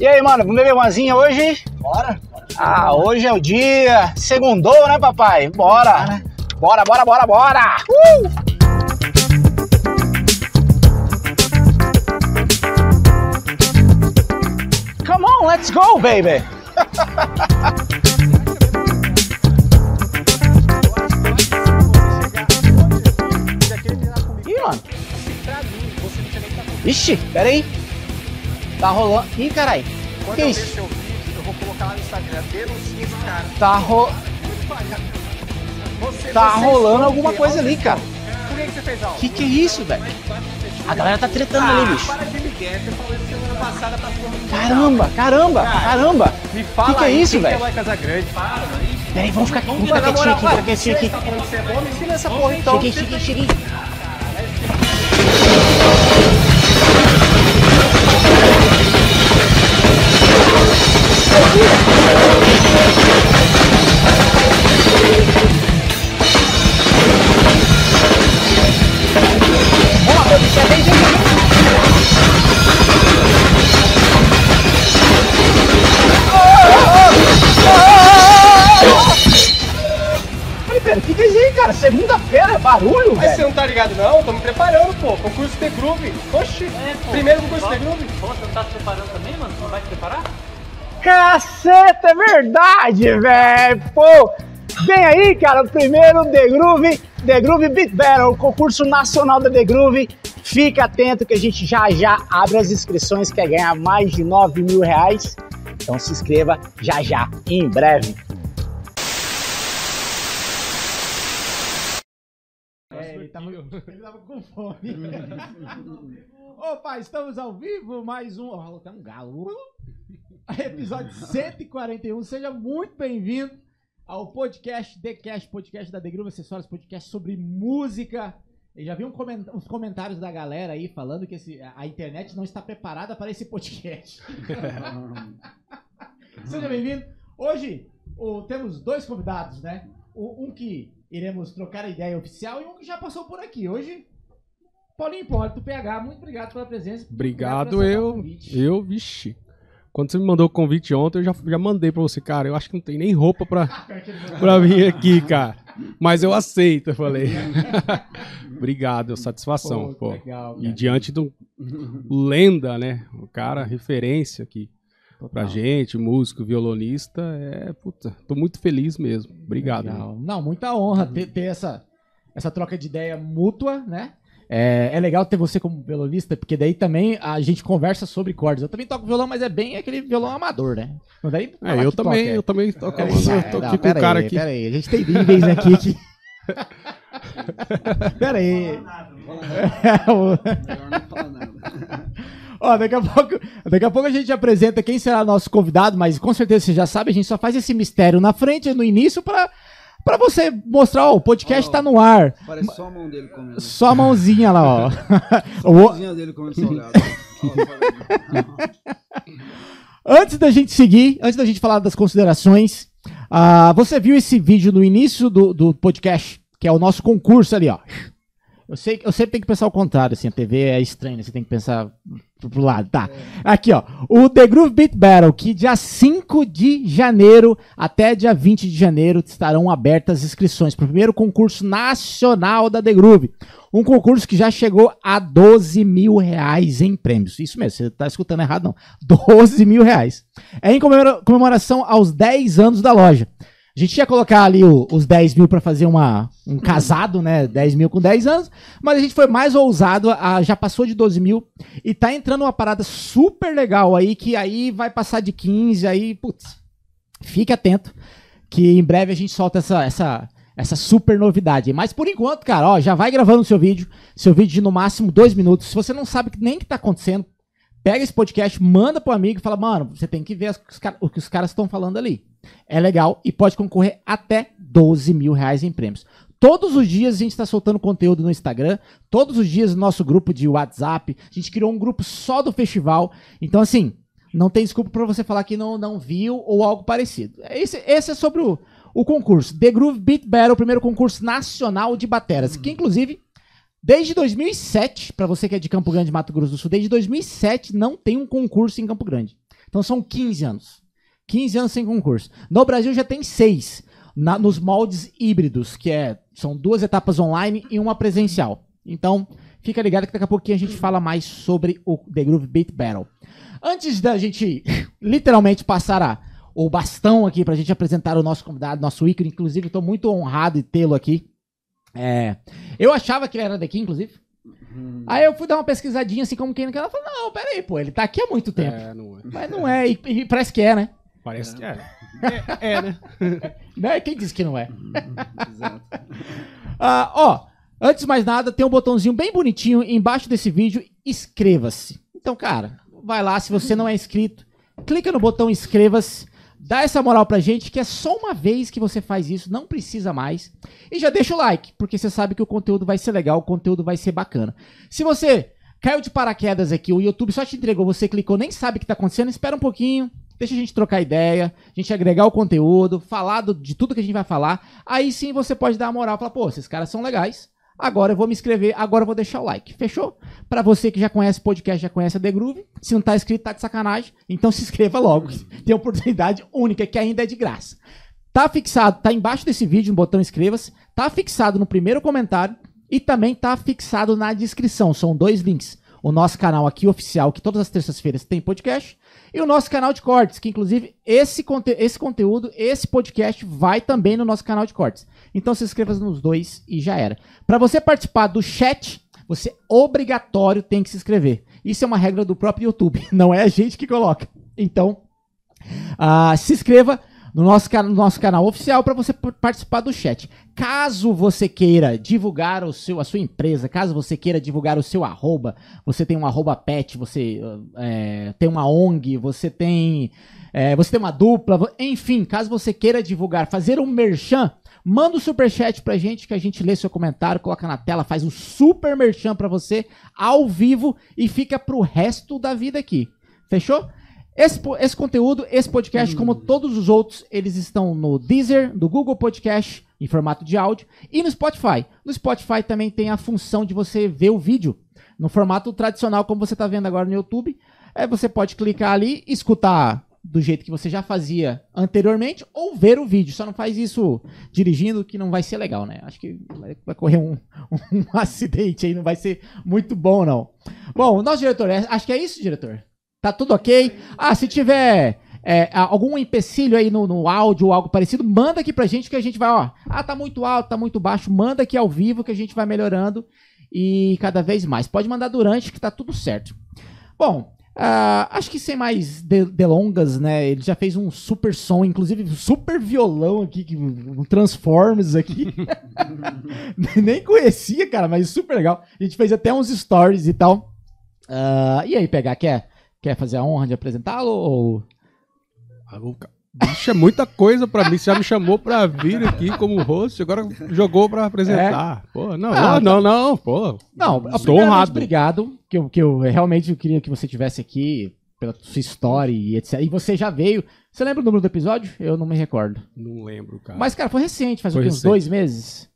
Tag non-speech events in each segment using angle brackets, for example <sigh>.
E aí, mano, vamos beber uma hoje? Bora. Ah, hoje é o dia. Segundou, né, papai? Bora. Bora, bora, bora, bora. Uh! Come on, let's go, baby. <laughs> Ih, mano. Ixi, pera aí. Tá rolando. Ih, carai. Quando Que eu isso? vídeo, eu vou colocar lá no Instagram. Denuncia esse cara. Tá, ro... Você, tá rolando alguma coisa onde ali, cara. Por que, que você fez? Que que é isso, velho? A galera tá tretando ali, bicho. para de. Você falou isso semana passada pra mundo. Caramba, caramba, caramba. Me fala Que que é aí, isso, quem velho? é Lai Casagrande? Para, Peraí, vamos ficar, vamos ficar quietinho aqui, vai, fica quietinho você aqui. tá falando que você é bom, me ensina essa porra então. Cheguei, cheguei, cheguei. Segunda-feira, barulho, Mas você não tá ligado não? Tô me preparando, pô. Concurso The Groove. Oxi. Primeiro concurso The Groove. Pô, você não tá se preparando também, mano? Você não vai se preparar? Caceta, é verdade, velho. Pô, vem aí, cara, o primeiro The Groove, The Groove Beat Battle, concurso nacional da The Groove. Fica atento que a gente já já abre as inscrições, quer ganhar mais de 9 mil reais. Então se inscreva já já, em breve. É, ele tava, ele tava com fome. <laughs> Opa, estamos ao vivo, mais um. Ó, tem um galo. <laughs> Episódio 141. Seja muito bem-vindo ao podcast The Cash, podcast da The Groove Acessórios, podcast sobre música. Eu já vi um coment- uns comentários da galera aí falando que esse- a internet não está preparada para esse podcast. <laughs> Seja bem-vindo. Hoje o- temos dois convidados, né? O- um que iremos trocar a ideia oficial e um que já passou por aqui. Hoje, Paulinho Hipólito, PH, muito obrigado pela presença. Obrigado, por aceitar o eu. Eu, vixi. Quando você me mandou o convite ontem, eu já, já mandei pra você, cara. Eu acho que não tem nem roupa pra, pra vir aqui, cara. Mas eu aceito, eu falei. <laughs> Obrigado, satisfação, Pô, pô. legal, E diante do lenda, né? O cara, referência aqui pra gente, músico, violonista, é, puta, tô muito feliz mesmo. Obrigado. Não, muita honra ter, ter essa, essa troca de ideia mútua, né? É, é legal ter você como violonista, porque daí também a gente conversa sobre cordas. Eu também toco violão, mas é bem aquele violão amador, né? Mas daí, É, eu também, toca, eu também Pera aí, eu tô não, aqui com pera o cara aí, aqui. Pera aí, a gente tem níveis aqui que... <laughs> pera aí. <laughs> <laughs> Ó, daqui a pouco, daqui a pouco a gente apresenta quem será nosso convidado, mas com certeza você já sabe, a gente só faz esse mistério na frente, no início, pra, pra você mostrar, ó, o podcast Ó, tá no ar. Parece só a mão dele comendo. Só a mãozinha lá, ó. <laughs> A O- mãozinha dele comendo salgado. <laughs> Antes da gente seguir, antes da gente falar das considerações, ah, você viu esse vídeo no início do, do podcast, que é o nosso concurso ali, ó. Eu sei eu sempre tenho que pensar ao contrário, assim, a TV é estranha, você tem que pensar pro, pro lado. Tá. Aqui, ó. O The Groove Beat Battle, que dia 5 de janeiro até dia 20 de janeiro estarão abertas as inscrições para o primeiro concurso nacional da The Groove. Um concurso que já chegou a 12 mil reais em prêmios. Isso mesmo, você tá escutando errado, não. 12 mil reais. É em comemora- comemoração aos 10 anos da loja. A gente ia colocar ali o- os 10 mil para fazer uma, um casado, né? 10 mil com 10 anos, mas a gente foi mais ousado, a- já passou de 12 mil e tá entrando uma parada super legal aí, que aí vai passar de 15, aí, putz, fique atento, que em breve a gente solta essa, essa, essa super novidade. Mas por enquanto, cara, ó, já vai gravando o seu vídeo, seu vídeo de no máximo dois minutos. Se você não sabe nem o que tá acontecendo, pega esse podcast, manda pro amigo e fala, mano, você tem que ver as- os o que os caras estão falando ali. É legal e pode concorrer até 12 mil reais em prêmios. Todos os dias a gente está soltando conteúdo no Instagram, todos os dias no nosso grupo de WhatsApp. A gente criou um grupo só do festival. Então, assim, não tem desculpa para você falar que não, não viu ou algo parecido. Esse, esse é sobre o, o concurso. The Groove Beat Battle, o primeiro concurso nacional de bateras. Que, inclusive, desde 2007, para você que é de Campo Grande, Mato Grosso do Sul, desde 2007 não tem um concurso em Campo Grande. Então são 15 anos. 15 anos sem concurso. No Brasil já tem seis na- nos moldes híbridos, que é, são duas etapas online e uma presencial. Então, fica ligado que daqui a pouquinho a gente fala mais sobre o The Groove Beat Battle. Antes da gente <laughs> literalmente passar a- o bastão aqui pra gente apresentar o nosso convidado, nosso ícone, inclusive, eu tô muito honrado de tê-lo aqui. É, eu achava que ele era daqui, inclusive. Aí eu fui dar uma pesquisadinha assim como quem não quer. Ela falou, não, peraí, pô, ele tá aqui há muito tempo. É, não é. Mas não é, e, e parece que é, né? Parece que é. É, é, né? <laughs> Né? Quem disse que não é? Exato. <laughs> Ah, ó, antes de mais nada, tem um botãozinho bem bonitinho embaixo desse vídeo, inscreva-se. Então, cara, vai lá, se você não é inscrito, clica no botão inscreva-se, dá essa moral pra gente, que é só uma vez que você faz isso, não precisa mais. E já deixa o like, porque você sabe que o conteúdo vai ser legal, o conteúdo vai ser bacana. Se você caiu de paraquedas aqui, o YouTube só te entregou, você clicou, nem sabe o que tá acontecendo, espera um pouquinho, deixa a gente trocar ideia, a gente agregar o conteúdo, falar do- de tudo que a gente vai falar. Aí sim você pode dar a moral e falar, pô, esses caras são legais. Agora eu vou me inscrever, agora eu vou deixar o like. Fechou? Pra você que já conhece o podcast, já conhece a The Groove. Se não tá inscrito, tá de sacanagem. Então se inscreva logo. <laughs> Tem oportunidade única que ainda é de graça. Tá fixado, tá embaixo desse vídeo, no botão inscreva-se. Tá fixado no primeiro comentário e também tá fixado na descrição. São dois links. O nosso canal aqui oficial, que todas as terças-feiras tem podcast, e o nosso canal de cortes, que inclusive esse, conte esse conteúdo, esse podcast vai também no nosso canal de cortes. Então se inscreva nos dois e já era. Para você participar do chat, você obrigatório tem que se inscrever. Isso é uma regra do próprio YouTube, <laughs> não é a gente que coloca. Então, ah, se inscreva no nosso, no nosso canal oficial para você participar do chat. Caso você queira divulgar o seu, a sua empresa, caso você queira divulgar o seu arroba, você tem um arroba pet, você é, tem uma ONG, você tem, é, você tem uma dupla, enfim, caso você queira divulgar, fazer um merchan, manda o superchat pra gente que a gente lê seu comentário, coloca na tela, faz um super merchan pra você ao vivo e fica pro resto da vida aqui. Fechou? Esse, esse conteúdo, esse podcast, como todos os outros, eles estão no Deezer, do Google Podcast, em formato de áudio, e no Spotify. No Spotify também tem a função de você ver o vídeo no formato tradicional, como você está vendo agora no YouTube. É, você pode clicar ali, escutar do jeito que você já fazia anteriormente, ou ver o vídeo. Só não faz isso dirigindo, que não vai ser legal, né? Acho que vai, vai correr um, <laughs> um acidente aí, não vai ser muito bom, não. Bom, nosso diretor, é- acho que é isso, diretor? Tá tudo ok? Ah, se tiver é, algum empecilho aí no, no áudio ou algo parecido, manda aqui pra gente que a gente vai, ó. Ah, tá muito alto, tá muito baixo. Manda aqui ao vivo que a gente vai melhorando e cada vez mais. Pode mandar durante que tá tudo certo. Bom, ah, acho que sem mais de- delongas, né? Ele já fez um super som, inclusive super violão aqui, que- um Transformers aqui. <laughs> Nem conhecia, cara, mas super legal. A gente fez até uns stories e tal. Ah, e aí, pegar, quer, quer fazer a honra de apresentá-lo ou. Bicho, é muita coisa pra mim. Você já me chamou pra vir aqui como host, agora jogou pra apresentar. Pô, não, Ah, não, não, não, pô. Não, Estou honrado. Obrigado, que eu, que eu realmente queria que você tivesse aqui pela sua história e etc. E você já veio. Você lembra o número do episódio? Eu não me recordo. Não lembro, cara. Mas, cara, foi recente, faz Foi uns recente. dois meses.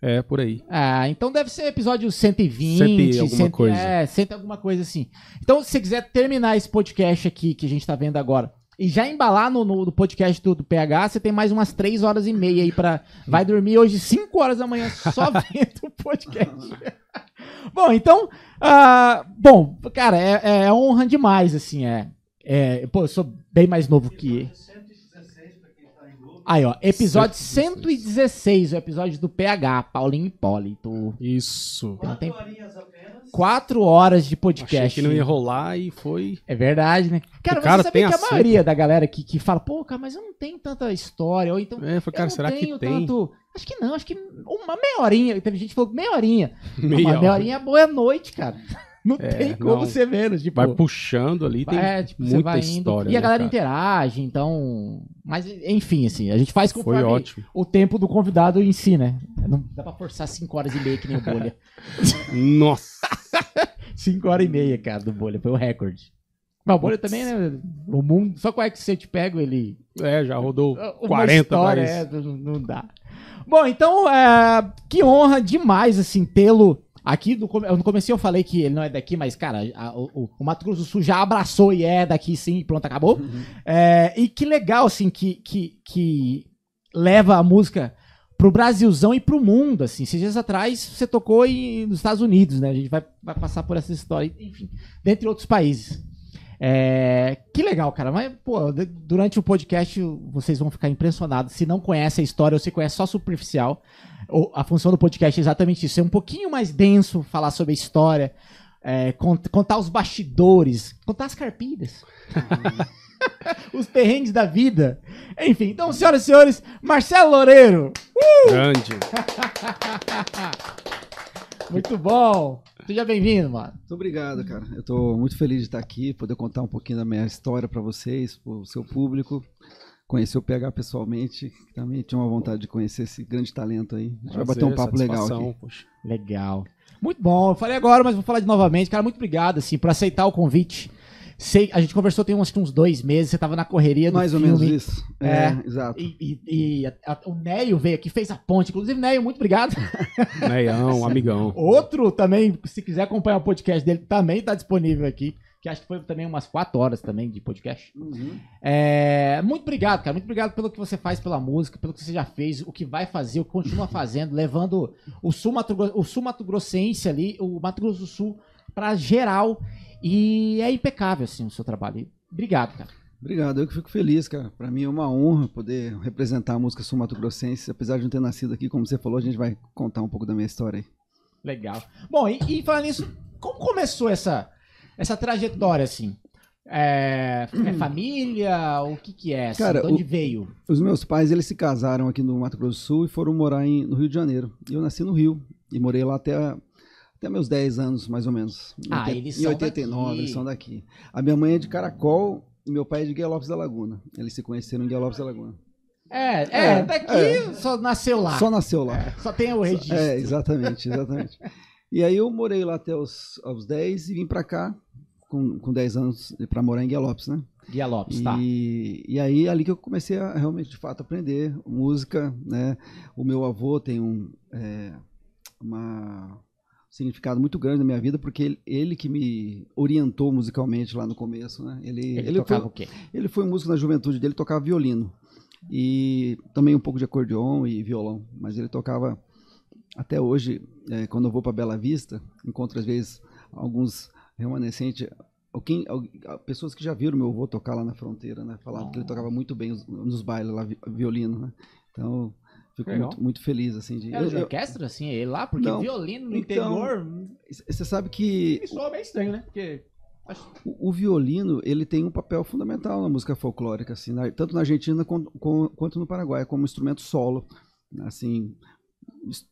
É, por aí. Ah, então deve ser episódio 120, Cento e alguma cento- coisa. É, cento e alguma coisa assim. Então, se você quiser terminar esse podcast aqui que a gente tá vendo agora e já embalar no, no- podcast do, do PH, você tem mais umas 3 horas e meia aí pra. Vai dormir hoje 5 horas da manhã só <laughs> vendo o podcast. <laughs> bom, então. ah, bom, cara, é, é honra demais, assim, é. é. Pô, eu sou bem mais novo que. Aí, ó, episódio 116, o episódio do PH, Paulinho Hipólito. Isso. Então tem quatro horas de Achei podcast. que não ia rolar e foi. É verdade, né? Cara, O cara você sabia que a acerto. maioria da galera que, que fala, pô, cara, mas eu não tenho tanta história, ou então. É, foi, cara, eu não será que tem? tanto. Acho que não, acho que uma meia horinha. Teve gente que falou meia horinha. Meia uma meia horinha é boa noite, cara. Não É, tem como não. ser menos. Tipo, Vai puxando ali, tem é, tipo, você muita indo. história. E a né, galera cara? interage, então. Mas, enfim, assim, a gente faz Foi conforme ótimo. o tempo do convidado em si, né? Não dá pra forçar 5 horas e meia que nem o Bolha. <laughs> Nossa. <laughs> 5 horas e meia, cara, do Bolha. Foi o recorde. Mas o Bolha também, né? O mundo. Só com o X eu te pego, ele. É, já rodou Uma 40 história, mas... é, não, não dá. Bom, então, é, que honra demais, assim, tê-lo Aqui no, no começo eu falei que ele não é daqui, mas, cara, a- o, o- Mato Grosso do Sul já abraçou e é daqui sim, pronto, acabou. É, e que legal, assim, que, que, que leva a música pro Brasilzão e pro mundo, assim. Esses dias atrás você tocou em, nos Estados Unidos, né? A gente vai, vai passar por essa história, enfim, dentre outros países. É, que legal, cara. Mas, pô, durante o podcast vocês vão ficar impressionados. Se não conhece a história ou se conhece só superficial, a função do podcast é exatamente isso. É um pouquinho mais denso falar sobre a história, é, cont- contar os bastidores, contar as carpidas. <laughs> os perrengues da vida. Enfim, então, senhoras e senhores, Marcelo Loureiro. Grande. <laughs> Muito bom. Seja bem-vindo, mano. Muito obrigado, cara. Eu tô muito feliz de estar aqui, poder contar um pouquinho da minha história para vocês, pro seu público. Conhecer o PH pessoalmente, que também tinha uma vontade de conhecer esse grande talento aí. A gente vai bater um papo legal aqui. poxa. Legal. Muito bom. Eu falei agora, mas vou falar de novamente. Cara, muito obrigado, assim, por aceitar o convite. Sei, a gente conversou tem uns, uns dois meses, você tava na correria do Mais ou filme. menos isso. É. É, exato. E, e- e a- a- o Neio veio aqui, fez a ponte. Inclusive, Neio, muito obrigado. Neião, amigão. <laughs> Outro também, se quiser acompanhar o podcast dele, também tá disponível aqui. Que acho que foi também umas quatro horas também de podcast. Uhum. É, muito obrigado, cara. Muito obrigado pelo que você faz pela música, pelo que você já fez, o que vai fazer, o que continua <laughs> fazendo, levando o sul, Mato, o sul Mato Grossense ali, o Mato Grosso do Sul, pra geral. E é impecável, assim, o seu trabalho. Obrigado, cara. Obrigado, eu que fico feliz, cara. Para mim é uma honra poder representar a música sul-mato-grossense. Apesar de não ter nascido aqui, como você falou, a gente vai contar um pouco da minha história aí. Legal. Bom, e, e falando nisso, como começou essa, essa trajetória, assim? É, é família? O que que é? Assim, Cara, de onde o- veio? Os meus pais, eles se casaram aqui no Mato Grosso do Sul e foram morar em- no Rio de Janeiro. E eu nasci no Rio e morei lá até, até meus 10 anos, mais ou menos. Em Ah, oitenta- eles em são 89, daqui. eles são daqui. A minha mãe é de Caracol e meu pai é de Guilherme da Laguna. Eles se conheceram em Guilherme da Laguna. É, é, É, daqui é. só nasceu lá. Só nasceu lá. Só tem o registro. É, exatamente, exatamente. e aí eu morei lá até os, aos 10 e vim pra cá com, com 10 anos pra morar em Guilherme, né? Guia Lopes, tá. E, e aí ali que eu comecei a realmente, de fato, aprender música, né? O meu avô tem um é, uma- um significado muito grande na minha vida, porque ele, ele que me orientou musicalmente lá no começo, né? Ele, Ele, ele, tocava foi, o quê? ele foi músico na juventude dele, tocava violino. E também um pouco de acordeon e violão. Mas ele tocava até hoje, é, quando eu vou para Bela Vista, encontro às vezes alguns remanescentes, alguém, al- pessoas que já viram meu avô tocar lá na fronteira, né? Falavam que ele tocava muito bem os- nos bailes lá, vi- violino, né? Então, fico muito, muito feliz, assim, de... Era eu- de orquestra, assim, ele lá? Porque Não. violino no Então, interior Você sabe que me soa bem estranho, né? Porque o, o violino, ele tem um papel fundamental na música folclórica, assim, na- tanto na Argentina com- com- quanto no Paraguai, como instrumento solo, assim, es-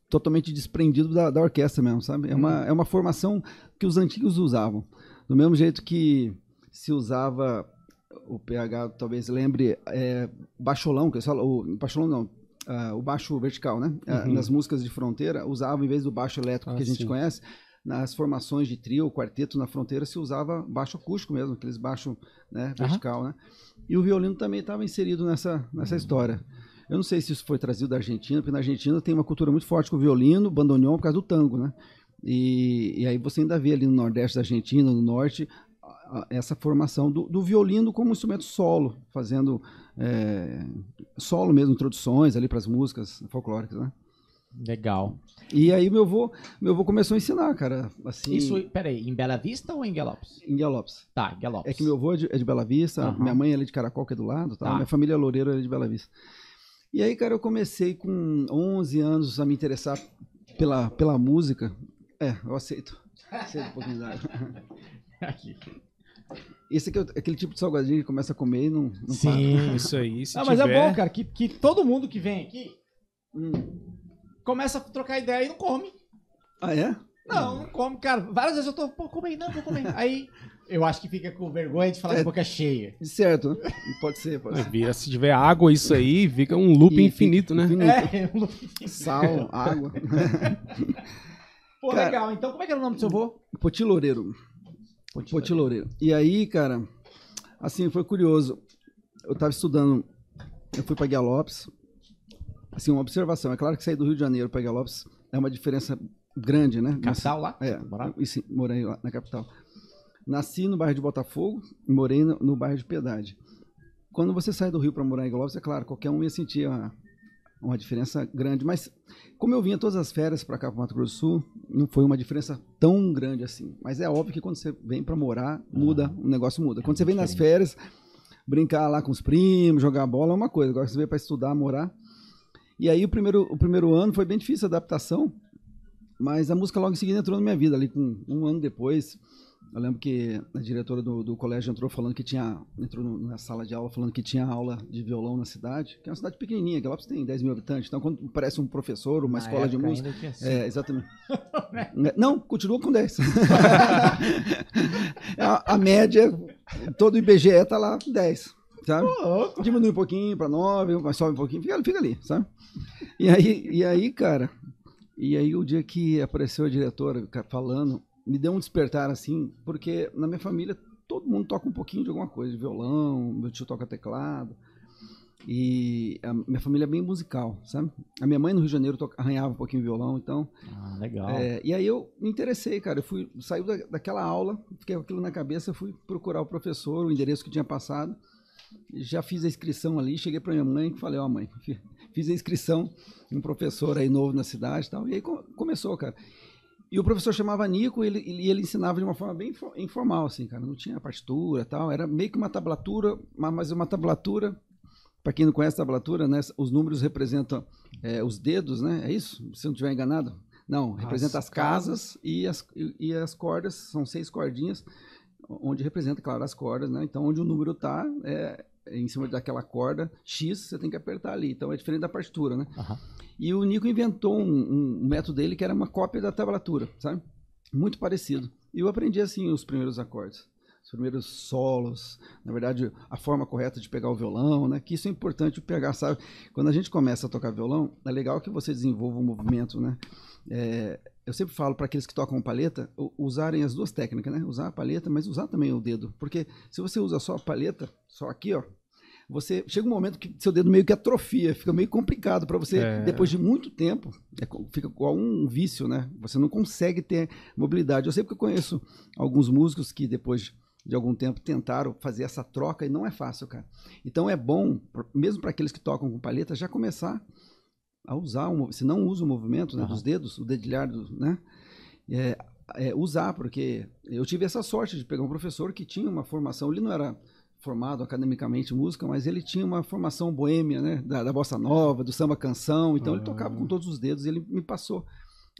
totalmente desprendido da, da orquestra mesmo, sabe? É uma, é uma formação que os antigos usavam. Do mesmo jeito que se usava, o PH talvez lembre, é, baixolão, que eles falam, o, baixolão não, ah, o baixo vertical, né? Uhum. nas músicas de fronteira, usavam, em vez do baixo elétrico Ah, que a gente sim. conhece, nas formações de trio, quarteto na fronteira se usava baixo acústico mesmo, aqueles baixo né, vertical, né? E o violino também estava inserido nessa, nessa história. Eu não sei se isso foi trazido da Argentina, porque na Argentina tem uma cultura muito forte com o violino, bandoneon por causa do tango, né? E, e aí você ainda vê ali no Nordeste da Argentina, no Norte, essa formação do, do violino como instrumento solo, fazendo é, solo mesmo, introduções ali para as músicas folclóricas, né? Legal. E aí meu avô, meu avô começou a ensinar, cara, assim, Isso, peraí, em Bela Vista ou em Galopes? em Galopes. Tá, Galopes. É que meu avô é de, é de Bela Vista, Aham. minha mãe é de Caracol, que é do lado, tá? Tá. minha família é loureira é de Bela Vista. E aí, cara, eu comecei com 11 anos a me interessar pela, pela música. É, eu aceito. Aceito um pouquinho d'água. <laughs> Aqui. Esse aqui é aquele tipo de salgadinho que começa a comer e não, não para. Sim. Isso aí, se Não, mas é tiver... bom, cara, que, que todo mundo que vem aqui Hum. começa a trocar ideia e não come. Ah, é? Não, não come, cara. Várias vezes eu tô, pô, come aí, não, vou comer. Aí eu acho que fica com vergonha de falar É. de boca cheia. Certo, né? Pode ser, pode É, ser. vira, se tiver água, isso aí, fica um loop E infinito, né? infinito. É, eu não- Sal, água. <laughs> Pô, Cara- legal. Então, como é que era o nome do seu avô? Potiloureiro. Potiloureiro. E aí, cara, assim, foi curioso. Eu tava estudando, eu fui para Guia Lopes. Assim, uma observação. É claro que sair do Rio de Janeiro para Guia Lopes é uma diferença grande, né? Capital lá? É, Morava? e sim, morei lá na capital. Nasci no bairro de Botafogo e morei no, no bairro de Piedade. Quando você sai do Rio para morar em Glória, é claro, qualquer um ia sentir uma, uma diferença grande. Mas como eu vinha todas as férias para cá, para Mato Grosso do Sul, não foi uma diferença tão grande assim. Mas é óbvio que quando você vem para morar, muda, o negócio muda. Quando você vem nas férias, brincar lá com os primos, jogar bola é uma coisa. Agora você vem para estudar, morar. E aí o primeiro, o primeiro ano foi bem difícil a adaptação, mas a música logo em seguida entrou na minha vida, ali com um ano depois. Eu lembro que a diretora do, do colégio entrou falando que tinha. Entrou na sala de aula falando que tinha aula de violão na cidade, que é uma cidade pequenininha, Galopes tem 10 mil habitantes. Então, quando parece um professor, uma Na escola de música. ainda tinha cinco. É, exatamente. <laughs> É, Não, continua com 10. <laughs> a, a média, todo o IBGE tá lá 10. Sabe? Diminui um pouquinho para 9, mas sobe um pouquinho, fica, fica ali, sabe? E aí, e aí, cara, e aí o dia que apareceu a diretora falando, me deu um despertar assim, porque na minha família todo mundo toca um pouquinho de alguma coisa, de violão, meu tio toca teclado. E a minha família é bem musical, sabe? A minha mãe no Rio de Janeiro toca, arranhava um pouquinho violão, então Ah, legal. é, e aí eu me interessei, cara. Eu fui, saiu da, daquela aula, fiquei com aquilo na cabeça, fui procurar o professor, o endereço que tinha passado. Já fiz a inscrição ali, cheguei para minha mãe e falei, ó mãe, fi- <laughs> fiz a inscrição, um professor aí novo na cidade e tal. E aí co- começou, cara. E o professor chamava Nico e ele, e ele ensinava de uma forma bem info- informal, assim, cara. Não tinha partitura e tal. Era meio que uma tablatura, ma- mas uma tablatura, para quem não conhece a tablatura, né? Os números representam é, os dedos, né? É isso? Se eu não estiver enganado. Não, representa as casas e as, e, e as cordas, são seis cordinhas, onde representa, claro, as cordas, né? Então, onde o número tá, é, é em cima daquela corda X, você tem que apertar ali. Então, é diferente da partitura, né? Aham. E o Nico inventou um, um- um método dele que era uma cópia da tablatura, sabe? Muito parecido. E eu aprendi assim os primeiros acordes, os primeiros solos, na verdade, a forma correta de pegar o violão, né? Que isso é importante pegar, sabe? Quando a gente começa a tocar violão, é legal que você desenvolva um movimento, né? É, eu sempre falo para aqueles que tocam palheta u- usarem as duas técnicas, né? Usar a palheta, mas usar também o dedo, porque se você usa só a palheta, só aqui, ó, você chega um momento que seu dedo meio que atrofia, fica meio complicado para você É. depois de muito tempo, é fica igual um vício, né? Você não consegue ter mobilidade. Eu sei porque eu conheço alguns músicos que depois de algum tempo tentaram fazer essa troca e não é fácil, cara. Então é bom, mesmo para aqueles que tocam com palheta, já começar a usar, um, se não usa o movimento né, Aham. dos dedos, o dedilhar, do, né? É, é, usar, porque eu tive essa sorte de pegar um professor que tinha uma formação, ele não era formado academicamente em música, mas ele tinha uma formação boêmia, né, da, da bossa nova, do samba canção, então ele tocava com todos os dedos, e ele me passou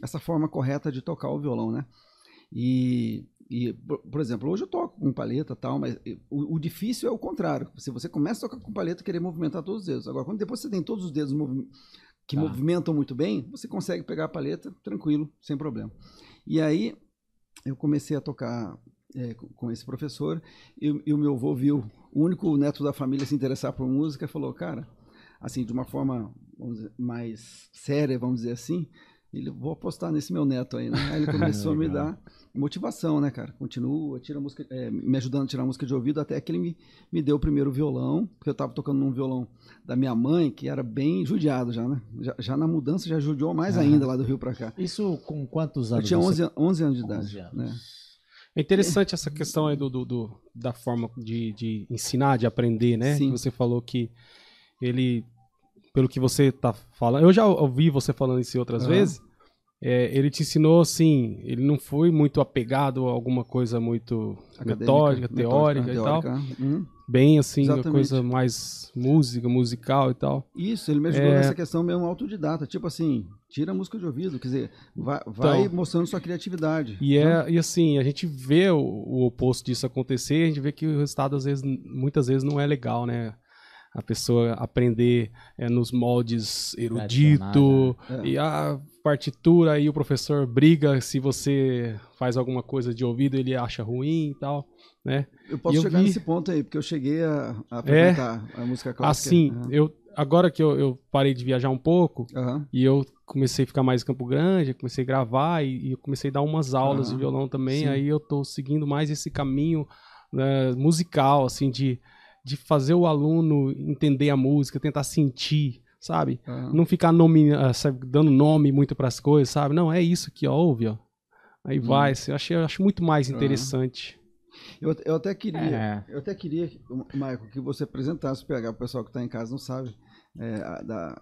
essa forma correta de tocar o violão, né? E, e por, exemplo, hoje eu toco com palheta e tal, mas o, o difícil é o contrário. Se você começa a tocar com palheta, querer movimentar todos os dedos. Agora, quando depois você tem todos os dedos movi- que Tá. movimentam muito bem, você consegue pegar a palheta tranquilo, sem problema. E aí eu comecei a tocar eh, com- esse professor e, e o meu avô viu, o único neto da família se interessar por música, e falou, cara, assim, de uma forma dizer, mais séria, vamos dizer assim, ele, vou apostar nesse meu neto aí, né? Aí ele <laughs> começou a me dar motivação, né, cara? Continua, tira música, eh, me ajudando a tirar música de ouvido, até que ele me, me deu o primeiro violão, porque eu tava tocando num violão da minha mãe, que era bem judiado já, né? Já, já na mudança já judiou mais ainda lá do Rio pra cá. Isso com quantos Eu anos? tinha você- 11, an- 11 anos de 11 idade, anos. né? É interessante essa questão aí do, do- do- da forma de, de ensinar, de aprender, né? Sim. Que Você falou que ele, pelo que você tá falando, eu já ouvi você falando isso outras Aham. vezes. é, ele te ensinou assim, ele não foi muito apegado a alguma coisa muito Acadêmica, metódica, teórica, e tal. uhum. Bem assim, uma Exatamente. coisa mais música, musical e tal. Isso, ele me ajudou É. nessa questão mesmo autodidata. Tipo assim, tira a música de ouvido, quer dizer, vai, vai Então. mostrando sua criatividade. E, é, e assim, a gente vê o, o oposto disso acontecer, a gente vê que o resultado, às vezes, muitas vezes, não é legal, né? A pessoa aprender é, nos moldes erudito, É. e a partitura, e o professor briga se você faz alguma coisa de ouvido, ele acha ruim e tal, né? Eu posso eu chegar vi- nesse ponto aí, porque eu cheguei a, a frequentar a música clássica. Assim, Aham. eu, agora que eu, eu parei de viajar um pouco, Aham. e eu comecei a ficar mais em Campo Grande, comecei a gravar e, e comecei a dar umas aulas Aham. de violão também. Sim. Aí eu tô seguindo mais esse caminho né, musical, assim, de, de fazer o aluno entender a música, tentar sentir, sabe? Ah, Não ficar nome, ah, sabe, dando nome muito pras coisas, sabe? Não, é isso aqui, ó, ouve, ó. Aí vai, assim, eu, achei, eu acho muito mais interessante. Eu, eu até queria, É. eu até queria, Michael, que você apresentasse o PH, o pessoal que está em casa não sabe, é, a- da,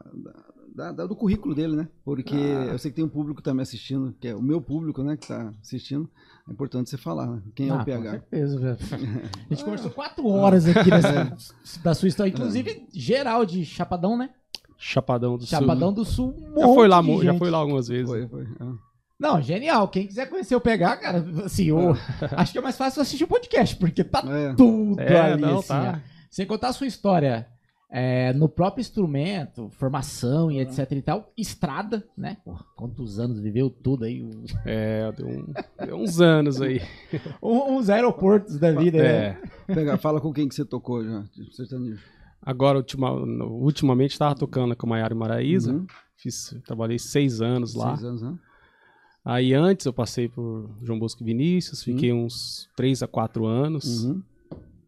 da- da- do currículo dele, né? Porque Ah. eu sei que tem um público também assistindo, que é o meu público, né, que está assistindo. É importante você falar, né? Quem é Ah, o Com PH? certeza, velho. <laughs> A gente conversou quatro horas aqui nessa, da sua história, inclusive geral de Chapadão, né? Chapadão do Chapadão Sul. do Sul. um Já foi lá, já foi lá algumas vezes. Foi, foi. ah. Não, genial. Quem quiser conhecer o PH, cara, assim, o- <laughs> acho que é mais fácil assistir o podcast, porque tá É. tudo É, ali, não, assim, tá. Sem contar a sua história é, no próprio instrumento, formação e etc e tal, estrada, né? Porra, quantos anos viveu tudo aí? É, deu, um- deu uns anos aí. <laughs> Um- Uns aeroportos da vida, né? É. PH, fala com quem que você tocou já, sertanejo. Agora, ultima, ultimamente, estava tocando com a Maiara e Maraíza. Uhum. Fiz, trabalhei seis anos lá. Seis anos, né? Aí antes eu passei por João Bosco e Vinícius, fiquei uns três a quatro anos. Uhum.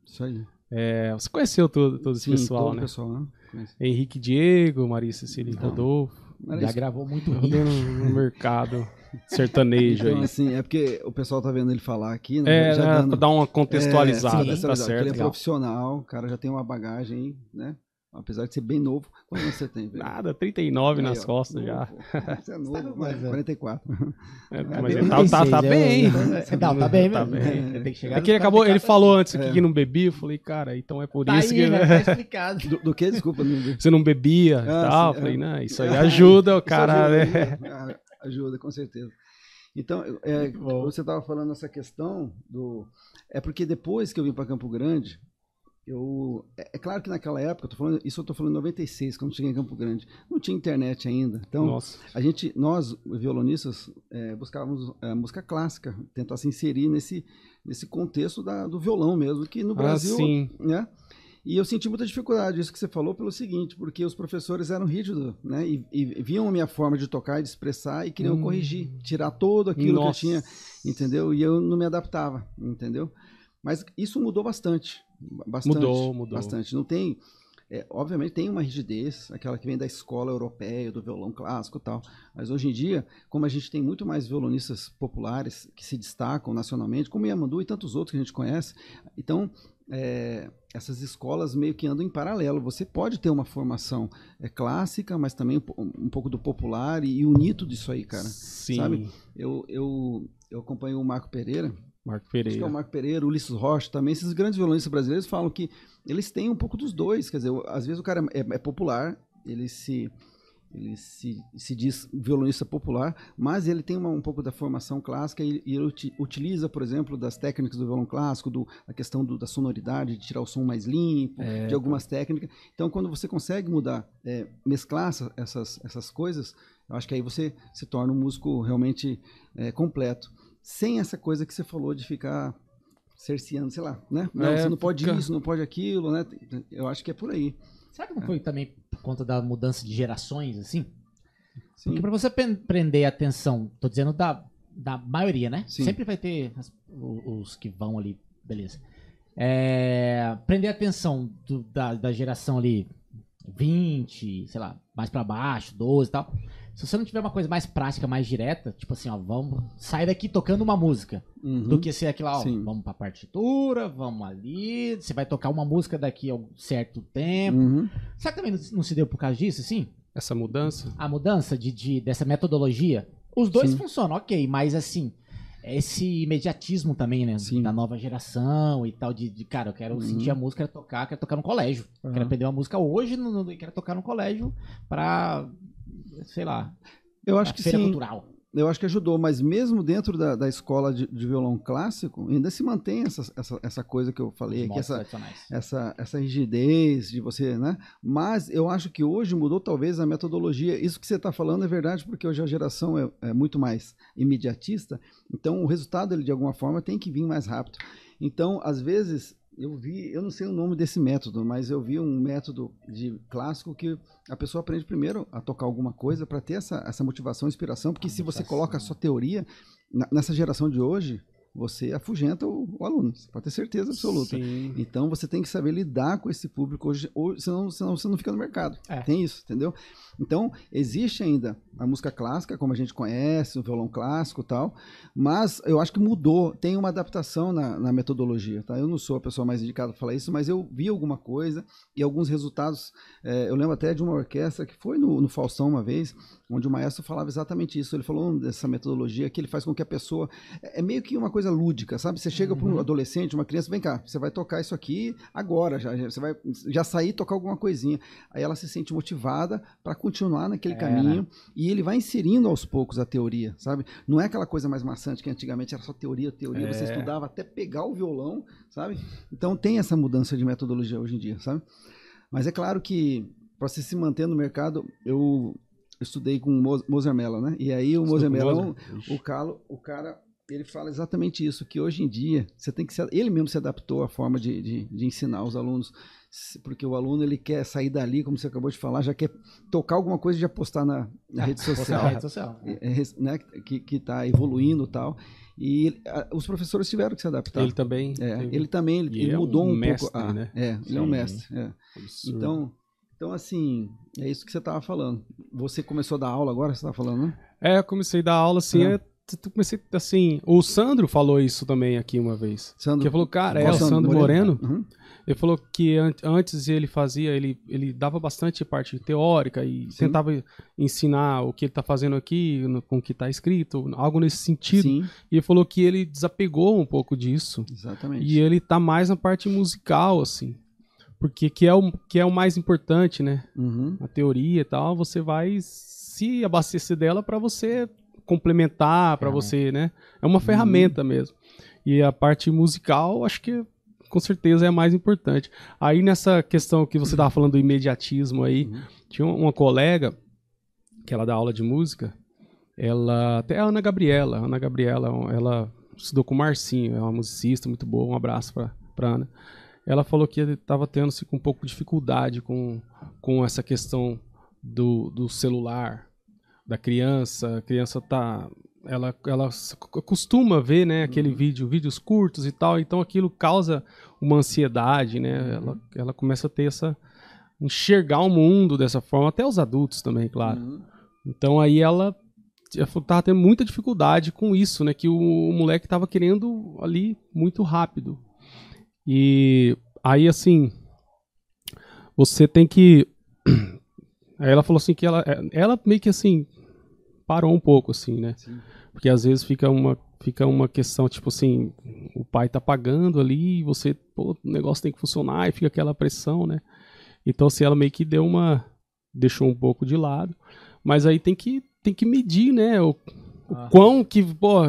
Isso aí. É, você conheceu todo, todo esse Sim, pessoal, todo né? pessoal, né? Conheci. Henrique Diego, Maria Cecília Então, Rodolfo. Já gravou muito hit. no, no mercado sertanejo Então, aí. assim, é porque o pessoal tá vendo ele falar aqui, né? É, já né, dando- pra dar uma contextualizada, É, sim, tá certo? Ele é Legal. profissional, o cara já tem uma bagagem, né? Apesar de ser bem novo. Quantos anos você tem, velho? Nada, 39 nas Aí, ó, costas novo, já. Você é novo, Mas, mas é. 44. É, É, mas bem ele tá, tá, tá 36, bem. é, Não, tá bem Tá bem. Tem que chegar É que ele acabou, ele 44 falou antes aqui É. que não bebia, eu falei, cara, então é por Tá isso aí, que né? Tá explicado. Do, do que? Desculpa, não você não bebia e Ah, tal. sim, falei, é. não, isso aí ajuda o cara, ajuda, né? né? Ah, Ajuda, com certeza. Então, é, você estava falando essa questão do. É porque depois que eu vim para Campo Grande, eu. É, é claro que naquela época, falando, isso eu estou falando em 96, quando cheguei em Campo Grande, não tinha internet ainda. Então, Nossa. a gente, nós, violonistas, é, buscávamos é, música clássica, tentar se inserir nesse, nesse contexto da- do violão mesmo, que no Ah, Brasil, sim. né? E eu senti muita dificuldade, isso que você falou, pelo seguinte, porque os professores eram rígidos, né? E, e viam a minha forma de tocar e de expressar e queriam Hum. corrigir, tirar todo aquilo Nossa. que eu tinha, entendeu? E eu não me adaptava, entendeu? Mas isso mudou bastante, bastante. Mudou, mudou. Bastante. Não tem, é, obviamente tem uma rigidez, aquela que vem da escola europeia, do violão clássico e tal. Mas hoje em dia, como a gente tem muito mais violonistas populares que se destacam nacionalmente, como Yamandu e tantos outros que a gente conhece, então é, essas escolas meio que andam em paralelo. Você pode ter uma formação é, clássica, mas também um, um pouco do popular e, e unir tudo isso aí, cara. Sim. sabe? Eu, eu, eu acompanho o Marco Pereira, Marco Acho que é Pereira. o Marco Pereira, o Ulisses Rocha também, esses grandes violonistas brasileiros falam que eles têm um pouco dos dois. Quer dizer, às vezes o cara é, é popular, ele se ele se, se diz violonista popular, mas ele tem uma- um pouco da formação clássica e, e ele uti- utiliza, por exemplo, das técnicas do violão clássico, do, a questão do- da sonoridade, de tirar o som mais limpo, de algumas técnicas. Então, quando você consegue mudar, é, mesclar essa- essas, essas coisas, eu acho que aí você se torna um músico realmente é, completo. Sem essa coisa que você falou de ficar cerceando, sei lá, né? Não, É, você não pode fica- isso, não pode aquilo, né? Eu acho que é por aí. Será que não foi também por conta da mudança de gerações, assim? Sim. Porque pra você prender a atenção, tô dizendo da, da maioria, né? Sim. Sempre vai ter as- o- os, que vão ali, beleza. É, prender a atenção do- da, da geração ali 20, sei lá, mais pra baixo, 12 e tal. Se você não tiver uma coisa mais prática, mais direta, tipo assim, ó, vamos sair daqui tocando uma música, Uhum. do que ser aquilo, ó, Sim. vamos pra partitura, vamos ali, você vai tocar uma música daqui a um certo tempo. Uhum. Será que também não, não se deu por causa disso, assim? Essa mudança? a mudança de, de- dessa metodologia, os dois Sim. funcionam, ok, mas assim, esse imediatismo também, né? Sim. Da nova geração e tal, de, de, cara, eu quero Uhum. sentir a música, quero tocar, quero tocar no colégio. Uhum. Quero aprender uma música hoje no, no- quero tocar no colégio pra, sei lá, Eu acho que feira sim. cultural. Eu acho que ajudou, mas mesmo dentro da, da escola de, de violão clássico, ainda se mantém essa, essa, essa coisa que eu falei aqui, essa, essa, essa rigidez de você, né? Mas eu acho que hoje mudou talvez a metodologia. Isso que você está falando é verdade, porque hoje a geração é, é muito mais imediatista, então o resultado ele de alguma forma tem que vir mais rápido. Então, às vezes, eu vi, eu não sei o nome desse método, mas eu vi um método de clássico que a pessoa aprende primeiro a tocar alguma coisa para ter essa, essa motivação, inspiração, porque se você motivação. coloca a sua teoria na- nessa geração de hoje, você afugenta o, o aluno, você pode ter certeza absoluta. Sim. Então você tem que saber lidar com esse público hoje, ou, senão, senão você não fica no mercado. É. Tem isso, entendeu? Então, existe ainda a música clássica, como a gente conhece, o violão clássico e tal, mas eu acho que mudou, tem uma adaptação na, na metodologia, tá? Eu não sou a pessoa mais indicada para falar isso, mas eu vi alguma coisa e alguns resultados. é, eu lembro até de uma orquestra que foi no, no Faustão uma vez, onde o maestro falava exatamente isso. Ele falou dessa metodologia que ele faz com que a pessoa. É é meio que uma coisa lúdica, sabe? Você chega para um adolescente, uma criança, vem cá, você vai tocar isso aqui agora, já, você vai já sair e tocar alguma coisinha. Aí ela se sente motivada para continuar naquele caminho e ele vai inserindo aos poucos a teoria, sabe? Não é aquela coisa mais maçante que antigamente era só teoria, teoria, você estudava até pegar o violão, sabe? Então tem essa mudança de metodologia hoje em dia, sabe? Mas é claro que para você se manter no mercado, eu estudei com o Mo- Moser Mello, né? E aí o? Ixi. o Calo, o cara, ele fala exatamente isso, que hoje em dia você tem que se, ele mesmo se adaptou à forma de, de, de ensinar os alunos, porque o aluno ele quer sair dali, como você acabou de falar, já quer tocar alguma coisa e já postar na, na rede social na rede social. é, res- né, que que está evoluindo e tal. E ele- a- os professores tiveram que se adaptar. Ele também. É, teve- ele também ele, ele é um mudou um mestre, pouco. a- né? É, ele é um mestre. é. Então, então, assim, é isso que você estava falando. Você começou a dar aula agora, você estava falando, né? É, eu comecei a dar aula assim. É. é, t- t- comecei assim. O Sandro falou isso também aqui uma vez. Sandro, Que falou, cara, é o Sandro Moreno. Uhum. Ele falou que an- antes ele fazia, ele, ele dava bastante parte teórica e Sim. tentava ensinar o que ele tá fazendo aqui, no- com o que tá escrito, algo nesse sentido. Sim, E ele falou que ele desapegou um pouco disso. exatamente. E ele tá mais na parte musical, assim. Porque que é o, que é o mais importante, né? Uhum. A teoria e tal, você vai se abastecer dela para você complementar, para você, né? É uma ferramenta mesmo. E a parte musical, acho que com certeza é a mais importante. Aí nessa questão que você tava falando do imediatismo aí, tinha uma colega que ela dá aula de música, ela até a Ana Gabriela, a Ana Gabriela, ela estudou com o Marcinho, é uma musicista muito boa, um abraço pra, pra Ana. Ela falou que estava tendo assim, com um pouco de dificuldade com, com essa questão do, do celular, da criança. A criança tá. Ela, ela costuma ver né, aquele vídeo, vídeos curtos e tal, então aquilo causa uma ansiedade, né? Ela, ela começa a ter essa. enxergar o mundo dessa forma, até os adultos também, claro. Uhum. Então aí ela, tava tendo muita dificuldade com isso, né? Que o, o moleque tava querendo ali muito rápido. E aí assim, você tem que. <clears throat> Aí ela falou assim que ela, ela meio que assim parou um pouco assim, né? Sim. Porque às vezes fica uma fica uma questão tipo assim, o pai tá pagando ali, você, pô, o negócio tem que funcionar e fica aquela pressão, né? Então assim, ela meio que deu uma deixou um pouco de lado, mas aí tem que tem que medir, né, o, o Ah. quão que,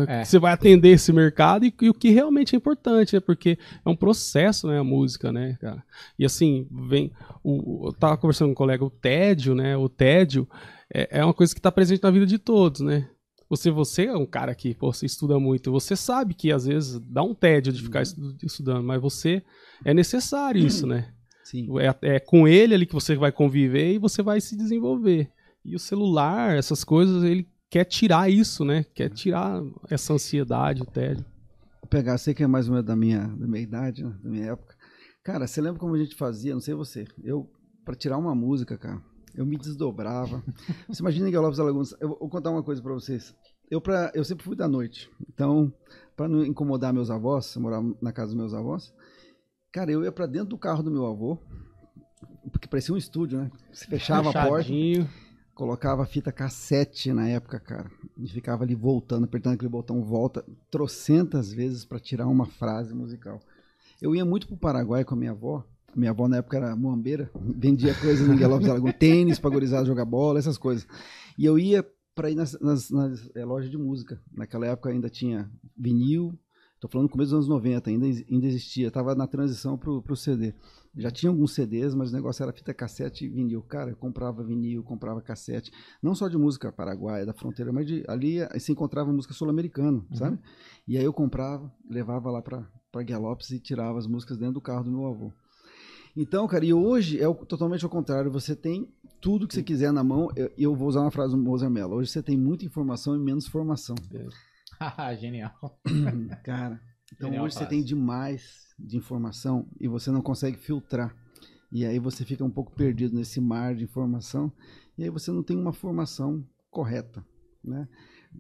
É. você vai atender esse mercado e, e o que realmente é importante, né? Porque é um processo, né, a música, né, cara? E assim, vem o, eu tava conversando com um colega, o tédio, né? O tédio é, é uma coisa que está presente na vida de todos, né? Você, você é um cara que pô, você estuda muito, você sabe que às vezes dá um tédio de ficar estu- estudando, mas você é necessário isso, né? Sim. É, é com ele ali que você vai conviver e você vai se desenvolver. E o celular, essas coisas, ele quer tirar isso, né? Quer tirar essa ansiedade, o tédio. Vou pegar, sei que é mais ou menos da minha, da minha idade, né, da minha época. Cara, você lembra como a gente fazia? Não sei você. Eu, pra tirar uma música, cara, eu me desdobrava. Você imagina em Galopes Alagoas. Eu vou contar uma coisa pra vocês. Eu, pra, eu sempre fui da noite. Então, pra não incomodar meus avós, eu morava na casa dos meus avós, cara, eu ia pra dentro do carro do meu avô, porque parecia um estúdio, né? Você fechava a porta, colocava a fita cassete na época, cara, e ficava ali voltando, apertando aquele botão volta, trocentas vezes para tirar uma frase musical. Eu ia muito pro Paraguai com a minha avó. Minha avó na época era muambeira, <laughs> vendia coisas no Galopes Alagoas, tênis pra gurizada jogar bola, essas coisas. E eu ia para ir nas, nas- nas, eh, lojas de música. Naquela época ainda tinha vinil, tô falando no começo dos anos 90, ainda, ainda existia, tava na transição pro, pro CD. Já tinha alguns CDs, mas o negócio era fita cassete e vinil. Cara, eu comprava vinil, comprava cassete, não só de música paraguaia, da fronteira, mas de, ali eh, se encontrava música sul-americana, sabe? E aí eu comprava, levava lá para Galopes e tirava as músicas dentro do carro do meu avô. Então, cara, e hoje é o- totalmente ao contrário. Você tem tudo que você quiser na mão. Eu, eu vou usar uma frase do Mozart Mello. Hoje você tem muita informação e menos formação. <laughs> Genial. Cara, então Genial hoje você tem demais de informação e você não consegue filtrar. E aí você fica um pouco perdido nesse mar de informação e aí você não tem uma formação correta, né?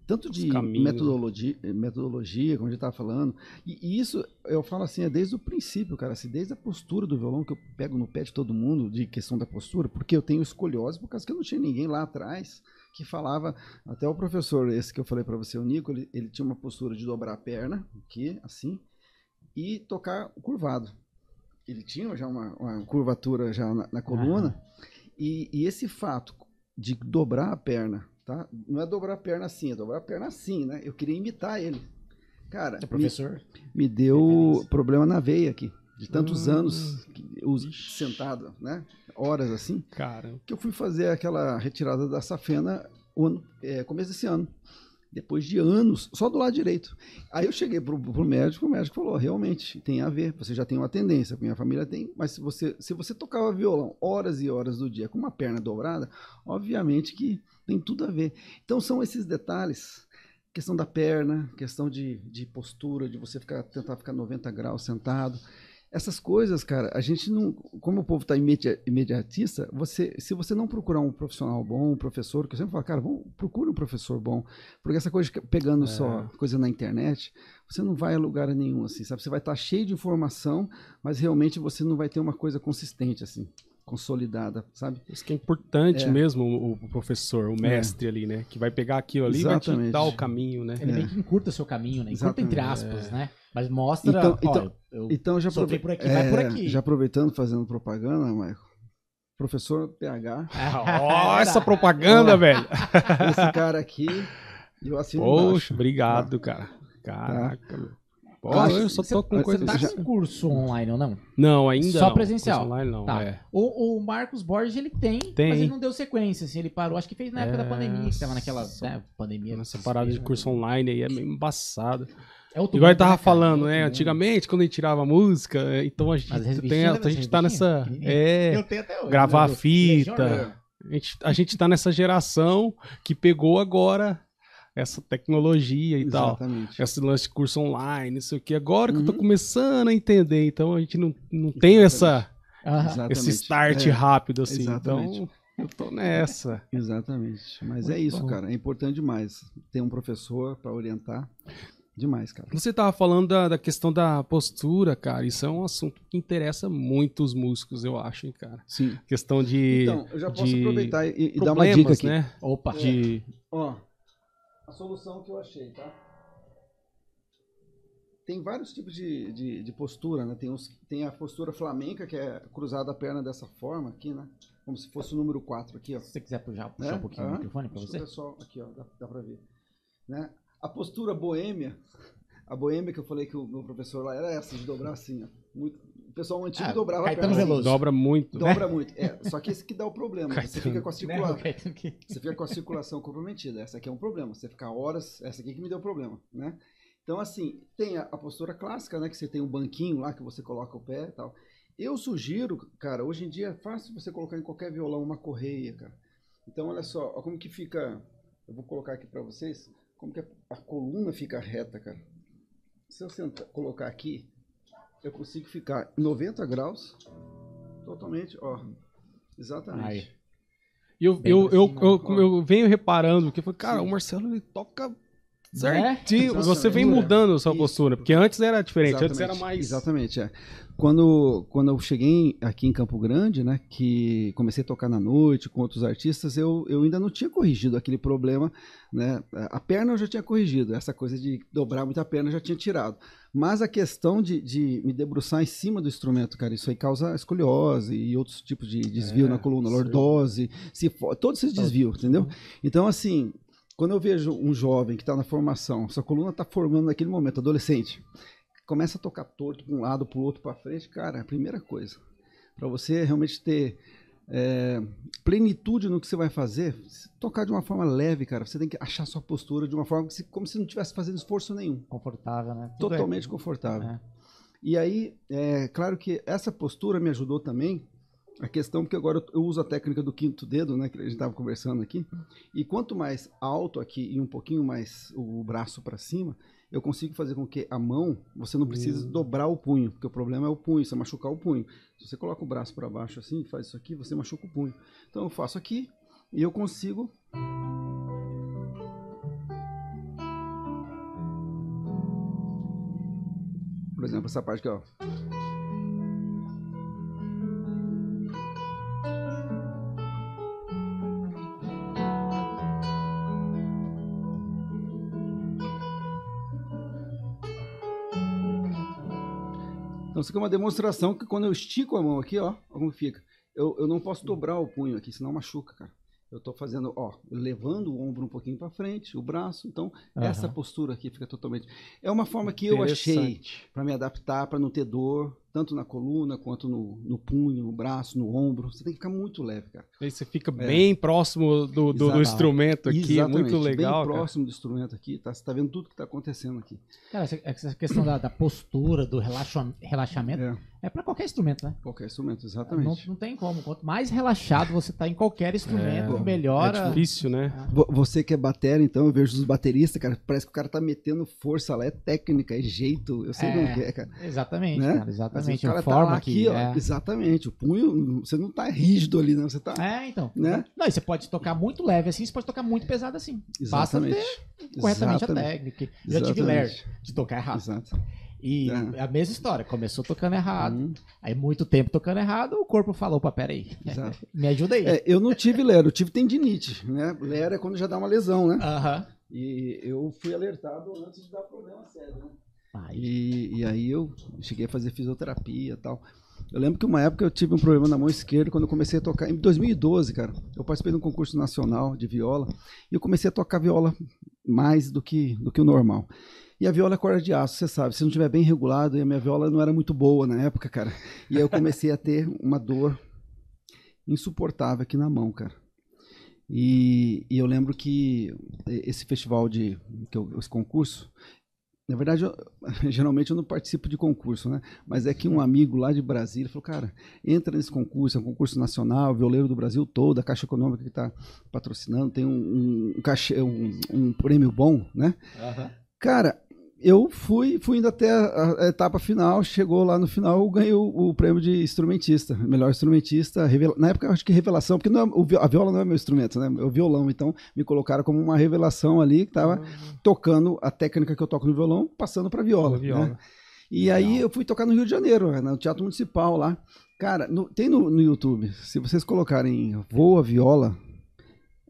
Tanto de caminhos. metodologia, metodologia, como a gente estava falando, e, e isso eu falo assim, é desde o princípio, cara, assim, desde a postura do violão, que eu pego no pé de todo mundo, de questão da postura, porque eu tenho escoliose, por causa que eu não tinha ninguém lá atrás que falava, até o professor, esse que eu falei para você, o Nico, ele, ele tinha uma postura de dobrar a perna, aqui, assim, e tocar curvado. Ele tinha já uma, uma curvatura já na, na coluna, e, e esse fato de dobrar a perna, tá? Não é dobrar a perna assim, é dobrar a perna assim, né? Eu queria imitar ele. Cara, É me, professor? me deu problema na veia aqui, de tantos Hum. anos eu sentado, né? Horas assim Cara, que eu fui fazer aquela retirada da safena ano, é, começo desse ano. Depois de anos, só do lado direito. Aí eu cheguei pro, pro médico, o médico falou, realmente, tem a ver, você já tem uma tendência, minha família tem, mas se você, se você tocava violão horas e horas do dia com uma perna dobrada, obviamente que tem tudo a ver. Então são esses detalhes, questão da perna, questão de, de postura, de você ficar, tentar ficar 90 graus sentado, essas coisas, cara, a gente não. Como o povo está imediatista, você, se você não procurar um profissional bom, um professor, que eu sempre falo, cara, vamos, procura um professor bom. Porque essa coisa de pegando só coisa na internet, você não vai a lugar nenhum, assim, sabe? Você vai estar cheio de informação, mas realmente você não vai ter uma coisa consistente, assim, consolidada, sabe? isso que é importante É. mesmo, o, o professor, o mestre ali, né? Que vai pegar aquilo ali e vai te dar o caminho, né? Ele meio que encurta o seu caminho, né? Encurta entre aspas, né? Mas mostra, Então- ó, então- eu, Então já aprove- por aqui, vai por aqui. Já aproveitando, fazendo propaganda, Michael. Professor PH, <laughs> Ó, essa propaganda, velho. esse cara aqui, eu assino Poxa, embaixo. obrigado, cara. Caraca, meu. Pô, eu só tô com Você coisa... tá já- com curso online ou não? Não, ainda Só não. presencial. Curso Online não, Tá. é. O, o Marcos Borges, ele tem, Tem. mas ele não deu sequência, assim, ele parou. Acho que fez na época da É, pandemia, que tava naquela só- né, pandemia. Nessa parada de né? curso online aí é meio embaçado. É outro Igual ele mundo, tava né, cara? falando, né? Antigamente, quando a gente tirava música, então a gente, tem, lembra a gente tá nessa. É, Eu tenho até hoje. gravar né, do fita. A gente, a gente tá nessa geração que pegou agora essa tecnologia e tal. Exatamente. Esse lance de curso online, não sei o que. Agora que eu tô Uhum. começando a entender, então a gente não, não tem essa, esse start É, rápido assim. exatamente. Então eu tô nessa. Exatamente. Mas Muito é isso, bom. cara. É importante demais ter um professor para orientar. Demais, cara. Você tava falando da, da questão da postura, cara. Isso é um assunto que interessa muito os músicos, eu acho, hein, cara. Sim. Questão de. Então, eu já posso aproveitar e, e dar uma dica aqui. né? Opa. De. Ó, a solução que eu achei, tá? Tem vários tipos de, de, de postura, né? Tem, os, tem a postura flamenca, que é cruzada a perna dessa forma aqui, né? Como se fosse o número 4 aqui, ó. Se você quiser puxar, puxar né? um pouquinho Ah, o microfone pra deixa você. só aqui, ó, dá, dá pra ver. Né? A postura boêmia, a boêmia que eu falei que o meu professor lá era essa, de dobrar assim, ó. Muito, pessoal antigo Ah, dobrava Caetano a perna Veloso. Dobra muito. né? Dobra <laughs> muito. É, só que esse que dá o problema. Você fica com a Né, circulação. Caetano que- Você fica com a circulação comprometida. Essa aqui é um problema. Você ficar horas, essa aqui que me deu problema, né? Então, assim, tem a, a postura clássica, né? Que você tem um banquinho lá que você coloca o pé e tal. Eu sugiro, cara, hoje em dia é fácil você colocar em qualquer violão uma correia, cara. Então, olha só, ó, como que fica. Eu vou colocar aqui pra vocês. Como que a, a coluna fica reta, cara. Se eu sentar, colocar aqui, eu consigo ficar em 90 graus, totalmente, ó. Exatamente. Aí. E eu, Bem eu, eu, eu, eu venho reparando, que eu falei, cara, Sim. o Marcelo ele toca? Certinho. Exatamente. Você vem mudando a sua Isso. postura, porque antes era diferente, antes era Exatamente, mais. Exatamente, é. Quando, quando eu cheguei aqui em Campo Grande, né, que comecei a tocar na noite com outros artistas, eu, eu ainda não tinha corrigido aquele problema, né, a perna eu já tinha corrigido, essa coisa de dobrar muita perna eu já tinha tirado, mas a questão de, de me debruçar em cima do instrumento, cara, isso aí causa escoliose e outros tipos de desvio É, na coluna, lordose, se for, todos esses desvios, entendeu? Então, assim, quando eu vejo um jovem que está na formação, sua coluna está formando naquele momento, adolescente, começa a tocar torto para um lado, para o outro, para frente, cara, é a primeira coisa. Para você realmente ter é, plenitude no que você vai fazer, tocar de uma forma leve, cara. Você tem que achar sua postura de uma forma se- como se não estivesse fazendo esforço nenhum. Confortável, né? Tudo é- Totalmente confortável. É. E aí, é claro que essa postura me ajudou também A questão, porque agora eu uso a técnica do quinto dedo, né? Que a gente estava conversando aqui. E quanto mais alto aqui e um pouquinho mais o braço para cima, eu consigo fazer com que a mão, você não precise dobrar o punho, porque o problema é o punho, você machucar o punho. Se você coloca o braço para baixo assim, faz isso aqui, você machuca o punho. Então eu faço aqui e eu consigo. Por exemplo, essa parte aqui, ó. Isso aqui é uma demonstração que quando eu estico a mão aqui, ó, como fica. Eu, eu não posso dobrar o punho aqui, senão machuca, cara. Eu tô fazendo, ó, levando o ombro um pouquinho para frente, o braço. Então, essa postura aqui fica totalmente. É uma forma que eu achei para me adaptar, para não ter dor, tanto na coluna quanto no, no punho, no braço, no ombro. Você tem que ficar muito leve, cara. Aí você fica bem próximo do, do- do instrumento aqui, Exatamente, muito legal, Bem cara. próximo do instrumento aqui, tá? Você tá vendo tudo que tá acontecendo aqui. Cara, essa, essa questão da, da postura, do relaxa- relaxamento, É, é pra qualquer instrumento, né? qualquer instrumento, Não, exatamente. não tem como. Quanto mais relaxado você tá em qualquer instrumento, É melhora. difícil, né? Vo- Você que é batera, então, eu vejo os bateristas, cara, parece que o cara tá metendo força lá, é técnica, é jeito, eu sei É. que é, cara. Exatamente, Né? cara. Exatamente. o A cara tá forma lá que. aqui, ó, é. exatamente, o punho, você não tá rígido ali, né? Você tá... É, então. Né? Não, e você pode tocar muito leve assim, você pode tocar muito pesado assim. Basta Exatamente. ter corretamente Exatamente. a técnica. Eu já tive ler de tocar errado. Exato. E É. a mesma história, começou tocando errado. Hum, Aí muito tempo tocando errado, o corpo falou, pá, peraí, <laughs> me ajuda aí. É, eu não tive lera, eu tive tendinite, né? Lera é quando já dá uma lesão, né? Aham. E eu fui alertado antes de dar problema sério, né? Aí, E, e aí eu cheguei a fazer fisioterapia e tal. Eu lembro que uma época eu tive um problema na mão esquerda quando eu comecei a tocar. Em 2012, cara, eu participei de um concurso nacional de viola e eu comecei a tocar viola mais do que, do que o normal. E a viola é corda de aço, você sabe. Se não tiver bem regulado, e a minha viola não era muito boa na época, cara. E aí eu comecei a ter uma dor insuportável aqui na mão, cara. E, e eu lembro que esse festival de que eu, esse concurso, na verdade, eu- <laughs> geralmente eu não participo de concurso, né? Mas é que um amigo lá de Brasília falou, cara, entra nesse concurso, é um concurso nacional, violeiro do Brasil todo, a Caixa Econômica que está patrocinando, tem um, um, um cachê, um, um prêmio bom, né? Cara, eu fui, fui indo até a, a etapa final, chegou lá no final, eu ganhei o, o prêmio de instrumentista, melhor instrumentista, revela- na época eu acho que revelação, porque não é- a viola não é meu instrumento, né? É o violão, então me colocaram como uma revelação ali, que tava tocando a técnica que eu toco no violão, passando para viola, viola. né? E aí eu fui tocar no Rio de Janeiro, né, no Teatro Municipal lá. Cara, no- tem no, no YouTube, se vocês colocarem Voa Viola,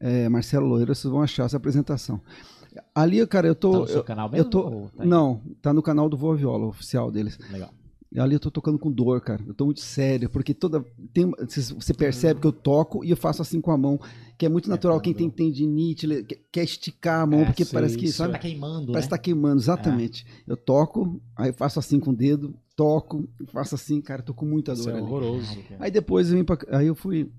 é, Marcelo Loeira, vocês vão achar essa apresentação. Ali, cara, eu tô. tá no seu eu- canal eu mesmo? tô. ou tá? Não, tá no canal do Voa Viola, oficial deles. Legal. E ali eu tô tocando com dor, cara. Eu tô muito sério, porque toda. Tem, você percebe que eu toco e eu faço assim com a mão, que é muito natural. Quem tem tendinite quer- esticar a mão, É, porque sim, parece que, isso sabe? Tá queimando, Parece que né? tá queimando, exatamente. Eu toco, aí faço assim com o dedo, toco, faço assim, cara, tô com muita Isso dor é ali. horroroso. Aí depois eu vim pra, aí eu fui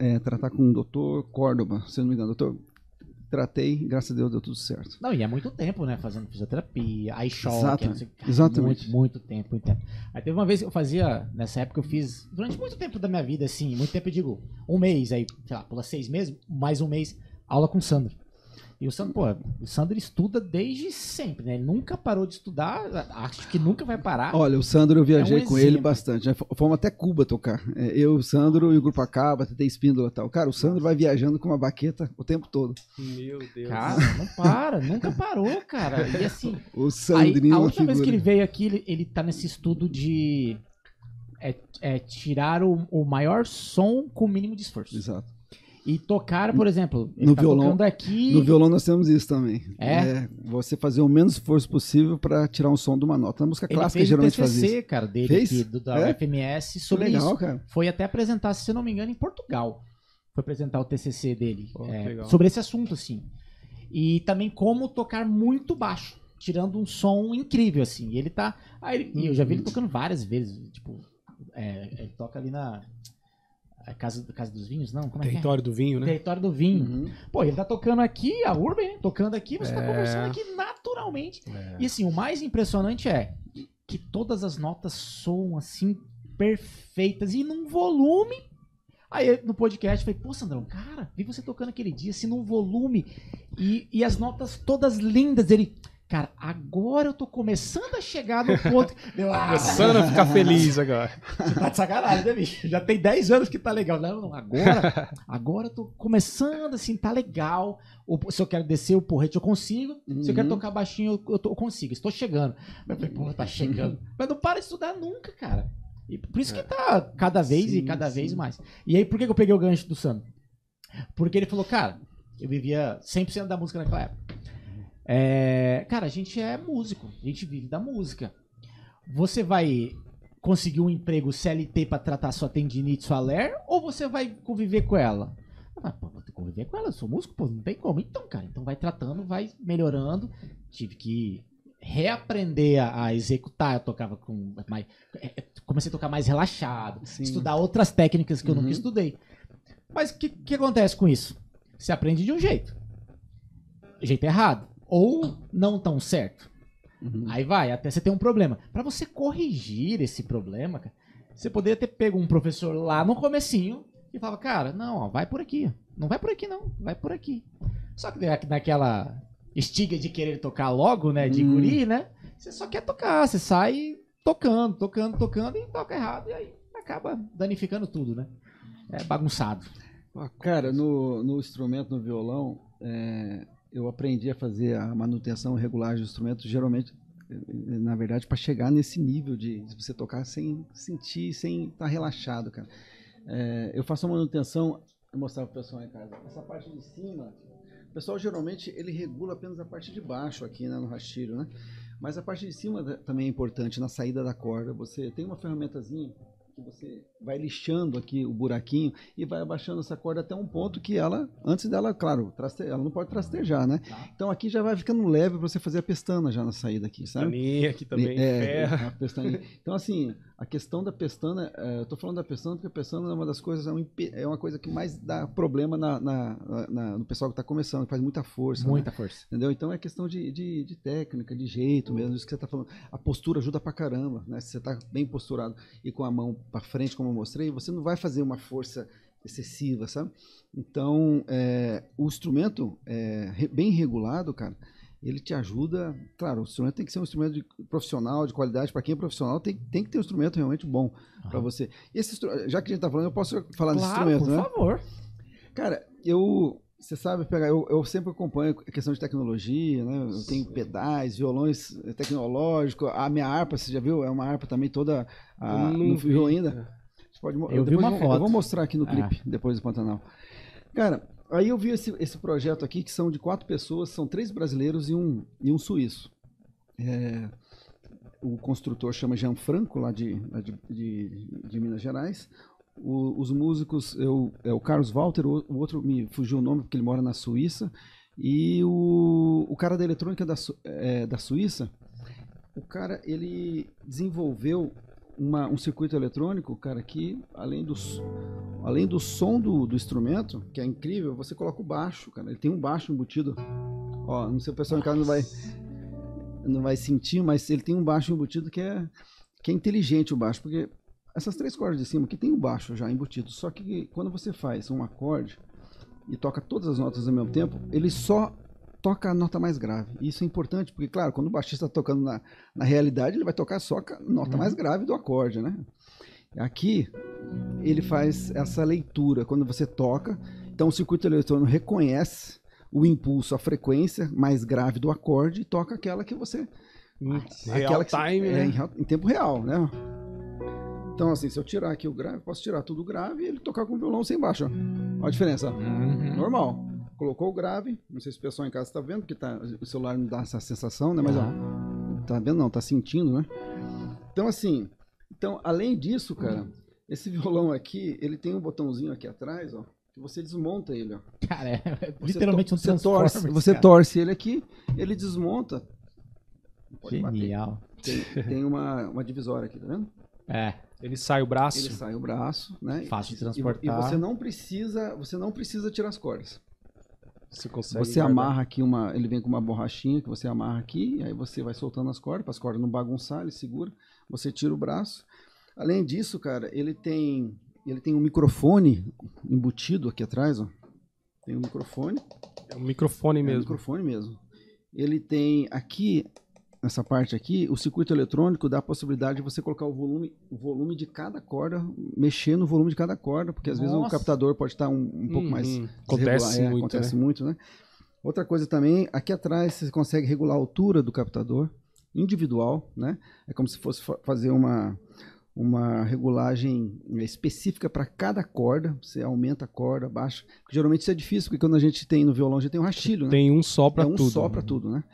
é, tratar com o doutor Córdoba, se eu não me engano, doutor. Tratei, graças a Deus deu tudo certo. Não, e é muito tempo, né? Fazendo fisioterapia, aí choque, Exato, exatamente. Muito, muito tempo, muito tempo. Aí teve uma vez que eu fazia, nessa época eu fiz, durante muito tempo da minha vida, assim, muito tempo eu digo, um mês, aí, sei lá, pula seis meses, mais um mês, aula com o Sandro. E o Sandro, pô, o Sandro estuda desde sempre, né? Ele nunca parou de estudar, acho que nunca vai parar. Olha, o Sandro eu viajei É um com ele bastante. F- fomos até Cuba tocar. É, Eu, o Sandro e o Grupo Acaba, Tete Espíndola e tal. Cara, o Sandro vai viajando com uma baqueta o tempo todo. Meu Deus. Cara, não para, nunca parou, cara. E assim, <laughs> O Aí, Sandrinho a é última vez que ele veio aqui, ele, ele tá nesse estudo de é, é tirar o, o maior som com o mínimo de esforço. Exato. E tocar, por exemplo, ele No tá violão- aqui. No violão nós temos isso também. É? você fazer o menos esforço possível para tirar um som de uma nota. Na música ele clássica fez o geralmente faz TCC, isso. cara, dele Fez? aqui, do, da É? FMS, Que sobre legal, isso. cara. Foi até apresentar, se eu não me engano, em Portugal. Foi apresentar o TCC dele. Pô, é, legal. sobre esse assunto, assim. E também como tocar muito baixo. Tirando um som incrível, assim. E ele tá. Aí ele- e eu já vi ele Uhum. tocando várias vezes. Tipo, é, ele toca ali na. Casa, casa dos Vinhos, não? Como é que é? Território do vinho, né? Território do Vinho. Uhum. Pô, ele tá tocando aqui, a Urban, né? tocando aqui, você tá É. conversando aqui naturalmente. E assim, o mais impressionante é que todas as notas soam assim perfeitas e num volume. Aí no podcast eu falei, pô, Sandrão, cara, vi você tocando aquele dia assim num volume e, e as notas todas lindas. Ele, cara, agora eu tô começando a chegar no ponto. Deu, <laughs> ah, Começando a ficar feliz agora. você tá de sacanagem, né, bicho? Já tem 10 anos que tá legal. Não, não, agora, <laughs> agora eu tô começando assim, tá legal. Se eu quero descer o porrete, eu consigo. Se eu quero Uhum. tocar baixinho, eu, eu consigo. Estou chegando. Mas eu falei, porra, tá chegando. <laughs> Mas não para de estudar nunca, cara. E por isso que tá cada vez e Sim, cada sim. vez mais. E aí, por que eu peguei o gancho do Sandro? Porque ele falou, cara, eu vivia 100% da música naquela época. É, cara, a gente é músico, a gente vive da música. Você vai conseguir um emprego CLT pra tratar sua tendinite, sua ler, ou você vai conviver com ela? Ah, pô, vou ter que conviver com ela, eu sou músico, pô, não tem como. Então, cara, então vai tratando, vai melhorando. Tive que reaprender a, a executar, eu tocava com mais, é, é, comecei a tocar mais relaxado, Sim. estudar outras técnicas que eu nunca Uhum. estudei. Mas o que, que acontece com isso? Você aprende de um jeito. Jeito errado. Ou não tão certo. Uhum. Aí vai, até você ter um problema. Pra você corrigir esse problema, cara, você poderia ter pego um professor lá no comecinho e falava, cara, não, ó, vai por aqui. Não vai por aqui, não. Vai por aqui. Só que na- naquela estiga de querer tocar logo, né? De Hum. guri, né? Você só quer tocar, você sai tocando, tocando, tocando e toca errado. E aí acaba danificando tudo, né? É bagunçado. Cara, no, no instrumento, no violão, é, eu aprendi a fazer a manutenção regular do instrumento, geralmente, eh, na verdade, para chegar nesse nível de, de você tocar sem sentir, sem estar relaxado, cara. É, eu faço a manutenção, vou mostrar pro pessoal em casa. Essa parte de cima, o pessoal geralmente ele regula apenas a parte de baixo aqui né, no rastilho, né? Mas a parte de cima também é importante na saída da corda. Você tem uma ferramentazinha que você vai lixando aqui o buraquinho e vai abaixando essa corda até um ponto que ela, antes dela, claro, traste, ela não pode trastejar, né? Então aqui já vai ficando leve para você fazer a pestana já na saída aqui, sabe? Pestaninha aqui também, É, ferra. Então, assim, a questão da pestana, é, eu tô falando da pestana porque a pestana é uma das coisas, é, um é uma coisa que mais dá problema na, na- na- no pessoal que tá começando, que faz muita força. né? Muita força. Entendeu? Então é questão de, de, de técnica, de jeito mesmo, isso que você tá falando. A postura ajuda pra caramba, né? Se você tá bem posturado e com a mão pra frente, como eu mostrei, você não vai fazer uma força excessiva, sabe? Então, é, o instrumento é, bem regulado, cara, ele te ajuda. Claro, o instrumento tem que ser um instrumento de- profissional, de qualidade. Para quem é profissional, tem, tem que ter um instrumento realmente bom para você. Esse, já que a gente tá falando, eu posso falar desse Claro, instrumento, por né? favor. Cara, eu. Você sabe pegar, eu, eu sempre acompanho a questão de tecnologia, né? Eu tenho pedais, violões eh, tecnológicos. A minha harpa, você já viu? É uma harpa também toda. ah, Eu não viu vi. ainda? Você pode, Eu vi uma vou- foto. Eu vou mostrar aqui no Ah. clipe, depois do Pantanal. Cara, aí eu vi esse, esse projeto aqui, que são de quatro pessoas, são três brasileiros e um, e um suíço. É, o construtor chama Gianfranco, lá de, lá de, de, de Minas Gerais. O- os músicos eu, é o Carlos Walter, o, o outro me fugiu o nome porque ele mora na Suíça. E o, o cara da eletrônica da, é, da Suíça, o cara ele desenvolveu uma- um circuito eletrônico, cara, que além do, além do som do, do instrumento, que é incrível, você coloca o baixo, cara. Ele tem um baixo embutido. Ó, não sei o pessoal em casa não vai, não vai sentir, mas ele tem um baixo embutido que é, que é inteligente o baixo, porque essas três cordas de cima aqui tem o baixo já embutido, só que quando você faz um acorde e toca todas as notas ao mesmo tempo, ele só toca a nota mais grave. Isso é importante, porque, claro, quando o baixista está tocando na, na realidade, ele vai tocar só a nota mais grave do acorde, né? Aqui, ele faz essa leitura quando você toca. Então, o circuito eletrônico reconhece o impulso, a frequência mais grave do acorde e toca aquela que você Real aquela que você- time, é, né? em, em tempo real, né? Então, assim, se eu tirar aqui o grave, posso tirar tudo grave e ele tocar com o violão sem baixo. Ó. Olha a diferença. Uhum. Normal. Colocou o grave, não sei se o pessoal em casa está vendo, porque tá, o celular não dá essa sensação, né? Mas, ó, tá vendo? Não, tá sentindo, né? Então, assim, então, além disso, cara, esse <laughs> violão aqui, ele tem um botãozinho aqui atrás, ó, que você desmonta ele, ó. Cara, é Você literalmente um você torce, você cara. torce ele aqui, ele desmonta. Pode bater. Genial. Tem, tem uma, uma divisória aqui, tá vendo? É, Ele sai o braço. Ele sai o braço, né? Fácil de E- transportar. E, você não precisa, você não precisa tirar as cordas. Você consegue. Você amarra aqui uma, ele vem com uma borrachinha que você amarra aqui, e aí você vai soltando as cordas, para as cordas não bagunçar, ele segura. Você tira o braço. Além disso, cara, ele tem ele tem um microfone embutido aqui atrás, ó. Tem um microfone. É um microfone É um mesmo. microfone mesmo. Ele tem aqui, nessa parte aqui, o circuito eletrônico dá a possibilidade de você colocar o volume, o volume de cada corda, mexer no volume de cada corda, porque às vezes o Nossa. captador pode estar um, um pouco Uhum. mais Acontece é, muito, acontece né? muito, né? Outra coisa também, aqui atrás você consegue regular a altura do captador individual, né? É como se fosse fa- fazer uma uma regulagem específica para cada corda, você aumenta a corda, baixa. Porque geralmente isso é difícil, porque quando a gente tem no violão, a gente tem um rastilho, né? Tem um só pra é um tudo. só para tudo, né?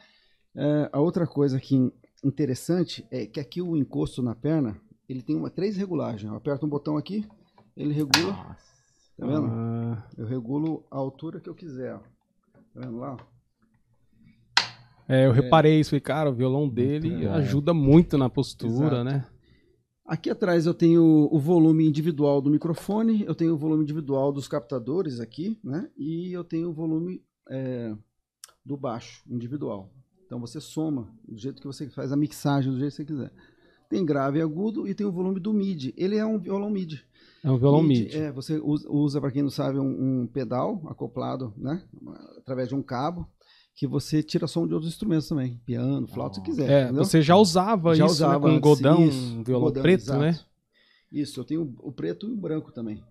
É, a outra coisa aqui interessante é que aqui o encosto na perna, ele tem uma, três regulagens. Eu aperto um botão aqui, ele regula, tá vendo? Ah, Eu regulo a altura que eu quiser, ó. Tá vendo lá? é, eu reparei isso. Falei, cara, o violão dele ajuda muito na postura, Exato. né? Aqui atrás eu tenho o volume individual do microfone, eu tenho o volume individual dos captadores aqui, né? E eu tenho o volume é, do baixo individual. Então você soma do jeito que você faz a mixagem, do jeito que você quiser. Tem grave e agudo e tem o volume do MIDI. Ele é um violão MIDI. É um violão MIDI. É, você usa, para quem não sabe, um, um pedal acoplado, né? Através de um cabo, que você tira som de outros instrumentos também. Piano, flauta, se quiser. É, entendeu? você já usava Já isso usava né, com um godão, isso, um violão godão, preto, exato. né? Isso, eu tenho o preto e o branco também.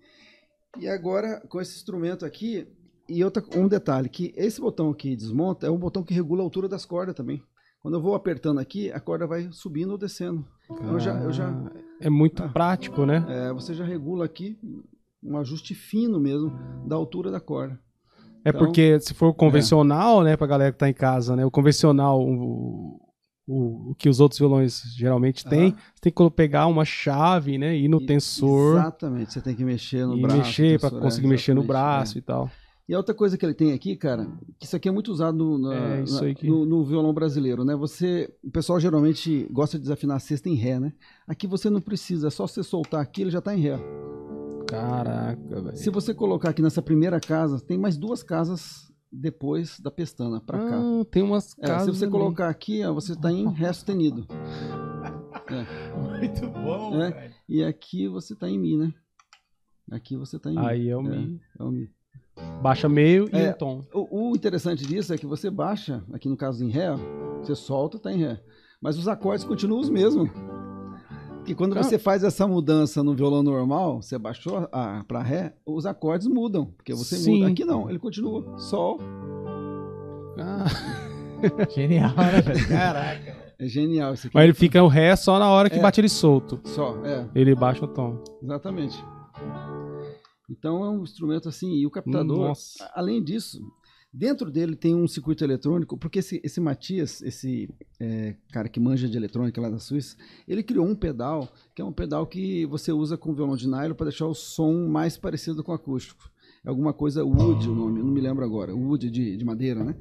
E agora, com esse instrumento aqui, e outra, um detalhe, que esse botão aqui desmonta é um botão que regula a altura das cordas também. Quando eu vou apertando aqui, a corda vai subindo ou descendo. Então eu já, eu já, É muito Ah. prático, né? é, você já regula aqui um ajuste fino mesmo da altura da corda. É Então- porque se for convencional, né, pra galera que tá em casa, né, o convencional, o, o, o que os outros violões geralmente têm, Aham. você tem que pegar uma chave, né, ir no E- tensor Exatamente, você tem que mexer no e braço. mexer pra tensor, é, conseguir mexer no braço é. e tal. E a outra coisa que ele tem aqui, cara, que isso aqui é muito usado no, na- É, na- que- no- no violão brasileiro, né? Você, o pessoal geralmente gosta de desafinar a sexta em ré, né? Aqui você não precisa, é só você soltar aqui, ele já tá em ré. Caraca, velho. Se você colocar aqui nessa primeira casa, tem mais duas casas depois da pestana pra cá. Ah, tem umas É, casas se você colocar aqui, ó, você tá em ré sustenido. <laughs> Muito bom, É. velho. E aqui você tá em mi, né? Aqui você tá em mi. Aí é o mi. É o mi. Baixa meio e É. um tom. O, o interessante disso é que você baixa, aqui no caso em Ré, você solta, tá em Ré. Mas os acordes continuam os mesmos. Porque quando Ah. você faz essa mudança no violão normal, você baixou a, pra Ré, os acordes mudam. Porque você Sim. muda. Aqui não, ele continua. Sol. Ah, <laughs> Genial, né, velho? <laughs> Caraca. É genial isso aqui. Mas ele fica o ré só na hora que É. bate ele solto. Só, é, Ele baixa o tom. exatamente. Então é um instrumento assim, e o captador, Nossa. além disso, dentro dele tem um circuito eletrônico, porque esse, esse Matias, esse é, cara que manja de eletrônica lá da Suíça, ele criou um pedal, que é um pedal que você usa com violão de nylon para deixar o som mais parecido com o acústico. É alguma coisa wood o nome, não me lembro agora, wood de, de madeira, né?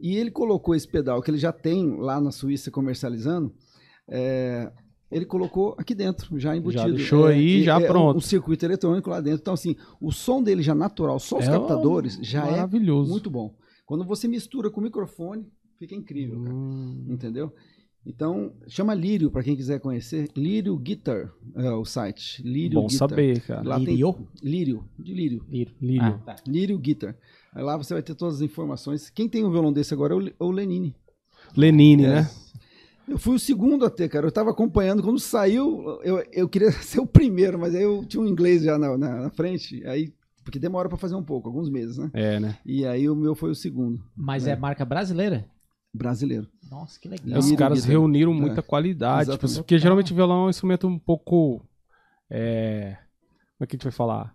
E ele colocou esse pedal que ele já tem lá na Suíça comercializando, é, ele colocou aqui dentro, já embutido. deixou aí, e- já é pronto. Um, um circuito eletrônico lá dentro. Então, assim, o som dele já natural, só os É captadores, já é Maravilhoso. muito bom. Quando você mistura com o microfone, fica incrível, cara. Hum. Entendeu? Então, chama Lírio, para quem quiser conhecer. Lírio Guitar é o site. Lírio Bom Guitar. saber, cara. Lá Lírio? tem Lírio, de Lírio. Lírio. Lírio. Ah, tá. Lírio Guitar. Aí lá você vai ter todas as informações. Quem tem um violão desse agora é o, Le- o Lenine. Lenine, É. né? Eu fui o segundo a ter, cara. Eu tava acompanhando. Quando saiu, eu, eu queria <laughs> ser o primeiro, mas aí eu tinha um inglês já na, na, na frente. Aí, porque demora para fazer um pouco, alguns meses, né? É, né? E aí o meu foi o segundo, Mas é marca brasileira? brasileiro. Nossa, que É, legal. Os caras reuniram É. muita qualidade. tipo, Exatamente. porque geralmente violão é um instrumento um pouco. É, como é que a gente vai falar?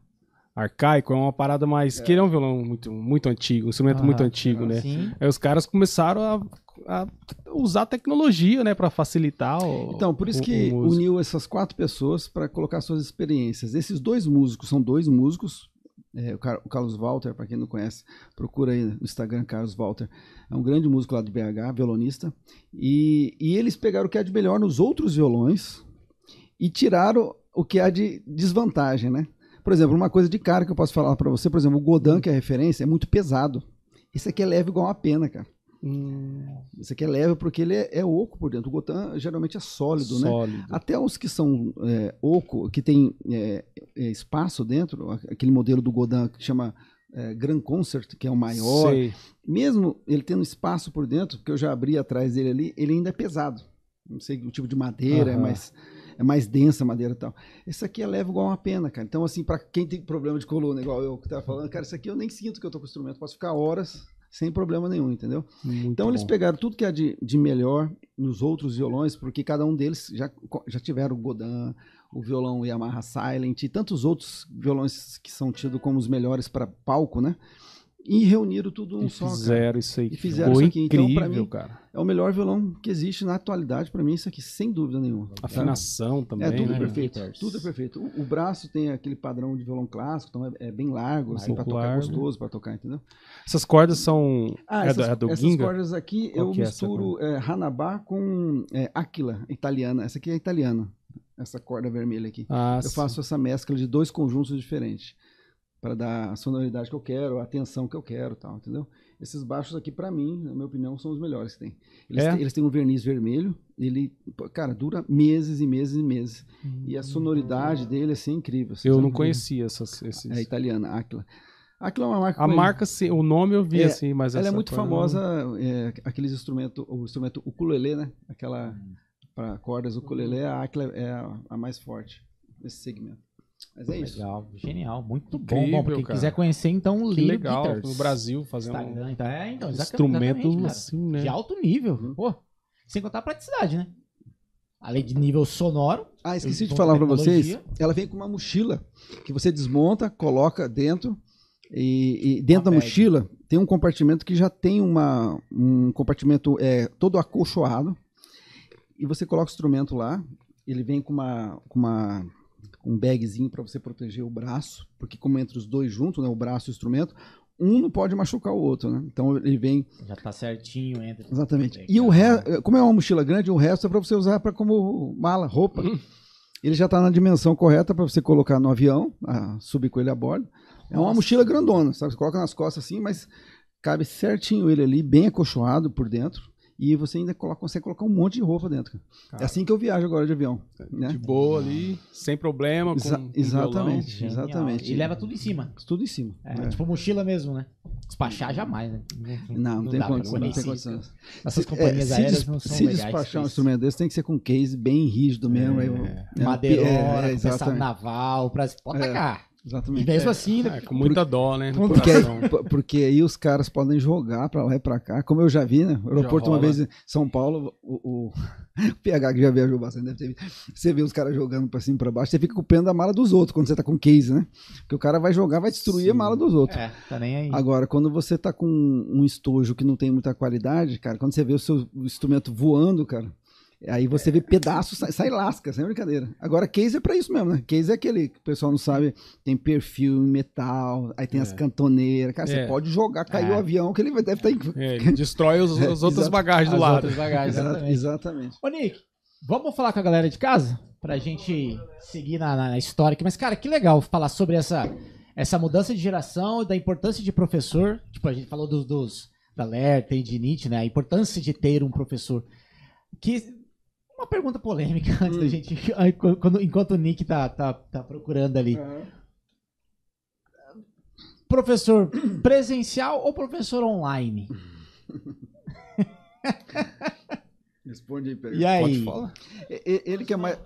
Arcaico, é uma parada mais. Que ele é um violão muito, muito antigo, um instrumento muito Aham. antigo, né? Sim. Aí os caras começaram a, a usar tecnologia, né, pra facilitar o. Então, por isso o- que o uniu essas quatro pessoas para colocar suas experiências. Esses dois músicos são dois músicos. É, o, Car- o Carlos Walter, para quem não conhece, procura aí no Instagram Carlos Walter. É um grande músico lá de BH, violonista. E, e eles pegaram o que há de melhor nos outros violões e tiraram o que há de desvantagem, né? Por exemplo, uma coisa de cara que eu posso falar para você, por exemplo, o Godin, que é a referência, é muito pesado. Esse aqui é leve igual uma pena, cara. Esse aqui é leve porque ele é, é oco por dentro. O Gotan geralmente é sólido, né? Sólido. Até os que são é, oco, que tem é, é, espaço dentro, aquele modelo do Godin que chama é, Grand Concert, que é o maior, Sei. mesmo ele tendo espaço por dentro, porque eu já abri atrás dele ali, ele ainda é pesado. Não sei o tipo de madeira, mais é mais densa a madeira e tal. Esse aqui é leve igual uma pena, cara. Então, assim, pra quem tem problema de coluna, igual eu que tava falando, cara, isso aqui eu nem sinto que eu tô com o instrumento. Posso ficar horas sem problema nenhum, entendeu? Muito Então eles bom. pegaram tudo que há de, de melhor nos outros violões, porque cada um deles já, já tiveram o Godin, o violão Yamaha Silent e tantos outros violões que são tidos como os melhores para palco, né? E reuniram tudo num E só. cara. fizeram isso aí. E fizeram Ficou isso aqui. Então, incrível, pra mim, cara. É o melhor violão que existe na atualidade para mim, isso aqui, sem dúvida nenhuma. tá? Afinação também, É tudo né? perfeito. Peters. Tudo é perfeito. O, o braço tem aquele padrão de violão clássico, então é, é bem largo, assim, para tocar largo. gostoso, para tocar, entendeu? Essas cordas são. Ah, é, essas, do, é do essas Ginga? cordas aqui Qual eu é misturo é, Hanabá com é, Aquila, italiana. Essa aqui é italiana, essa corda vermelha aqui. Ah, eu sim. faço essa mescla de dois conjuntos diferentes para dar a sonoridade que eu quero, a atenção que eu quero, tal, entendeu? Esses baixos aqui para mim, na minha opinião, são os melhores que tem. Eles, É? têm, eles têm um verniz vermelho, ele, cara, dura meses e meses e meses. E a sonoridade dele assim, é incrível. assim, Eu sabe? não conhecia essas, esses. É italiana, Aquila. Aquila é uma marca A marca, sim, o nome eu vi É, assim, mas ela é muito famosa, é, aqueles instrumentos, o instrumento ukulele, né? Aquela Hum. para cordas ukulele, a Aquila é a, a mais forte nesse segmento. Mas é isso. Legal, genial, muito bom. Incrível, bom, pra quem cara. quiser conhecer, então, Que legal. Guitars. No Brasil, fazendo um Instagram, então, é, então, assim, né? De alto nível. Uhum. Pô, sem contar a praticidade, né? Além de nível sonoro. Ah, esqueci de falar para vocês, ela vem com uma mochila que você desmonta, coloca dentro e, e dentro Uma da bag. mochila tem um compartimento que já tem uma, um compartimento é, todo acolchoado e você coloca o instrumento lá, ele vem com uma, com uma um bagzinho para você proteger o braço, porque como entra os dois juntos, né, o braço e o instrumento, um não pode machucar o outro, né? Então ele vem Já tá certinho, entra. Exatamente. E o resto, como é uma mochila grande, o resto é para você usar para como mala, roupa. Ele já está na dimensão correta para você colocar no avião, ah, subir com ele a bordo. É uma Nossa. mochila grandona, sabe? Você coloca nas costas assim, mas cabe certinho ele ali, bem acolchoado por dentro. E você ainda coloca, consegue colocar um monte de roupa dentro. cara. Cara. É assim que eu viajo agora de avião. Né? De boa ali, sem problema. Com, Exa- com exatamente. violão. Exatamente. E leva tudo em cima. Tudo em cima. É, É. tipo mochila mesmo, né? Despachar jamais, né? Não, não, tem dá pra condição. Não tem condição. Essas Se- companhias é, se aéreas des- não são Se legais. despachar um instrumento desse, tem que ser com case bem rígido mesmo. aí é, Madeirona, é, pesado exatamente. naval, pra... pode É. tacar. E Exatamente. mesmo assim, né? É, com muita dó, né? Porque, porque aí os caras podem jogar pra lá e pra cá. Como eu já vi, né? O aeroporto uma vez em São Paulo, o, o, <laughs> o PH que já viajou bastante deve ter visto. Você vê os caras jogando pra cima e pra baixo, você fica com o pena da mala dos outros quando você tá com case, né? Porque o cara vai jogar, vai destruir a Sim. mala dos outros. É, tá nem aí. Agora, quando você tá com um estojo que não tem muita qualidade, cara, quando você vê o seu instrumento voando, cara, aí você vê pedaços, sai, sai lasca, sem brincadeira. Agora, case é pra isso mesmo, né? Case é aquele que o pessoal não sabe, tem perfil em metal, aí tem as É. cantoneiras. Cara, você É. pode jogar, cair É. o avião, que ele vai- deve estar em. É, ele destrói os, <laughs> as outras Exato. bagagens do As lado. outras bagagens, Exa- exatamente. Exatamente. Ô, Nick, vamos falar com a galera de casa? Pra gente seguir na, na- na história aqui. Mas, cara, que legal falar sobre essa, essa mudança de geração e da importância de professor. Tipo, a gente falou dos, dos da Lerta e de Nietzsche, né? A importância de ter um professor. Que. Uma pergunta polêmica <laughs> antes da gente. <laughs> Quando, enquanto o Nick tá, tá, tá procurando ali. Professor presencial ou professor online? Responde aí, Pedro. E aí? Pode falar. Ele que é mais.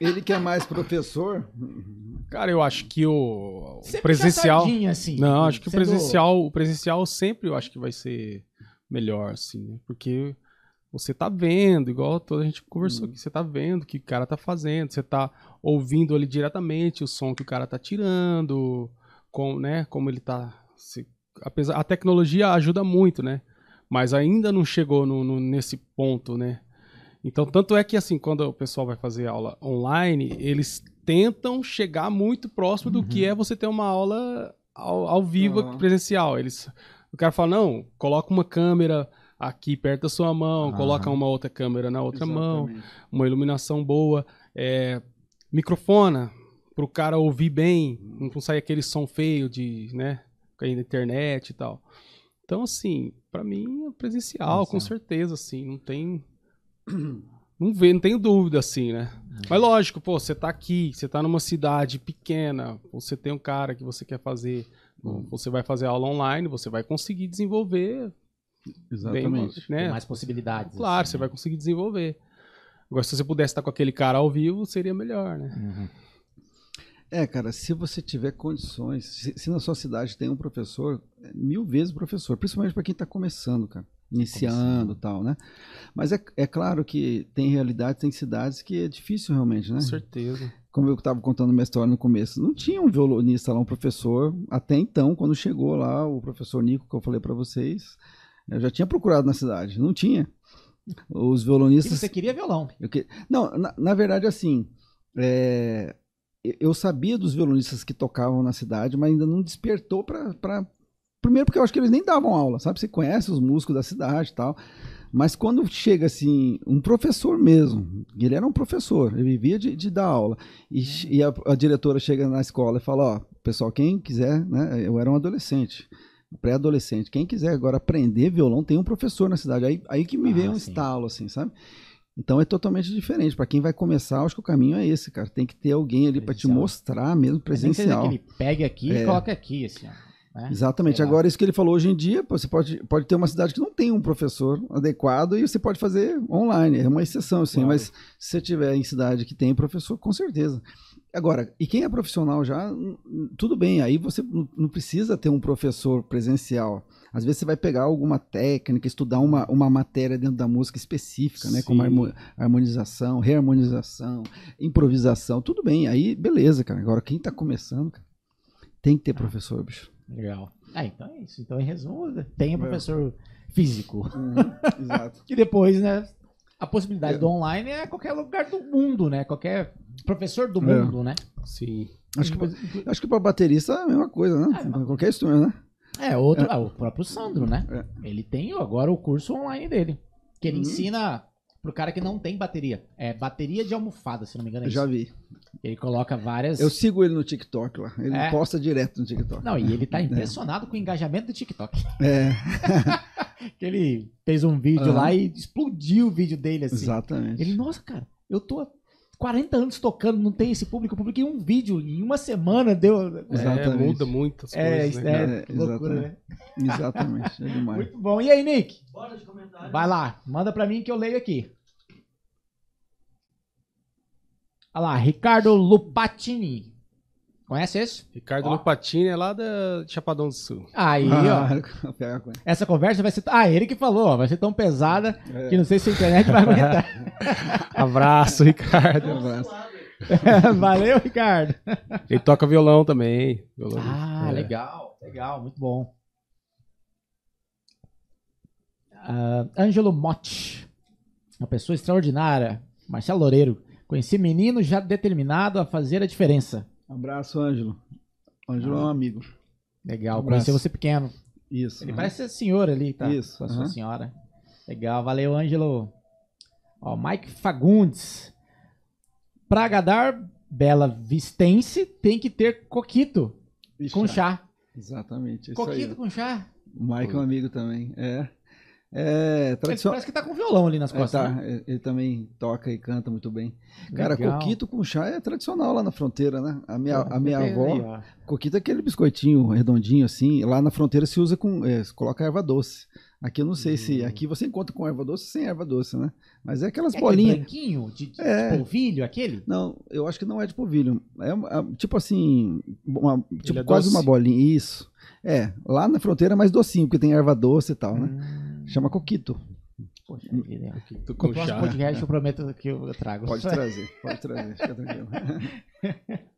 Ele que é mais professor. Cara, eu acho que o, presencial. assim, Não, acho que o presencial, o presencial sempre eu acho que vai ser melhor, assim, né? Porque você tá vendo, igual toda a gente conversou aqui, você tá vendo o que o cara tá fazendo, você tá ouvindo ali diretamente o som que o cara tá tirando, com, né, como ele tá. se- apesar, a tecnologia ajuda muito, né? Mas ainda não chegou no, no- nesse ponto, né? Então, tanto é que, assim, quando o pessoal vai fazer aula online, eles tentam chegar muito próximo do que é você ter uma aula ao, ao vivo, Aham. presencial. Eles, o cara fala, não, coloca uma câmera aqui perto da sua mão, Aham. coloca uma outra câmera na outra mão, Exatamente. uma iluminação boa, é, microfona para o cara ouvir bem, não sair aquele som feio de, né, cair na internet e tal. Então, assim, pra mim é presencial, com certeza, assim, não tem. Não vê, não tenho dúvida, assim, né? Mas lógico, pô, você tá aqui, você tá numa cidade pequena, você tem um cara que você quer fazer, você vai fazer aula online, você vai conseguir desenvolver Exatamente. bem, né? Tem mais possibilidades. Claro, assim, você né? vai conseguir desenvolver. Agora, se você pudesse estar com aquele cara ao vivo, seria melhor, né? Uhum. É, cara, se você tiver condições, se, se na sua cidade tem um professor, é mil vezes professor, principalmente para quem está começando, cara, iniciando e tal, né? Mas é, é claro que tem realidades, tem cidades que é difícil realmente, né? Com certeza. Como eu estava contando minha história no começo, não tinha um violonista lá, um professor, até então, quando chegou lá o professor Nico, que eu falei para vocês, eu já tinha procurado na cidade, não tinha. Os E violonistas. você queria violão. Que- Não, na, na verdade, assim, é, eu- sabia dos violonistas que tocavam na cidade, mas ainda não despertou para. Pra... Primeiro, porque eu acho que eles nem davam aula, sabe? Você conhece os músicos da cidade e tal. Mas quando chega, assim, um professor mesmo, ele era um professor, ele vivia de, de dar aula, e, ch- e a, a diretora chega na escola e fala: Ó, pessoal, quem quiser, né? Eu era um adolescente. Pré-adolescente, quem quiser agora aprender violão, tem um professor na cidade. Aí, aí que me Ah, veio um sim. estalo, assim, sabe? Então é totalmente diferente. Para quem vai começar, acho que o caminho é esse, cara. Tem que ter alguém ali para te Presencial. mostrar mesmo Mas nem que presencial. que ele pegue aqui e É. coloque aqui, assim, ó. né? Exatamente. Sei lá. Agora, isso que ele falou hoje em dia, você pode, pode ter uma cidade que não tem um professor adequado e você pode fazer online. É uma exceção, assim. Claro. Mas se você tiver em cidade que tem professor, com certeza. Agora, e quem é profissional já, tudo bem. Aí você não precisa ter um professor presencial. Às vezes você vai pegar alguma técnica, estudar uma, uma matéria dentro da música específica, né? Como Sim. harmo- harmonização, reharmonização, improvisação, tudo bem. Aí, beleza, cara. Agora, quem tá começando, cara, tem que ter professor, bicho. Legal. Ah, então é isso. Então, em resumo, tem É. professor físico. Exato. <laughs> E depois, né? A possibilidade É. do online é qualquer lugar do mundo, né? Qualquer professor do É. mundo, né? Sim. Acho que, acho que para baterista é a mesma coisa, né? Pra Qualquer instrumento, né? É, outro, ah, o próprio Sandro, né? É. Ele tem agora o curso online dele. Que ele Uhum. ensina pro cara que não tem bateria. É bateria de almofada, se não me engano. É Eu já vi. Ele coloca várias. Eu sigo ele no TikTok lá. Ele É. posta direto no TikTok. Não, e ele tá impressionado com o engajamento do TikTok. É, <laughs> Que ele fez um vídeo Aham. lá e explodiu o vídeo dele assim. exatamente. Ele, nossa, cara, eu tô 40 anos tocando, não tem esse público. Eu publiquei um vídeo em uma semana, deu. É, Exatamente. muda muitas É, coisas, isso né? é, É, que loucura, né? <laughs> Exatamente. É demais. Muito bom. E aí, Nick? Bora de comentário. Vai lá, manda pra mim que eu leio aqui. Olha lá, Ricardo Lupatini. Conhece esse? Ricardo Ó. Lupatini é lá da de Chapadão do Sul. Aí, ó. <laughs> Ah, ele. Essa conversa vai ser. Ah, ele que falou, ó. Vai ser tão pesada É. que não sei se a internet vai aguentar. <laughs> Abraço, Ricardo. Um abraço. <laughs> Valeu, Ricardo. Ele toca violão também. Violão. Ah, É. legal, legal, muito bom. Ah, Ângelo Motti, uma pessoa extraordinária. Marcelo Loureiro, conheci menino já determinado a fazer a diferença. Um abraço, Ângelo. Ângelo é um amigo. Legal, Um conheci você pequeno. Isso. Ele aham. parece ser senhor ali, tá? Isso, Com a sua senhora. Legal, valeu, Ângelo. Ó, Mike Fagundes. Pra agradar Bela Vistense, tem que ter coquito com chá. Exatamente. Coquito com chá? O Mike é um amigo também. É. É Ele parece que tá com violão ali nas É, costas. tá, né? ele- também toca e canta muito bem. Cara, Legal. coquito com chá é tradicional lá na fronteira, né? A minha, Pô, a minha avó, coquito é aquele biscoitinho redondinho assim. Lá na fronteira se usa com, é, coloca erva doce. Aqui eu não sei se, aqui você encontra com erva doce sem erva doce, né? Mas é aquelas É bolinhas. branquinho de, de, É. de polvilho, aquele? Não, eu acho que não é de polvilho. É, é tipo assim, uma- tipo é quase doce? uma bolinha. Isso. É, lá na fronteira é mais docinho, porque tem erva doce e tal, né? Hum, Chama coquito. poxa vida. No próximo podcast eu prometo que eu trago. Pode trazer, pode trazer, fica tranquilo. <laughs>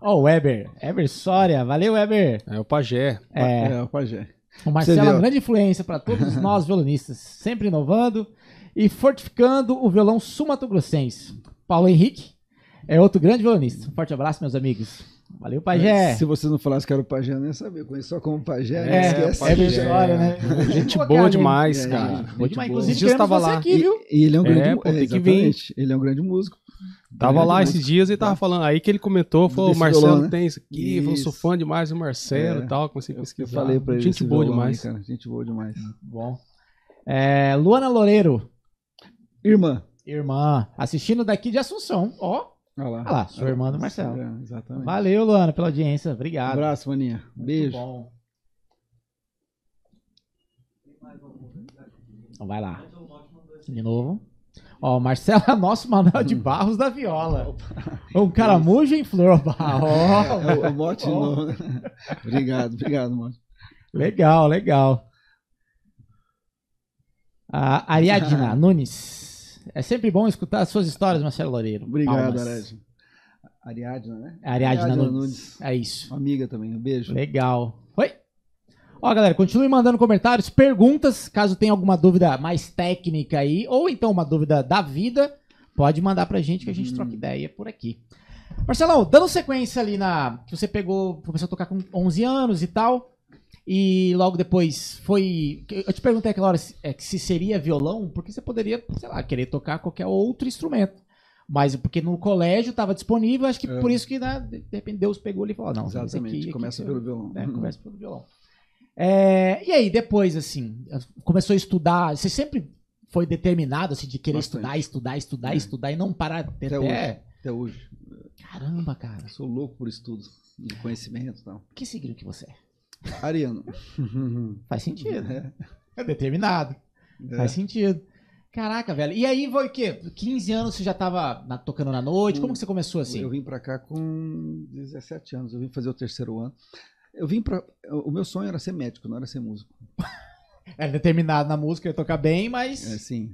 Ó, o Weber. Weber Soria. Valeu, Weber. É o pajé. É, É, o pajé. o Marcelo é uma grande influência para todos nós violonistas. Sempre inovando e fortificando o violão sul-mato-grossense. Paulo Henrique é outro grande violonista. Um forte abraço, meus amigos. Valeu, Pajé. Se você não falasse que era o pajé, eu nem ia saber. Eu conheço só como pajé, É, né? esquece. Pajé. Weber Soria, né? Gente Vou boa ali. demais, É, cara. gente Boa demais. boa. Inclusive, Esses dias queremos tava lá. aqui, viu? E, e ele é um É, grande tem que vir. Ele é um grande músico. Tava Grande lá músico. esses dias e tava falando. Aí que ele comentou, falou: o Marcelo violão, né? tem isso aqui. Falou: sou fã demais do Marcelo É. e tal. Comecei a Eu, pesquisar. eu falei pra ele. Gente boa violão demais. cara. Gente boa demais. Bom. É, Luana Loureiro, Irmã. irmã, assistindo daqui de Assunção. Ó, Olha lá. Olha lá, sua irmã do Marcelo. É, exatamente. valeu, Luana, pela audiência. Um Obrigado. abraço, maninha. Muito Beijo. bom. Então vai lá. De novo. Ó, Marcelo é nosso Manuel de <laughs> Barros da Viola. Um caramujo em flor. Ó, <laughs> É o, é o mote novo. obrigado, obrigado, mote. legal, legal. A Ariadna <laughs> Nunes. É sempre bom escutar as suas histórias, Marcelo Loureiro. Obrigado. Ariadna. Ariadna, né? Ariadna Nunes. É isso. Amiga também. Um beijo. Legal. Oi? Ó, galera, continue mandando comentários, perguntas, caso tenha alguma dúvida mais técnica aí, ou então uma dúvida da vida, pode mandar pra gente que a gente troca ideia por aqui. Marcelão, dando sequência ali na. que você pegou, começou a tocar com 11 anos e tal, e logo depois foi. Eu te perguntei aquela hora se, é, se seria violão, porque você poderia, sei lá, querer tocar qualquer outro instrumento. Mas porque no colégio estava disponível, acho que É. por isso que né, de repente Deus pegou ali e falou: não, Exatamente. aqui- aqui Começa que pelo violão. né, começa pelo violão. É, e aí, depois, assim, começou a estudar. Você sempre foi determinado, assim, de querer Bastante. estudar, estudar, estudar, É. estudar e não parar até. Até hoje. Até hoje. Caramba, cara. Eu sou louco por estudo e conhecimento e tal. Que signo que você é? Ariano. <laughs> Faz sentido. É. É determinado. É. Faz sentido. Caraca, velho. E aí foi o quê? 15 anos você já tava na- tocando na noite? Como que você começou assim? Eu vim pra cá com 17 anos. Eu vim fazer o terceiro ano. Eu vim pra. O meu sonho era ser médico, não era ser músico. <laughs> Era determinado na música, ia tocar bem, mas. É assim,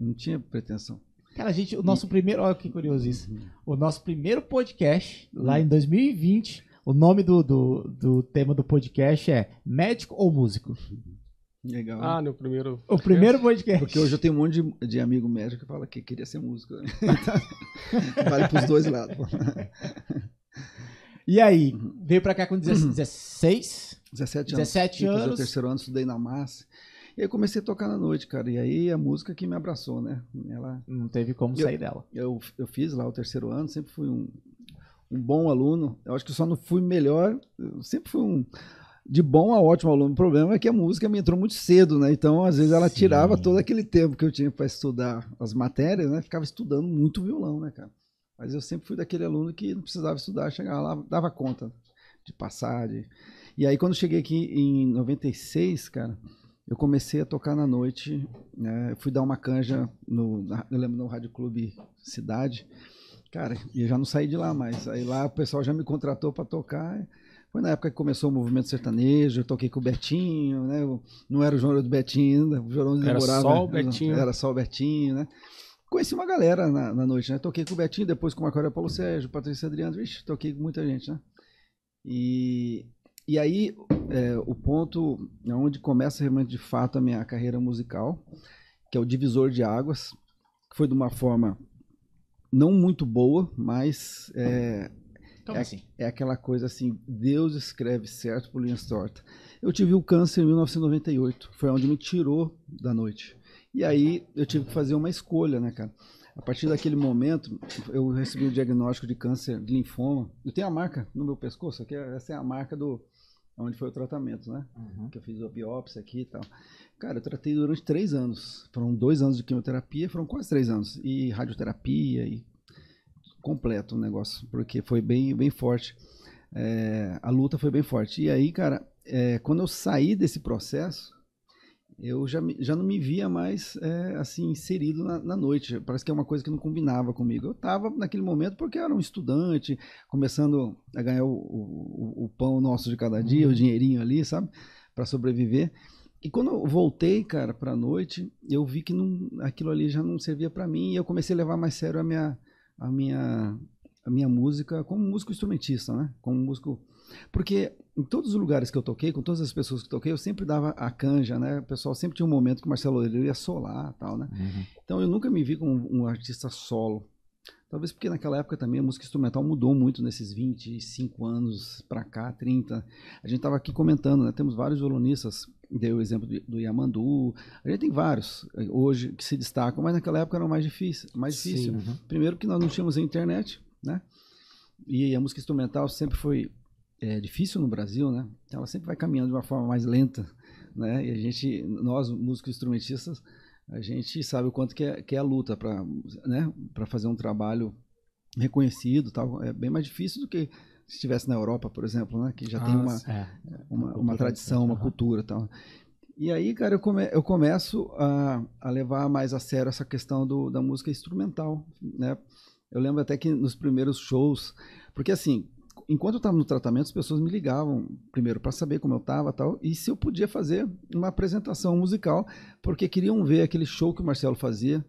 não tinha pretensão. Cara, a gente, o nosso primeiro. Olha que curioso isso. Uhum. O nosso primeiro podcast, lá em 2020, o nome do, do, do tema do podcast é Médico ou Músico? Legal. Ah, no primeiro. O primeiro podcast. Porque hoje eu tenho um monte de, de amigo médico que fala que queria ser músico. né? <laughs> vale pros dois lados. E aí, veio pra cá com 16? 17 anos. 17 Fui fazer anos. o terceiro ano, estudei na massa. E aí comecei a tocar na noite, cara. E aí a música que me abraçou, né? Ela, Não teve como Eu- sair dela. eu, eu fiz lá o terceiro ano, sempre fui um, um bom aluno. Eu acho que só não fui melhor, eu sempre fui um de bom a ótimo aluno. O problema é que a música me entrou muito cedo, né? Então, às vezes, ela Sim. tirava todo aquele tempo que eu tinha para estudar as matérias, né? Ficava estudando muito violão, né, cara? Mas eu sempre fui daquele aluno que não precisava estudar, chegava lá, dava conta de passar. De... E aí, quando cheguei aqui em 96, cara, eu comecei a tocar na noite. Né? Eu fui dar uma canja, no, eu lembro no Rádio Clube Cidade. Cara, eu já não saí de lá mais. Aí lá o pessoal já me contratou para tocar. Foi na época que começou o movimento sertanejo, eu toquei com o Betinho, né? Eu não era o João do Betinho ainda, o João Era demorava. só o Betinho. Era só o Betinho, né? Conheci uma galera na, na noite, né? Toquei com o Betinho, depois com o Marco Paulo Sérgio, Patrícia Adriano, vixe, toquei com muita gente, né? E, e aí, é, o ponto onde começa realmente de fato a minha carreira musical, que é o divisor de águas, que foi de uma forma não muito boa, mas é, É- assim? é aquela coisa assim, Deus escreve certo por linhas tortas. Eu tive o câncer em 1998, foi onde me tirou da noite. E aí eu tive que fazer uma escolha, né, cara? A partir daquele momento, eu recebi o diagnóstico de câncer de linfoma. Eu tenho a marca no meu pescoço, aqui, essa é a marca do onde foi o tratamento, né? Que eu fiz a biópsia aqui e tal. Cara, eu tratei durante três anos. Foram dois anos de quimioterapia, foram quase três anos. E radioterapia e completo o negócio, porque foi bem, bem forte. É, a luta foi bem forte. E aí, cara, é, quando eu saí desse processo, eu já, já não me via mais é, assim inserido na, na noite. Parece que é uma coisa que não combinava comigo. Eu estava naquele momento porque eu era um estudante, começando a ganhar o, o, o pão nosso de cada dia, o dinheirinho ali, sabe, para sobreviver. E quando eu voltei, cara, para a noite, eu vi que não, aquilo ali já não servia para mim e eu comecei a levar mais sério a minha a minha a minha música como músico instrumentista, né? Como músico porque em todos os lugares que eu toquei, com todas as pessoas que toquei, eu sempre dava a canja, né? O pessoal sempre tinha um momento que o Marcelo Loureiro ia solar, tal, né? Então eu nunca me vi como um artista solo. Talvez porque naquela época também a música instrumental mudou muito nesses 25 anos para cá, 30. A gente estava aqui comentando, né? Temos vários violonistas, deu o exemplo do, do Yamandu. A gente tem vários eh, hoje que se destacam, mas naquela época era mais difícil. Mais difícil. Sim, Primeiro que nós não tínhamos a internet, né? E a música instrumental sempre foi é, difícil no Brasil, né? Então ela sempre vai caminhando de uma forma mais lenta, né? E a gente, nós músicos instrumentistas, a gente sabe o quanto que é, que é a luta para né, para fazer um trabalho reconhecido tal. É bem mais difícil do que se estivesse na Europa por exemplo né? Que já tem Ah, uma, É. uma, uma tradição uma cultura tal. E aí cara eu, come, eu começo a, a levar mais a sério essa questão do, da música instrumental né? Eu lembro até que nos primeiros shows porque assim enquanto eu estava no tratamento, as pessoas me ligavam primeiro para saber como eu estava tal, e se eu podia fazer uma apresentação musical, porque queriam ver aquele show que o Marcelo fazia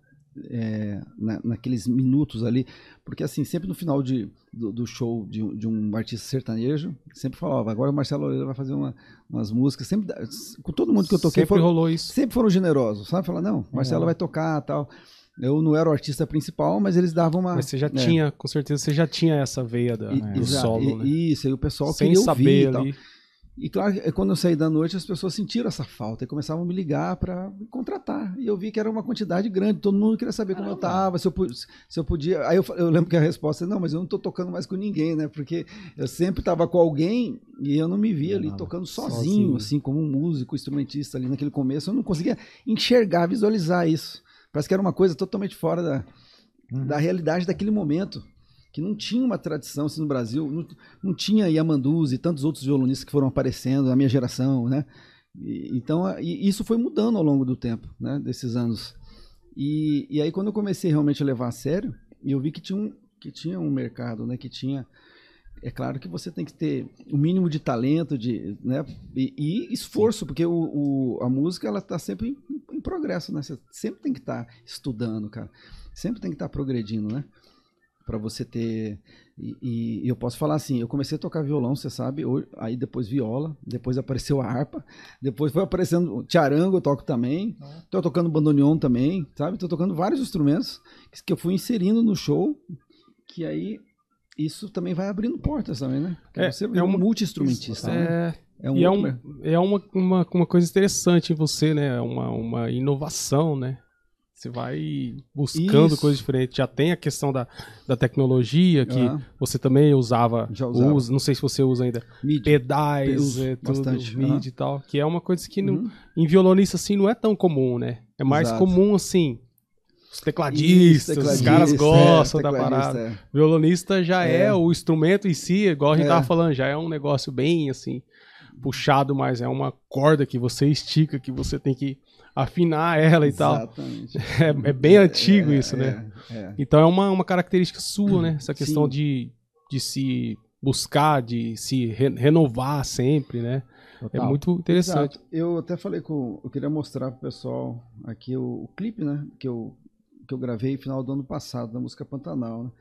é, na, naqueles minutos ali, porque assim, sempre no final de, do, do show de, um- de um artista sertanejo, sempre falava, agora o Marcelo Oliveira vai fazer uma- umas músicas, sempre, com todo mundo que eu toquei, Sempre foram, rolou isso. sempre foram generosos, sabe? Falar, não, Marcelo vai tocar tal. Eu não era o artista principal, mas eles davam uma... Mas você já é. tinha, com certeza, você já tinha essa veia da, E- do exa- solo, e- né? Isso, aí o pessoal Sem queria saber ouvir e tal. ali. E claro, quando eu saí da noite, as pessoas sentiram essa falta e começavam a me ligar para me contratar. E eu vi que era uma quantidade grande, todo mundo queria saber como eu estava, se eu, se eu podia. Aí eu, eu lembro que a resposta é: não, mas eu não estou tocando mais com ninguém, né? Porque eu sempre estava com alguém e eu não me via ali tocando sozinho, sozinho. assim, como um músico, instrumentista ali naquele começo. Eu não conseguia enxergar, visualizar isso. Parece que era uma coisa totalmente fora da, da realidade daquele momento. Que não tinha uma tradição assim no Brasil, não, não tinha Yamandus e tantos outros violonistas que foram aparecendo na minha geração, né? E- então, a- e isso foi mudando ao longo do tempo, né? Desses anos. E, e aí, quando eu comecei realmente a levar a sério, eu vi que tinha um, que tinha um mercado, né? Que tinha. É claro que você tem que ter o mínimo de talento, de, né? E, e esforço, porque o, o- a música ela está sempre em, em progresso, né? Você sempre tem que estar estudando, cara. Sempre tem que estar progredindo, né? Para você ter. E, e- eu posso falar assim: eu comecei a tocar violão, você sabe, hoje- aí depois viola, depois apareceu a harpa, depois foi aparecendo tiarango, eu toco também, tô tocando bandoneon também, sabe? Tô tocando vários instrumentos que- que eu fui inserindo no show, que aí isso também vai abrindo portas também, né? Porque É, você é é um multi-instrumentista. né? É, É um e é, um, é uma, uma, uma coisa interessante em você, né? Uma, uma inovação, né? Você vai buscando Isso. coisas diferentes. Já tem a questão da, da tecnologia, que Ah. você também usava, Já usava. usa, não sei se você usa ainda, pedais, Uso é, tudo, bastante, MIDI aham. e tal, que é uma coisa que não- Uhum. em violonista assim não é tão comum, né? É mais Exato. comum assim, os tecladistas, Isso, os caras tecladista, gostam é, da parada. é. Violonista já é. É. o instrumento em si, igual a gente É. tava falando, já é um negócio bem assim, puxado, mas é uma corda que você estica, que você tem que afinar ela e tal. Exatamente. <laughs> É, é bem antigo É, isso, né? é, é. Então é uma, uma característica sua, né? Essa questão Sim. de, de se buscar, de se re- renovar sempre, né? É Total. muito interessante. Exato. Eu até falei com. Eu queria mostrar pro pessoal aqui o, o clipe, né? Que eu, que eu gravei no final do ano passado, da música Pantanal, né?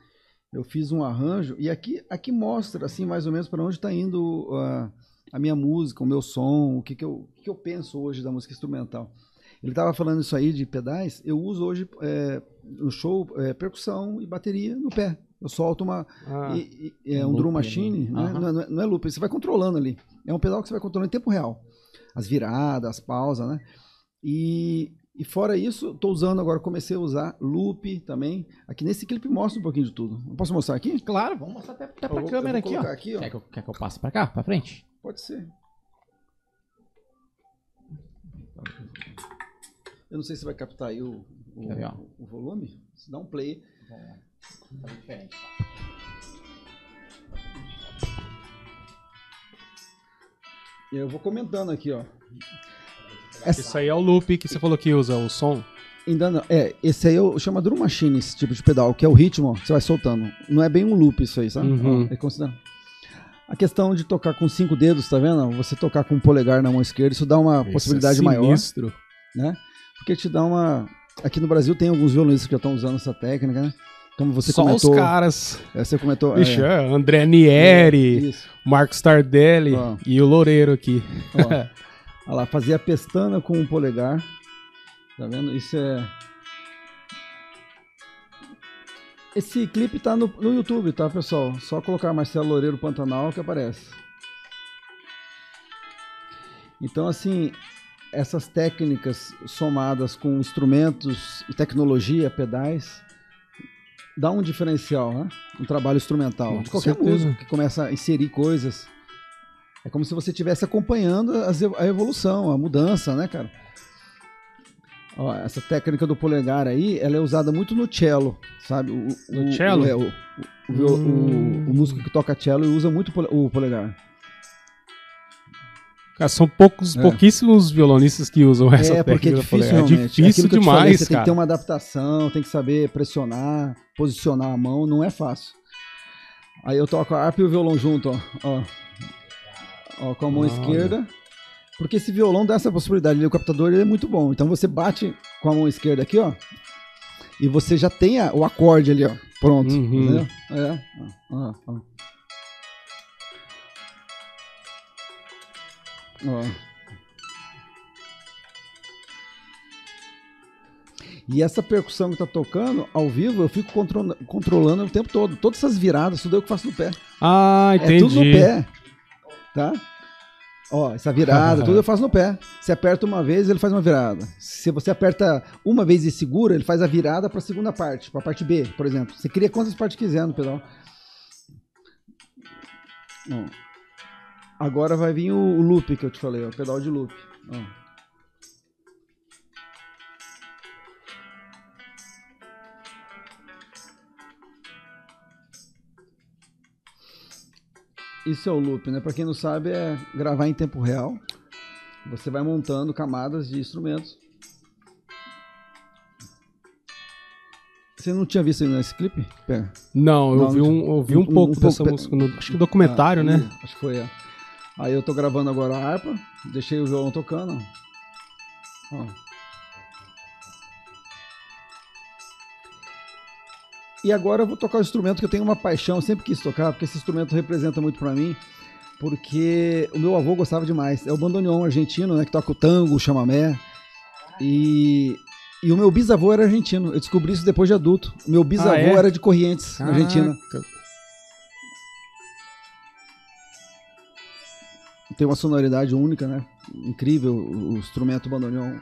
Eu fiz um arranjo e aqui, aqui mostra, assim, mais ou menos para onde está indo ah, a minha música, o meu som, o que, que, eu, o que eu penso hoje da música instrumental. Ele estava falando isso aí de pedais. Eu uso hoje é, no show é, percussão e bateria no pé. Eu solto uma. Ah, e- e- é um um drum loop, machine, né? né? Aham. Não, é- não é, não é loop, você vai controlando ali. É um pedal que você vai controlando em tempo real. As viradas, as pausas, né? E, e fora isso, estou usando agora, comecei a usar loop também. Aqui nesse clipe mostra um pouquinho de tudo. Eu posso mostrar aqui? Claro, vamos mostrar até, até pra vou- câmera aqui, ó. colocar aqui, ó. Quer, que eu, quer que eu passe pra cá, pra frente? Pode ser. Eu não sei se vai captar aí o, o, ver, o volume. Se dá um play. Tá diferente. E eu vou comentando aqui, ó. Isso aí é o loop que você falou que usa o som. Ainda não. É, esse aí eu chamo drum machine, esse tipo de pedal, que é o ritmo que você vai soltando. Não é bem um loop isso aí, sabe? Uhum. É considerado. A questão de tocar com cinco dedos, tá vendo? Você tocar com o polegar na mão esquerda, isso dá uma possibilidade Isso é maior, sinistro. né? Porque te dá uma. Aqui no Brasil tem alguns violinistas que já estão usando essa técnica, né? Como você Só comentou. os caras. é, você comentou. Bicho, é, é, André Nieri, Isso. Marcos Tardelli Ó. e o Loureiro aqui. Ó, <laughs> Olha lá, fazer a pestana com o polegar. Tá vendo? Isso é. Esse clipe tá no, no YouTube, tá, pessoal? Só colocar Marcelo Loureiro Pantanal que aparece. Então, assim, essas técnicas somadas com instrumentos e tecnologia, pedais, dá um diferencial, né? Um trabalho instrumental. Com de qualquer certeza. que começa a inserir coisas. É como se você estivesse acompanhando a evolução, a mudança, né, cara? Ó, essa técnica do polegar aí, ela é usada muito no cello, sabe? O, No o- cello? O, é, o, o, Hum. o- o músico que toca cello usa muito o pole- o polegar. Cara, são poucos, É. pouquíssimos violonistas que usam essa é, porque é técnica. difícil, É realmente. difícil Aquilo que eu te falei, demais, Você tem que cara. ter uma adaptação, tem que saber pressionar, posicionar a mão, não é fácil. Aí eu toco a harpa e o violão junto, ó. Ó, Ó, com a mão Olha. esquerda. Porque esse violão dá essa possibilidade. Ele, o captador ele é muito bom. Então você bate com a mão esquerda aqui, ó. E você já tem a- o acorde ali, ó. Pronto. Uhum. É. Ó, ó, ó. E essa percussão que tá tocando, ao vivo, eu fico controla- controlando o tempo todo. Todas essas viradas, tudo eu que faço no pé. Ah, entendi. É tudo no pé. Tá? Ó, essa virada, <laughs> tudo eu faço no pé. Você aperta uma vez, ele faz uma virada. Se você aperta uma vez e segura, ele faz a virada para a segunda parte, para a parte B, por exemplo. Você cria quantas partes quiser no pedal. Ó. Agora vai vir o, o loop que eu te falei, ó, o pedal de loop. Ó. Isso é o loop, né? Para quem não sabe, é gravar em tempo real. Você vai montando camadas de instrumentos. Você não tinha visto ainda esse clipe? Pera. Não, eu Não, vi um, eu vi um, um- um pouco pouco dessa música. No, acho que documentário, Ah, né? Acho que foi, é. Aí eu tô gravando agora a harpa, deixei o violão tocando. ó. E agora eu vou tocar o instrumento que eu tenho uma paixão, sempre quis tocar, porque esse instrumento representa muito pra mim, porque o meu avô gostava demais. É o bandoneon argentino, né, que toca o tango, o chamamé. E, e o meu bisavô era argentino. Eu descobri isso depois de adulto. Meu bisavô Ah, é? era de Corrientes, na Argentina. Tem uma sonoridade única, né? Incrível o, o instrumento bandoneon.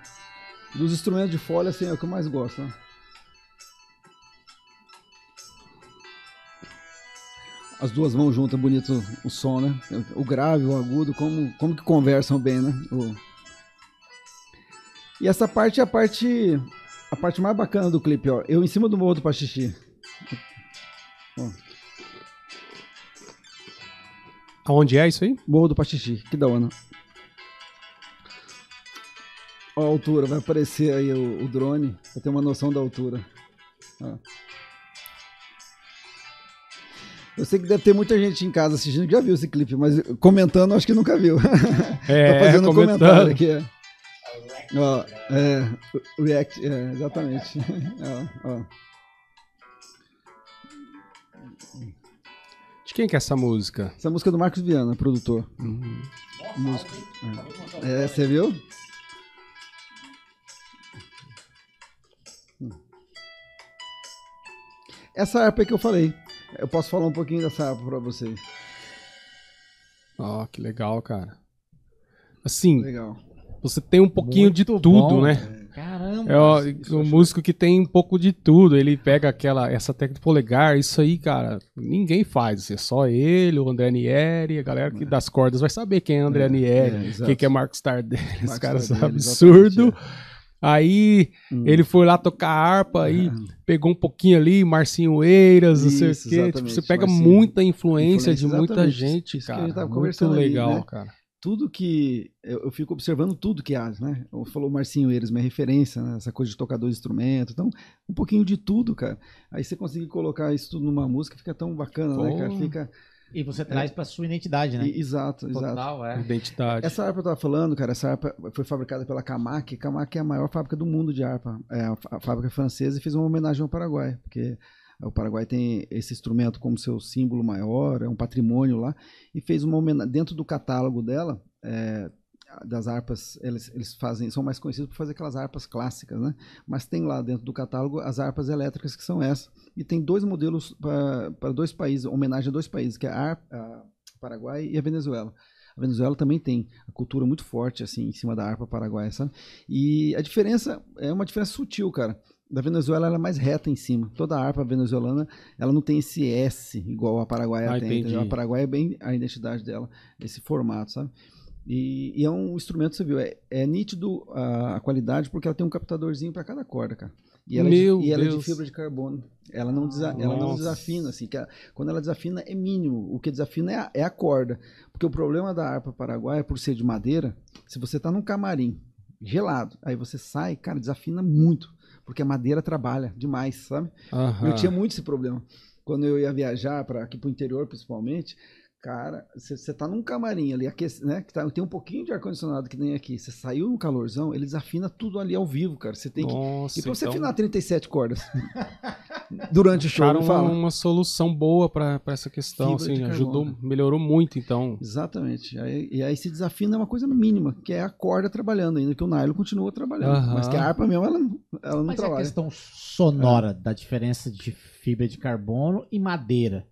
Dos instrumentos de folha, assim, é o que eu mais gosto, né? As duas mãos juntas, bonito o som, né? O grave, o agudo, como, como que conversam bem, né? O- E essa parte é a parte a parte mais bacana do clipe, ó. Eu em cima do morro do Paxixi. Aonde é isso aí? Morro do Paxixi, que da hora. Ó a altura, vai aparecer aí o, o drone, pra ter uma noção da altura. Ó. Eu sei que deve ter muita gente em casa assistindo que já viu esse clipe, mas comentando acho que nunca viu. <laughs> É, Tô fazendo um comentário aqui. é. Ó, é, react, é, exatamente. <laughs> ó, ó. De quem que é essa música? Essa música é do Marcos Viana, produtor. Uhum. Músico. É, você viu? Essa harpa que eu falei. Eu posso falar um pouquinho dessa harpa pra vocês. Ó, que legal, cara. Assim, Legal. você tem um pouquinho de Muito tudo, bom. né? Caramba. É um músico que tem um pouco de tudo. Ele pega aquela essa técnica do polegar, isso aí, cara, ninguém faz. assim, É só ele, o André Nieri, a galera que das cordas vai saber quem é André Nieri, é, quem que é Marcos Tardelli. Os Marcos caras Tardelli, são exatamente, absurdo. Aí Hum. ele foi lá tocar harpa aí pegou um pouquinho ali, Marcinho Eiras, não sei o quê. Tipo, você pega Marcinho. muita influência, de Influência, muita exatamente. gente, Isso que a cara. gente Muito conversando ali, legal, né? cara. Tudo que. Eu, eu fico observando tudo que há, né? Falou Marcinho Eiras, minha referência, né? Essa coisa de tocador de instrumento. Então, um pouquinho de tudo, cara. Aí você conseguir colocar isso tudo numa música fica tão bacana, né, cara? Pô. Fica. E você traz pra sua identidade, né? e- exato, exato. Total, é. Identidade. Essa harpa eu tava falando, cara, essa harpa foi fabricada pela Camac. Camac é a maior fábrica do mundo de harpa. É a fábrica francesa e fez uma homenagem ao Paraguai, porque o Paraguai tem esse instrumento como seu símbolo maior, é um patrimônio lá, e fez uma homenagem dentro do catálogo dela. é, das harpas, eles, eles fazem, são mais conhecidos por fazer aquelas harpas clássicas, né? Mas tem lá dentro do catálogo as harpas elétricas que são essas. E tem dois modelos para dois países, homenagem a dois países, que é a, a Paraguai e a Venezuela. A Venezuela também tem a cultura muito forte assim em cima da harpa paraguaia, sabe? E a diferença é uma diferença sutil, cara. Da Venezuela ela é mais reta em cima. Toda a harpa venezuelana, ela não tem esse S igual a paraguaia Ah, tem. entendi. A paraguaia é bem a identidade dela, esse formato, sabe? E, e é um instrumento, você viu, é, é nítido a, a qualidade porque ela tem um captadorzinho para cada corda, cara. E ela, é de- Meu e ela é de fibra de carbono. Ela não, desa- ela não desafina, assim. que a- quando ela desafina é mínimo. O que desafina é a, é a corda. Porque o problema da harpa paraguaia, por ser de madeira, se você tá num camarim gelado, aí você sai, cara, desafina muito. Porque a madeira trabalha demais, sabe? Aham. Eu tinha muito esse problema. Quando eu ia viajar para aqui pro interior, principalmente, cara, você tá num camarim ali, aquece, né? Que tá, tem um pouquinho de ar-condicionado que nem aqui. Você saiu no calorzão, ele desafina tudo ali ao vivo, cara. Você tem que. Nossa, E pra você então afinar 37 cordas <laughs> durante o show, acharam não uma, fala? uma solução boa pra pra essa questão, Fibra assim, ajudou, carbono. melhorou muito, então. Exatamente. Aí, e aí se desafina é uma coisa mínima, que é a corda trabalhando, ainda que o nylon continua trabalhando. Mas que a harpa mesmo, ela, não- ela não Mas é a trabalha. questão sonora da diferença de fibra de carbono e madeira.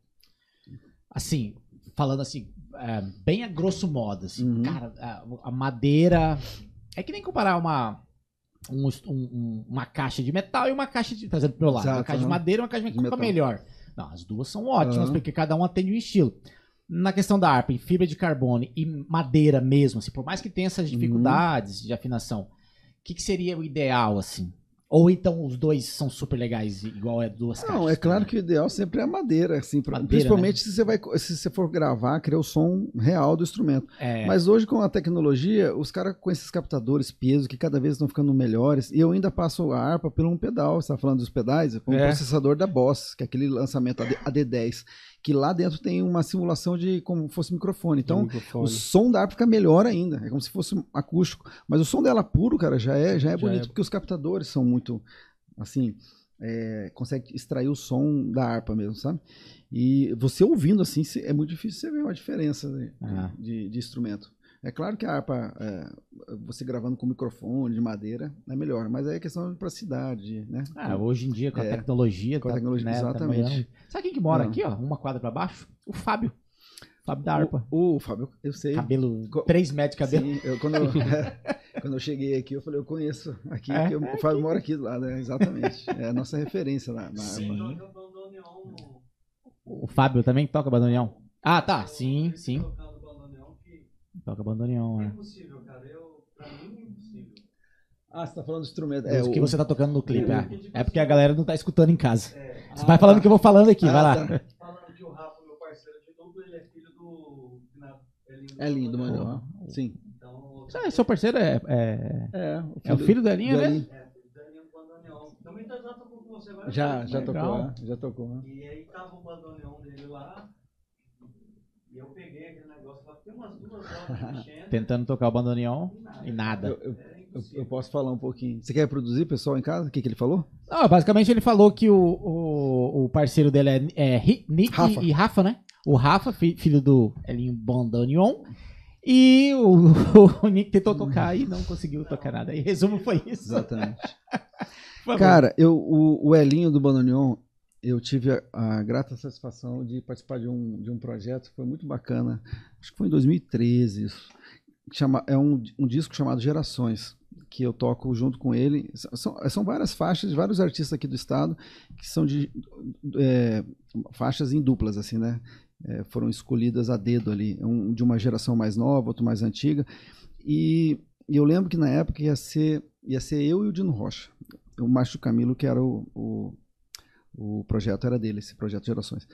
Assim, falando assim, é, bem a grosso modo, assim, Uhum. cara, a, a madeira é que nem comparar uma um- um- uma caixa de metal e uma caixa de, exemplo, pro meu lado, uma Exato, caixa de aham. madeira e uma caixa de De metal, melhor. Não, as duas são ótimas Aham. porque cada um atende um estilo. Na questão da harpa, em fibra de carbono e madeira mesmo, assim, por mais que tenha Uhum. essas dificuldades de afinação, o que, que seria o ideal, assim? Ou então os dois são super legais, igual é duas caixas? Não, é claro que o ideal sempre é a madeira, assim, pra- Madeira, principalmente se você vai se você for gravar, criar o som real do instrumento. É, Mas hoje com a tecnologia, os caras com esses captadores peso que cada vez estão ficando melhores, e eu ainda passo a harpa por um pedal, você tá falando dos pedais, com o É. processador da Boss, que é aquele lançamento AD, AD10, que lá dentro tem uma simulação de como fosse microfone. Então, microfone. o som da harpa fica melhor ainda. É como se fosse um acústico. Mas o som dela puro, cara, já é, já é Já bonito, é. porque os captadores são muito, assim, é, consegue extrair o som da harpa mesmo, sabe? E você ouvindo assim, é muito difícil você ver uma diferença de, Ah. de- de instrumento. É claro que a harpa, é, você gravando com microfone de madeira, é melhor, mas aí é questão de pracidade, né? Ah, hoje em dia, com a É, tecnologia. com a tecnologia, né, exatamente. trabalhando. Sabe quem que mora Ah. aqui, ó? Uma quadra pra baixo? O Fábio. Fábio da harpa. O, o Fábio, eu sei. Cabelo, Co- 3 metros de cabelo. Sim, eu, quando, eu, <laughs> quando eu cheguei aqui, eu falei, eu conheço aqui, É? porque o o Fábio mora aqui do lado, né? exatamente. É a nossa referência na, na Sim. harpa. O Fábio também toca bandoneão? Ah, tá. Sim, sim. Toca bandoneão, é. Impossível, cara. Eu, pra mim, é impossível. Ah, você tá falando do instrumento. É, o que o- você tá tocando no clipe. É, é porque a galera não tá escutando em casa. Você vai falando o que eu vou falando aqui, Ah, vai lá. tá. Falando que o Rafa, meu parceiro de dupla, ele é filho do. É lindo, Manuel. mano. Sim. Então, Ah, seu parceiro é, é, É, é o filho da linha, do né? Elinho. é, filho do Elinho Bandoneon. Também tá já tocou com você várias Já, já tocou, né? já tocou. né? E aí tava o bandoneon dele lá. E eu peguei aquele negócio lá, fiquei umas duas horas <laughs> mexendo. Tentando tocar o bandoneão e Eu, nada. eu, eu, eu posso falar um pouquinho. Você quer reproduzir, pessoal, em casa? O que, que ele falou? Não, basicamente ele falou que o, o, o parceiro dele é, é Nick Rafa. e Rafa, né? O Rafa, fi- filho do Elinho Bandoneon. E o, <laughs> o Nick tentou tocar e não conseguiu tocar nada. E resumo foi isso. Exatamente. <laughs> Cara, eu, o, o Elinho do Bandoneon, eu tive a, a grata satisfação de participar de um, de um projeto, foi muito bacana. Acho que foi em 2013 isso. Chama, é um, um disco chamado Gerações, que eu toco junto com ele. São, são várias faixas de vários artistas aqui do estado, que são de é, faixas em duplas, assim, né? É, foram escolhidas a dedo ali, um de uma geração mais nova, outro mais antiga. E, e eu lembro que na época ia ser, ia ser eu e o Dino Rocha. O Márcio Camilo, que era o, o, o projeto, era dele, esse projeto Gerações.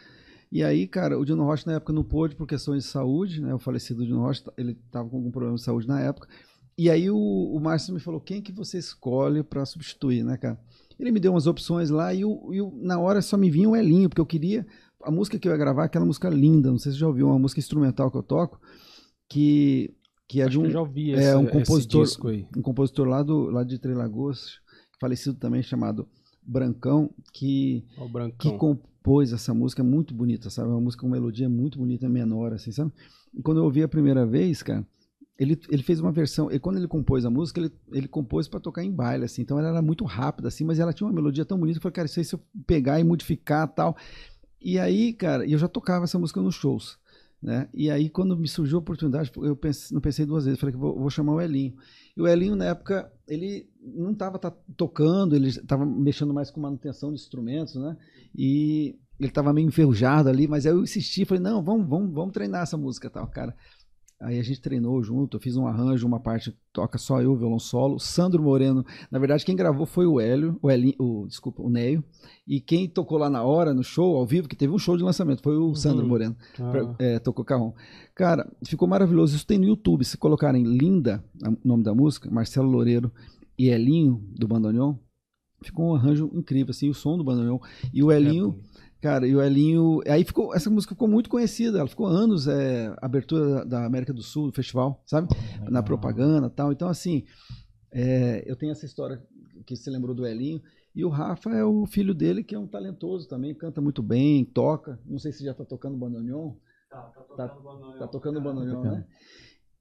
E aí, cara, o Dino Rocha na época não pôde por questões de saúde, né? O falecido Dino Rocha, ele estava com algum problema de saúde na época. E aí o, o Márcio me falou, quem que você escolhe para substituir, né, cara? Ele me deu umas opções lá e, o, e o- na hora só me vinha o Elinho, porque eu queria... A música que eu ia gravar, aquela música linda, não sei se você já ouviu, uma música instrumental que eu toco, que, que é Acho de um, eu já ouvi é, esse, um compositor- um compositor lá, do, lá de Três Lagoas, falecido também, chamado Brancão, que, Ó, o que Brancão. compôs essa música muito bonita, sabe? Uma música com melodia muito bonita, menor, assim, sabe? E quando eu ouvi a primeira vez, cara, ele, ele fez uma versão, e quando ele compôs a música, ele, ele compôs para tocar em baile, assim, então ela era muito rápida, assim, mas ela tinha uma melodia tão bonita, eu falei, cara, isso aí se eu pegar e modificar tal. E aí, cara, eu já tocava essa música nos shows, né? E aí, quando me surgiu a oportunidade, eu pensei, não pensei duas vezes, falei que vou, vou chamar o Elinho. E o Elinho, na época, ele não estava tocando, ele estava mexendo mais com manutenção de instrumentos, né? E ele estava meio enferrujado ali, mas aí eu insisti, falei, não, vamos, vamos, vamos treinar essa música tal, cara. Aí a gente treinou junto, eu fiz um arranjo, uma parte toca só eu, violão solo. Sandro Moreno, na verdade quem gravou foi o Hélio, o, Elinho, o desculpa, o Neio. E quem tocou lá na hora, no show, ao vivo, que teve um show de lançamento, foi o uhum. Sandro Moreno. Ah. É, tocou carrão. Cara, ficou maravilhoso. Isso tem no YouTube. Se colocarem Linda, o nome da música, Marcelo Loureiro e Elinho, do Bandoneon, ficou um arranjo incrível, assim, o som do Bandoneon. E o Elinho... É, Cara, e o Elinho. Aí ficou. Essa música ficou muito conhecida. Ela ficou anos, é, abertura da América do Sul, do festival, sabe? Oh, Na propaganda tal. Então, assim, é, eu tenho essa história que você lembrou do Elinho. E o Rafa é o filho dele, que é um talentoso também, canta muito bem, toca. Não sei se já tá tocando bandoneon. Tá, tá tocando tá, bandoneon. Tá tocando bandoneon, né?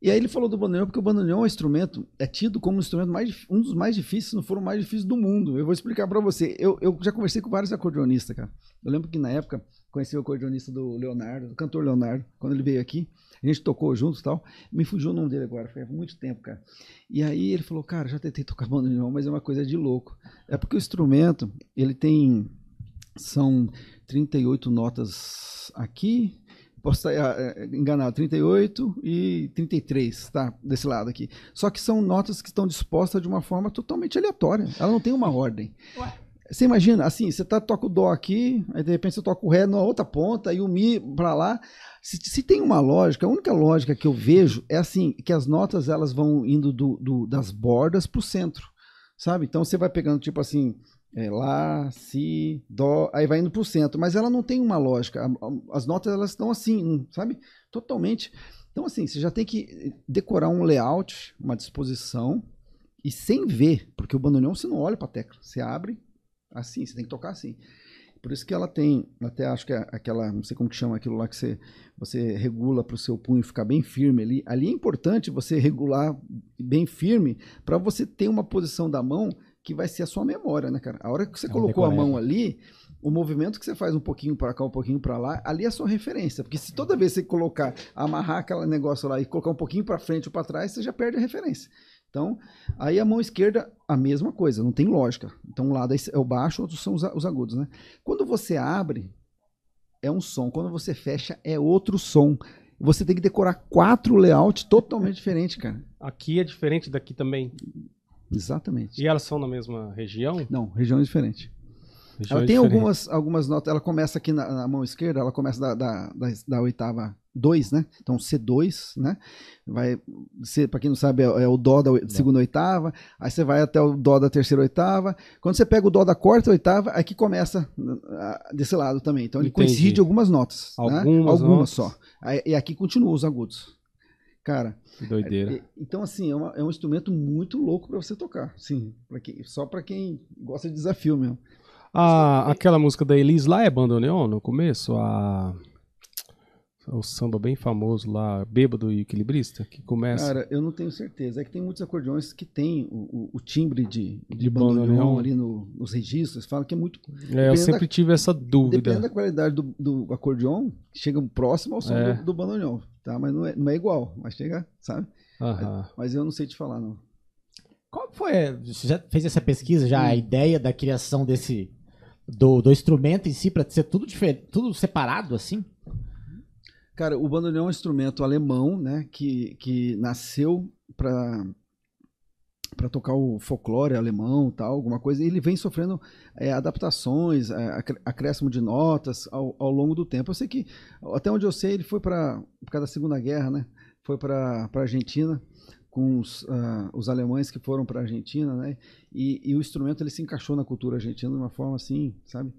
E aí ele falou do bandoneon porque o bandoneon é um instrumento, é tido como um instrumento mais, um dos mais difíceis, se não for o mais difícil do mundo. Eu vou explicar para você. Eu, eu já conversei com vários acordeonistas, cara. Eu lembro que na época conheci o acordeonista do Leonardo, do cantor Leonardo, quando ele veio aqui. A gente tocou juntos e tal. Me fugiu o nome dele agora, foi há muito tempo, cara. E aí ele falou, cara, já tentei tocar bandoneon, mas é uma coisa de louco. É porque o instrumento, ele tem, são 38 notas aqui, Posso estar é, enganado, 38 e 33, tá? Desse lado aqui. Só que são notas que estão dispostas de uma forma totalmente aleatória. Ela não tem uma ordem. Ué. Você imagina, assim, você tá, toca o Dó aqui, aí de repente você toca o Ré na outra ponta e o Mi para lá. Se, se, tem uma lógica, a única lógica que eu vejo é assim, que as notas elas vão indo do, do das bordas para o centro, sabe? Então você vai pegando tipo assim, é, Lá, Si, Dó, aí vai indo para o centro. Mas ela não tem uma lógica. As notas elas estão assim, sabe? Totalmente. Então, assim, você já tem que decorar um layout, uma disposição, e sem ver, porque o bandoneon você não olha para a tecla. Você abre assim, você tem que tocar assim. Por isso que ela tem, até acho que é aquela, não sei como que chama aquilo lá que você, você regula para o seu punho ficar bem firme ali. Ali é importante você regular bem firme para você ter uma posição da mão que vai ser a sua memória, né, cara? A hora que você é colocou a mão ali, o movimento que você faz um pouquinho para cá, um pouquinho para lá, ali é a sua referência. Porque se toda vez você colocar, amarrar aquele negócio lá e colocar um pouquinho para frente ou para trás, você já perde a referência. Então, aí a mão esquerda, a mesma coisa, não tem lógica. Então, um lado é o baixo, outros são os agudos, né? Quando você abre, é um som. Quando você fecha, é outro som. Você tem que decorar quatro layouts totalmente <laughs> diferentes, cara. Aqui é diferente daqui também. Exatamente. E elas são na mesma região? Não, regiões diferentes. ela tem algumas, algumas notas. Ela começa aqui na, na mão esquerda, ela começa da, da, da, da oitava 2, né? Então C2, né? Vai ser, para quem não sabe, é, é o dó da segunda oitava, aí você vai até o dó da terceira oitava. Quando você pega o dó da quarta oitava, aqui começa desse lado também. Então ele Entendi. coincide algumas notas, algumas, né? algumas notas. só. E aqui continua os agudos. Cara, que doideira. É, então, assim, é, uma, é, um instrumento muito louco para você tocar. Sim, pra quem, só para quem gosta de desafio mesmo. Ah, aquela música da Elis lá é bandoneon no começo? A... O samba bem famoso lá, Bêbado e Equilibrista, que começa. Cara, eu não tenho certeza. É que tem muitos acordeões que tem o, o, o timbre de, de, de bandoneon ali no, nos registros. Fala que é muito. É, eu sempre da, tive essa dúvida. Dependendo da qualidade do, do acordeon, chega próximo ao som é. do, do bandoneon tá? Mas não é, não é igual, mas chega, sabe? Mas, mas, eu não sei te falar, não. Qual foi? Você já fez essa pesquisa já, hum. a ideia da criação desse do, do instrumento em si para ser tudo diferente, tudo separado assim? Cara, o bandoneon é um instrumento alemão, né, que, que nasceu para para tocar o folclore alemão tal, alguma coisa, e ele vem sofrendo é, adaptações, é, acréscimo de notas ao, ao, longo do tempo. Eu sei que, até onde eu sei, ele foi para, por causa da Segunda Guerra, né? Foi para a Argentina, com os, uh, os alemães que foram para Argentina, né? E, e, o instrumento ele se encaixou na cultura argentina de uma forma assim, sabe?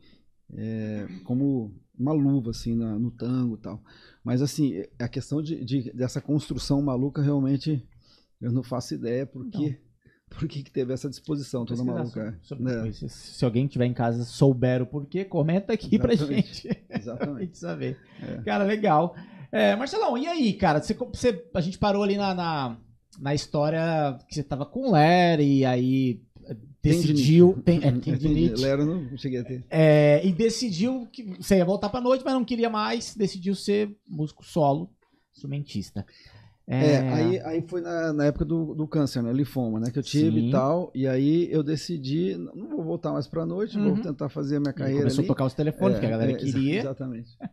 É, como uma luva assim na, no tango tal. Mas assim, a questão de, de, dessa construção maluca realmente eu não faço ideia porque por que, que teve essa disposição toda maluca. Sobre, sobre é. se, se, alguém tiver em casa souber o porquê, comenta aqui Exatamente. pra gente. Exatamente. <laughs> pra gente saber. É. Cara, legal. É, Marcelão, e aí, cara? Você, você, a gente parou ali na, na, na história que você tava com o Larry, e aí eh, decidiu. Tem, é, tendinite. <laughs> Não cheguei a ter. É, e decidiu que você ia voltar pra noite, mas não queria mais. Decidiu ser músico solo, instrumentista. É, aí, aí foi na, na época do, do câncer, né? Linfoma, né? Que eu tive Sim. e tal. E aí eu decidi, não vou voltar mais pra noite, Uhum. vou tentar fazer a minha carreira. começou ali. a tocar os telefones, É, que a galera é, queria. Exatamente. <laughs>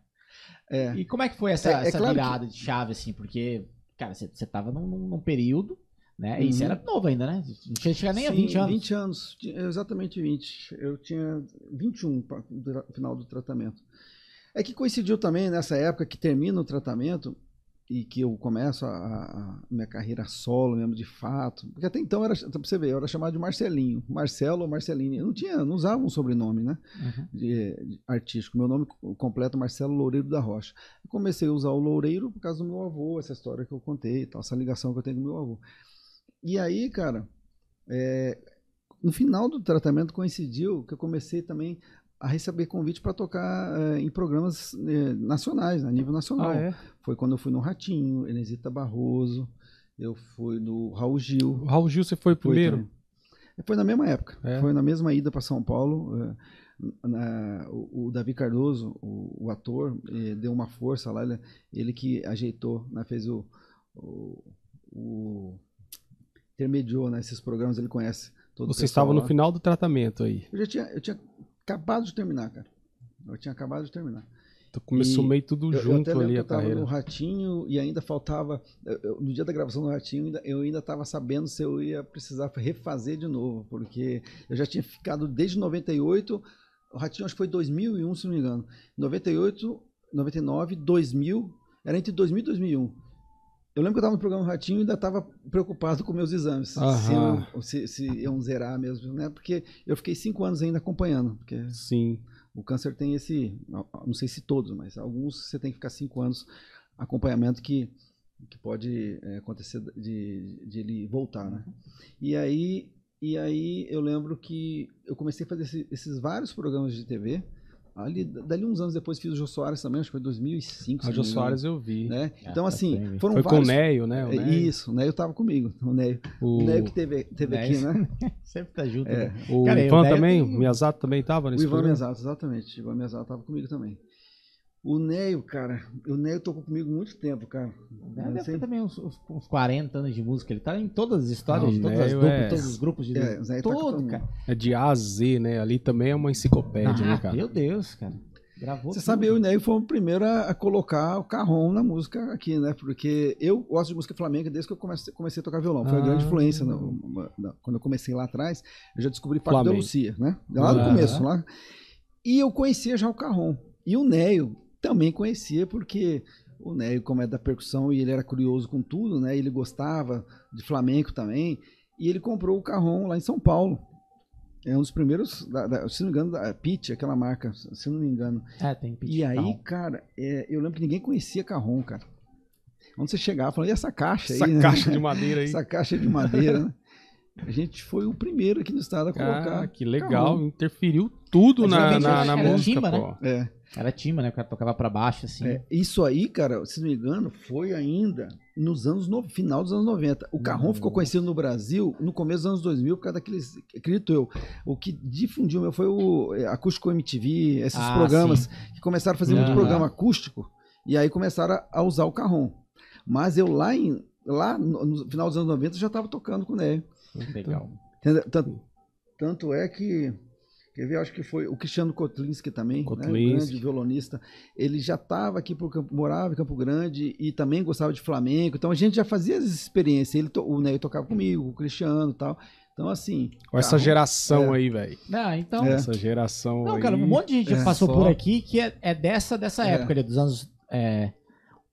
É. E como é que foi essa, É- é essa claro virada de chave, assim? Porque, cara, você, você tava num, num- período, né? E você Uhum. era novo ainda, né? Não tinha chegado nem a Sim, 20 anos. 20 anos, exatamente 20. Eu tinha 21 para o final do tratamento. É que coincidiu também nessa época que termina o tratamento e que eu começo a, a- minha carreira solo mesmo de fato. Porque até então era, pra você ver, eu era chamado de Marcelinho, Marcelo ou Marceline. Eu não tinha, não usava um sobrenome, né? Uhum. de, de artístico. Meu nome completo é Marcelo Loureiro da Rocha. Eu comecei a usar o Loureiro por causa do meu avô, essa história que eu contei, tal, essa ligação que eu tenho com meu avô. E aí, cara, é, no final do tratamento coincidiu que eu comecei também a receber convite para tocar é, em programas é, nacionais, a nível nacional. Ah, é? Foi quando eu fui no Ratinho, Enesita Barroso, eu fui no Raul Gil. O Raul Gil, você foi Foi primeiro? também. Foi na mesma época. É? Foi na mesma ida para São Paulo. eh, na- o, o Davi Cardoso, o, o ator, eh, deu uma força lá. Ele, ele que ajeitou, né, fez o, o, o- intermediou né, esses programas. Ele conhece todo Você estava no final do tratamento aí. Eu já tinha, eu tinha acabado de terminar, cara. Eu tinha acabado de terminar. Começou E meio tudo Eu- eu junto até lembro ali que a eu carreira. no Ratinho e ainda faltava. eu- eu- no dia da gravação do Ratinho, ainda- eu ainda estava sabendo se eu ia precisar refazer de novo, porque eu já tinha ficado desde 98. O Ratinho acho que foi 2001, se não me engano. 98, 99, 2000. Era entre 2000 e 2001. Eu lembro que eu estava no programa Ratinho e ainda estava preocupado com meus exames. Se, eu- se, se iam zerar mesmo, né? Porque eu fiquei cinco anos ainda acompanhando. Porque Sim. o câncer tem esse, não sei se todos, mas alguns você tem que ficar cinco anos acompanhamento que, que pode é, acontecer de, de ele voltar, né? E aí, e aí eu lembro que eu comecei a fazer esse- esses vários programas de TV. Ali, dali uns anos depois fiz o Jô Soares também, acho que foi 2005. se A não Jô Soares eu vi. Né? Ah, Então, faz assim, tempo. foram Foi com o vários... Neio, né? O É, Neio. Isso, o Neio tava comigo. O Neio, O, o Neio que teve, teve aqui, Neio. né? <laughs> Sempre tá junto. É. né? o Cara, o Ivan Neio também? tem- O Miyazato também tava O nesse Ivan programa? Mesato, exatamente. O Ivan Mesato tava comigo também. O Neio, cara, o Neio tocou comigo muito tempo, cara. Deve Não ter sei- também uns, uns- uns 40 anos de música. Ele tá em todas as histórias, Ah, o de todas as duplas, é- todos os grupos de. É, Zé tá todo mundo. cara. É de A a Z, né? Ali também é uma enciclopédia, né, Ah, cara? meu Deus, cara. Gravou. Você tudo. sabe, eu e o Neio fomos o primeiro a, colocar o carrom na música aqui, né? Porque eu gosto de música flamenca desde que eu comecei, comecei a tocar violão. Foi a grande Ah. influência. no- na- quando eu comecei lá atrás, eu já descobri Paco de Flamengo. Lucia, né? Lá no Aham. começo, lá. E eu conhecia já o carrom. E o Neio também conhecia, porque o Neio, como é da percussão, e ele era curioso com tudo, né? Ele gostava de flamenco também. E ele comprou o carrom lá em São Paulo. É um dos primeiros, da- da- se não me engano, da Pitch, aquela marca, se não me engano. É, tem pitch E aí, cara, é, eu lembro que ninguém conhecia Carrom, cara. Onde você chegava, falando, e essa caixa Essa aí? né? caixa de madeira aí. <laughs> Essa caixa de madeira, né? A gente foi o primeiro aqui no estado a colocar. Ah, que legal. Carrom. Interferiu tudo na, na, era- na era música, timba, né? pô. É, Era timba, né? O cara tocava pra baixo, assim. é, isso aí, cara, se não me engano, foi ainda nos anos no final dos anos 90. O Carrom Nossa. ficou conhecido no Brasil no começo dos anos 2000 por causa daqueles, acredito eu, o que difundiu meu foi o é, Acústico MTV, esses Ah, programas que começaram a fazer muito Aham. programa acústico e aí começaram a, a usar o Carrom. Mas eu lá em lá no, no final dos anos 90 já estava tocando com o Ney. Legal. Entendeu? Tanto, tanto é que Quer ver? Acho que foi o Cristiano Kotlinski também, né? Kotlinski. Um grande violonista. Ele já estava aqui por Campo, morava em Campo Grande e também gostava de flamenco. Então a gente já fazia essa experiência. Ele, to- o Ney tocava comigo, o Cristiano e tal. Então, assim. Com essa geração É. aí, velho. Não, então. É. Essa geração Não, aí. cara, um monte de gente já é, passou só- por aqui que é, é dessa, dessa É. época ali, dos anos é,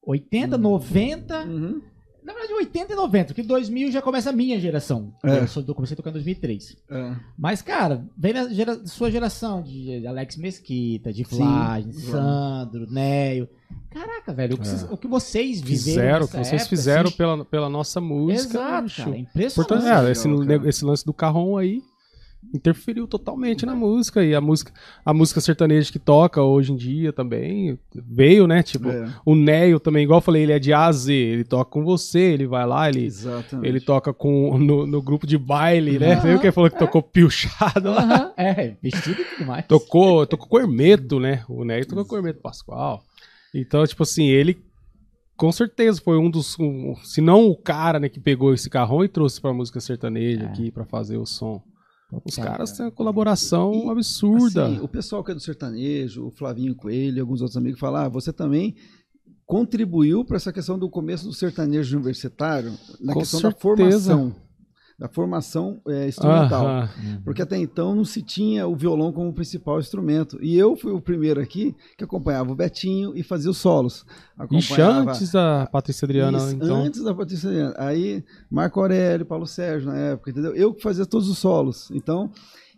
80, 90. Uhum. Na verdade, 80 e 90, porque 2000 já começa a minha geração. É. Eu, sou, eu comecei a tocar em 2003. É. Mas, cara, vem da gera- sua geração, de Alex Mesquita, de Flagem. Sandro, Neio. Caraca, velho, o que, É. vocês, o que vocês viveram Fizeram, o nessa que vocês época, fizeram assim, pela, pela nossa música. Exato, cara, é Portanto, impressionante. é, esse, esse lance do carrom aí. Interferiu totalmente na música e a música a música sertaneja que toca hoje em dia também veio, né? Tipo, É. o Neio também, igual eu falei, ele é de A a Z, ele toca com você, ele vai lá, ele Exatamente. ele toca com no, no grupo de baile, né? Você viu que ele falou que tocou piochado lá? É, vestido e tudo mais. Tocou, tocou com o Hermeto, né? O Neio tocou com o Hermeto Pascoal. Então, tipo assim, ele com certeza foi um dos, um, se não o cara, né, que pegou esse carrão e trouxe pra música sertaneja É. aqui pra fazer o som. Os Total. caras têm uma colaboração E, absurda. Assim, o pessoal que é do sertanejo, o Flavinho Coelho e alguns outros amigos falam, ah, você também contribuiu para essa questão do começo do sertanejo universitário, na Com questão certeza. da formação, da formação é, instrumental. Aham. Porque até então não se tinha o violão como principal instrumento. E eu fui o primeiro aqui que acompanhava o Betinho e fazia os solos. Ixi, antes da Patrícia Adriana, Isso, então. Antes da Patrícia Adriana. Aí, Marco Aurélio, Paulo Sérgio na época, entendeu? Eu que fazia todos os solos. Então,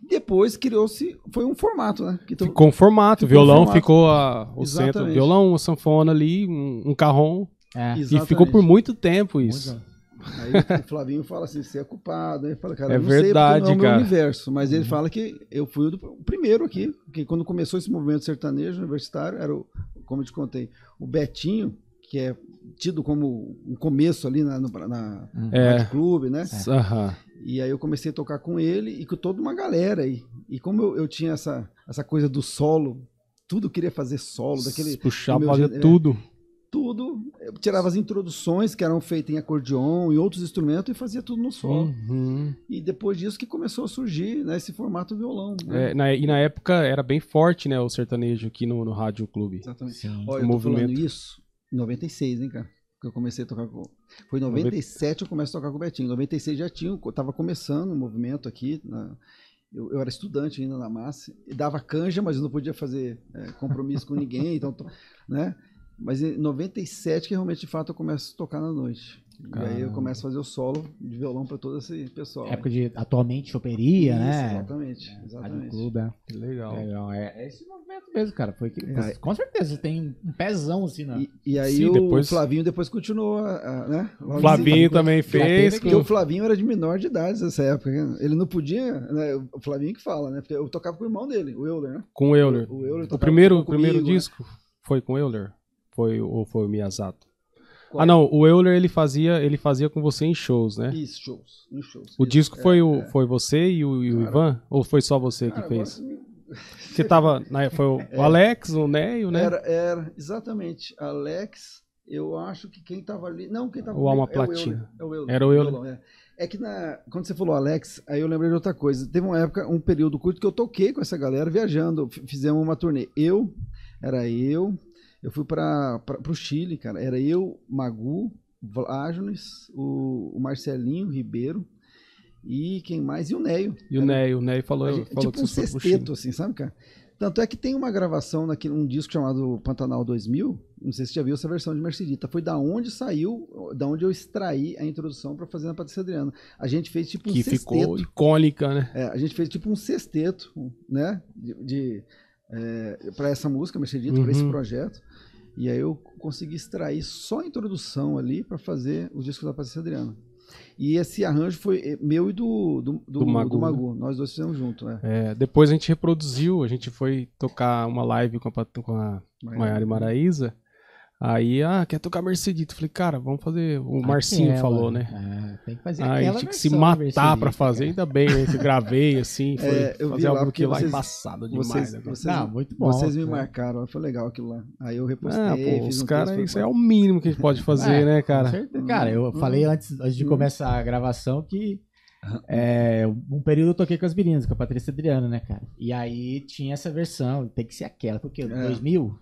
depois criou-se, foi um formato, né? Que to- Ficou um formato, o Ficou um violão formato. ficou a, o Exatamente. centro, violão, a sanfona ali, um, um carrom, É. e ficou por muito tempo isso. Muito. Aí o Flavinho fala assim, você é culpado. Aí fala, cara, É não sei verdade, porque não é o meu cara. universo. Mas ele fala que eu fui o, primeiro aqui, que quando começou esse movimento sertanejo universitário, era o, como eu te contei, o Betinho, que é tido como um começo ali na, no, na, no É. Clube, né? Aham. E aí eu comecei a tocar com ele e com toda uma galera aí. E como eu, eu tinha essa, essa coisa do solo, tudo queria fazer solo, daquele Puxar, fazer jeito, é. Tudo. eu tirava as introduções que eram feitas em acordeon e outros instrumentos e fazia tudo no solo. Uhum. E depois disso que começou a surgir né, esse formato violão. né? É, na- e na época era bem forte, né, o sertanejo aqui no, no Rádio Clube. Exatamente. Sim. Olha, o eu movimento. isso em 96, hein, cara? Que eu comecei a tocar com. Foi em 97 eu comecei a tocar com o Betinho. Em 96 já tinha, eu tava começando o movimento aqui. na- Eu, eu era estudante ainda na massa, e dava canja, mas eu não podia fazer é, compromisso com ninguém, então, to- <laughs> né? Mas em 97 que realmente, de fato, eu começo a tocar na noite. E aí eu Caramba. começo a fazer o solo de violão para todo esse pessoal. Época de atualmente choperia, Isso, né? Exatamente, Rádio exatamente. Clube, é. Que legal. Legal, é, é esse movimento mesmo, cara. Foi que, É. Com certeza, tem um pezão assim, né? E, e aí Sim, o depois- Flavinho depois continuou, a- a- né? Logo Flavinho seguida. também fez. Porque com- o Flavinho era de menor de idade nessa época. né? Ele não podia, né? O Flavinho que fala, né? Porque eu tocava com o irmão dele, o Euler, né? Com o Euler. O, Euler O primeiro, comigo, primeiro né? disco foi com o Euler? Foi, ou foi o Miyazato? Qual? Ah, não, o Euler ele fazia, ele fazia com você em shows, né? Isso, shows. Em shows. O Isso, disco é, foi, o, é. foi você e o, e o Ivan? Ou foi só você Cara, que fez? agora <laughs> você tava. na- foi o, o <laughs> Alex, o Neio, né? Era, era, exatamente. Alex, eu acho que quem tava ali. Não, quem tava O Alma é Platina. É o Euler. Era o Euler. é. É que na, quando você falou Alex, aí eu lembrei de outra coisa. Teve uma época, um período curto que eu toquei com essa galera viajando. Fizemos uma turnê. Eu, era eu, eu fui para o Chile, cara. Era eu, Magu, Vlágenes, o, o Marcelinho Ribeiro e quem mais? E o Neio. E o Neio, o Neio falou, gente- falou tipo um que Chile. sexteto, assim, sabe, cara? Tanto é que tem uma gravação naquele um disco chamado Pantanal 2000. Não sei se você já viu essa versão de Mercedita. Foi da onde saiu, da onde eu extraí a introdução para fazer na Patrícia Adriana. A gente fez tipo um Que sexteto. ficou icônica, né? É, a gente fez tipo um sexteto, né? De, de, para essa música, Mercedita, para esse Uhum. projeto. E aí eu consegui extrair só a introdução ali para fazer o disco da Patrícia Adriana. E esse arranjo foi eh, meu e do, do, do, Do Magu, do Magu. Nós dois fizemos junto, né? É, depois a gente reproduziu, a gente foi tocar uma live com a, com a Maiara e Maraíza. Aí, ah, quer tocar Mercedita? Eu Falei, cara, vamos fazer. O Marcinho Aquela, falou, né? É, tem que fazer Aí aquela tinha que se matar pra fazer, cara. ainda bem, né? Que eu gravei assim, <laughs> foi É, eu vi fazer lá algo porque que lá vocês- embaçado demais. Vocês, né? vocês, Não, muito bom. vocês me né? marcaram, foi legal aquilo lá. Aí eu repostei, Ah, pô, fiz os um caras, isso foi- é o mínimo que a gente pode <laughs> fazer, É, né, Com cara? certeza. Cara, eu Hum, falei hum. antes, antes de Hum. começar a gravação que é, um período eu toquei com as meninas, com a Patrícia Adriana, né, cara? E aí tinha essa versão, tem que ser aquela, porque É. 2000.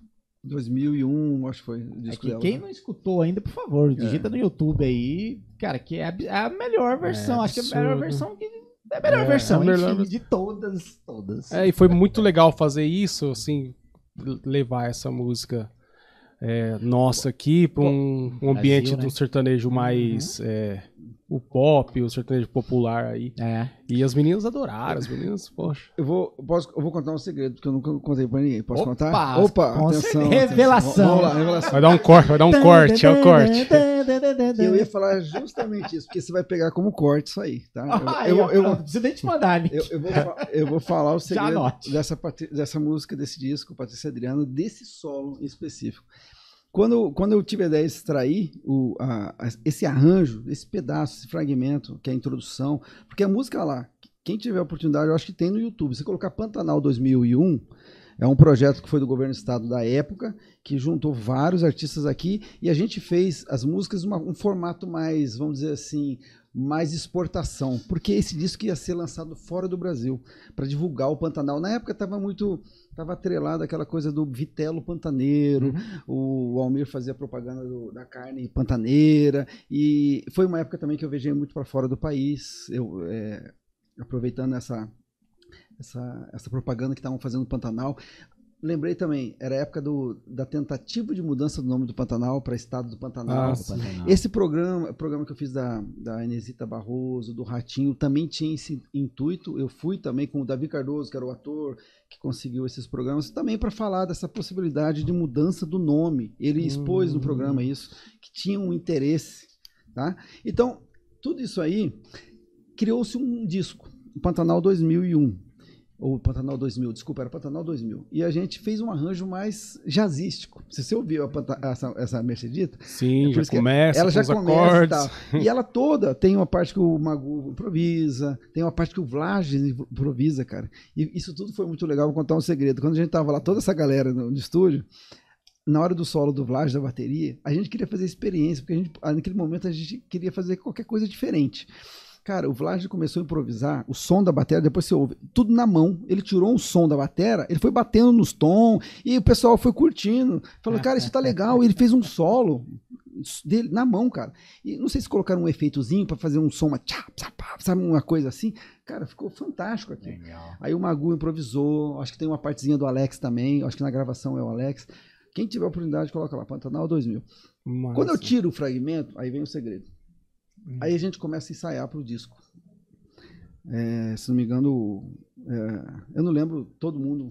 2001, acho que foi o É disco que dela. quem né? não escutou ainda, por favor, digita no YouTube aí, cara, que é a, é melhor versão. Acho que é a melhor versão que. É a melhor É, versão, a melhor enfim, de todas, todas. É, e foi muito legal fazer isso, assim, levar essa música é, nossa aqui pra um, um ambiente Brasil, né? do sertanejo mais é, o pop, o sertanejo popular aí. É. E as meninas adoraram, as meninas, poxa. Eu vou, eu posso, eu vou contar um segredo, porque eu nunca contei pra ninguém. Posso Opa, contar? com atenção, atenção. Revelação. Vamos lá, revelação. Vai dar um corte, vai dar um corte, é o corte. <laughs> Eu ia falar justamente isso, porque você vai pegar como corte isso aí, tá? Eu, eu, ó, eu, nem te mandar, Nick. eu, eu vou, eu vou falar o <laughs> segredo anote. dessa, dessa música, desse disco, Patrícia Adriano, desse solo em específico. Quando, quando eu tive a ideia de extrair o, a- a- esse arranjo, esse pedaço, esse fragmento, que é a introdução, porque a música lá, quem tiver a oportunidade, eu acho que tem no YouTube. Se colocar Pantanal 2001, é um projeto que foi do governo do estado da época, que juntou vários artistas aqui, e a gente fez as músicas numa- um formato mais, vamos dizer assim, mais exportação, porque esse disco ia ser lançado fora do Brasil, para divulgar o Pantanal. Na época estava muito, estava atrelado aquela coisa do vitelo pantaneiro, o Almir fazia propaganda do- da carne pantaneira, e foi uma época também que eu viajei muito para fora do país, eu, é, aproveitando essa, essa, essa propaganda que estavam fazendo no Pantanal. Lembrei também, era a época do, da tentativa de mudança do nome do Pantanal para Estado do Pantanal. Ah, Esse programa, programa que eu fiz da, da Inesita Barroso, do Ratinho, também tinha esse intuito. Eu fui também com o Davi Cardoso, que era o ator que conseguiu esses programas, também para falar dessa possibilidade de mudança do nome. Ele expôs no programa isso, que tinha um interesse. Tá? Então, tudo isso aí criou-se um disco, o Pantanal 2001. Ou Pantanal 2000, desculpa, era Pantanal 2000. E a gente fez um arranjo mais jazzístico. Se você ouviu Panta- essa, essa Mercedita, Sim, É já começa ela já começa e tal. E ela toda tem uma parte que o Magu improvisa, tem uma parte que o Vlages improvisa, cara. E isso tudo foi muito legal. Vou contar um segredo. Quando a gente tava lá, toda essa galera no, no estúdio, na hora do solo do Vlages da bateria, a gente queria fazer experiência, porque a gente, naquele momento a gente queria fazer qualquer coisa diferente. Cara, o Vlad começou a improvisar o som da bateria, depois você ouve, tudo na mão. Ele tirou um som da bateria, ele foi batendo nos tons, e o pessoal foi curtindo. Falou, cara, isso tá legal. E ele fez um solo dele na mão, cara. E não sei se colocaram um efeitozinho pra fazer um som, uma tchá, pá, pá, sabe, uma coisa assim. Cara, ficou fantástico aqui. Legal. Aí o Magu improvisou, acho que tem uma partezinha do Alex também, acho que na gravação é o Alex. Quem tiver oportunidade, coloca lá, Pantanal 2000. Massa. Quando eu tiro o fragmento, aí vem o segredo. Hum. Aí a gente começa a ensaiar pro disco. É, se não me engano, é, eu não lembro todo mundo,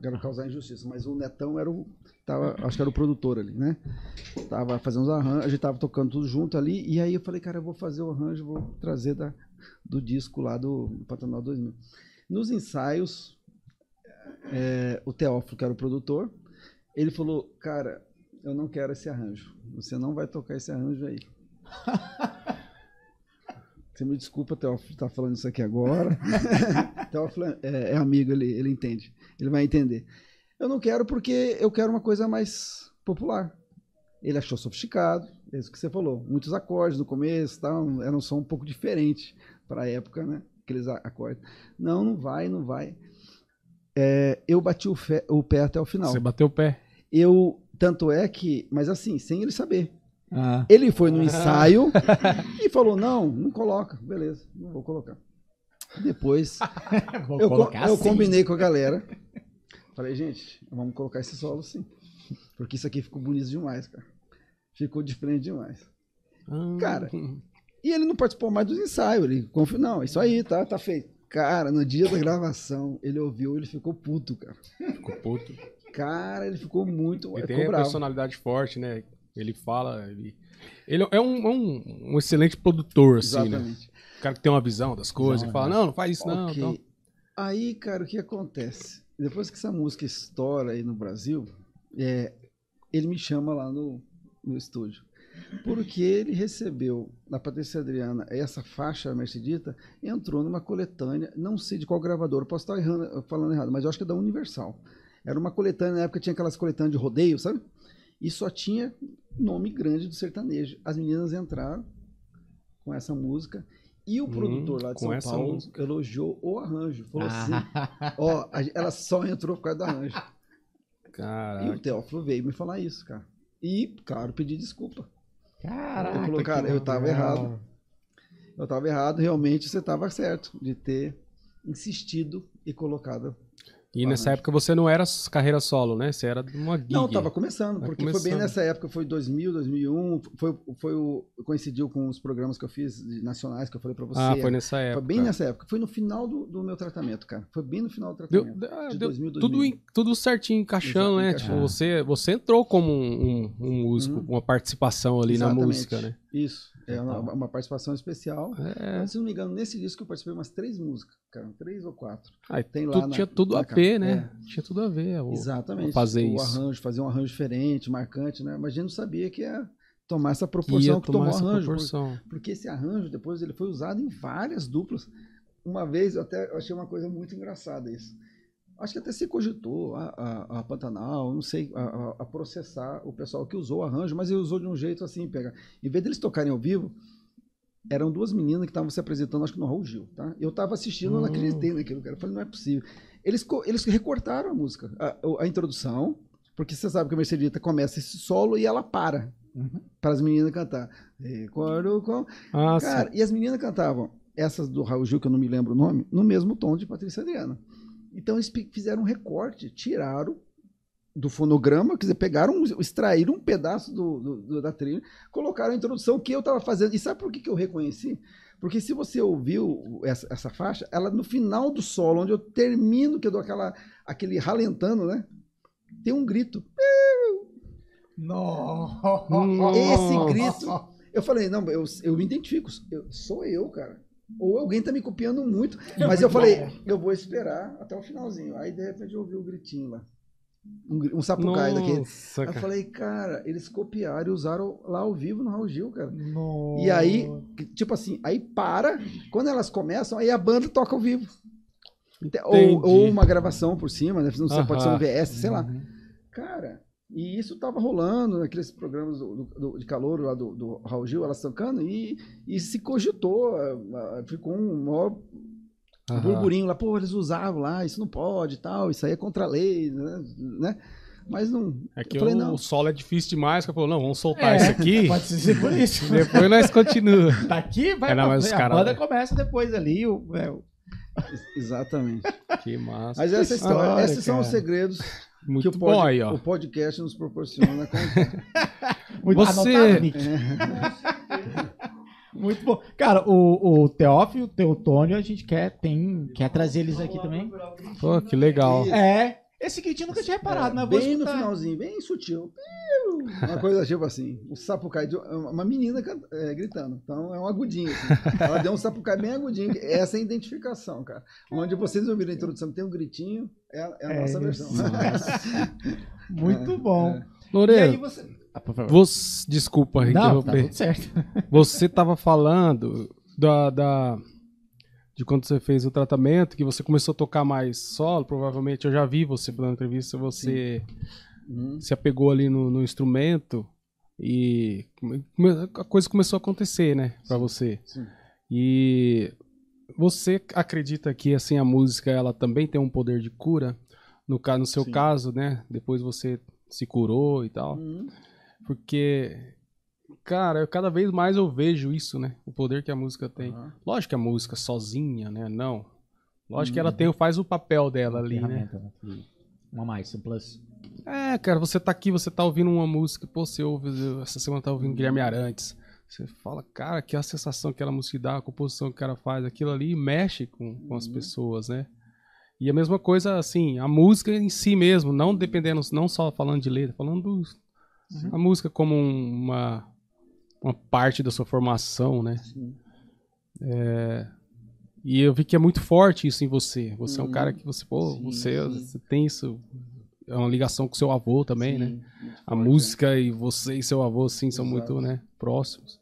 quero causar injustiça, mas o Netão era o, tava, acho que era o produtor ali, né? Tava fazendo os arranjos, a gente tava tocando tudo junto ali, e aí eu falei, cara, eu vou fazer o arranjo, vou trazer da, do disco lá do Pantanal 2000. Nos ensaios, é, o Teófilo, que era o produtor, ele falou, cara, eu não quero esse arranjo, você não vai tocar esse arranjo aí. <laughs> Você me desculpa, Teófilo, estar falando isso aqui agora. <laughs> Teófilo é, é amigo, ele, ele entende. Ele vai entender. Eu não quero porque eu quero uma coisa mais popular. Ele achou sofisticado, é isso que você falou. Muitos acordes no começo, tal, era um som um pouco diferente para a época, né? Aqueles acordes. Não, não vai, não vai. É, eu bati o, fe- o pé até o final. Você bateu o pé. Eu, tanto é que, mas assim, sem ele saber. Ah. Ele foi no <laughs> ensaio e falou: não, não coloca. Beleza, não vou colocar. Depois <laughs> Vou eu, co- colocar eu assim. combinei com a galera. Falei, gente, vamos colocar esse solo sim. Porque isso aqui ficou bonito demais, cara. Ficou diferente demais. Cara, E ele não participou mais dos ensaios. Ele confiou, não, isso aí, tá, tá feito. Cara, no dia da gravação, ele ouviu, ele ficou puto, cara. Ficou puto. Cara, ele ficou muito. Ele ficou tem a bravo. personalidade forte, né? Ele fala. Ele, ele é um, é um, um excelente produtor, assim, né? Exatamente. O cara que tem uma visão das coisas. Visão, Ele fala, né? não, não faz isso, não. Ok. então. Aí, cara, o que acontece? Depois que essa música estoura aí no Brasil, é, ele me chama lá no, no estúdio. Porque ele recebeu da Patrícia Adriana essa faixa Mercedita, entrou numa coletânea, não sei de qual gravador, posso estar errando, falando errado, mas eu acho que é da Universal. Era uma coletânea, na época tinha aquelas coletâneas de rodeio, sabe? E só tinha nome grande do sertanejo. As meninas entraram com essa música e o Hum, produtor lá de São Paulo música. elogiou o arranjo. Falou assim: Ah. Ó, a gen- ela só entrou por causa do arranjo. E o Caraca. Teófilo veio me falar isso, cara. E, claro, pedi desculpa. Caraca. Ele falou, cara, eu tava errado. Eu tava errado, realmente você tava certo de ter insistido e colocado E nessa época você não era carreira solo, né? Você era uma gig. Não, tava começando, porque foi bem começando. nessa época, foi 2000, 2001, foi, foi o, coincidiu com os programas que eu fiz nacionais que eu falei pra você. Ah, foi nessa época. Foi bem nessa época, foi no final do, do meu tratamento, cara. Foi bem no final do tratamento. deu- de deu 2000, tudo, 2001. em- tudo certinho, encaixando, Exato, né? encaixando. Tipo, você, você entrou como um, um- um músico, Uhum. uma participação ali na Exatamente. música, né? Isso, é uma, uma participação especial. É. Se não me engano, nesse disco eu participei umas três músicas, cara, três ou quatro. Tem lá tudo, na- tinha tudo na a ver, né? Tinha tudo a ver. o- Exatamente. fazer o isso. arranjo, fazer um arranjo diferente, marcante, né? Mas a gente não sabia que ia tomar essa que proporção ia que, tomou o arranjo. por- proporção. Porque esse arranjo, depois, ele foi usado em várias duplas. Uma vez, eu até achei uma coisa muito engraçada isso. Acho que até se cogitou a, a, a Pantanal, não sei, a, a- processar o pessoal que usou o arranjo, mas ele usou de um jeito assim, pega. Em vez deles tocarem ao vivo, eram duas meninas que estavam se apresentando, acho que no Raul Gil, tá? Eu tava assistindo, eu não Hum. acreditei naquilo, cara. Eu falei, não é possível. Eles, eles recortaram a música, a, a introdução, porque você sabe que a Mercedita começa esse solo e ela para. Para as meninas cantar. Recordo com. Ah, Cara, e as meninas cantavam, essas do Raul Gil, que eu não me lembro o nome, no mesmo tom de Patrícia Adriana. Então eles fizeram um recorte, tiraram do fonograma, quer dizer, pegaram, extraíram um pedaço do, do- do- da trilha, colocaram a introdução que eu estava fazendo. E sabe por que, que eu reconheci? Porque se você ouviu essa, essa faixa, ela no final do solo, onde eu termino, que eu dou aquela, aquele ralentando, né? Tem um grito. Esse grito. Eu falei, não, eu, eu me identifico. eu- sou eu, cara. Ou alguém tá me copiando muito. <laughs> Mas eu falei, eu vou esperar até o finalzinho. Aí, de repente, eu ouvi o gritinho lá. Um, um sapucaí daquele. Nossa, Aí eu falei, cara, eles copiaram e usaram lá ao vivo no Raul Gil, cara. E aí, tipo assim, aí para, quando elas começam, aí a banda toca ao vivo. Ou, ou uma gravação por cima, né? Não sei, pode ser um. VS, sei lá. Cara, e isso tava rolando naqueles programas do, do- de calor lá do, do Raul Gil, elas tocando, e, e se cogitou, ficou um maior Aham. burburinho lá, pô, eles usavam lá, isso não pode e tal, isso aí é contra a lei, né? né? Mas não. É que eu falei, o, não. o solo é difícil demais. Que falou, não, vamos soltar É, isso aqui. <laughs> Pode ser por isso. Depois nós continuamos. <laughs> Daqui vai É, não, mas cara- A banda começa depois ali. O, é, o- Exatamente. Que massa. Mas essa história, esses são os cara. segredos Muito que o, bom pod- aí, ó. o podcast nos proporciona. com- <laughs> muito Você- anotado, Nick. <laughs> Muito bom. Cara, o, o Teófilo, o Teotônio, a gente quer, tem, quer trazer eles aqui também. Pô, que legal. É. Esse gritinho eu nunca tinha reparado, né? Vou bem no escutar. finalzinho, bem sutil. Uma coisa tipo assim, um sapucai, de uma menina é, gritando. Então é um agudinho. assim. Ela deu um sapucai bem agudinho. Essa é a identificação, cara. Onde vocês ouviram a introdução, tem um gritinho, é, a- é a É nossa versão. <laughs> Muito bom. E aí Lorena, você. Ah, você, desculpa Não, tá tudo certo. Você tava falando da, da- de quando você fez o tratamento, que você começou a tocar mais solo, provavelmente eu já vi você na entrevista, você Uhum. se apegou ali no, no instrumento e a coisa começou a acontecer, né, pra você. sim. E você acredita que assim a música ela também tem um poder de cura? No, no seu Sim. caso, né? Depois você se curou e tal. Uhum. Porque, cara, eu, cada vez mais eu vejo isso, né? O poder que a música tem. Aham. Lógico que a música sozinha, né? Não. Lógico que ela tem, faz o papel dela ali, né? Né? Uma mais, um plus. É, cara, você tá aqui, você tá ouvindo uma música, pô, você ouve, essa semana tá ouvindo Guilherme Arantes. Você fala, cara, que a sensação que aquela música dá, a composição que o cara faz, aquilo ali mexe com, com as pessoas, né? E a mesma coisa, assim, a música em si mesmo, não dependendo, não só falando de letra, falando do, a música como um- uma, uma parte da sua formação, né? Sim. É, e eu vi que é muito forte isso em você. Você é um Uhum. cara que você, pô, Sim, você, sim. você tem isso. É uma ligação com seu avô também, Sim, né? A forte, música e você e seu avô, sim, são Exato. muito, né, próximos.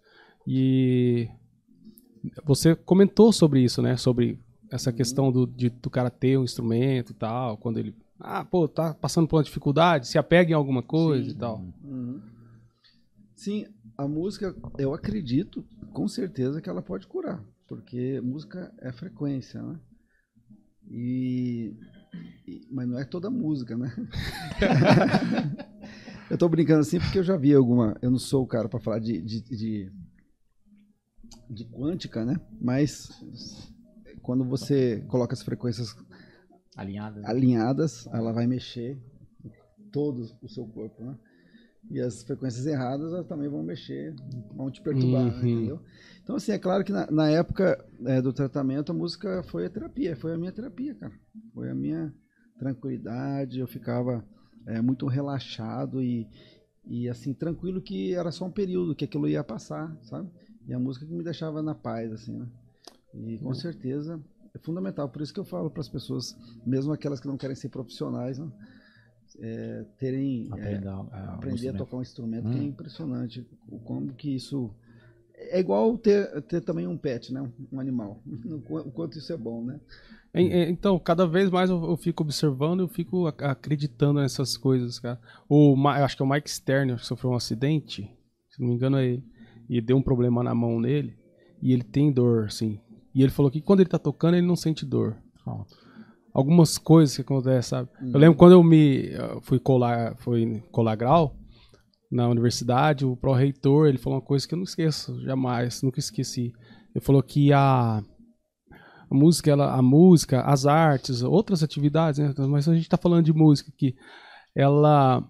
E você comentou sobre isso, né? Sobre essa Uhum. questão do, de, do cara ter um instrumento e tal, quando ele, ah, pô, tá passando por uma dificuldade, se apega em alguma coisa e tal. Uhum. Sim, a música, eu acredito com certeza que ela pode curar, porque música é frequência, né? E, e- mas não é toda música, né? <laughs> eu tô brincando assim porque eu já vi alguma. Eu não sou o cara para falar de, de, de, de quântica, né? Mas quando você coloca as frequências Alinhada. né? alinhadas, ela vai mexer todo o seu corpo, né? E as frequências erradas elas também vão mexer, vão te perturbar, Uhum. entendeu? Então, assim, é claro que na, na época é, do tratamento a música foi a terapia, foi a minha terapia, cara. Foi a minha tranquilidade, eu ficava é, muito relaxado e, e, assim, tranquilo que era só um período, que aquilo ia passar, sabe? E a música que me deixava na paz, assim, né? E com certeza é fundamental, por isso que eu falo para as pessoas, mesmo aquelas que não querem ser profissionais, né? É, terem é, Aprender, a- a- aprender a tocar um instrumento que é Hum. impressionante o como que isso é igual ter, ter também um pet, né? Um animal. <laughs> O qu- o quanto isso é bom, né? É, é, Então, cada vez mais eu, fico observando, eu fico ac- acreditando nessas coisas, cara. O, acho que é o Mike Stern, sofreu um acidente, se não me engano é ele, e deu um problema na mão nele, e ele tem dor, assim. E ele falou que quando ele tá tocando, ele não sente dor. Ó. Algumas coisas que acontecem, sabe? Eu lembro quando eu me eu fui colar, fui colar grau na universidade, o pró-reitor, ele falou uma coisa que eu não esqueço jamais, nunca esqueci. Ele falou que a a música, ela, a música, as artes, outras atividades, né? Mas a gente está falando de música aqui. Ela,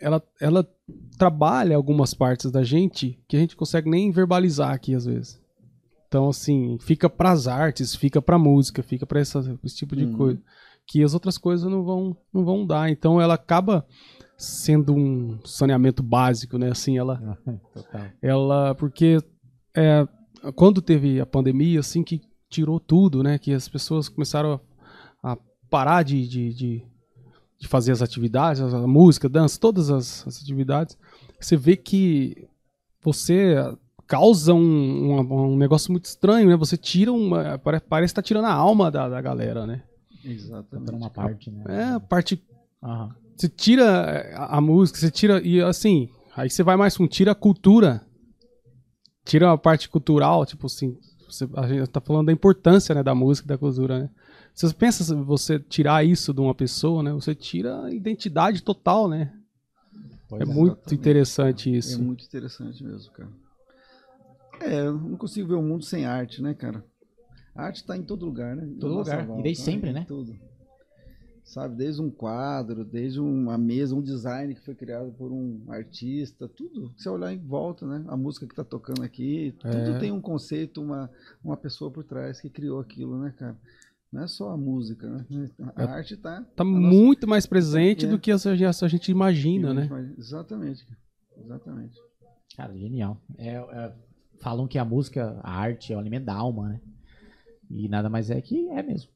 ela, ela trabalha algumas partes da gente que a gente consegue nem verbalizar aqui às vezes. Então, assim, fica para as artes, fica para música, fica para esse tipo de Uhum. coisa que as outras coisas não vão, não vão dar. Então, ela acaba sendo um saneamento básico, né? Assim, ela <laughs> ela porque é, quando teve a pandemia assim que tirou tudo né que as pessoas começaram a, a parar de, de, de, de fazer as atividades a música dança todas as, as atividades você vê que você causa um, um, um negócio muito estranho né você tira uma pare- parece que tá tirando a alma da, da galera né Exatamente. Uma parte, né? é a parte Aham. você tira a, a música, você tira. E assim, aí você vai mais com tira a cultura. Tira a parte cultural, tipo assim. Você, a gente tá falando da importância né, da música e da cultura, né? Você pensa se você tirar isso de uma pessoa, né? Você tira a identidade total, né? Pois é muito interessante É isso. muito interessante mesmo, cara. É, eu não consigo ver o mundo sem arte, né, cara? A arte tá em todo lugar, né? Em Todo lugar. E volta, desde sempre, em né? Tudo. Sabe, desde um quadro, desde uma mesa, um design que foi criado por um artista, tudo. Se você olhar em volta, né? A música que tá tocando aqui, tudo É. tem um conceito, uma, uma pessoa por trás que criou aquilo, né, cara? Não é só a música, né? A É. arte tá. Tá a nossa- muito mais presente É. do que a, a gente imagina, né? Exatamente, cara. Exatamente. Cara, genial. É, é, falam que a música, a arte é o alimento da alma, né? E nada mais é que é mesmo.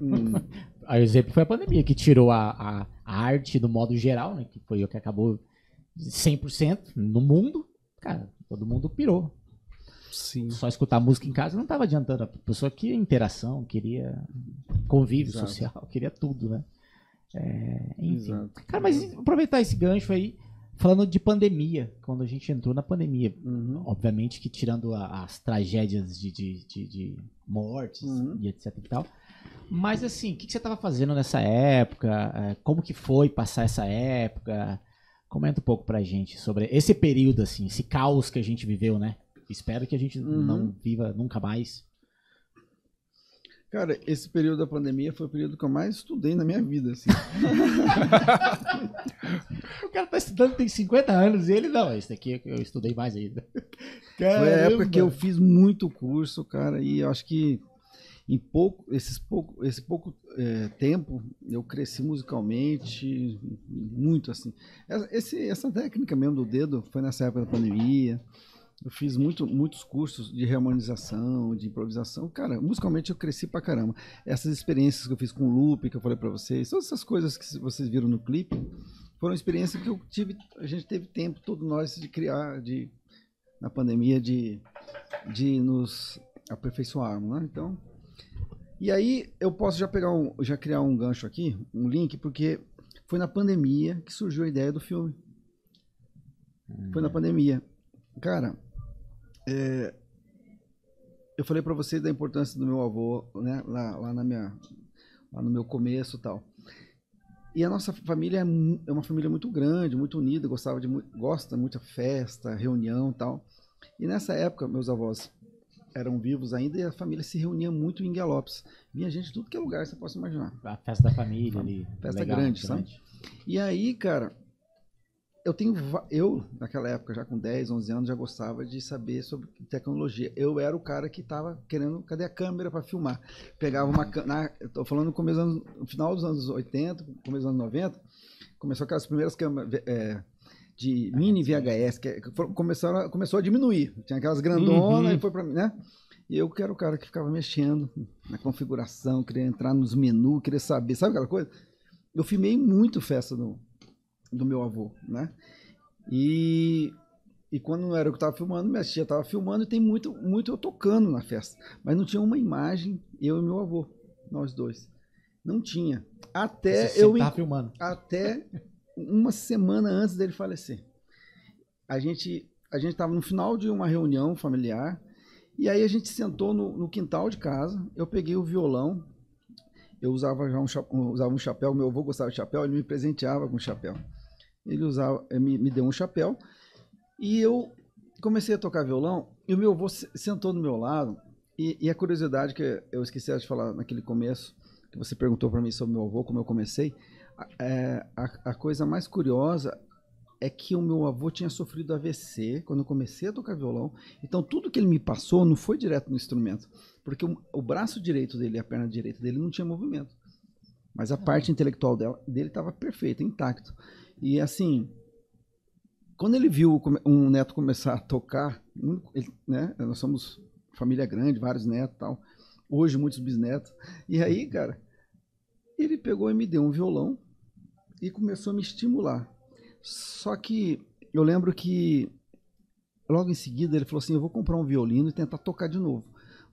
Hum, <laughs> O exemplo foi a pandemia, que tirou a, a, a arte do modo geral, né? Que foi o que acabou 100% no mundo. Cara, todo mundo pirou. Sim. Só escutar música em casa não estava adiantando. A pessoa queria interação, queria convívio Exato. social, queria tudo, né? É, enfim. Exato. Cara, mas aproveitar esse gancho aí, falando de pandemia, quando a gente entrou na pandemia, Uhum. obviamente que tirando a- as tragédias de, de, de- de mortes Uhum. e etc e tal. Mas assim, o que, que você estava fazendo nessa época? É, Como que foi passar essa época? Comenta um pouco pra gente sobre esse período, assim, esse caos que a gente viveu, né? Espero que a gente Uhum. não viva nunca mais. Cara, esse período da pandemia foi o período que eu mais estudei na minha vida, assim. <laughs> O cara tá estudando, tem 50 anos, e ele não. Esse daqui eu estudei mais ainda. <laughs> Foi a época que eu fiz muito curso, cara, e eu acho que em pouco, esses pouco, esse pouco é, tempo eu cresci musicalmente muito assim. Essa, esse- essa técnica mesmo do dedo foi nessa época da pandemia. Eu fiz muito, muitos cursos de reharmonização, de improvisação. Cara, musicalmente eu cresci pra caramba. Essas experiências que eu fiz com o loop, que eu falei pra vocês, todas essas coisas que vocês viram no clipe, foram experiências que eu tive, a gente teve tempo, todos nós, de criar, de na pandemia, de, de nos aperfeiçoarmos, né? Então, e aí eu posso já pegar um, já criar um gancho aqui, um link, porque foi na pandemia que surgiu a ideia do filme. Foi na pandemia. Cara, é, eu falei pra vocês da importância do meu avô, né? Lá, lá na minha, lá no meu começo, e tal. E a nossa família é, é uma família muito grande, muito unida, gostava de gosta muito de festa, reunião, e tal. E nessa época, meus avós eram vivos ainda e a família se reunia muito em Galopes. Vinha gente de tudo que é lugar, você possa imaginar. A festa da família ali. Festa legal, grande, grande. E aí, cara, eu tenho. Eu, naquela época, já com 10, 11 anos, já gostava de saber sobre tecnologia. Eu era o cara que tava querendo. Cadê a câmera para filmar? Pegava uma câmera. Tô falando no, começo anos, no final dos anos 80, começo dos anos 90, começou aquelas primeiras câmeras. é, de mini VHS, que foram- começaram, começou a diminuir. Tinha aquelas grandonas Uhum. e foi para né? E eu que era o cara que ficava mexendo na configuração, queria entrar nos menus, queria saber, sabe aquela coisa? Eu filmei muito festa do, do meu avô, né? E, e quando não era eu que estava filmando, minha tia estava filmando e tem muito, muito eu tocando na festa. Mas não tinha uma imagem, eu e meu avô, nós dois. Não tinha. Até Você eu tava filmando. até uma semana antes dele falecer. A gente a gente estava no final de uma reunião familiar e aí a gente sentou no, no quintal de casa. Eu peguei o violão. Eu usava já um, um- usava um chapéu. Meu avô gostava de chapéu. Ele me presenteava com chapéu. Ele usava, eh, me, me deu um chapéu e eu comecei a tocar violão. E o meu avô se- sentou do meu lado. E, e a curiosidade que eu esqueci de falar naquele começo que você perguntou para mim sobre meu avô, como eu comecei. A- é, a, a coisa mais curiosa é que o meu avô tinha sofrido AVC quando eu comecei a tocar violão. Então tudo que ele me passou não foi direto no instrumento, porque o, o braço direito dele e a perna direita dele não tinha movimento. Mas a parte intelectual dela, dele estava perfeita, intacto. E assim, quando ele viu um neto começar a tocar, ele- né, nós somos família grande, vários netos, e tal. Hoje muitos bisnetos. E aí, cara, ele pegou e me deu um violão e começou a me estimular. Só que eu lembro que logo em seguida ele falou assim: Eu vou comprar um violino e tentar tocar de novo.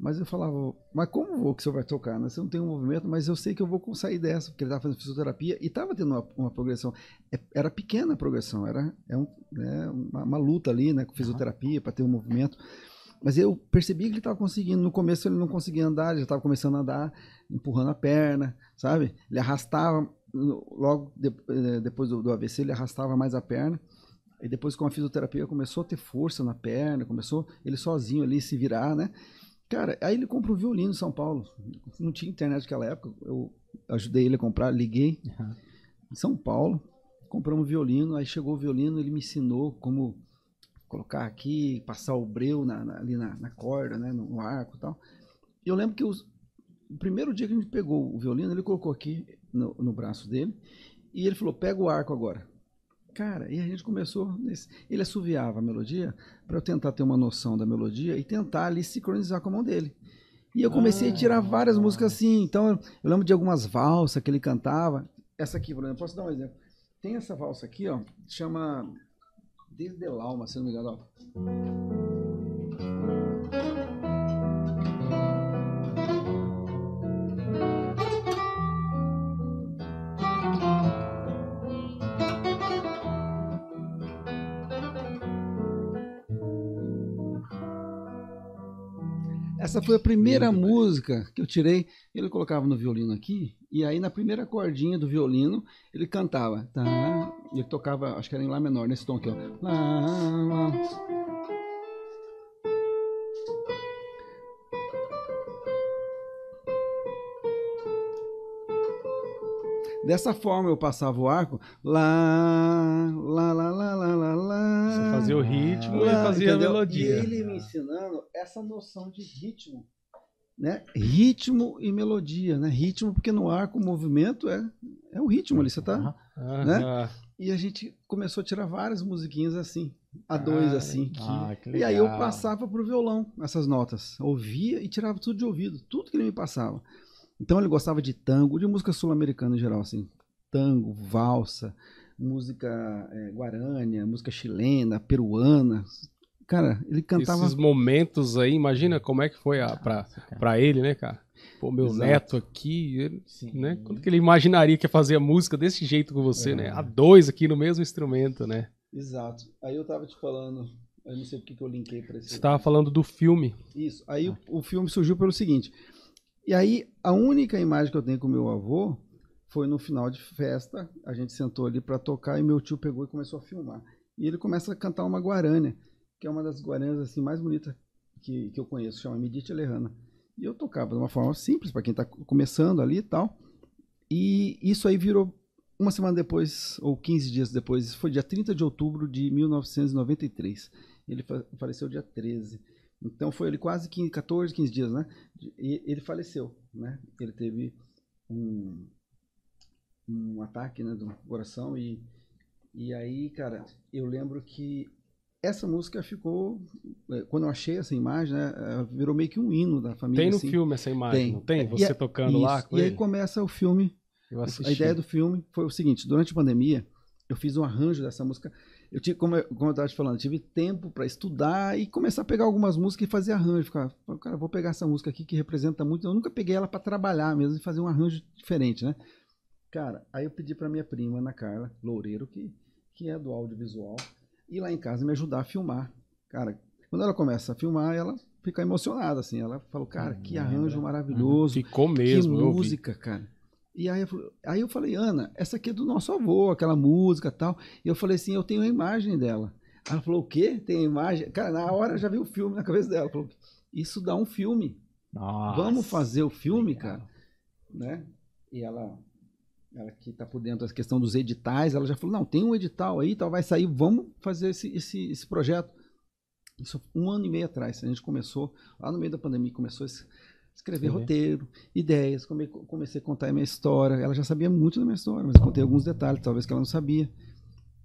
Mas eu falava, mas como vou que você vai tocar? Né? Você não tem um movimento, mas eu sei que eu vou sair dessa, porque ele estava fazendo fisioterapia e estava tendo uma, uma progressão. É- Era pequena a progressão, era é um, né, uma, uma luta ali né, com fisioterapia para ter um movimento. Mas eu percebi que ele estava conseguindo. No começo ele não conseguia andar, ele já estava começando a andar, empurrando a perna, sabe? Ele arrastava, logo de- eh, depois do, do AVC, ele arrastava mais a perna. E depois com a fisioterapia começou a ter força na perna, começou ele sozinho ali se virar, né? Cara, aí ele compra um violino em São Paulo. Não tinha internet naquela época. Eu ajudei ele a comprar, liguei Uhum. em São Paulo, compramos um violino, aí chegou o violino, ele me ensinou como colocar aqui, passar o breu na- na- ali na, na corda, né, no, arco e tal. E eu lembro que os- o primeiro dia que a gente pegou o violino, ele colocou aqui no, no braço dele e ele falou: pega o arco agora. Cara, e a gente começou. Nesse, ele assoviava a melodia para eu tentar ter uma noção da melodia e tentar ali sincronizar com a mão dele. E eu comecei a tirar várias músicas assim. Então eu, lembro de algumas valsas que ele cantava. Essa aqui, por exemplo, posso dar um exemplo? Tem essa valsa aqui, ó, chama Desde el Alma, se não me engano. Ó. Essa foi a primeira música que eu tirei. Ele colocava no violino aqui, e aí na primeira cordinha do violino ele cantava. Tá, ele tocava, acho que era em Lá menor, nesse tom aqui, ó. Lá, lá. Dessa forma eu passava o arco. Lá, lá, lá, lá, lá, lá, lá. Fazia o ritmo e Lá, fazia a entendeu? melodia. E ele me ensinando essa noção de ritmo, né? Ritmo e melodia, né? Ritmo porque no arco o movimento é é o ritmo ali, você tá? Né? Ah, E a gente começou a tirar várias musiquinhas assim, a dois Ah, assim. Ah, que E aí eu passava pro violão essas notas, ouvia e tirava tudo de ouvido, tudo que ele me passava. Então ele gostava de tango, de música sul-americana em geral, assim, tango, valsa, música eh, guarânia, música chilena, peruana. Cara, ele cantava Esses momentos aí, imagina como é que foi a, pra, Nossa, cara. pra ele, né, cara? Pô, meu Exato. neto aqui, ele, Sim. né? Quando que ele imaginaria que ia fazer a música desse jeito com você, É. né? A dois aqui no mesmo instrumento, né? Exato. Aí eu tava te falando, eu não sei porque que eu linkei pra esse. Você tava falando do filme. Isso. Aí o, o filme surgiu pelo seguinte. E aí a única imagem que eu tenho com meu avô foi no final de festa. A gente sentou ali pra tocar e meu tio pegou e começou a filmar. E ele começa a cantar uma guarânia, que é uma das guaranias assim mais bonitas que, que eu conheço, chama Medite Lerrana. E eu tocava de uma forma simples, para quem está começando ali e tal. E isso aí virou uma semana depois, ou 15 dias depois, foi dia 30 de outubro de 1993. Ele fa- faleceu dia 13. Então foi ele quase 15, 14, 15 dias, né? E ele faleceu, né? Ele teve um, um ataque né, do coração e, e aí, cara, eu lembro que essa música ficou, eh, quando eu achei essa imagem, né, eh, virou meio que um hino da família. Tem no assim. filme essa imagem, Tem. não tem? E Você a- tocando lá Isso. com E aí ele? começa o filme a ideia do filme foi o seguinte: durante a pandemia, eu fiz um arranjo dessa música. Eu tive, como eu, como eu estava te falando, tive tempo para estudar e começar a pegar algumas músicas e fazer arranjo. Ficar, cara, vou pegar essa música aqui que representa muito. Eu nunca peguei ela para trabalhar mesmo e fazer um arranjo diferente, né? Cara, aí eu pedi para minha prima, Ana Carla Loureiro, que, que é do audiovisual, ir lá em casa me ajudar a filmar. Cara, quando ela começa a filmar, ela fica emocionada, assim. Ela falou, cara, que arranjo maravilhoso. Ficou mesmo, que música, cara. E aí eu, falei- aí eu falei, Ana, essa aqui é do nosso avô, aquela música e tal. E eu falei assim, eu tenho a imagem dela. Ela falou, o quê? Tem a imagem? Cara, na hora eu já vi o filme na cabeça dela. Ela Falou, isso dá um filme. Nossa. Vamos fazer o filme, legal. cara. Né? E ela, ela que tá por dentro da questão dos editais, ela já falou, não, tem um edital aí, tal, vai sair, vamos fazer esse, esse, esse projeto. Isso um ano e meio atrás, a gente começou, lá no meio da pandemia, começou a es- escrever Escrever. roteiro, ideias, come- comecei a contar a minha história. Ela já sabia muito da minha história, mas eu contei alguns detalhes, talvez que ela não sabia.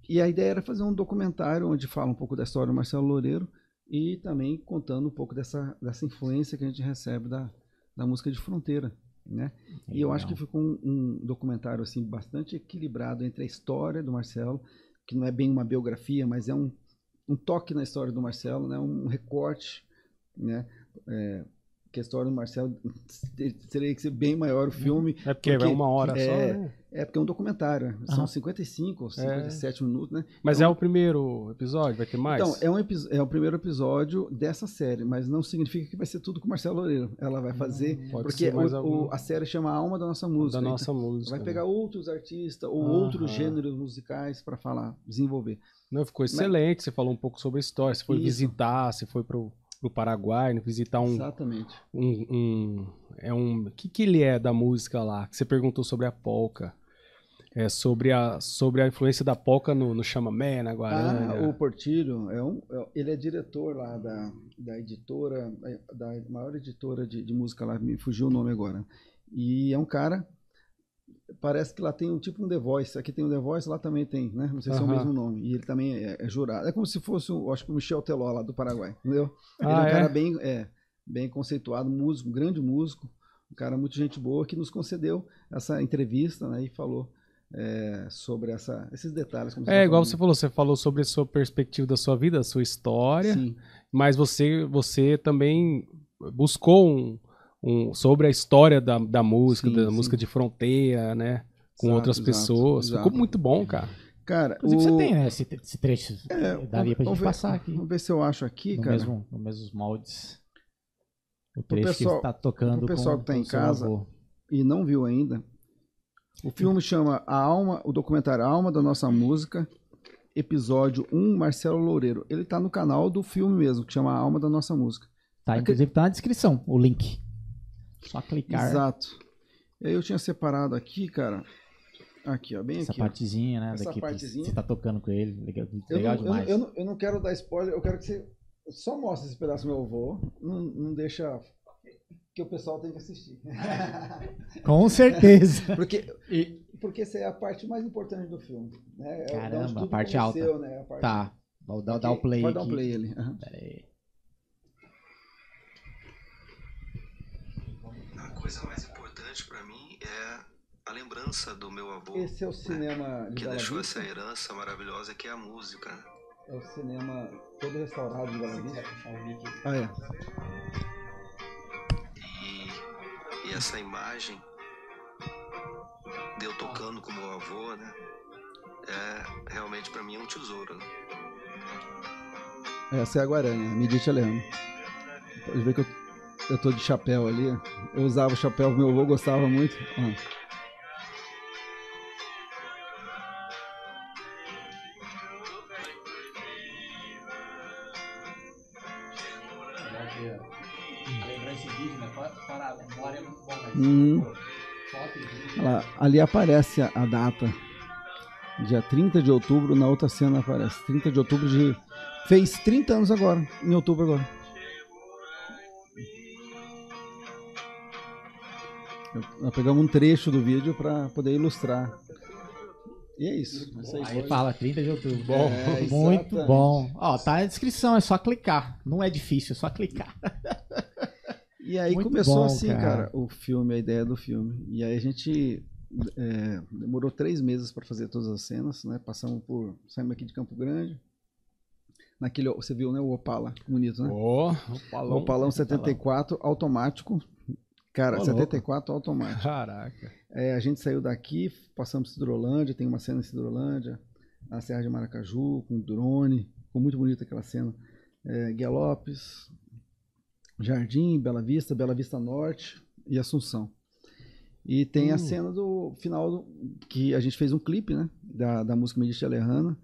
E a ideia era fazer um documentário onde fala um pouco da história do Marcelo Loureiro e também contando um pouco dessa, dessa influência que a gente recebe da, da música de fronteira, né? E eu acho que ficou um, um documentário assim bastante equilibrado entre a história do Marcelo, que não é bem uma biografia, mas é um, um toque na história do Marcelo, né? Um recorte, né? É, que a história do Marcelo teria que ser bem maior o filme. É porque, Porque é uma hora é- só, né? É porque é um documentário, são Aham. 55 ou 57 minutos, né? Mas Então- é o primeiro episódio, vai ter mais? Então, é, um é o primeiro episódio dessa série, mas não significa que vai ser tudo com o Marcelo Loureiro. Ela vai fazer, Hum, Pode porque o- o- a série chama A Alma da Nossa Música. da então nossa música. vai né? pegar outros artistas ou Aham. outros gêneros musicais para falar, desenvolver. Não, ficou excelente. Você falou um pouco sobre a história. Você foi Isso. visitar, você foi pro, pro Paraguai, né, visitar um, Exatamente. um, um- é um, o que que ele é da música lá? Que você perguntou sobre a polca. É sobre a, sobre a influência da polca no, no chamamé, na Ah, guarana. o Portilho, é um, é- ele é diretor lá da, da editora, é, da maior editora de, de música lá, me fugiu o nome agora. E é um cara, parece que lá tem um tipo um The Voice, aqui tem um The Voice, lá também tem, né? Não sei se é o mesmo nome. E ele também é, é jurado. É como se fosse, o, acho que o Michel Teló lá do Paraguai, entendeu? Ele é Ah, um é? cara bem, é, bem conceituado, músico, um grande músico, um cara muito gente boa que nos concedeu essa entrevista, né? E falou é, sobre essa, esses detalhes. É, tá igual você falou, você falou sobre a sua perspectiva da sua vida, da sua história, Sim. mas você, você também buscou um, um- sobre a história da, da música, Sim, da sim. música de fronteira, né? Com Exato, outras exato, pessoas. exato. Ficou muito bom, cara. Cara, Inclusive, o... você tem, né? Esse, esse trecho. É, daria pra vamos gente ver- passar aqui. Vamos ver se eu acho aqui, No cara. mesmo, no mesmos moldes. O trecho que pessoal- você tá tocando. pro pessoal com- que tá com em o casa, avô. E não viu ainda. O filme chama A Alma, o documentário A Alma da Nossa Música, episódio 1, Marcelo Loureiro. Ele tá no canal do filme mesmo, que chama A Alma da Nossa Música. Tá, inclusive tá na descrição o link. Só clicar Exato. E aí eu tinha separado aqui, cara. Aqui, ó, bem essa aqui. ó. partezinha, né? Essa daqui que partezinha. Você tá tocando com ele. Legal, Eu legal não, eu, não, demais. eu, não, eu não quero dar spoiler, eu quero que você só mostre esse pedaço do meu avô. Não, não deixa que o pessoal tem que assistir. <laughs> <laughs> Com certeza. <laughs> Porque, porque essa é a parte mais importante do filme. Né? É Caramba, a parte alta. Né? A parte... tá. Vou dar, dar o play Pode dar aqui. um play ali. aham. Pera aí. Coisa mais importante pra mim é a lembrança do meu avô, Esse é o cinema de que Bela deixou Vista. essa herança maravilhosa que é a música. né? É o cinema todo restaurado de Bela Vista. Ah, é. E, e essa imagem de eu tocando com meu avô, né? É realmente pra mim é um tesouro. Né? Essa é a Guarani, Medite Leandro. Pode ver que eu, eu tô de chapéu ali. Eu usava o chapéu, meu avô gostava muito. Mas Hum. lá, ali aparece a, a data. Dia 30 de outubro, na outra cena aparece. 30 de outubro de. Fez 30 anos agora, em outubro agora. Nós pegamos um trecho do vídeo para poder ilustrar. E é isso. Isso aí Aí foi. fala 30 de outubro. Bom, É, <laughs> muito exatamente. bom. Ó, tá na descrição, é só clicar. Não é difícil, é só clicar. E aí Muito começou bom, assim, cara. cara. o filme, a ideia do filme. E aí a gente é, demorou três meses para fazer todas as cenas, né? Passamos por. Saímos aqui de Campo Grande. Naquele, você viu, né? O Opala, bonito, né? Ó, o o palão. Opalão 74 automático. Cara, Ô, 74 automático. Caraca. É, a gente saiu daqui, passamos Cidrolândia, tem uma cena em Cidrolândia, na Serra de Maracaju, com drone. Ficou muito bonita aquela cena. É, Guia Lopes, Jardim, Bela Vista, Bela Vista Norte e Assunção. E tem a cena do final do- que a gente fez um clipe, né? Da, da música Medite Alejana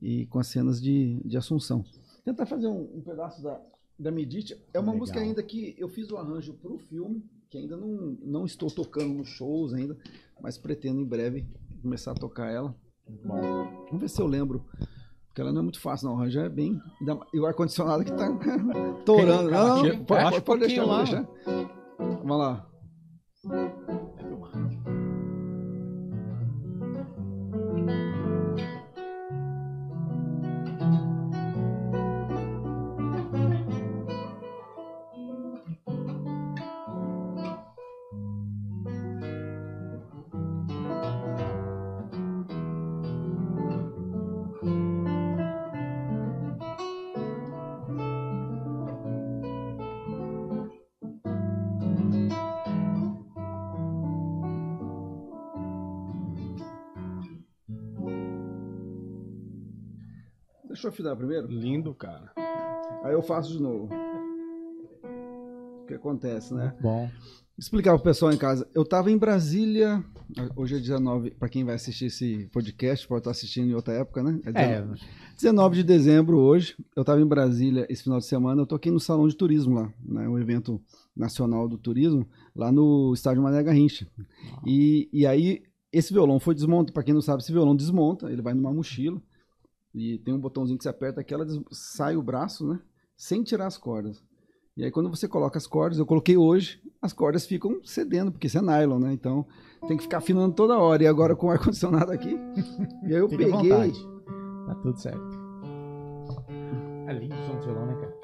e com as cenas de, de Assunção. Tentar fazer um, um pedaço da, da Medite. É uma Legal. música ainda que eu fiz o arranjo para o filme, que ainda não, não estou tocando nos shows ainda, mas pretendo em breve começar a tocar ela. Vamos ver se eu lembro. Porque ela não é muito fácil, não. O arranjo é bem. E o ar-condicionado que tá <laughs> torando. Não, Tira- não, pode, pode, deixar, pode deixar. Vamos lá. Eu primeiro. Lindo, cara. Aí eu faço de novo. O que acontece, né? Bom. Explicar pro pessoal em casa. Eu tava em Brasília. Hoje é 19. Pra quem vai assistir esse podcast, pode estar assistindo em outra época, né? É É, 19, 19 de dezembro hoje. Eu tava em Brasília esse final de semana. Eu toquei no Salão de Turismo lá, né? Um evento nacional do turismo, lá no estádio Mané Garrincha. E, e aí, esse violão foi desmontado. Pra quem não sabe, esse violão desmonta. Ele vai numa mochila. E tem um botãozinho que você aperta aqui, ela sai o braço, né? Sem tirar as cordas. E aí quando você coloca as cordas, eu coloquei hoje, as cordas ficam cedendo, porque isso é nylon, né? Então tem que ficar afinando toda hora. E agora com o ar-condicionado aqui. E aí eu à peguei. vontade. Tá tudo certo. É lindo o som do violão, né, cara?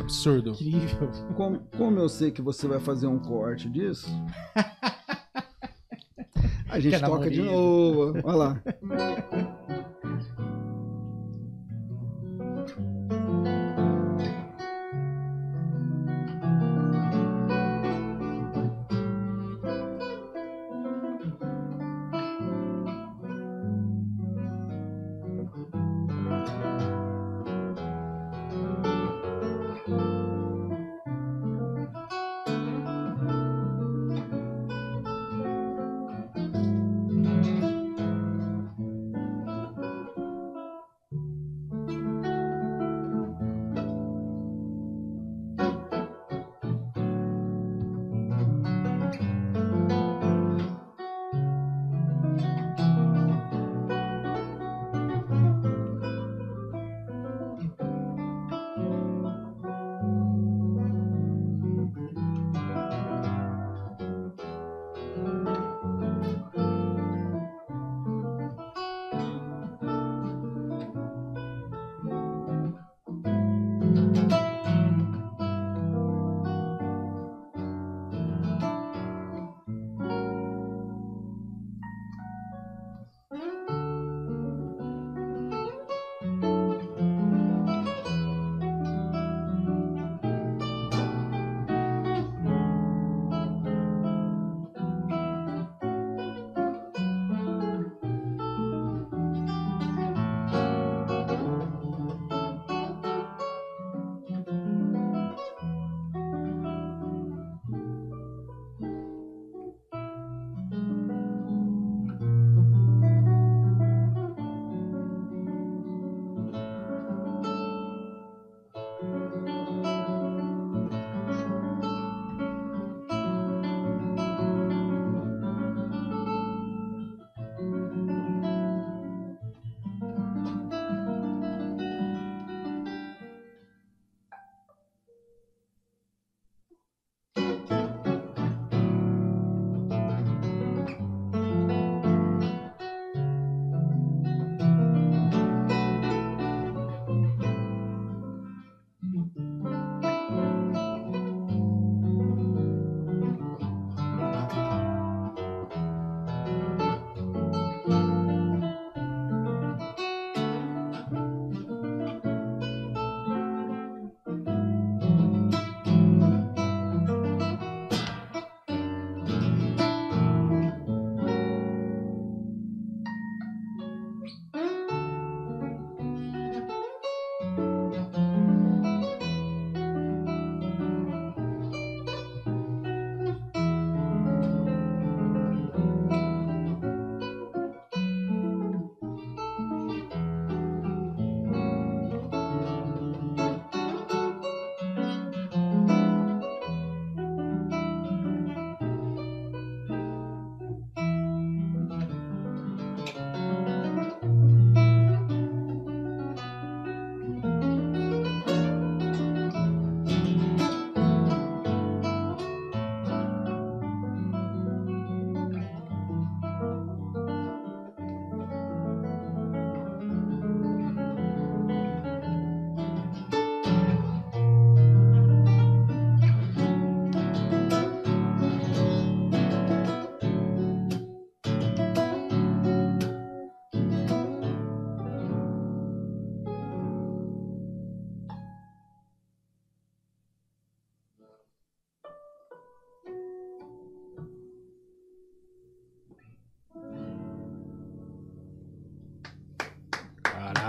Absurdo. Incrível. Como, como eu sei que você vai fazer um corte disso, <laughs> a gente Que toca de novo. Olha lá.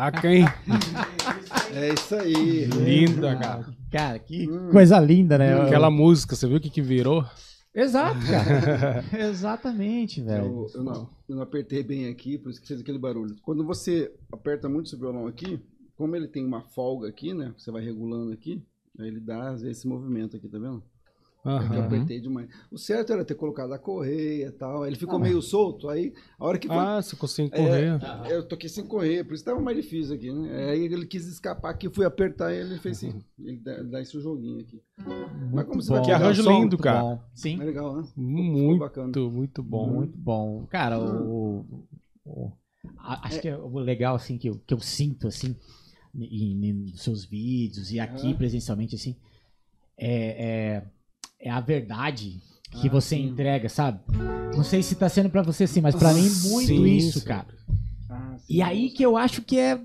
Caraca, hein? <laughs> É isso aí. Linda, cara. Cara, que coisa linda, né? Aquela música, você viu o que que virou? Exato, <laughs> cara. Exatamente, velho. Eu, eu não, eu não apertei bem aqui, por isso que fez aquele barulho. Quando você aperta muito esse violão aqui, como ele tem uma folga aqui, né? Você vai regulando aqui, aí ele dá às vezes esse movimento aqui, tá vendo? É que eu apertei demais. O certo era ter colocado a correia e tal. aí Ele ficou meio solto, aí a hora que foi. Ah, você conseguiu correr. É, eu toquei sem correr, por isso tava mais difícil aqui, né? Aí ele quis escapar aqui, eu fui apertar e ele fez assim. Ele dá, dá esse joguinho aqui. Mas como você vai Que o arranjo lindo, cara. Bom. Sim. É legal, né? Muito, bacana. muito bom. Muito bom. Cara, o, o- a- acho que é o legal, assim, que eu, que eu sinto, assim, em, em- nos seus vídeos e aqui presencialmente, assim, é, é, é a verdade que Ah, você sim. entrega, sabe? Não sei se tá sendo pra você assim, mas pra mim muito Sim, isso, sim. cara. Ah, sim. E aí que eu acho que é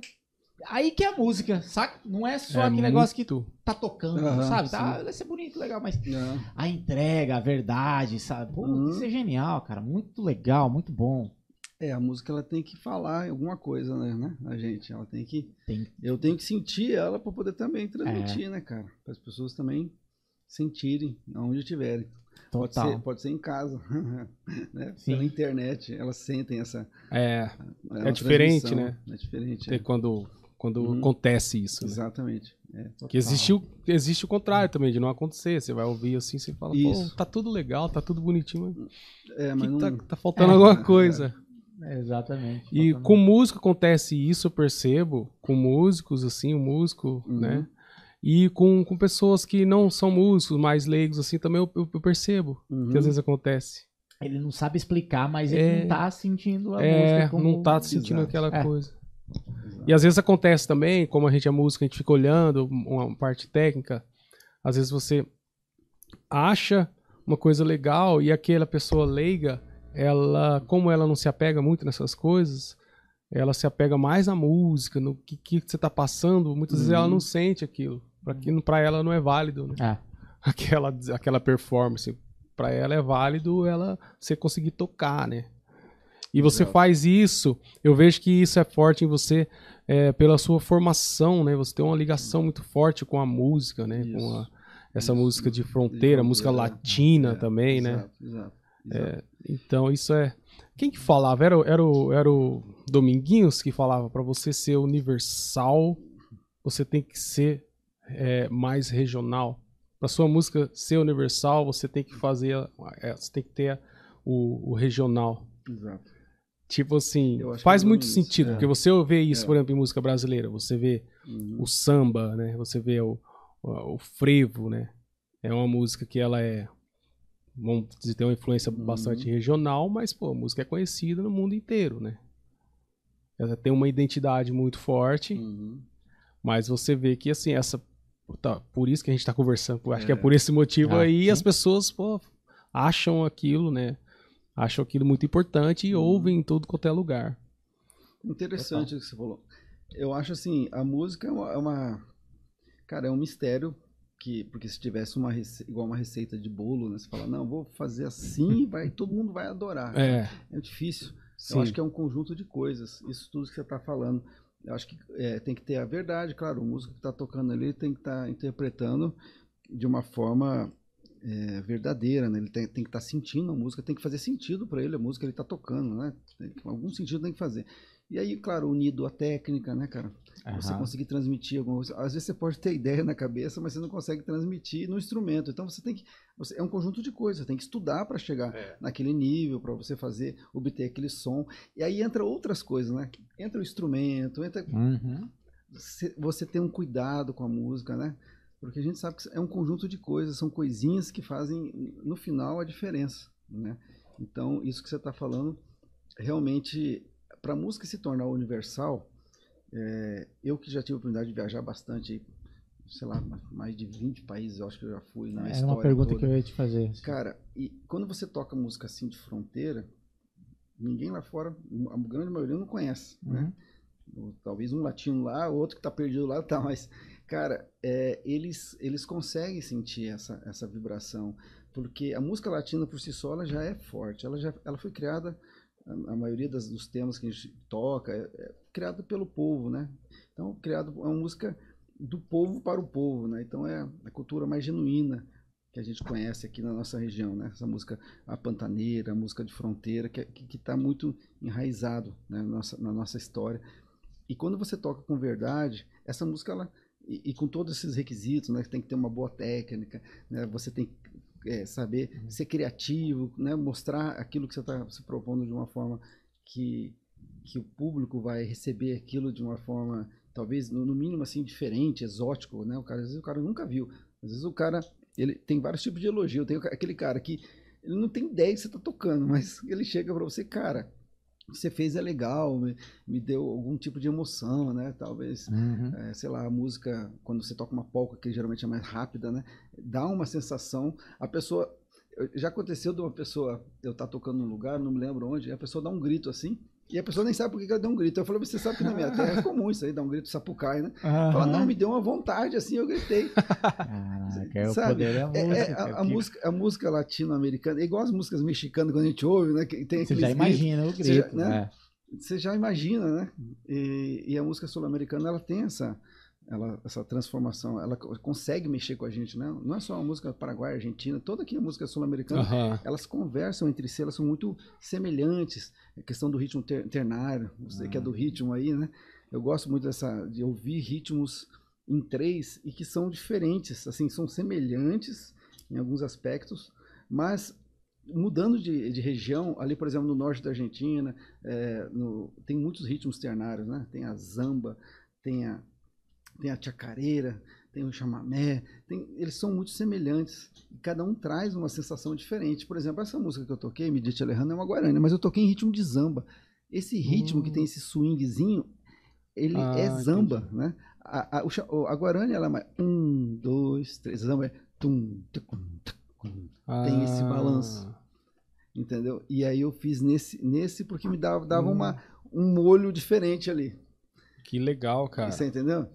aí que é a música, saca? Não é só É aquele negócio que muito. tá tocando, Aham, sabe? Tá, vai ser bonito, legal, mas Não. a entrega, a verdade, sabe? Pô, Uhum. isso é genial, cara. Muito legal, muito bom. É, a música ela tem que falar alguma coisa, né, né? A gente, ela tem que. Tem- Eu tenho que sentir ela para poder também transmitir, né, cara? Para as pessoas também sentirem aonde estiverem. Pode ser, pode ser em casa, <laughs> né? Sim. Pela internet, elas sentem essa. É, uma diferente, né? É diferente. é. quando, quando Uhum. acontece isso, né? Exatamente. É. Que existe o, existe o contrário também, de não acontecer. Você vai ouvir assim, você fala, Isso. pô, tá tudo legal, tá tudo bonitinho, mas É, mas não. tá, tá faltando alguma coisa. É, exatamente. E Exatamente. com músico acontece isso, eu percebo, com músicos, assim, o músico, Uhum. né? E com, com pessoas que não são músicos, mais leigos, assim, também eu, eu- percebo Uhum. que às vezes acontece. Ele não sabe explicar, mas ele É. não tá sentindo a É, música como... não tá sentindo Exato. aquela É. coisa. E às vezes acontece também, como a gente é músico, a gente fica olhando uma parte técnica, às vezes você acha uma coisa legal e aquela pessoa leiga, ela, como ela não se apega muito nessas coisas, ela se apega mais na música, no que, que você tá passando, muitas vezes ela Uhum. não sente aquilo. Pra, que, pra ela não é válido, né? É. <laughs> Aquela, aquela performance. Pra ela é válido ela você conseguir tocar, né? E você Exato. faz isso, eu vejo que isso é forte em você é, pela sua formação, né? Você tem uma ligação muito forte com a música, né? Com Isso. a- essa Isso. música de fronteira, música fronteira, latina É, também, né? exato, Exato. exato. Então isso é. Quem que falava? Era, o- era, o, era o Dominguinhos que falava pra você ser universal, você tem que ser é, mais regional. Pra sua música ser universal, você tem que fazer, é, você tem que ter o, o regional. Exato. Tipo assim, faz é muito isso, sentido, é. porque você vê isso, É. por exemplo, em música brasileira, você vê Uhum. o samba, né? Você vê o, o, o frevo, né? É uma música que ela é, vamos dizer, tem uma influência Uhum. bastante regional, mas, pô, a música é conhecida no mundo inteiro, né? Ela tem uma identidade muito forte, Uhum. mas você vê que, assim, essa... Tá, por isso que a gente tá conversando, acho que é É. por esse motivo Ah, aí sim. as pessoas, pô, acham aquilo, né? Acham aquilo muito importante e Uhum. ouvem em todo qualquer lugar. Interessante o que você falou. Eu acho assim, a música é uma, é uma- cara, é um mistério que porque se tivesse uma rece- igual uma receita de bolo, né, você fala, não, vou fazer assim, vai, todo mundo vai adorar. É, É difícil. sim. Eu acho que é um conjunto de coisas. Isso tudo que você está falando. Eu acho que é, tem que ter a verdade, claro. O músico que está tocando ali tem que estar interpretando de uma forma é, verdadeira, né? Ele tem, tem que estar sentindo a música, tem que fazer sentido para ele a música que ele está tocando, né? Tem algum sentido tem que fazer. E aí, claro, unido à técnica, né, cara? Você Aham. conseguir transmitir alguma coisa. Às vezes você pode ter ideia na cabeça, mas você não consegue transmitir no instrumento. Então você tem que. você- é um conjunto de coisas, você tem que estudar para chegar naquele nível, para você fazer, obter aquele som. E aí entra outras coisas, né? Entra o instrumento, entra. Uhum. Você, você tem um cuidado com a música, né? Porque a gente sabe que é um conjunto de coisas, são coisinhas que fazem, no final, a diferença, né? Então, isso que você está falando, realmente, para a música se tornar universal, é, eu que já tive a oportunidade de viajar bastante, sei lá, mais de 20 países, eu acho que eu já fui na Era história uma pergunta toda. que eu ia te fazer. Cara, e quando você toca música assim de fronteira, ninguém lá fora, a grande maioria não conhece, né? Ou Talvez um latino lá, outro que tá perdido lá, tá, mas, cara, é, eles, eles conseguem sentir essa, essa vibração, porque a música latina por si só, ela já é forte, ela já ela foi criada a, maioria das- dos temas que a gente toca é, é criado pelo povo, né? Então, criado é uma música do povo para o povo, né? Então é a cultura mais genuína que a gente conhece aqui na nossa região, né? Essa música a pantaneira, a música de fronteira, que que está muito enraizado né? nossa, na nossa história. E quando você toca com verdade, essa música ela e, e com todos esses requisitos, né? Tem que ter uma boa técnica, né? Você tem é, saber ser criativo, né? Mostrar aquilo que você está se propondo de uma forma que que o público vai receber aquilo de uma forma talvez no, no mínimo assim diferente, exótico, né? O cara às vezes o cara nunca viu. Às vezes o cara ele tem vários tipos de elogio. Tem aquele cara que ele não tem ideia que você está tocando, <laughs> mas ele chega para você, cara, que você fez é legal, me, me deu algum tipo de emoção, né? Talvez Uhum. é, sei lá, a música, quando você toca uma polca, que geralmente é mais rápida, né? Dá uma sensação. A pessoa. Já aconteceu de uma pessoa, eu estar tocando num lugar, não me lembro onde, a pessoa dá um grito assim, e a pessoa nem sabe por que ela deu um grito. Eu falei, você sabe que na minha terra é comum isso aí, dar um grito sapucai, né? Fala, não, me deu uma vontade assim, eu gritei. Caraca, é o Sabe? poder da É, música. é, a, que música, a música latino-americana, é igual as músicas mexicanas quando a gente ouve, né? Que tem Você já gritos. imagina o Você já- grito, né? né? você já imagina, né? E, e a música sul-americana ela tem essa, ela, essa transformação, ela co- consegue mexer com a gente, né? Não é só a música paraguaia, argentina, toda aqui a música sul-americana, elas conversam entre si, elas são muito semelhantes. A questão do ritmo ter- ternário, você que é do ritmo aí, né? Eu gosto muito dessa de ouvir ritmos em três e que são diferentes, assim, são semelhantes em alguns aspectos, mas mudando de, de região, ali, por exemplo, no norte da Argentina, é, no- tem muitos ritmos ternários, né? Tem a zamba, tem a, tem a chacareira, tem o chamamé, tem- eles são muito semelhantes. E cada um traz uma sensação diferente. Por exemplo, essa música que eu toquei, Midite Alejandro, é uma guarani, mas eu toquei em ritmo de zamba. Esse ritmo que tem esse swingzinho, ele Ah, é zamba, né? A, a, a guarani, ela é mais um, dois, três, zamba é tum, tucum, tucum, Tem esse Ah, balanço. entendeu? E aí eu fiz nesse, nesse porque me dava, dava Hum. uma, um molho diferente ali. Que legal, cara. Você entendeu?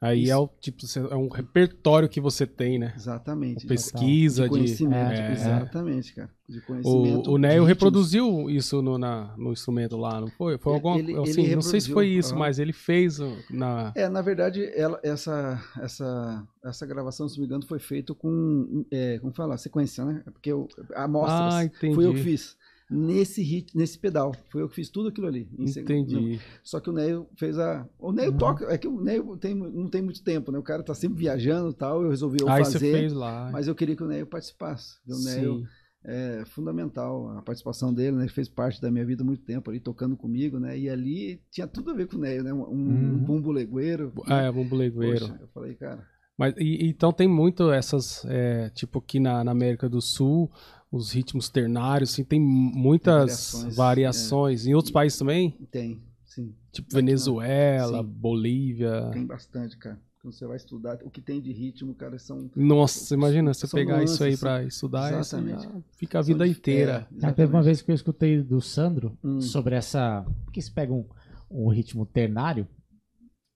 Aí Isso. é o tipo, é um repertório que você tem, né? Exatamente. Pesquisa de de. conhecimento. é, Exatamente, cara. De conhecimento. O, o ritmos. reproduziu isso no, na, no instrumento lá, não foi? Foi Ele- alguma ele- assim, ele não sei se foi isso, mas ele fez na. É, na verdade, ela, essa, essa, essa gravação, se não me engano, foi feita com, é, como fala, sequência, né? Porque eu, amostras, Ah, entendi. fui eu que fiz. Nesse hit, nesse pedal, foi eu que fiz tudo aquilo ali. Entendi. Só que o Neil fez a. O Uhum. Neil toca. É que o Neil tem, não tem muito tempo, né? O cara tá sempre viajando e tal. Eu resolvi eu Aí você fazer. fez lá. Mas eu queria que o Neil participasse. O Sim. é fundamental a participação dele, né? Ele fez parte da minha vida há muito tempo ali, tocando comigo, né? E ali tinha tudo a ver com o Neil, né? Um, um Uhum. bumbo legueiro. Ah, é, bumbulegueiro. Poxa, eu falei, cara. Mas e- então tem muito essas, é, tipo aqui na, na América do Sul, os ritmos ternários, assim, tem muitas variações, variações. Em outros países também, Tem, sim. tipo não. Venezuela, Sim. Bolívia. Tem bastante, cara. Quando você vai estudar, o que tem de ritmo, cara, são. Nossa, imagina você pegar isso aí nuances, pra estudar, isso Exatamente. já fica a vida inteira. é, teve uma vez que eu escutei do Sandro Hum. sobre essa. Porque se pega um, um ritmo ternário,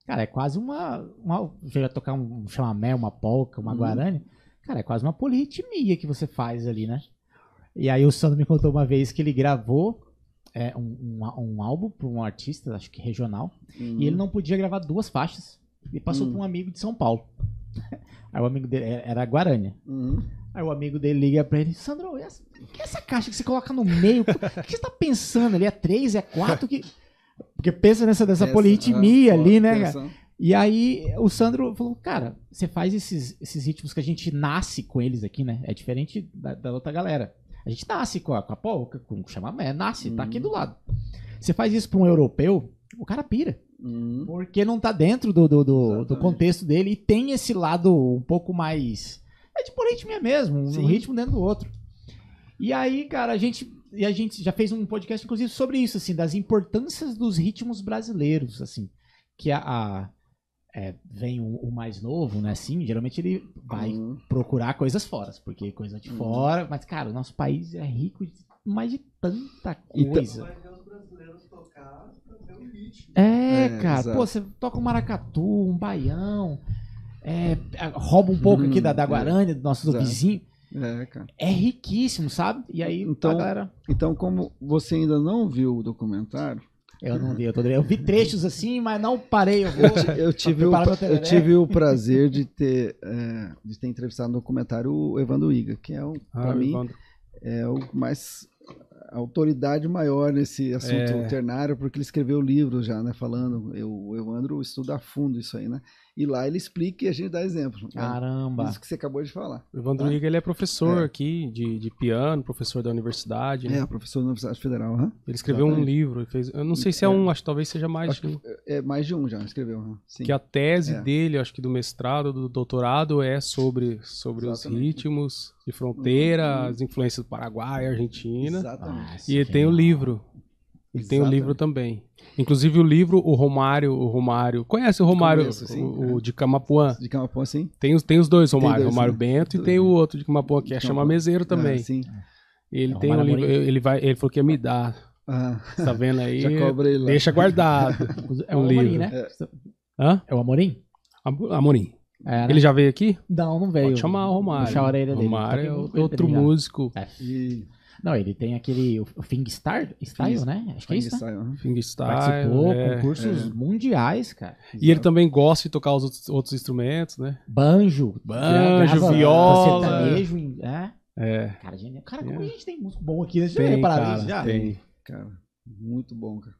cara, é quase uma. uma chega a tocar um chamamé, uma polca, uma Hum. guarani. Cara, é quase uma polirritmia que você faz ali, né? E aí o Sandro me contou uma vez que ele gravou é, um, um, um álbum para um artista, acho que regional, Hum. e ele não podia gravar duas faixas. Ele passou Hum. para um amigo de São Paulo. <laughs> Aí o amigo dele era Guarani. Uhum. Aí o amigo dele liga pra ele, Sandro, essa, que é essa caixa que você coloca no meio? O que você tá pensando ali? É três, é quatro? Que... <laughs> Porque pensa nessa, dessa Essa, polirritmia ah, ali, né, cara? E aí o Sandro falou, cara, você faz esses, esses ritmos que a gente nasce com eles aqui, né? É diferente da, da outra galera. A gente nasce com a, com a polca, com o chamamé, nasce, tá aqui do lado. Você faz isso pra um europeu, o cara pira. Uhum. Porque não tá dentro do, do, do, do contexto dele e tem esse lado um pouco mais. É de política mesmo, um Sim. ritmo dentro do outro. E aí, cara, a gente. E a gente já fez um podcast, inclusive, sobre isso, assim, das importâncias dos ritmos brasileiros, assim. Que a. a- é, vem o, o mais novo, né? Assim, geralmente ele vai Uhum. procurar coisas fora, porque coisa de Uhum. fora. Mas, cara, o nosso país é rico de mais de tanta coisa. É, É, cara, exato. pô, você toca um maracatu, um baião, é, é, rouba um pouco Uhum, aqui da, da é. Guarani, do nosso Exato. vizinho. É, cara. É riquíssimo, sabe? E aí, Então- a galera... Então, como você ainda não viu o documentário, Eu não vi, eu, tô... eu vi trechos assim, mas não parei. Eu vou... eu tive, o, preparar meu eu tive o prazer de ter, é, de ter entrevistado no documentário o Evandro Iga, que é, um, Ah, para mim, Evandro. é o mais a autoridade maior nesse assunto É. ternário, porque ele escreveu livros já, né, falando, eu, o Evandro estuda a fundo isso aí, né, e lá ele explica e a gente dá exemplo. né? Caramba. Isso que você acabou de falar. O Evandro Iga, ele é professor É. aqui de, de piano, professor da universidade. né? É, professor da Universidade Federal, aham. Ele escreveu um Exatamente. livro. ele Fez, eu não sei se é um, acho que talvez seja mais Acho de um. que é mais de um já, escreveu. Sim. Que a tese É. dele, acho que do mestrado, do doutorado, é sobre, sobre os ritmos de fronteira, Uhum. as influências do Paraguai, Argentina. Exatamente. Nossa, E ele tem o genial. livro. Ele tem o livro também. Inclusive o livro, o Romário, o Romário. Conhece o Romário, Conheço, sim, o, é. o de Camapuã? De Camapão, assim? Tem os, tem os dois Romário, dois, Romário né? Bento e tem o outro de Camapuã, que é chama Camapuã. Meseiro também. Ah, sim. Ele É o tem um livro, Amorim. ele, vai, ele falou que ia me dar. Ah, Tá vendo aí? já cobra ele lá. Deixa guardado. É o um Amorim, livro. né? Hã? É o Amorim? Am- Amorim. É, né? Ele já veio aqui? Não, não veio. Pode chamar o Romário. Puxar a orelha dele. Romário Tá é o- outro já. músico. É. E Não, ele tem aquele o Fingstar Style, Fing- né? Acho que é isso? Style, aham. Fingerstyle. Participou, é. concursos mundiais, cara. E ele também gosta de tocar os outros, outros instrumentos, né? Banjo. Banjo, grava viola. Sertanejo, é. É. Cara, genial. Cara, como É. a gente tem músico bom aqui, né? Você já Tem, cara, isso já? tem. Cara, muito bom, cara.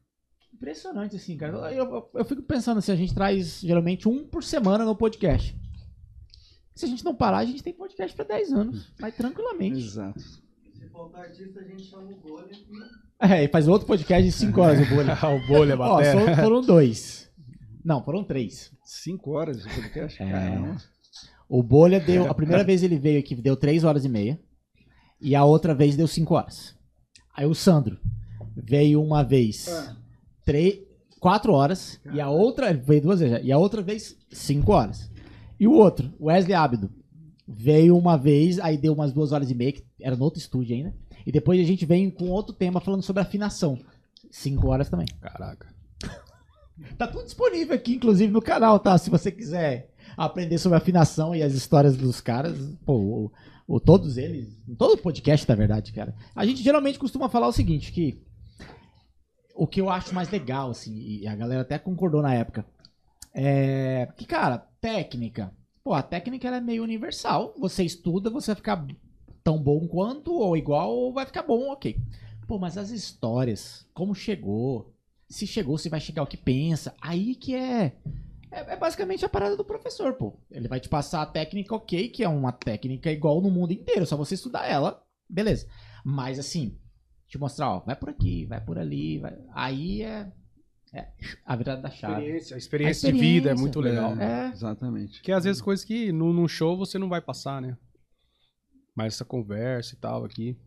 Impressionante, assim, cara. Eu, eu- eu fico pensando assim, a gente traz geralmente um por semana no podcast. Se a gente não parar, a gente tem podcast pra 10 anos. Mas tranquilamente. Exato. Se faltar artista, a gente chama o Bolha e É, e faz outro podcast de 5 horas o bolha. <laughs> o bolha, Ó, batera. só- foram dois. Não, foram três. Cinco horas de podcast? É. Caramba. O Bolha deu. A primeira vez ele veio aqui deu 3 horas e meia. E a outra vez deu 5 horas. Aí o Sandro veio uma vez Ah. 4 horas. E a outra. Veio duas vezes. E a outra vez 5 horas. E o outro, Wesley Abdo, veio uma vez, aí deu umas 2 horas e meia, que era no outro estúdio ainda. E depois a gente vem com outro tema falando sobre afinação. 5 horas também. Caraca. Tá tudo disponível aqui, inclusive, no canal, tá? Se você quiser aprender sobre afinação e as histórias dos caras, pô, o, o- todos eles, todo podcast, na verdade, cara. A gente geralmente costuma falar o seguinte, que o que eu acho mais legal, assim, e a galera até concordou na época, é que, cara, técnica, pô, a técnica ela é meio universal. Você estuda, você vai ficar tão bom quanto, ou igual, ou vai ficar bom, ok. Pô, mas as histórias, como chegou, se chegou, se vai chegar o que pensa, aí que é, é. é basicamente a parada do professor, pô. Ele vai te passar a técnica ok, que é uma técnica igual no mundo inteiro, só você estudar ela, beleza. Mas assim, te mostrar, ó, vai por aqui, vai por ali, vai... aí é, é a virada da chave. Experiência, a experiência, A de vida é experiência. muito legal. É. Exatamente. Que às vezes coisas que num, num show você não vai passar, né? Mas essa conversa e tal aqui.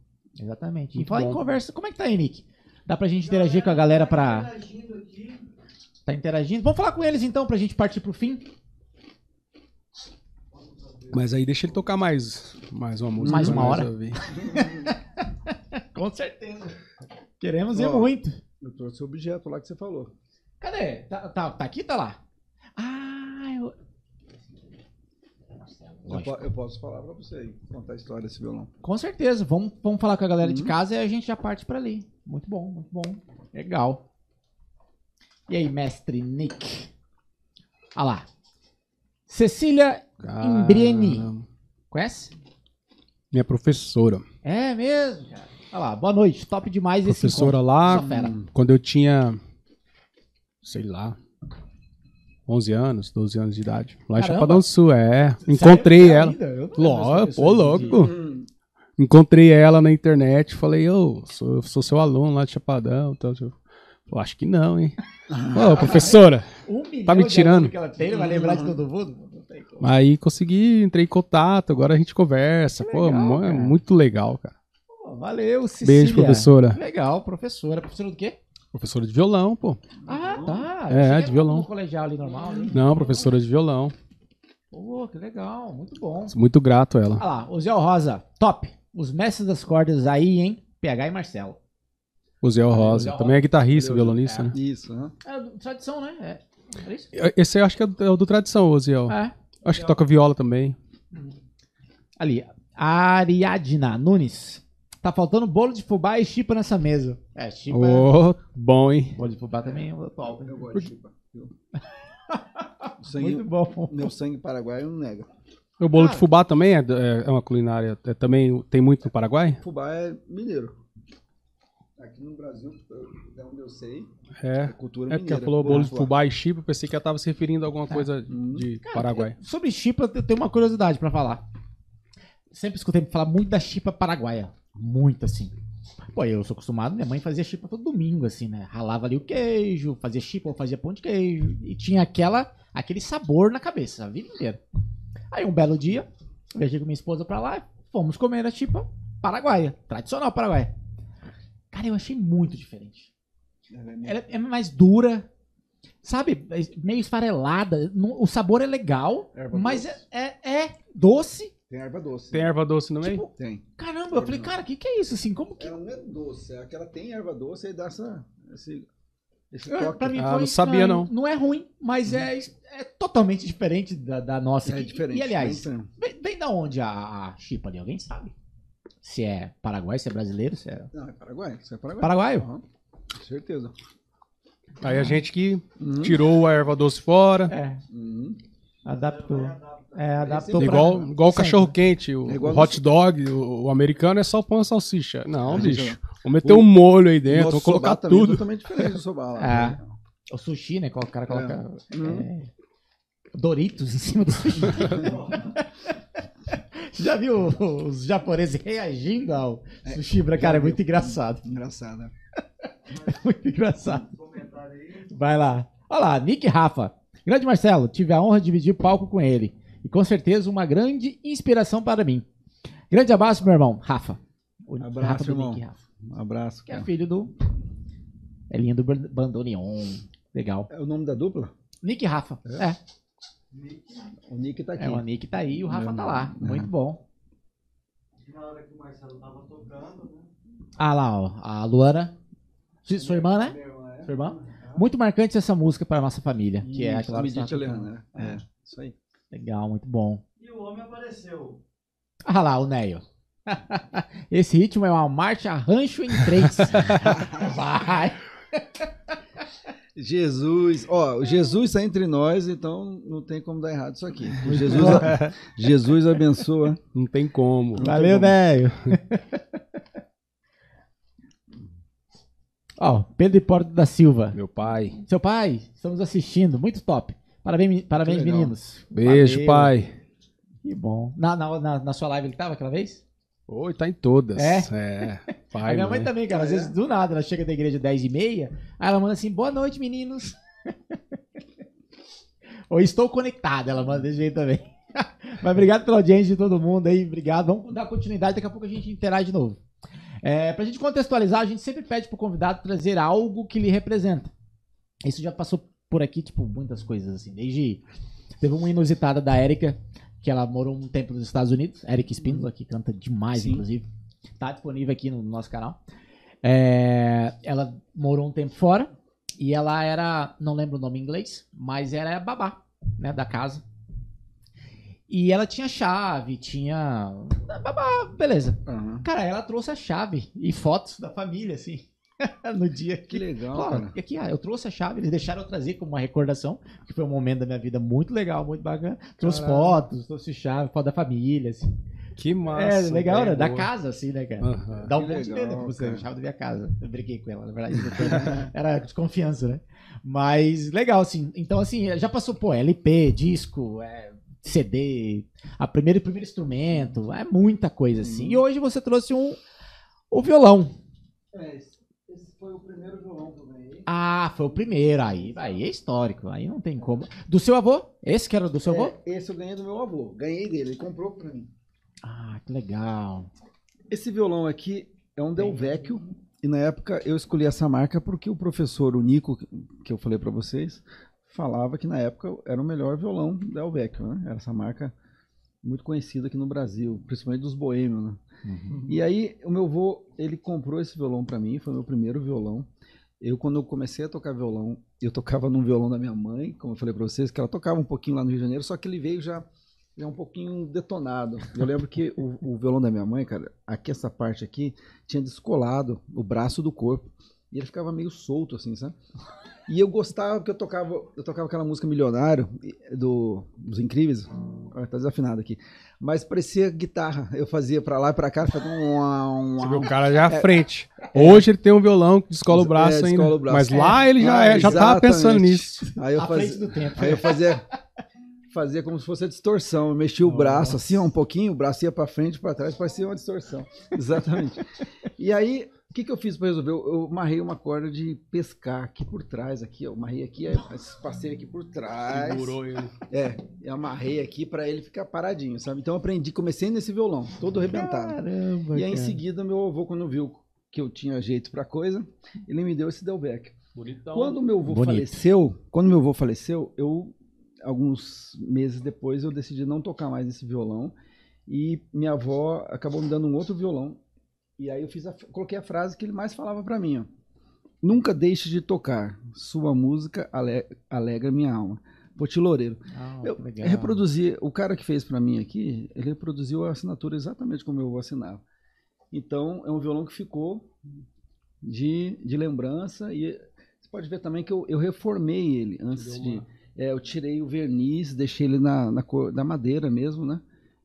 Exatamente. E fala em conversa, como é que tá aí, Nick? Dá pra gente interagir com a galera pra. interagindo aqui. Tá interagindo? Vamos falar com eles então, pra gente partir pro fim? Mas aí deixa ele tocar mais, mais uma música. Mais pra uma hora? ouvir. <laughs> Com certeza. Queremos ir muito. Eu trouxe o objeto lá que você falou. Cadê? Tá, tá, tá aqui, tá lá? Ah, eu. Eu, po- eu posso falar pra você aí, contar a história desse violão. Com certeza. Vamos, vamos falar com a galera de Uhum. casa e a gente já parte pra ali. Muito bom, muito bom. Legal. E aí, mestre Nick? Olha lá. Cecília Imbrieni. Conhece? Minha professora. É mesmo, cara. Olha lá, boa noite. Top demais esse professora encontro. lá, quando eu tinha, sei lá, 11 anos, 12 anos de idade. Lá em. Chapadão Sul, é. Encontrei Sério? ela. Eu Ló, pô, de- louco. Encontrei ela na internet, falei, ô, sou, eu sou seu aluno lá de Chapadão. Eu acho que não, hein? Ô, professora. Um Tá me tirando. que ela tem, vai lembrar de todo mundo? Aí consegui, entrei em contato, agora a gente conversa. Que Pô, legal, é muito legal, cara. Valeu, Cecília. Beijo, professora. Legal, professora. Professora do quê? Professora de violão, pô. Ah, tá. É, de violão. No colegial ali normal. né? Não, professora de violão. Pô, que legal. Muito bom. Muito grato a ela. Olha lá, o Zé Rosa. Top. Os mestres das cordas aí, hein? PH e Marcelo. O Zé Rosa. Zé Também é guitarrista, violonista, é. né? Isso, né? É do- tradição, né? É. É isso? Esse eu acho que é do, é o do Tradição, o Ziel. É. Acho que toca viola também. Ali. Ariadna Nunes. Tá faltando bolo de fubá e chipa nessa mesa. É, chipa. Ô, bom, hein? Bolo de fubá também é top. Eu gosto de chipa. <laughs> sangue, Muito bom. meu sangue paraguaio não nega. O bolo de fubá também é, é- é uma culinária. é também tem muito no Paraguai? Fubá é mineiro. Aqui no Brasil, até onde eu sei, É. é cultura É porque mineira. ela falou bolo de Fubá. e chipa, eu pensei que ela tava se referindo a alguma coisa de Paraguai. Sobre chipa, eu tenho uma curiosidade pra falar. Sempre escutei falar muito da chipa paraguaia. Muito assim. Pô, eu sou acostumado, minha mãe fazia chipa todo domingo, assim, né? Ralava ali o queijo, fazia chipa ou fazia pão de queijo. E tinha aquela, aquele sabor na cabeça, a vida inteira. Aí um belo dia, viajei com minha esposa pra lá fomos comer a chipa paraguaia, tradicional paraguaia. Cara, eu achei muito diferente. Ela é mais dura, sabe? É Meio esfarelada. O sabor é legal, Erva mas doce. é, é, é doce. Tem erva doce. Tem erva doce no meio? Tipo, Tem. caramba, eu falei, cara, o que, que é isso? Assim, como que. Ela não é doce, é que ela tem erva doce e dá essa, esse, esse É, toque. pra mim Ah, foi não sabia, não. Não é ruim, mas é, é totalmente diferente da, da nossa. É aqui. diferente. E, aliás, vem, vem da onde a, a chipa ali? Alguém sabe? Se é paraguai, se é brasileiro, se é. Não, é Paraguai. Isso é Paraguai. Paraguaio? Aham, com certeza. Aí a gente que Uhum. tirou a erva doce fora. É, Uhum. adaptou. É, adaptou pra- Igual, igual o cachorro quente, o, É igual o hot dog, o, o americano é só pão e salsicha. Não, Ah, bicho. Vamos meter um molho aí dentro, vamos colocar soba também é tudo. totalmente diferente do soba lá. É. né? O sushi, né? O cara coloca Uhum. é, Doritos em cima do sushi. <laughs> Já viu os japoneses reagindo ao sushi? pra Cara, é muito engraçado. Engraçado. né? <laughs> Muito engraçado. Vai lá. Olha lá, Nick Rafa. Grande Marcelo, tive a honra de dividir palco com ele. E com certeza uma grande inspiração para mim. Grande abraço, meu irmão, Rafa. O Abraço, Rafa do irmão. Nick Rafa. Um abraço. Que é filho do. É linha do Ban- Bandoneon. Legal. É o nome da dupla? Nick Rafa. É. O Nick tá aqui. É, o Nick tá aí e o Rafa tá lá. Muito bom. Na hora que o Marcelo tava tocando, né? Ah lá, ó. A Luana. Su- Sua irmã, né? Meu, é. Sua irmã? Muito marcante essa música para a nossa família. Que é Isso, aquela que você Medite tocando. né? É, isso aí. Legal, muito bom. E o homem apareceu. Ah lá, o Neio. <laughs> Esse ritmo é uma marcha rancho em três. <laughs> Vai. Jesus, ó, o Jesus está entre nós, então não tem como dar errado isso aqui. Jesus, <laughs> Jesus abençoa. Não tem como. Valeu, Neio. Ó, Pedro Hipólito da Silva. Meu pai. Seu pai, estamos assistindo. Muito top. Parabéns, parabéns meninos. Beijo, Valeu. pai. Que bom. Na, na, na, sua live ele tava aquela vez? Oi, tá em todas. É? É. <laughs> a Pai, minha mãe mãe. também, cara. Às vezes, do nada, ela chega da igreja 10 e meia, aí ela manda assim, boa noite, meninos. <laughs> Ou estou conectada, ela manda desse jeito também. <laughs> Mas obrigado pela audiência de todo mundo aí, obrigado. Vamos dar continuidade, daqui a pouco a gente interage de novo. É, pra gente contextualizar, a gente sempre pede pro convidado trazer algo que lhe representa. Isso já passou por aqui, tipo, muitas coisas, assim. Desde. Teve uma inusitada da Érica, que ela morou um tempo nos Estados Unidos. Érica Espíndola, que canta demais, Sim. inclusive. Tá disponível aqui no nosso canal. É, ela morou um tempo fora e ela era, não lembro o nome em inglês, mas era babá, né, da casa. E ela tinha chave, tinha. Babá, beleza. Aham. Cara, ela trouxe a chave e fotos da família, assim. <laughs> no dia Que que. legal, Ó, cara. aqui, ah, eu trouxe a chave, eles deixaram eu trazer como uma recordação, que foi um momento da minha vida muito legal, muito bacana. Trouxe Caralho. fotos, trouxe chave, foto da família, assim. Que massa. é, legal, né? Da casa, assim, né, cara? Aham. Dá um Que pouco de você, cara. chave da minha casa. Eu briguei com ela, na verdade. <laughs> Era desconfiança, né? Mas legal, assim. Então, assim, já passou, pô, LP, disco, é, CD, a primeiro, primeiro instrumento, é muita coisa, assim. Uhum. E hoje você trouxe um, o violão. É, esse foi o primeiro violão que eu ganhei. Ah, foi o primeiro. Aí, aí é histórico. Aí não tem como. Do seu avô? Esse que era do seu avô? É, esse eu ganhei do meu avô. Ganhei dele, ele comprou pra mim. Ah, que legal. Esse violão aqui é um Del Vecchio. E na época eu escolhi essa marca porque o professor, o Nico, que eu falei pra vocês, falava que na época era o melhor violão Del Vecchio, né? Era essa marca muito conhecida aqui no Brasil, principalmente dos boêmios, né? E aí o meu avô, ele comprou esse violão pra mim, foi meu primeiro violão. Eu quando eu comecei a tocar violão, eu tocava num violão da minha mãe, como eu falei pra vocês, que ela tocava um pouquinho lá no Rio de Janeiro, só que ele veio já é um pouquinho detonado. Eu lembro que o, o violão da minha mãe, cara, aqui essa parte aqui tinha descolado o braço do corpo. E ele ficava meio solto, assim, sabe? E eu gostava porque eu tocava, eu tocava aquela música Milionário do, dos Incríveis. Ah, tá desafinado aqui. Mas parecia guitarra. Eu fazia pra lá e pra cá, ficava um, Você vê o cara já à frente. Hoje ele tem um violão que descola o braço É, ainda. descola o braço. Mas lá ele já, Ah, é- já tava pensando nisso. Aí eu À frente fazia, do tempo. aí eu fazia, fazia como se fosse a distorção. Eu mexia o braço assim, ó, um pouquinho, o braço ia pra frente e pra trás, parecia uma distorção. Exatamente. E aí, o que, que eu fiz pra resolver? Eu, eu amarrei uma corda de pescar aqui por trás, aqui, ó. Eu amarrei aqui, aí passei aqui por trás. Segurou ele. É, eu amarrei aqui pra ele ficar paradinho, sabe? Então eu aprendi, comecei nesse violão, todo arrebentado. Caramba, E aí, em cara. seguida, meu avô, quando viu que eu tinha jeito pra coisa, ele me deu esse Delbeck. Bonitão. Quando meu avô Bonito. faleceu, quando meu avô faleceu, eu alguns meses depois eu decidi não tocar mais esse violão e minha avó acabou me dando um outro violão. E aí eu fiz a, coloquei a frase que ele mais falava pra mim, ó. Nunca deixe de tocar. Sua música ale- alegra minha alma. Poti Loureiro. Ah, Eu legal. reproduzi, o cara que fez pra mim aqui, ele reproduziu a assinatura exatamente como eu assinava. Então, é um violão que ficou de, de lembrança e você pode ver também que eu, eu reformei ele antes Deu de... uma- é, eu tirei o verniz, deixei ele na, na cor da madeira mesmo, né?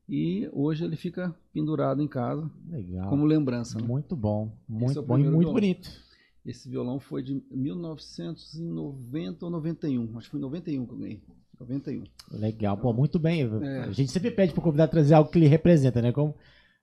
E hoje ele fica pendurado em casa Legal. como lembrança. né? Muito bom. Muito é bom e muito violão. bonito. Esse violão foi de 1990 ou 91. Acho que foi em 91 que eu ganhei. 91. Legal, pô, muito bem. É. A gente sempre pede pro convidado trazer algo que ele representa, né? Como,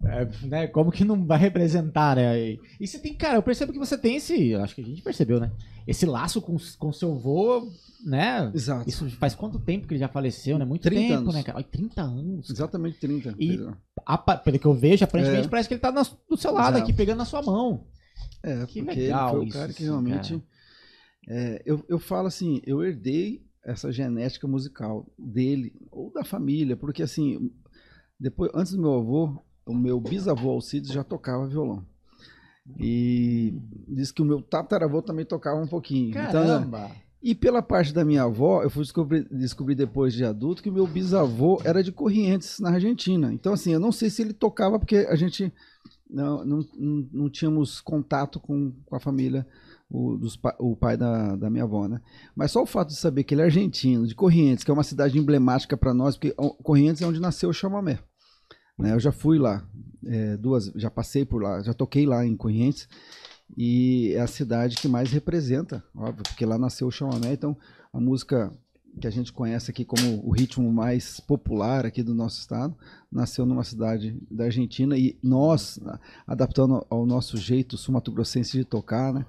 é, né? Como que não vai representar, né? E, e você tem, cara, eu percebo que você tem esse. Acho que a gente percebeu, né? Esse laço com, com seu avô, né? Exato. Isso faz quanto tempo que ele já faleceu, né? Muito 30 tempo, anos. né, cara? Ai, 30 anos. Exatamente 30. E-. Apa- pelo que eu vejo, aparentemente É. parece que ele tá na- do seu lado Exato. aqui, pegando na sua mão. É, Que porque legal ele foi o isso, cara que realmente. é, eu, eu falo assim, eu herdei essa genética musical dele, ou da família, porque assim, depois, antes do meu avô, o meu bisavô Alcides já tocava violão. E diz que o meu tataravô também tocava um pouquinho. Então, Caramba! e pela parte da minha avó, eu fui descobrir, descobrir depois de adulto que o meu bisavô era de Corrientes, na Argentina. Então, assim, eu não sei se ele tocava, porque a gente não, não, não, não tínhamos contato com, com a família, o, dos, o pai da, da minha avó, né? Mas só o fato de saber que ele é argentino, de Corrientes, que é uma cidade emblemática para nós, porque Corrientes é onde nasceu o chamamé. Né? Eu já fui lá é, duas, já passei por lá, já toquei lá em Corrientes e é a cidade que mais representa, óbvio, porque lá nasceu o chamamé, então a música que a gente conhece aqui como o ritmo mais popular aqui do nosso estado, nasceu numa cidade da Argentina e nós, adaptando ao nosso jeito sumatogrossense de tocar, né?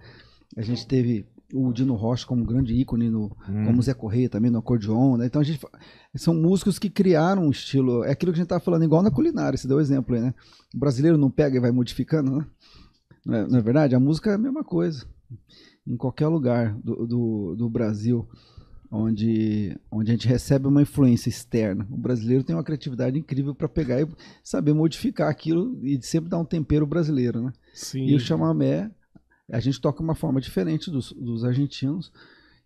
A gente teve o Dino Rocha como grande ícone, no, como o Zé Correia também no acordeon, né? Então a gente são músicos que criaram um estilo, é aquilo que a gente estava falando, igual na culinária, você deu o exemplo aí, né? O brasileiro não pega e vai modificando, né? Não é, não é verdade? A música é a mesma coisa. Em qualquer lugar do, do, do Brasil onde, onde a gente recebe uma influência externa, o brasileiro tem uma criatividade incrível para pegar e saber modificar aquilo e sempre dar um tempero brasileiro, né? Sim. E o chamamé, a gente toca uma forma diferente dos, dos argentinos.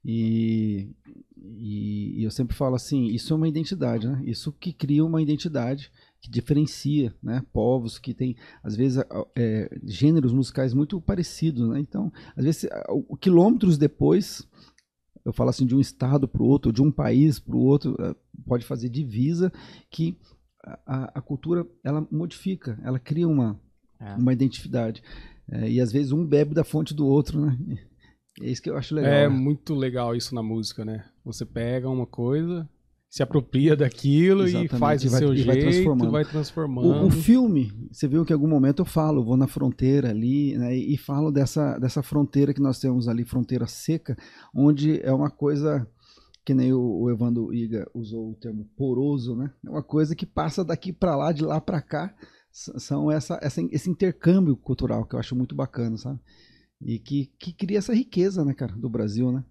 E, e, e eu sempre falo assim, isso é uma identidade, né? Isso que cria uma identidade que diferencia, né? Povos que têm, às vezes, é, gêneros musicais muito parecidos, né? Então, às vezes, quilômetros depois, eu falo assim, de um estado para o outro, de um país para o outro, eh, pode fazer divisa que a- a, a cultura, ela modifica, ela cria uma, É. uma identidade. É, e às vezes um bebe da fonte do outro, né? É isso que eu acho legal. É né? muito legal isso na música, né? Você pega uma coisa, se apropria daquilo Exatamente, e faz do vai- seu e vai jeito, transformando. vai O, transformando. o filme, você viu que em algum momento eu falo, vou na fronteira ali, né, e falo dessa, dessa fronteira que nós temos ali, fronteira seca, onde é uma coisa que nem o, o Evandro Iga usou o termo poroso, né? É uma coisa que passa daqui para lá, de lá para cá, são essa, essa, esse intercâmbio cultural que eu acho muito bacana, sabe? E que, que cria essa riqueza, né, cara, do Brasil, né?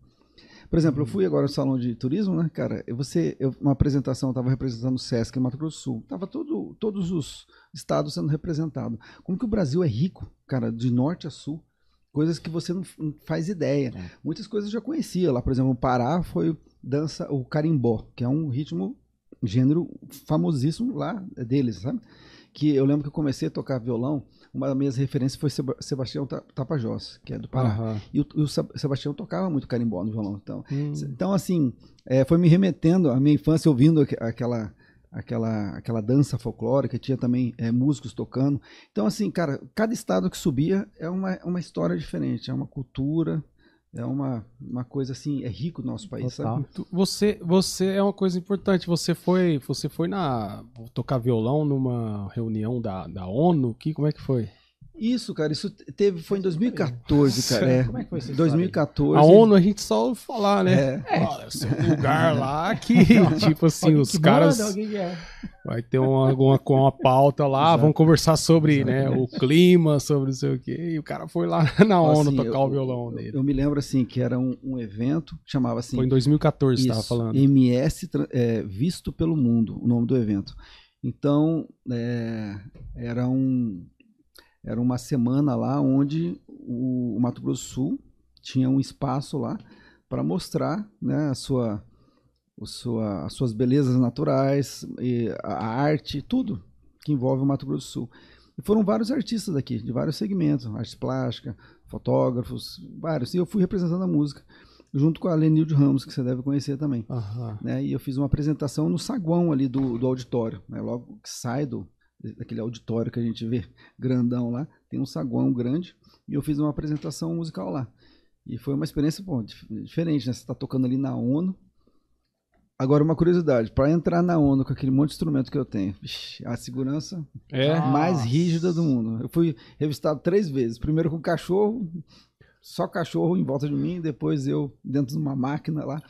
Por exemplo, eu fui agora no salão de turismo, né, cara? Eu, você, eu, uma apresentação, eu estava representando o Sesc em Mato Grosso do Sul. Tava todo, todos os estados sendo representados. Como que o Brasil é rico, cara, de norte a sul. Coisas que você não, não faz ideia. É. Muitas coisas eu já conhecia. Lá, por exemplo, o Pará foi dança, o carimbó, que é um ritmo gênero famosíssimo lá deles, sabe? Que eu lembro que eu comecei a tocar violão, uma das minhas referências foi Seba- Sebastião Ta- Tapajós, que é do Pará. Aham. E o, o Seb- Sebastião tocava muito carimbó no violão. Então, Hum. então assim, é, foi me remetendo à minha infância ouvindo aqu- aquela, aquela, aquela dança folclórica, tinha também é, músicos tocando. Então, assim, cara, cada estado que subia é uma, uma história diferente, é uma cultura, é uma, uma coisa assim, é rico o nosso país, Total. sabe? Você, você é uma coisa importante. Você foi, você foi na tocar violão numa reunião da, da ONU. Que como é que foi? Isso, cara, isso teve, foi em 2014, cara. É, Como é que foi aí? 2014. A ONU a gente só ouve falar, né? É. Olha, esse lugar lá que <laughs> tipo assim Alguém os que caras manda, é. vai ter uma alguma com uma pauta lá, vão conversar sobre, né, o clima, sobre não sei o quê. E o cara foi lá <laughs> na ONU Assim, tocar eu- o violão eu, dele. eu me lembro assim que era um, um evento que chamava assim Foi em 2014 você tava Isso, falando. MS é, Visto pelo Mundo, o nome do evento. Então, é, era, um, era uma semana lá onde o, o Mato Grosso do Sul tinha um espaço lá para mostrar né, a sua, o sua, as suas belezas naturais, e a a arte, tudo que envolve o Mato Grosso do Sul. E foram vários artistas daqui, de vários segmentos, arte plástica, fotógrafos, vários. E eu fui representando a música, junto com a Lenilde Ramos, que você deve conhecer também. Aham. Né? E eu fiz uma apresentação no saguão ali do, do auditório. Né? Logo que sai do, daquele auditório que a gente vê grandão lá, tem um saguão grande. E eu fiz uma apresentação musical lá. E foi uma experiência dif- diferente, né? Você está tocando ali na ONU. Agora, uma curiosidade: para entrar na ONU com aquele monte de instrumento que eu tenho, vixi, a segurança É. mais Nossa. rígida do mundo. Eu fui revistado três vezes. Primeiro com cachorro, só cachorro em volta de mim, depois eu dentro de uma máquina lá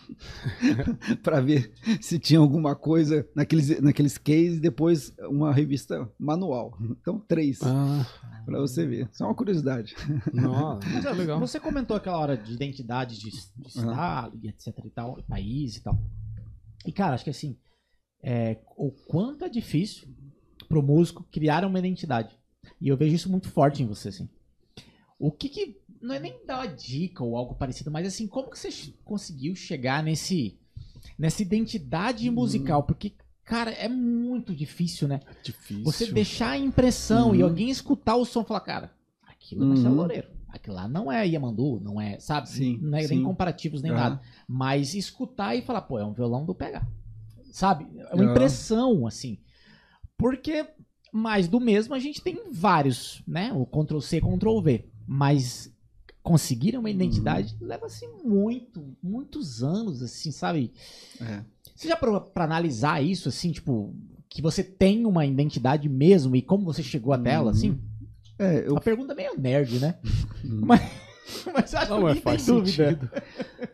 <laughs> para ver se tinha alguma coisa naqueles, naqueles cases, depois uma revista manual. Então, três, Ah, para você ver. Só uma curiosidade. nossa, Mas, ó, legal. Você comentou aquela hora de identidade de, de estado e etc e tal, país e tal. E, cara, acho que assim, é, o quanto é difícil pro músico criar uma identidade. E eu vejo isso muito forte em você, assim. O que que. Não é nem dar uma dica ou algo parecido, mas assim, como que você conseguiu chegar nesse. nessa identidade musical? Porque, cara, é muito difícil, né? Difícil. Você deixar a impressão e Uhum. alguém escutar o som e falar, cara, aquilo é Marcelo Uhum. Loureiro. Aquilo lá não é Yamandu, não é, sabe? Sim, não é nem sim. comparativos nem Aham. nada. Mas escutar e falar, pô, é um violão do PH. Sabe? É uma Aham. impressão, assim. Porque mais do mesmo a gente tem vários, né? O Ctrl C, Ctrl V. Mas conseguir uma identidade Uhum. leva assim muito, muitos anos, assim, sabe? É. Você já parou pra analisar isso, assim, tipo, que você tem uma identidade mesmo e como você chegou até ela, assim? É, eu A pergunta é meio nerd, né? Hum. <laughs> Mas, mas acho Não, que mas ninguém faz tem dúvida. sentido.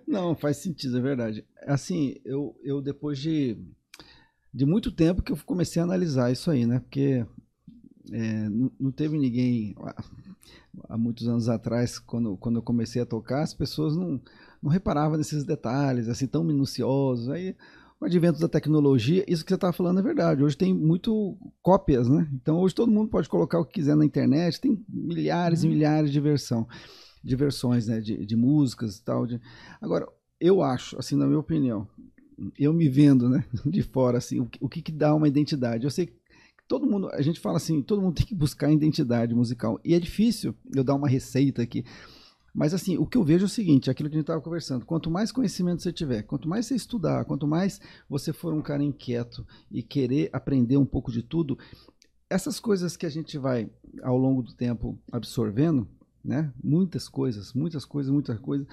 Não, faz sentido, é verdade. Assim, eu, eu depois de, de muito tempo que eu comecei a analisar isso aí, né? Porque é, não, não teve ninguém há- muitos anos atrás, quando, quando eu comecei a tocar, as pessoas não, não reparavam nesses detalhes assim tão minuciosos. Aí, o advento da tecnologia, isso que você estava falando é verdade. Hoje tem muito cópias, né? Então hoje todo mundo pode colocar o que quiser na internet, tem milhares e milhares de versão, de versões, né? De, de músicas e tal. de- Agora, eu acho, assim, na minha opinião, eu me vendo, né, <laughs> de fora, assim, o, que- o que que dá uma identidade? Eu sei que todo mundo, a gente fala assim, todo mundo tem que buscar identidade musical. E é difícil eu dar uma receita aqui. Mas assim, o que eu vejo é o seguinte, aquilo que a gente estava conversando, quanto mais conhecimento você tiver, quanto mais você estudar, quanto mais você for um cara inquieto e querer aprender um pouco de tudo, essas coisas que a gente vai ao longo do tempo absorvendo, né? Muitas coisas, muitas coisas, muitas coisas,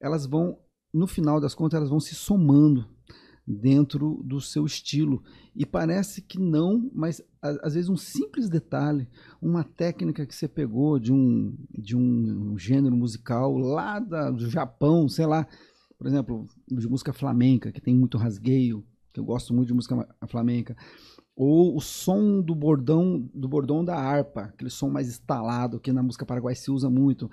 elas vão, no final das contas, elas vão se somando dentro do seu estilo. E parece que não, mas às vezes um simples detalhe, uma técnica que você pegou de um, de um gênero musical lá da- do Japão, sei lá, por exemplo, de música flamenca, que tem muito rasgueio, que eu gosto muito de música flamenca, ou o som do bordão do bordão da harpa, aquele som mais estalado que na música paraguai se usa muito.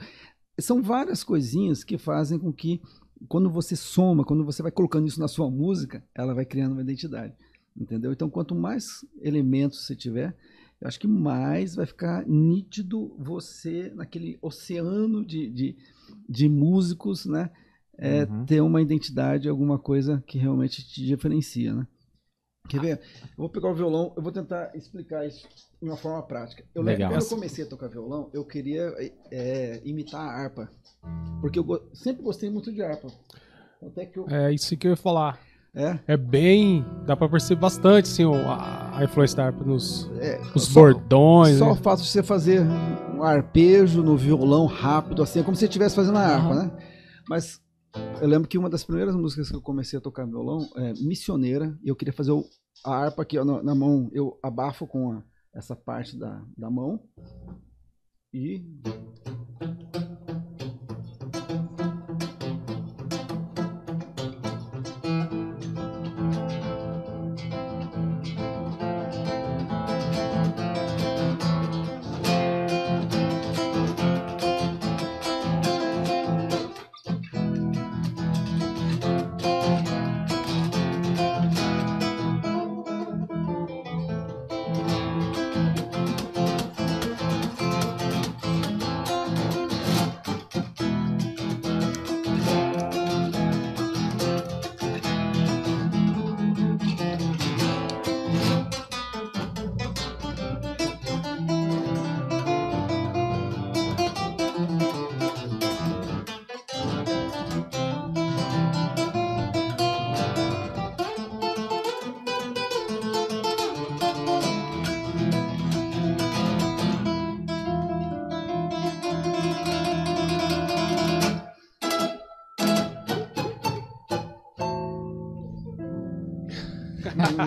São várias coisinhas que fazem com que quando você soma, quando você vai colocando isso na sua música, ela vai criando uma identidade. Entendeu? Então, quanto mais elementos você tiver, eu acho que mais vai ficar nítido você naquele oceano de, de, de músicos, né? É, Uhum. Ter uma identidade, alguma coisa que realmente te diferencia, né? Quer ver? Eu vou pegar o violão, eu vou tentar explicar isso de uma forma prática. Eu lembro quando eu comecei a tocar violão, eu queria é, imitar a harpa. Porque eu go- sempre gostei muito de harpa. Até que eu. É isso que eu ia falar. É, É bem. Dá pra perceber bastante, assim, o- a, a influência da harpa nos, é, nos só- bordões. Só né? o fato de você fazer um arpejo no violão rápido, assim, é como se você estivesse fazendo a harpa, né? Mas eu lembro que uma das primeiras músicas que eu comecei a tocar violão é Missioneira, e eu queria fazer o- a harpa aqui ó, na, na mão, eu abafo com a- essa parte da, da mão e.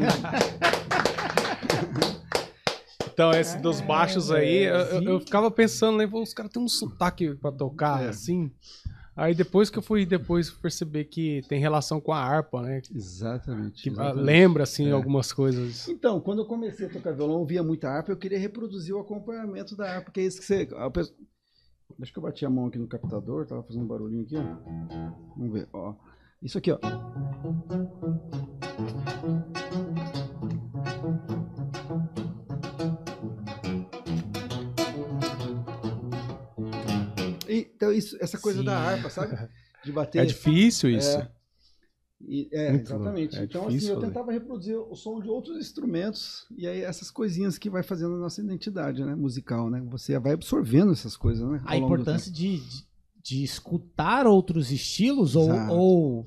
<laughs> Então, esse dos baixos aí, eu, eu- ficava pensando, né? Os caras têm um sotaque pra tocar, É. assim. Aí depois que eu fui depois perceber que tem relação com a harpa, né? Exatamente. Que ah, exatamente. lembra, assim, É. algumas coisas. Então, quando eu comecei a tocar violão, eu ouvia muita harpa, eu queria reproduzir o acompanhamento da harpa, que é isso que você. a pessoa- Deixa que eu bati a mão aqui no captador, tava fazendo um barulhinho aqui, ó. Vamos ver, ó. Isso aqui, ó. E, Então, isso, essa coisa Sim. da harpa, sabe? De bater. <laughs> É difícil isso. É. E- é, exatamente. É então, difícil assim, eu tentava reproduzir o som de outros instrumentos e aí essas coisinhas que vai fazendo a nossa identidade, né, musical, né? Você vai absorvendo essas coisas, né? A importância de, de, de escutar outros estilos ou, ou,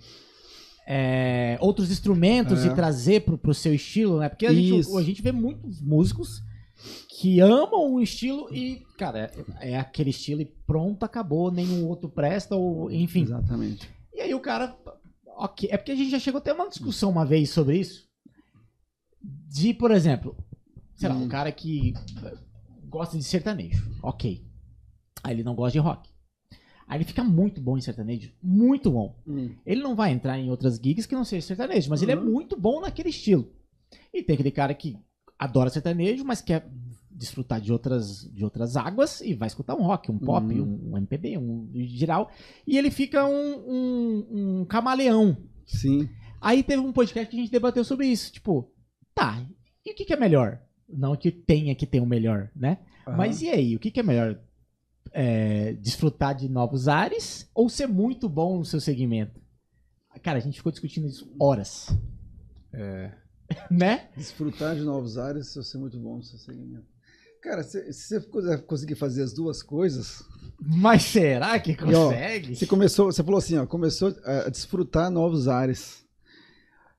é, outros instrumentos É. e trazer pro, pro seu estilo, né? Porque a gente, a gente vê muitos músicos que amam um estilo e, cara, é, é aquele estilo e pronto, acabou, nenhum outro presta, ou enfim. Exatamente. E aí o cara. Ok, é porque a gente já chegou até uma discussão uma vez sobre isso. De, por exemplo, sei lá, Hum. um cara que gosta de sertanejo. Ok. Aí ele não gosta de rock. Aí ele fica muito bom em sertanejo. Muito bom. Hum. Ele não vai entrar em outras gigs que não seja sertanejo, mas ele é Uhum. muito bom naquele estilo. E tem aquele cara que adora sertanejo, mas quer desfrutar de outras, de outras águas e vai escutar um rock, um pop, Uhum. um MPB, um geral. E ele fica um, um, um camaleão. Sim. Aí teve um podcast que a gente debateu sobre isso. Tipo, tá, e o que, que é melhor? Não que tenha que ter um melhor, né? Aham. Mas e aí, o que, que é melhor? É, desfrutar de novos ares ou ser muito bom no seu segmento? Cara, a gente ficou discutindo isso horas. É. <laughs> né? Desfrutar de novos ares, vai ser muito bom no seu segmento. Cara, se, se você puder conseguir fazer as duas coisas, Mas será que E, ó, consegue? Você começou, você falou assim, ó, começou a desfrutar novos ares.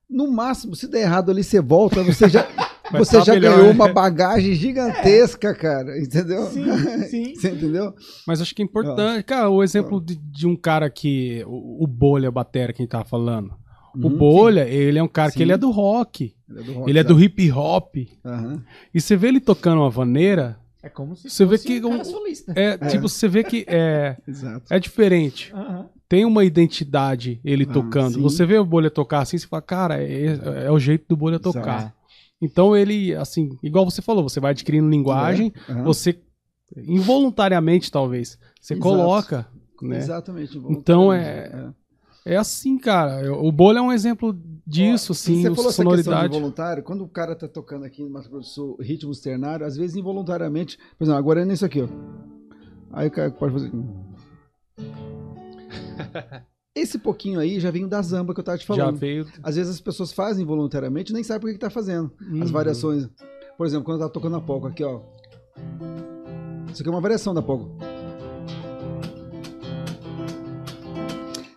No máximo, se der errado ali, você volta, você já, Vai você tá já melhor, ganhou né? uma bagagem gigantesca, cara, entendeu? Sim, sim. <laughs> Você entendeu? Mas acho que é importante. Cara, o exemplo de, de um cara que. O, o Bolha Batera, que a gente tava falando. o Uhum, Bolha, ele é um cara Sim. que ele é do rock. Ele é do rock, ele é do hip hop. Aham. E você vê ele tocando uma vaneira. É como se Você vê fosse que um cara um- solista. É, tipo, você vê que é, <laughs> Exato. é diferente. Aham. Tem uma identidade ele Ah, tocando. sim. Você vê o Bolha tocar assim, você fala, cara, é, é o jeito do Bolha tocar. Então ele, assim, igual você falou, você vai adquirindo linguagem, Aham. você involuntariamente talvez, você Exato. coloca, né? Exatamente. Então, voluntariamente, É assim, cara. O Bolha é um exemplo disso, Ó, assim, Você falou essa questão de sonoridade. voluntário, quando o cara tá tocando aqui no Mato Grosso Sul, ritmo externário, às vezes involuntariamente, por exemplo, agora é nisso aqui, ó. Aí o cara pode fazer. <laughs> Esse pouquinho aí já vem da zamba que eu tava te Já falando. veio. Às vezes as pessoas fazem voluntariamente e nem sabem por que, que tá fazendo. As Uhum. variações. Por exemplo, quando eu tava tocando a polca aqui, ó. Isso aqui é uma variação da polca.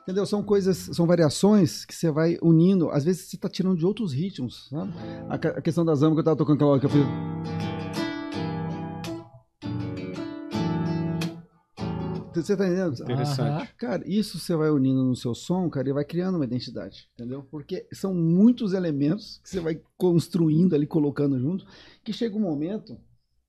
Entendeu? São coisas, são variações que você vai unindo. Às vezes você tá tirando de outros ritmos, sabe? A questão da zamba que eu tava tocando aquela hora que eu fiz. Você tá entendendo? Interessante. Aham. Cara, isso você vai unindo no seu som, cara, e vai criando uma identidade, entendeu? Porque são muitos elementos que você vai construindo ali, colocando junto, que chega um momento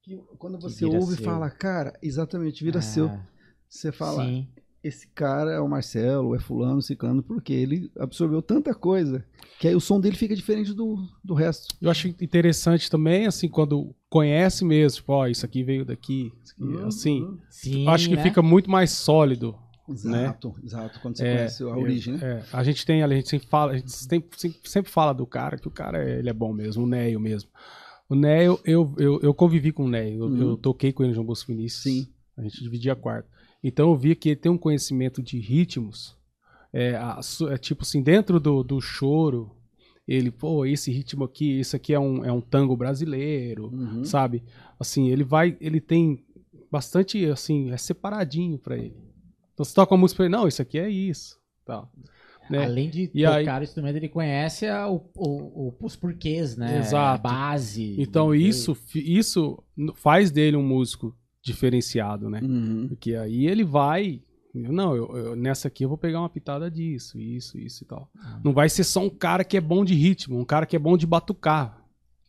que quando você ouve e seu. fala, cara, exatamente, vira seu. Ah, Você fala, Sim. Esse cara é o Marcelo, é fulano, ciclano, porque ele absorveu tanta coisa, que aí o som dele fica diferente do, do resto. Eu acho interessante também, assim, quando conhece mesmo, tipo, ó, isso aqui veio daqui, isso aqui, Uhum, assim, uhum. Sim, eu acho que né? fica muito mais sólido. Exato, exato, quando você É, conhece a origem, né? É, a gente tem, a gente sempre fala, a gente sempre, sempre- sempre fala do cara, que o cara é- ele é bom mesmo, o Neio mesmo. O Neio, eu, eu, eu convivi com o Neio, eu, Uhum. eu toquei com ele no João Bosco Vinícius. Sim. A gente dividia quarto. Então eu via que ele tem um conhecimento de ritmos, é, a é tipo assim, dentro do, do choro, ele, pô, esse ritmo aqui, isso aqui é um, é um tango brasileiro, Uhum. sabe? Assim, ele vai, ele tem bastante, assim, é separadinho pra ele. Então você toca uma música pra ele, não, isso aqui é isso, tal. Né? Além de E tocar aí- o instrumento, ele conhece a- o, o- os porquês, né? Exato. A base. Então isso, isso faz dele um músico diferenciado, né? Uhum. Porque aí ele vai. Não, eu, eu- nessa aqui eu vou pegar uma pitada disso, isso, isso e tal. Não vai ser só um cara que é bom de ritmo, um cara que é bom de batucar.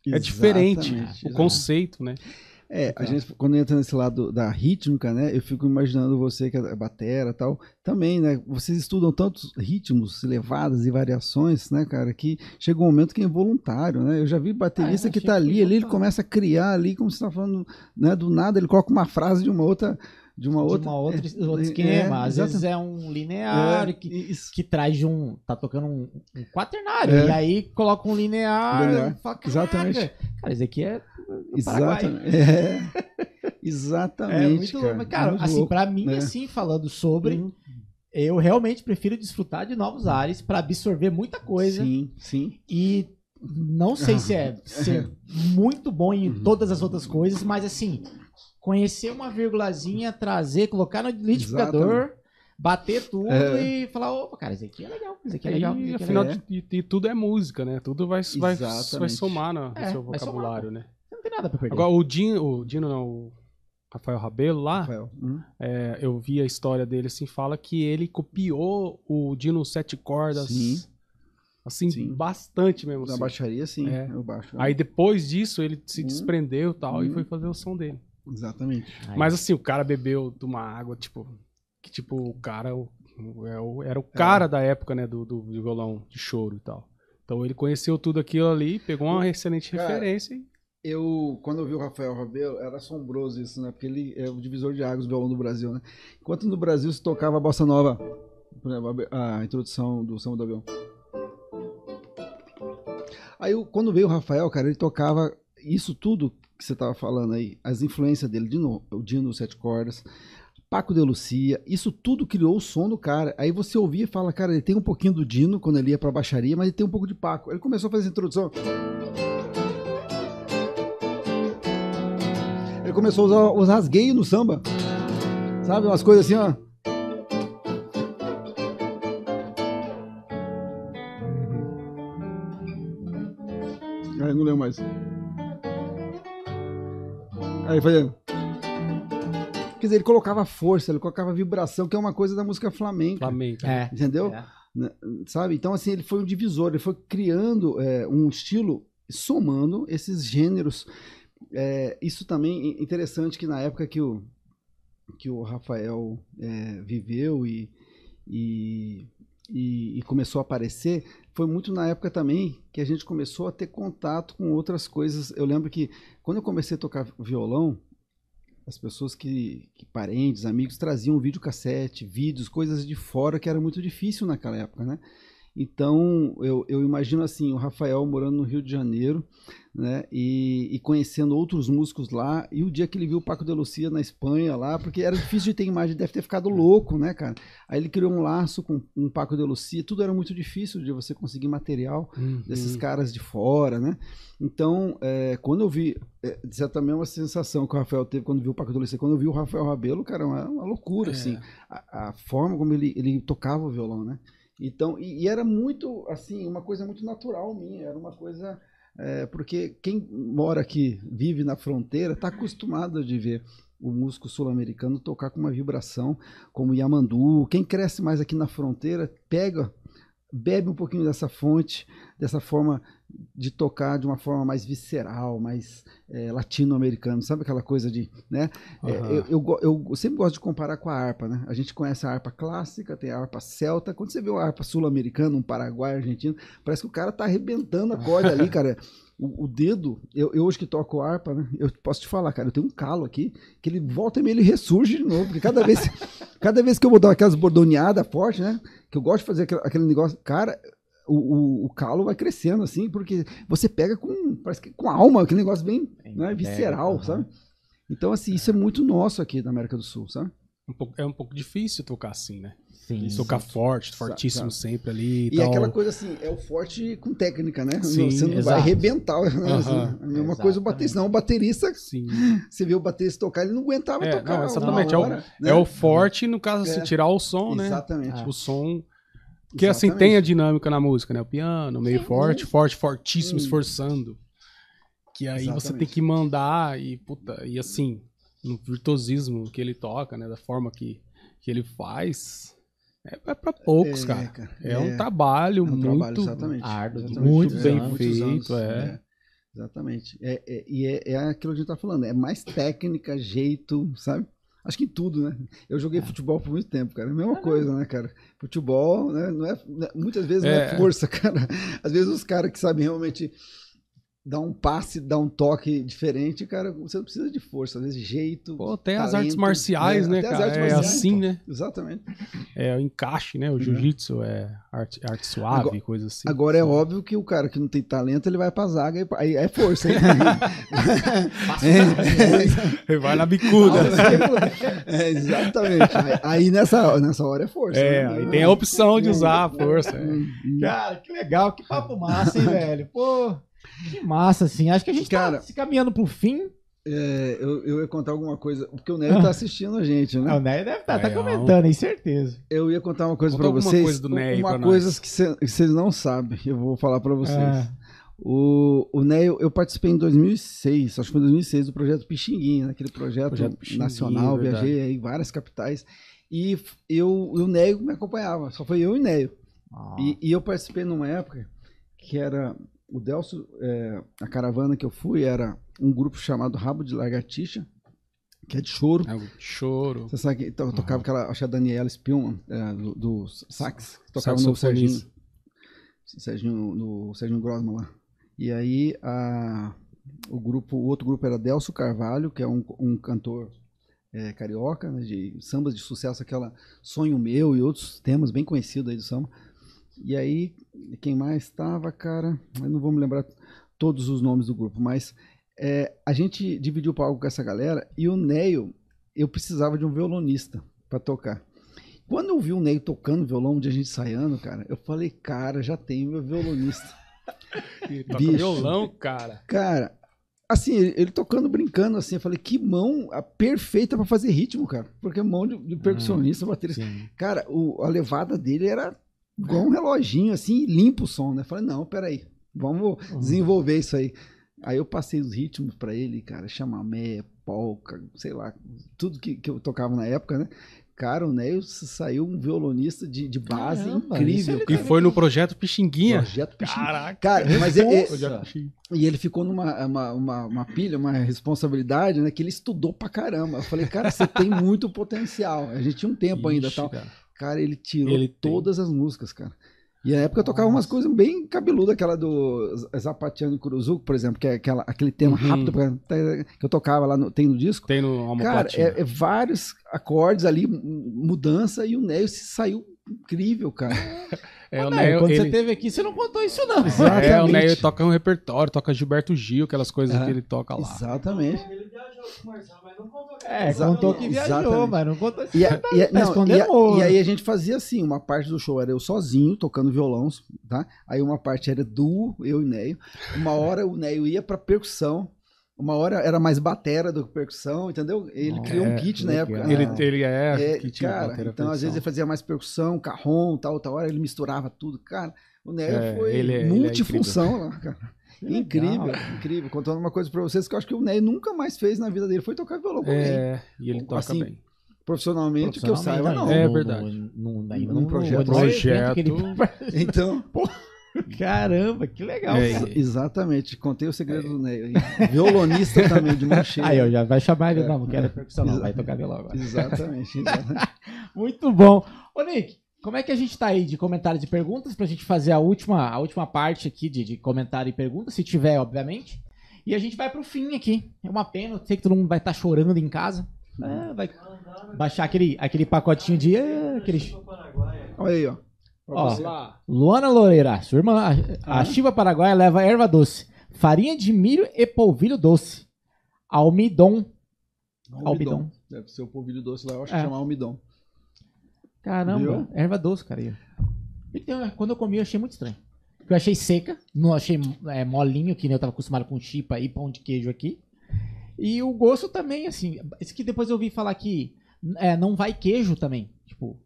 É diferente Exatamente, o exato. conceito, né? É, a gente, quando entra nesse lado da rítmica, né, eu fico imaginando você que é batera e tal, também, né, vocês estudam tantos ritmos, levadas e variações, né, cara, que chega um momento que é involuntário, né, eu já vi baterista Ah, que tá que ali, foi ali ele começa a criar ali, como você tá falando, né, do nada, ele coloca uma frase de uma outra, de uma de outra... uma outra, é, outro é, esquema. Às exato. vezes é um linear É, que, que traz de um. Tá tocando um, um quaternário. É. E aí coloca um linear. Linear, e fala, exatamente. "Caraca, Cara, isso aqui é. Do Paraguai." Exatamente. É. <laughs> É Exatamente, muito cara. louco. Cara, muito assim, pra mim, né? assim, falando sobre, Uhum. eu realmente prefiro desfrutar de novos ares pra absorver muita coisa. Sim, sim. E não sei se é <laughs> ser muito bom em Uhum. todas as outras coisas, mas assim, conhecer uma virgulazinha, trazer, colocar no liquidificador, bater tudo É. e falar, opa, cara, isso aqui é legal, isso aqui é E, legal. é afinal legal. de, de- de tudo é música, né? Tudo vai, vai, vai Exatamente. somar no, no É, seu somar, vocabulário, pô. né? Não tem nada pra perder. Agora, o Dino, o Dino não, o Rafael Rabelo lá, Rafael. Hum? é, eu vi a história dele assim, fala que ele copiou o Dino Sete Cordas, Sim. assim, Sim. bastante mesmo. Na assim. baixaria, sim. É. Eu baixo. Aí depois disso ele se Hum. desprendeu e tal e Hum. foi fazer o som dele. Exatamente. Aí, Mas assim, o cara bebeu de uma água, tipo, que tipo, o cara o- o- é o- era o cara da época, né, do, do violão de choro e tal. Então ele conheceu tudo aquilo ali, pegou uma excelente Cara, referência e Eu, quando eu vi o Rafael Rabelo, era assombroso isso, né? Porque ele é o divisor de águas do violão do Brasil, né? Enquanto no Brasil se tocava a bossa nova, a introdução do samba do avião. Aí, quando veio o Rafael, cara, ele tocava isso tudo que você tava falando aí, as influências dele, de novo, o Dino Sete Cordas, Paco de Lucia, isso tudo criou o som do cara. Aí você ouvia e fala, cara, ele tem um pouquinho do Dino quando ele ia pra baixaria, mas ele tem um pouco de Paco. Ele começou a fazer essa introdução. Ele começou a usar os rasgueios no samba. Sabe? Umas coisas assim, ó. Aí não lembro mais. Aí fazia. Quer dizer, ele colocava força, ele colocava vibração, que é uma coisa da música flamenca. Flamengo. É. Entendeu? É. Né, Sabe? Então, assim, ele foi um divisor, ele foi criando é, um estilo, somando esses gêneros. É, isso também é interessante que na época que o, que o Rafael é, viveu e, e, e- começou a aparecer, foi muito na época também que a gente começou a ter contato com outras coisas. Eu lembro que quando eu comecei a tocar violão, as pessoas que, que parentes, amigos, traziam videocassete, vídeos, coisas de fora que era muito difícil naquela época, né? Então, eu, eu imagino assim, o Rafael morando no Rio de Janeiro, né? E, e conhecendo outros músicos lá, e o dia que ele viu o Paco de Lucia na Espanha lá, porque era difícil de ter imagem, deve ter ficado louco, né, cara? Aí ele criou um laço com um Paco de Lucia, tudo era muito difícil de você conseguir material Uhum. desses caras de fora, né? Então, é, quando eu vi, é, de certa também uma sensação que o Rafael teve quando viu o Paco de Lucia, quando eu vi o Rafael Rabelo, cara, uma, uma loucura, É. assim, a, a forma como ele, ele tocava o violão, né? Então, e, e era muito, assim, uma coisa muito natural minha, era uma coisa, é, porque quem mora aqui, vive na fronteira, está acostumado de ver o músico sul-americano tocar com uma vibração como Yamandu. Quem cresce mais aqui na fronteira pega, bebe um pouquinho dessa fonte, dessa forma de tocar de uma forma mais visceral, mais é, latino-americano, sabe aquela coisa de, né? É, Aham. eu, eu, eu sempre gosto de comparar com a harpa, né? A gente conhece a harpa clássica, tem a harpa celta. Quando você vê uma harpa sul-americana, um paraguai, argentino, parece que o cara tá arrebentando a corda ali, cara. O, o dedo, eu, eu hoje que toco harpa, né? Eu posso te falar, cara, eu tenho um calo aqui, que ele volta e meio, ele ressurge de novo, porque cada vez, <laughs> cada vez que eu vou dar aquelas bordoneadas fortes, né? Que eu gosto de fazer aquele, aquele negócio, cara, o, o, o calo vai crescendo assim, porque você pega com, parece que com alma, aquele negócio bem né, visceral, aham. sabe? Então, assim, isso é muito nosso aqui da América do Sul, sabe? Um pouco- é um pouco difícil tocar assim, né? Sim. Tocar forte, fortíssimo Exato. sempre ali e, E tal. aquela coisa assim, é o forte com técnica, né? Sim, você não vai exato. arrebentar. Né? Aham. Assim, a mesma coisa o Exatamente. baterista. Não, o baterista, Sim. <laughs> você vê o baterista tocar, ele não aguentava É, tocar. não, uma exatamente. É o, hora, né? é o forte, no caso, assim, É. tirar o som, né? Exatamente. O som. Porque assim, Exatamente. tem a dinâmica na música, né? O piano, meio Sim. forte, forte, fortíssimo, Sim. esforçando. Que aí você tem Exatamente. que mandar e, puta, e assim, no virtuosismo que ele toca, né? Da forma que, que ele faz. É, é pra poucos, É, cara. cara, É, um é. trabalho É um muito. trabalho, exatamente. árduo, Exatamente. muito É, bem muitos feito, é. Exatamente. É, é- e é, é aquilo que a gente tá falando, é mais técnica, jeito, sabe? Acho que em tudo, né? Eu joguei futebol por muito tempo, cara. É a mesma coisa, né, cara? Futebol, né? Não é, é- muitas vezes não é É. força, <laughs> cara. Às vezes os caras que sabem realmente dar um passe, dar um toque diferente, cara, você não precisa de força, às vezes jeito. Pô, tem as talento, artes marciais, né, Até as cara? É assim, pô. né? Exatamente. É o encaixe, né? O jiu-jitsu é arte, arte suave, Agora- coisa assim. Agora é óbvio que o cara que não tem talento, ele vai pra zaga e aí é força, hein? Ele <laughs> vai na bicuda. É, exatamente. Aí, aí nessa, nessa hora é força. É, né? aí tem a opção de usar a força. é. Cara, que legal, que papo massa, hein, <laughs> velho? Pô, que massa, assim. Acho que a gente Cara- tá se caminhando pro fim. É, eu, eu ia contar alguma coisa, porque o Neio tá <laughs> assistindo a gente, Ah, né? o Nery deve estar tá, Legal. comentando, hein, certeza. Eu ia contar uma coisa Conta pra alguma vocês. coisa do Neio uma coisa que cê- que vocês não sabem, eu vou falar pra vocês. Ah. O, o Neio, eu participei em 2006, acho que foi em 2006, do projeto Pixinguinha, naquele projeto, Projeto Pixinguinha, nacional, verdade. viajei aí em várias capitais. E eu, o Neio me acompanhava, só foi eu e o Neio. Ah. E, e eu participei numa época que era o Delcio, é, a caravana que eu fui era um grupo chamado Rabo de Lagartixa, que é de choro. É choro. Você sabe que to- tocava aquela, acho que a Daniela Spielman, é, do, do sax, tocava no Saxofonista. Serginho, Serginho, no Serginho Grossman lá. E aí a, o grupo, o outro grupo era Delcio Carvalho, que é um, um cantor é, carioca, né, de sambas de sucesso, aquela Sonho Meu e outros temas bem conhecidos aí do samba. E aí, quem mais estava, cara? Eu não vou me lembrar todos os nomes do grupo, mas é, a gente dividiu o palco com essa galera e o Neio, eu precisava de um violonista para tocar. Quando eu vi o Neio tocando violão onde a gente ensaiando, cara, eu falei, cara, já tenho meu violonista. <laughs> Bicho. violão, cara. Cara, assim, ele, tocando, brincando, assim, eu falei, que mão perfeita para fazer ritmo, cara. Porque mão de, de percussionista, baterista. Sim. Cara, o- a levada dele era igual um reloginho, assim, limpa o som, né? Falei, não, peraí, vamos desenvolver isso aí. Aí eu passei os ritmos pra ele, cara, chamamé, polca, sei lá, tudo que, que eu tocava na época, né? Cara, o Neil saiu um violonista de, de base Caramba, incrível. ele E foi no projeto Pixinguinha. Projeto Pixinguinha. Caraca. Cara, mas é- é- Pixinguinha. e ele ficou numa uma, uma, uma pilha, uma responsabilidade, né? Que ele estudou pra caramba. Eu falei, cara, você tem muito potencial. A gente tinha um tempo ainda Ixi, tal. cara. Cara, ele tirou Ele tem. todas as músicas, cara. E na época eu tocava umas coisas bem cabeludas, aquela do Zapatiano e Kuruzuko, por exemplo, que é aquela, aquele tema Uhum. rápido pra- que eu tocava lá no, tem no disco. Tem no Alma Cara, é, é vários acordes ali, mudança, e o se saiu incrível, cara. <laughs> É, o Neio, quando você ele- teve aqui, você não contou isso, não. É, o Exatamente. Neio toca um repertório, toca Gilberto Gil, aquelas coisas É. que ele toca lá. Exatamente. Ele viajou com o Marcelo, mas não contou que É, Exatamente. contou que viajou, Exatamente. mas não contou isso. E, a- e a- Tá não, e a- ouro. e aí a gente fazia assim, uma parte do show era eu sozinho, tocando violão, tá? Aí uma parte era duo, eu e o Neio. Uma hora o Neio ia pra percussão, uma hora era mais batera do que percussão, entendeu? Ele criou um É, kit na legal. época. Ele, né? ele é, É, tinha cara, bateria, então às vezes ele fazia mais percussão, carrom, tal, tal hora ele misturava tudo, cara. O Neio É, foi ele é- ele é multifunção lá, cara. <laughs> legal. Incrível, incrível. Contando uma coisa pra vocês que eu acho que o Neio nunca mais fez na vida dele, foi tocar violão com. É, e ele toca Assim, bem. Profissionalmente, que eu saiba, não. É verdade. Num no- projeto. que ele- Então, <laughs> Caramba, que legal. É, exatamente. Contei o segredo do Neio. E Violonista também, de mão cheia. <laughs> Aí, ó, já vai chamar ele. É. Não, não quero percussão, não. Vai tocar violão agora. Exatamente. exatamente. <laughs> Muito bom. Ô, Nick, como é que a gente tá aí de comentários e perguntas pra gente fazer a última, a última parte aqui de, de comentário e pergunta, se tiver, obviamente. E a gente vai pro fim aqui. É uma pena, eu sei que todo mundo vai estar chorando em casa. É, vai baixar aquele, aquele pacotinho de. é, aquele... Olha aí, ó. Pra Ó, lá. Luana Loureira, sua irmã, a, a Chiva Paraguaia leva erva doce, farinha de milho e polvilho doce. Almidon. Almidon. Deve ser o polvilho doce lá, eu acho É. que chama almidon. Caramba, Viu? erva doce, cara. Então, quando eu comi, eu achei muito estranho. Eu achei seca, não achei é, molinho, que nem eu tava acostumado com chipa e pão de queijo aqui. E o gosto também, assim. Isso que depois eu ouvi falar que é, não vai queijo também. Tipo.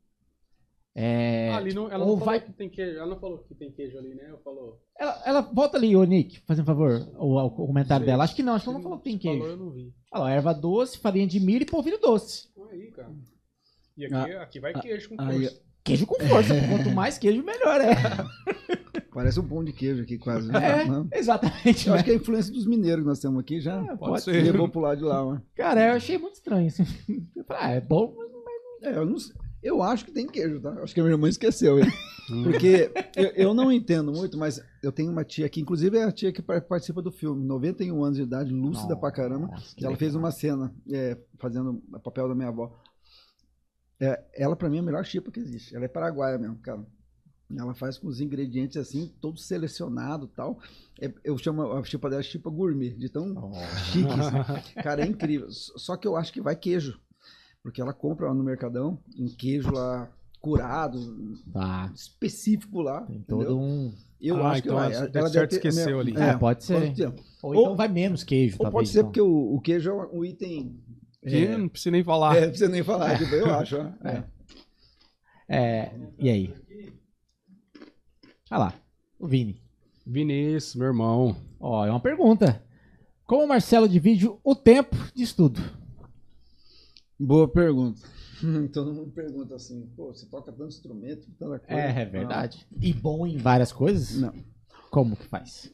É, ali não, ela ou não vai- falou que tem queijo. Ela não falou que tem queijo ali, né? Ela falou. ela, ela volta ali, ô Nick, fazendo um favor, o, o comentário dela. Acho que não, acho que ela não falou que tem queijo. Falou, eu não vi. Olha lá, erva doce, farinha de milho e polvilho doce. Aí, cara. E aqui, aqui vai queijo com Aí, força. Queijo com força. Quanto mais queijo, melhor é. <laughs> parece um pão de queijo aqui, quase. né? É, Não? exatamente. Eu né? acho que é a influência dos mineiros que nós temos aqui já É, Pode pode ser. levou pro lado de lá, mano. Cara, eu achei muito estranho. Assim. <laughs> Ah, é bom, mas É, eu não sei. Eu acho que tem queijo, tá? Acho que a minha irmã esqueceu, hein? Porque eu, eu não entendo muito, mas eu tenho uma tia que, inclusive, é a tia que par- participa do filme, 91 anos de idade, lúcida pra caramba. Nossa, que ela legal. fez uma cena é, fazendo o papel da minha avó. É, ela, pra mim, é a melhor chipa que existe. Ela é paraguaia mesmo, cara. Ela faz com os ingredientes assim, todo selecionado e tal. É, eu chamo a chipa dela chipa gourmet, de tão chique. assim. <laughs> Cara, é incrível. Só que eu acho que vai queijo. Porque ela compra lá no Mercadão um queijo lá curado, Tá. específico lá. Tem entendeu? todo um. Eu Ah, acho que então vai. ela Ela de deve certo ter- esqueceu ali. É, pode ser. pode ser. Ou, Ou- então vai menos queijo, Ou talvez. pode ser então. porque o, o queijo é um item. Que é, não precisa nem falar. é, não precisa nem falar, tipo, eu acho. ó. <laughs> É. É, e aí? Olha lá, o Vini. Vinícius, meu irmão. Ó, é uma pergunta. Como o Marcelo divide o tempo de estudo? Boa pergunta. <laughs> Todo mundo pergunta assim, pô, você toca tanto instrumento, tanta coisa. É, é verdade. E bom em várias coisas? Não. Como que faz?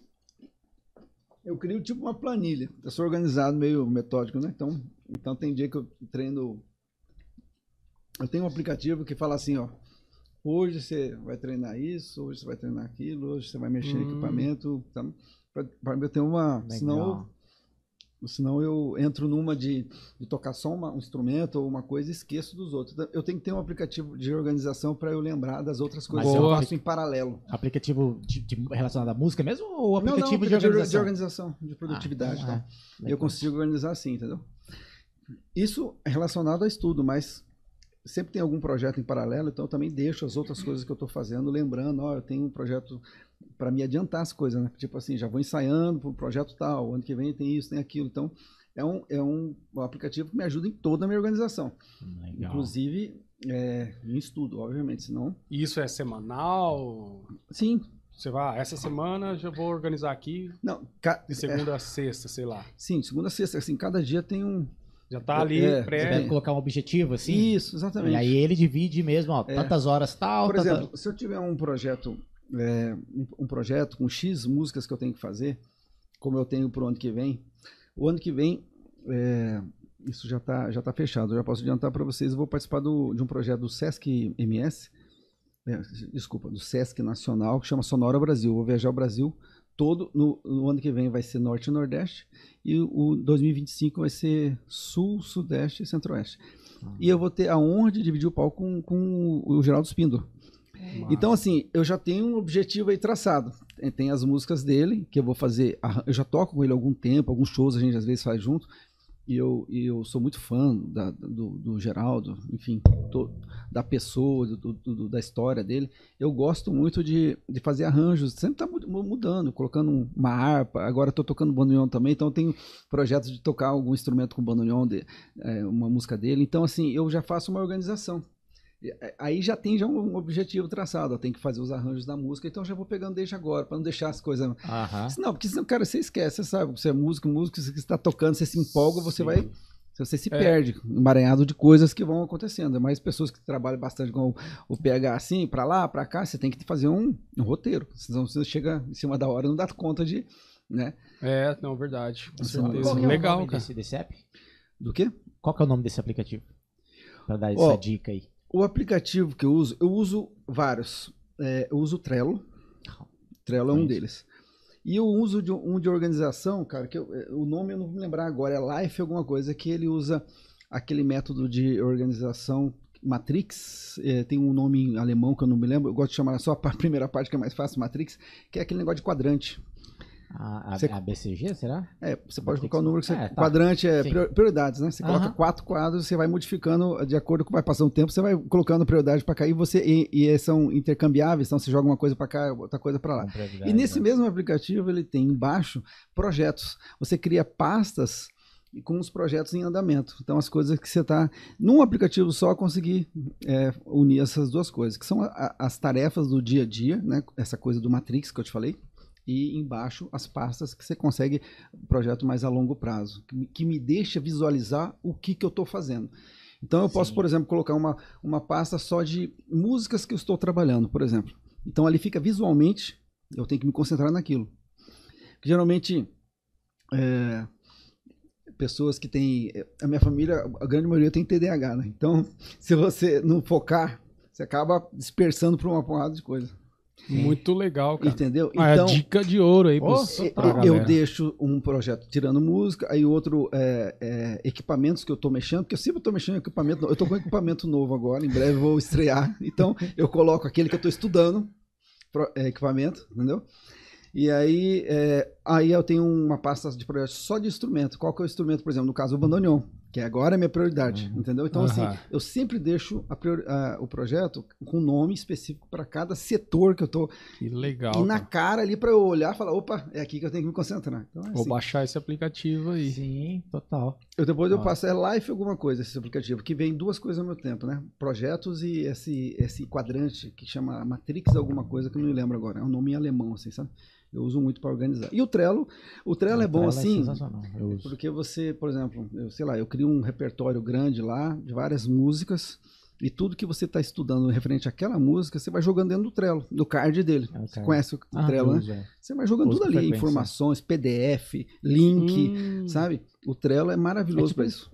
Eu crio tipo uma planilha. Eu sou organizado, meio metódico, né? Então, então tem dia que eu treino. Eu tenho um aplicativo que fala assim, ó. Hoje você vai treinar isso, hoje você vai treinar aquilo, hoje você vai mexer em Hum. equipamento. Tá? Pra eu ter uma. Legal. senão eu entro numa de, de tocar só uma- um instrumento ou uma coisa e esqueço dos outros. Então, Eu tenho que ter um aplicativo de organização para eu lembrar das outras coisas Mas que eu é faço em paralelo. Aplicativo de, de- relacionado à música mesmo ou Não, não, aplicativo de aplicativo organização? de organização, de produtividade. Ah, tá? é. Eu consigo organizar assim, entendeu? Isso é relacionado a estudo, mas sempre tem algum projeto em paralelo, então eu também deixo as outras coisas que eu estou fazendo, lembrando, ó, eu tenho um projeto para me adiantar as coisas, né? Tipo assim, já vou ensaiando para o projeto tal, ano que vem tem isso, tem aquilo. Então, é um, é um, aplicativo que me ajuda em toda a minha organização, Legal. inclusive é, em estudo, obviamente, senão... Isso é semanal? Sim, Você vai, ah, essa semana já vou organizar aqui não, ca- de segunda a sexta, sei lá. sim, de segunda a sexta, assim, cada dia tem um... Já tá ali É, Você pré. deve colocar um objetivo assim? Isso, exatamente. E aí ele divide mesmo, ó, É. tantas horas tal, Por tanta- exemplo, se eu tiver um projeto, é, um, projeto com X músicas que eu tenho que fazer, como eu tenho para o ano que vem, o ano que vem, é, isso já está já tá fechado, eu já posso adiantar para vocês, eu vou participar do- de um projeto do Sesc MS, é, desculpa, do Sesc Nacional, que chama Sonora Brasil. Eu vou viajar o Brasil todo, no, no ano que vem vai ser Norte e Nordeste, e o 2025 vai ser Sul, Sudeste e Centro-Oeste. E eu vou ter a honra de dividir o palco com, com o Geraldo Então, assim, eu já tenho um objetivo aí traçado. Tem- Tem as músicas dele, que eu vou fazer. Eu já toco com ele há algum tempo, alguns shows a gente às vezes faz junto. E eu, e eu sou muito fã da- do, do Geraldo, enfim, da pessoa, do- do- da história dele. Eu gosto muito de, de fazer arranjos, sempre tá mu- mudando, colocando um- uma harpa. Agora tô tocando bandoneon também, então eu tenho projetos de tocar algum instrumento com bandoneon, de, é, uma música dele. Então, assim, eu já faço uma organização. É, Aí já tem já um objetivo traçado, tenho que fazer os arranjos da música, então eu já vou pegando desde agora, para não deixar as coisas. Aham. Não, porque senão, cara, você esquece, você sabe, você é músico, músico, você está tocando, você se empolga, você vai. Você se É. perde, emaranhado de coisas que vão acontecendo. É mais pessoas que trabalham bastante com o, o PH assim, para lá, para cá, você tem que fazer um, um roteiro. Senão você chega em cima da hora e não dá conta de. Né? É, não, verdade. Com Assim, certeza. Qual que é o Legal, nome cara. desse, desse app? Do quê? Qual que é o nome desse aplicativo? Pra dar essa Ó, dica aí. O aplicativo que eu uso, eu uso vários. É, eu uso o Trello. Trello é um deles. E eu uso de um de organização, cara, que eu- é, o nome eu não vou me lembrar agora, é Life alguma coisa, que ele usa aquele método de organização Matrix, é, tem um nome em alemão que eu não me lembro, eu gosto de chamar só a <laughs> primeira parte que é mais fácil, Matrix, que é aquele negócio de quadrante. A, a, Você- a BCG, será? É, você pode colocar o número que você. É, tá. Quadrante é Sim. prior- prioridades, né? Você coloca quatro quadros, você vai modificando de acordo com vai passando o tempo, você vai colocando prioridade para cá e você e, e são intercambiáveis, então você joga uma coisa para cá, outra coisa para lá. E nesse né? mesmo aplicativo ele tem embaixo projetos. Você cria pastas com os projetos em andamento. Então as coisas que você está num aplicativo só conseguir é, unir essas duas coisas, que são a- as tarefas do dia a dia, né? Essa coisa do Matrix que eu te falei. E embaixo as pastas que você consegue projeto mais a longo prazo, que me, deixa visualizar o que, que eu estou fazendo. Então eu posso, Sim. por exemplo, colocar uma, uma pasta só de músicas que eu estou trabalhando, por exemplo. Então ali fica visualmente, eu tenho que me concentrar naquilo. Porque, geralmente, é, pessoas que têm. A minha família, a grande maioria tem TDAH, né? Então, <laughs> se você não focar, você acaba dispersando para uma porrada de coisa. Muito legal, cara. Entendeu? Ah, é então, dica de ouro aí Ô, pros- eu- deixo um projeto tirando música, aí outro é, é, equipamentos que eu tô mexendo, porque eu sempre tô mexendo em equipamento. novo. Eu tô com equipamento novo agora, em breve vou estrear. Então eu coloco aquele que eu tô estudando, pro- é, equipamento, entendeu? E aí, é, aí eu tenho uma pasta de projetos só de instrumento. Qual que é o instrumento, por exemplo, no caso o bandoneon, que agora é minha prioridade, entendeu? Então, assim, Aham. eu sempre deixo a priori- a- o projeto com nome específico para cada setor que eu tô Que legal. e na cara. cara ali pra eu olhar e falar, opa, é aqui que eu tenho que me concentrar. Então, é Vou assim. baixar esse aplicativo aí. Sim, total. eu, depois eu Ah. passo, é Life alguma coisa esse aplicativo, que vem duas coisas ao mesmo tempo, né? Projetos e esse, esse quadrante que chama Matrix alguma coisa, que eu não me lembro agora. É um nome em alemão, assim, sabe? Eu uso muito para organizar. E o Trello, o Trello é bom Ela assim, sensacional, eu uso. porque você, por exemplo, eu sei lá, eu crio um repertório grande lá de várias músicas e tudo que você está estudando referente àquela música, você vai jogando dentro do Trello, do card dele. É o Você conhece o Ah, Trello, né? é. Você vai jogando tudo ali, frequência. informações, PDF, link, Hum. sabe? O Trello é É maravilhoso tipo para isso.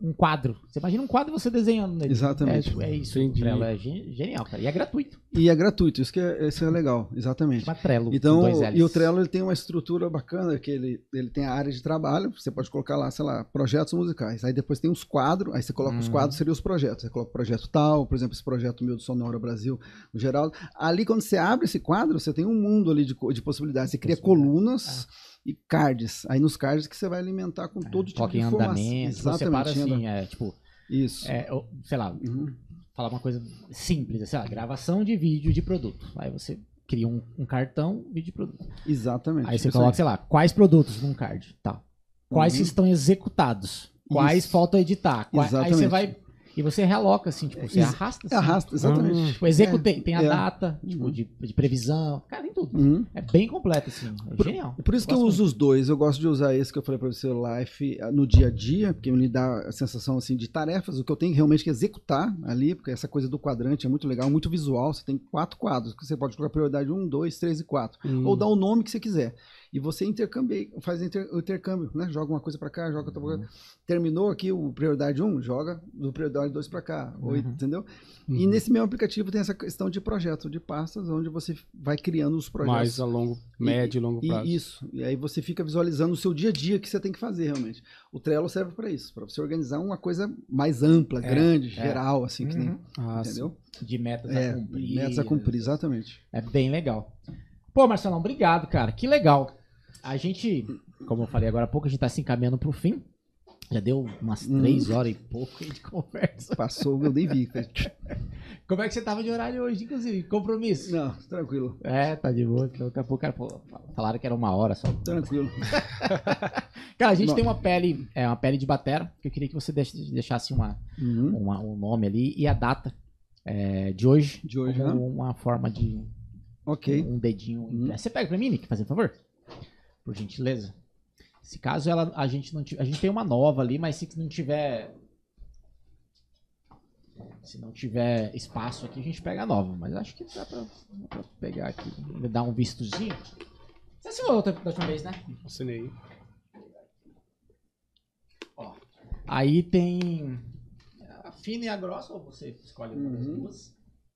Um quadro. Você imagina um quadro e você desenhando nele. Exatamente. É, é isso. Entendi. Trello é gen- genial, cara. E é gratuito. E é gratuito, isso que é, isso é legal, exatamente. Chama Trello. Então, dois Ls. e o Trello ele tem uma estrutura bacana, que ele, ele tem a área de trabalho, você pode colocar lá, sei lá, projetos musicais. Aí depois tem os quadros, aí você coloca os Uhum. quadros, seriam os projetos. Você coloca o projeto tal, por exemplo, esse projeto meu do Sonora Brasil, no geral. Ali, quando você abre esse quadro, você tem um mundo ali de, de possibilidades. Você cria Possibilidades. colunas e cards. Aí nos cards que você vai alimentar com todo tipo de informação. andamento. Você separa em andamento. assim, é, tipo, Isso. é, sei lá, Uhum. falar uma coisa simples, sei lá, gravação de vídeo de produto. Aí você cria um, um cartão, vídeo de produto. Exatamente. Aí você coloca, sei lá, quais produtos num card, tá. Quais Uhum. estão executados, quais Isso. faltam editar. quais- aí Exatamente. você vai e você realoca assim, tipo, você Ex- arrasta assim. Arrasta, exatamente. Hum. Tipo, executei, tem a é. data, tipo, Uhum. de, de previsão, cara, tem tudo. Uhum. É bem completo, assim. É Por- genial. Por isso que eu Gosto uso os dois. Eu gosto de usar esse que eu falei para você, o Life, eh, no dia a dia, porque me dá a sensação assim de tarefas, o que eu tenho realmente que executar ali, porque essa coisa do quadrante é muito legal, muito visual. Você tem quatro quadros, que você pode colocar prioridade 1, 2, 3 e 4. Hum. Ou dar o nome que você quiser. E você intercambia, faz inter- o intercâmbio, né? Joga uma coisa para cá, joga outra pra cá. Terminou aqui o prioridade 1, joga do prioridade 2 para cá, ou- entendeu? E nesse mesmo aplicativo tem essa questão de projeto, de pastas, onde você vai criando os projetos. Mais a longo, médio e longo E- prazo. isso. E aí você fica visualizando o seu dia a dia que você tem que fazer realmente. O Trello serve para isso, para você organizar uma coisa mais ampla, grande, geral, assim, que nem, Uhum. Ah, entendeu? De metas É, a cumprir. metas a cumprir, exatamente. É bem legal. Pô, Marcelão, obrigado, cara. Que legal. A gente, como eu falei agora há pouco, a gente tá se encaminhando pro fim. Já deu umas Hum. três horas e pouco de conversa. Passou, eu nem vi. cara. <laughs> Como é que você tava de horário hoje, inclusive? Compromisso? Não, tranquilo, É, tá de boa. Daqui a pouco, cara, falaram que era uma hora só. tranquilo. <laughs> Cara, a gente tem uma pele, é, uma pele de batera, que eu queria que você deixasse uma, Uhum. uma- um nome ali e a data é, de hoje. De hoje, né? uma forma de Ok. um dedinho. Uhum. Você pega pra mim, Nick, fazer favor? Por gentileza. Se caso ela, a gente não tiver, a gente tem uma nova ali, mas se não tiver se não tiver espaço aqui, a gente pega a nova, mas acho que dá pra, dá pra pegar aqui, dar um vistozinho. Você assinou outra da última vez, né? Assinei. Aí tem a fina e a grossa, ou você escolhe uma das Uhum. duas.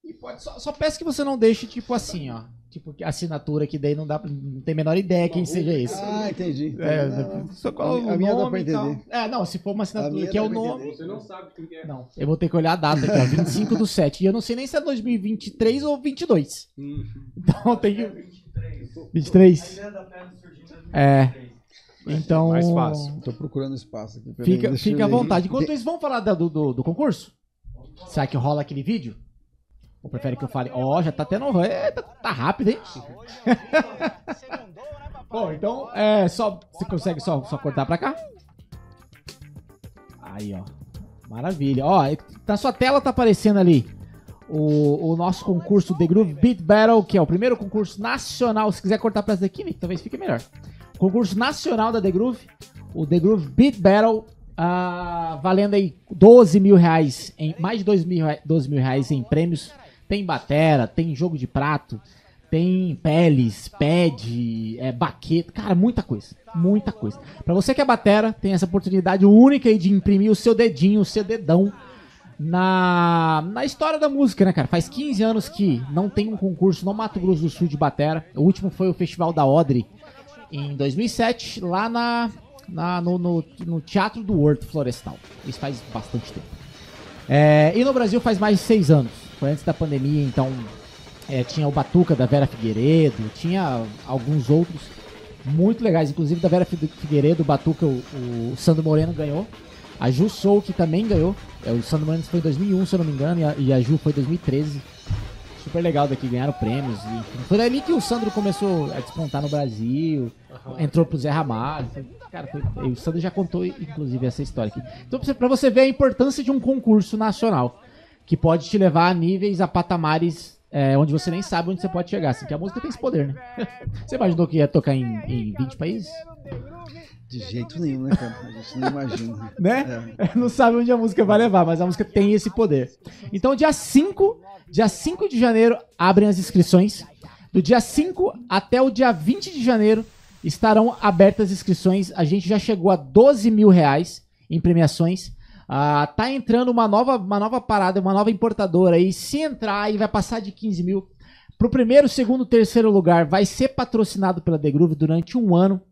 E pode só, só peço que você não deixe tipo assim, ó. Tipo, que assinatura que daí não dá pra, não tem a menor ideia quem seja esse. Ah, entendi. É, Não, só a coloca minha- o a minha dá pra e entender. É, não, se for uma A assinatura que é o nome. entender. Você não sabe quem que é. Não, eu vou ter que olhar a data aqui, ó, <laughs> 25 do 7. E eu não sei nem se é 2023 ou 22. Hum. Então tem que. 23. É. Então. Mais fácil. Tô procurando espaço aqui. Fica, fica à vontade. Enquanto isso, vamos falar do, do, do concurso? Será que rola aquele vídeo? Ou prefere que eu fale? Ó, já tá tendo. É, tá, tá rápido, hein? Bom, então, é só. Você consegue só, só cortar pra cá? Aí, ó. Maravilha. Ó, na sua tela tá aparecendo ali o, o nosso concurso The Groove Beat Battle, que é o primeiro concurso nacional. Se quiser cortar pra essa daqui, talvez fique melhor. Concurso nacional da The Groove. O The Groove Beat Battle. ah, valendo aí 12 mil reais, em, mais de 12 mil, rea- 12 mil reais em prêmios. Tem batera, tem jogo de prato, tem peles, pad, é, baqueta, cara, muita coisa, muita coisa. Pra você que é batera, tem essa oportunidade única de imprimir o seu dedinho, o seu dedão na, na história da música, né, cara? Faz 15 anos que não tem um concurso no Mato Grosso do Sul de batera. O último foi o Festival da Odre em 2007, lá na, na- no, no- no Teatro do Horto Florestal. Isso faz bastante tempo. É, e no Brasil faz mais de seis anos. Foi antes da pandemia, então é, tinha o Batuca da Vera Figueiredo, tinha alguns outros muito legais, inclusive da Vera Fi- Figueiredo, o Batuca, o, o Sandro Moreno ganhou. A Ju Sou, que também ganhou. É, o Sandro Moreno foi em 2001, se eu não me engano, e a, e a Ju foi em 2013. Super legal daqui, ganharam prêmios. E, foi dali que o Sandro começou a despontar no Brasil, entrou pro Zé Ramalho. Cara, foi- o Sandro já contou, inclusive, essa história aqui. Então, pra você ver a importância de um concurso nacional, que pode te levar a níveis, a patamares é, onde você nem sabe onde você pode chegar. Assim, que a música tem esse poder, né? <laughs> você imaginou que ia tocar em, em 20 países? De jeito nenhum, né, cara? A gente não imagina. <laughs> Né? É. <laughs> não sabe onde a música vai levar, mas a música tem esse poder. Então, dia 5, dia 5 de janeiro, abrem as inscrições. Do dia 5 até o dia 20 de janeiro estarão abertas as inscrições. A gente já chegou a 12 mil reais em premiações. Ah, tá entrando uma nova, uma nova parada, uma nova importadora aí. Se entrar aí, vai passar de 15 mil. Pro primeiro, segundo, terceiro lugar, vai ser patrocinado pela The Groove durante um ano.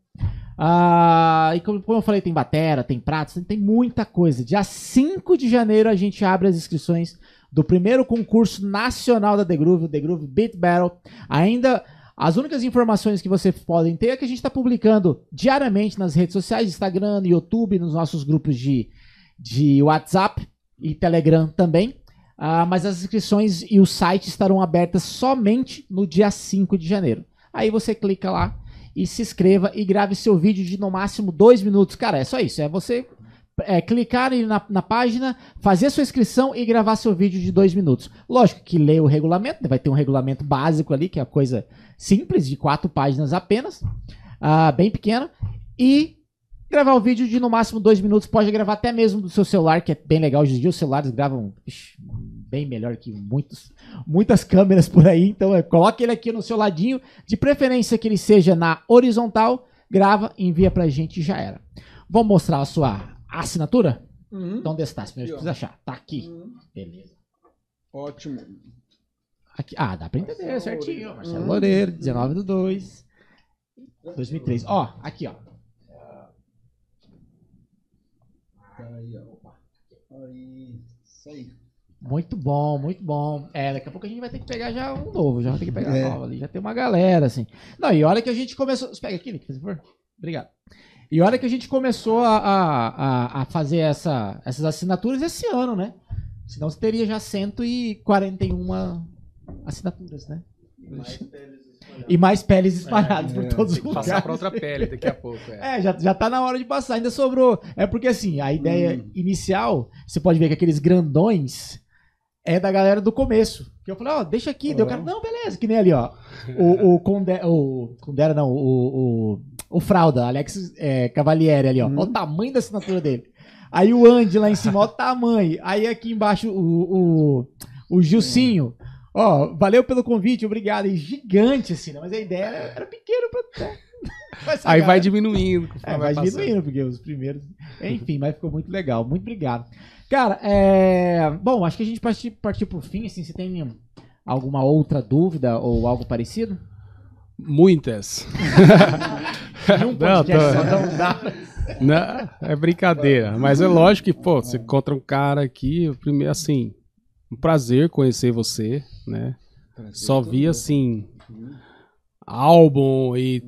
Ah, e como, como eu falei, tem batera, tem pratos, tem, muita coisa. Dia 5 de janeiro a gente abre as inscrições do primeiro concurso nacional da The Groove, The Groove Beat Battle. Ainda as únicas informações que vocês podem ter é que a gente está publicando diariamente nas redes sociais, Instagram, YouTube, nos nossos grupos de, de WhatsApp e Telegram também. Ah, mas as inscrições e o site estarão abertas somente no dia 5 de janeiro. Aí você clica lá e se inscreva e grave seu vídeo de no máximo dois minutos. Cara, é só isso. É você é, clicar na, na página, fazer sua inscrição e gravar seu vídeo de dois minutos. Lógico que lê o regulamento, vai ter um regulamento básico ali, que é a coisa simples, de quatro páginas apenas, ah, bem pequena, e gravar o vídeo de no máximo dois minutos. Pode gravar até mesmo do seu celular, que é bem legal. Hoje em dia os celulares gravam ixi, bem melhor que muitos, muitas câmeras por aí. Então, é, coloque ele aqui no seu ladinho. De preferência que ele seja na horizontal. Grava, envia pra gente e já era. Vamos mostrar a sua assinatura? Uhum. Então, onde está? Primeiro precisa achar. Tá aqui. Uhum. Beleza. Ótimo. Aqui. Ah, dá pra entender Marcelo certinho. Loureiro. Marcelo Hum. Loureiro, 19 do 2. 2003. Ó, aqui, ó. Aí, ó. Aí, isso aí. Muito bom, muito bom. É, daqui a pouco a gente vai ter que pegar já um novo, já vai ter que pegar É. um novo ali, já tem uma galera, assim. Não, e olha que a gente começou. Pega aqui, Nick, por favor. Obrigado. E olha que a gente começou a, a, a, fazer essa, essas assinaturas esse ano, né? Senão você teria já 141 assinaturas, né? E mais peles espalhadas por todos os lugares. passar pra outra pele daqui a <laughs> pouco. É. É, já, já tá na hora de passar, ainda sobrou. É porque assim, a ideia Hum. inicial, você pode ver que aqueles grandões é da galera do começo. Que eu falei, ó, deixa aqui. Deu o cara, não, beleza, que nem ali, ó. O, o Conde, o Condera, não, o, o, o Fralda, Alex é, Cavalieri ali, ó. Olha o tamanho da assinatura dele. Aí o Andy lá em cima, olha o tamanho. Aí aqui embaixo o, o, o Gilcinho. Ó, valeu pelo convite, obrigado. E gigante, assim, né? Mas a ideia era, era pequeno pra. <laughs> Aí vai diminuindo. é, vai passando. diminuindo, porque os primeiros. Enfim, mas ficou muito legal. Muito obrigado. Cara, é. Bom, acho que a gente partir, partir pro fim, assim, você tem alguma outra dúvida ou algo parecido? Muitas. <laughs> Não, tô- não dá. Não, é brincadeira. Mas é lógico que, pô, você encontra um cara aqui, primeiro, assim, um prazer conhecer você, né? Só vi, assim, álbum e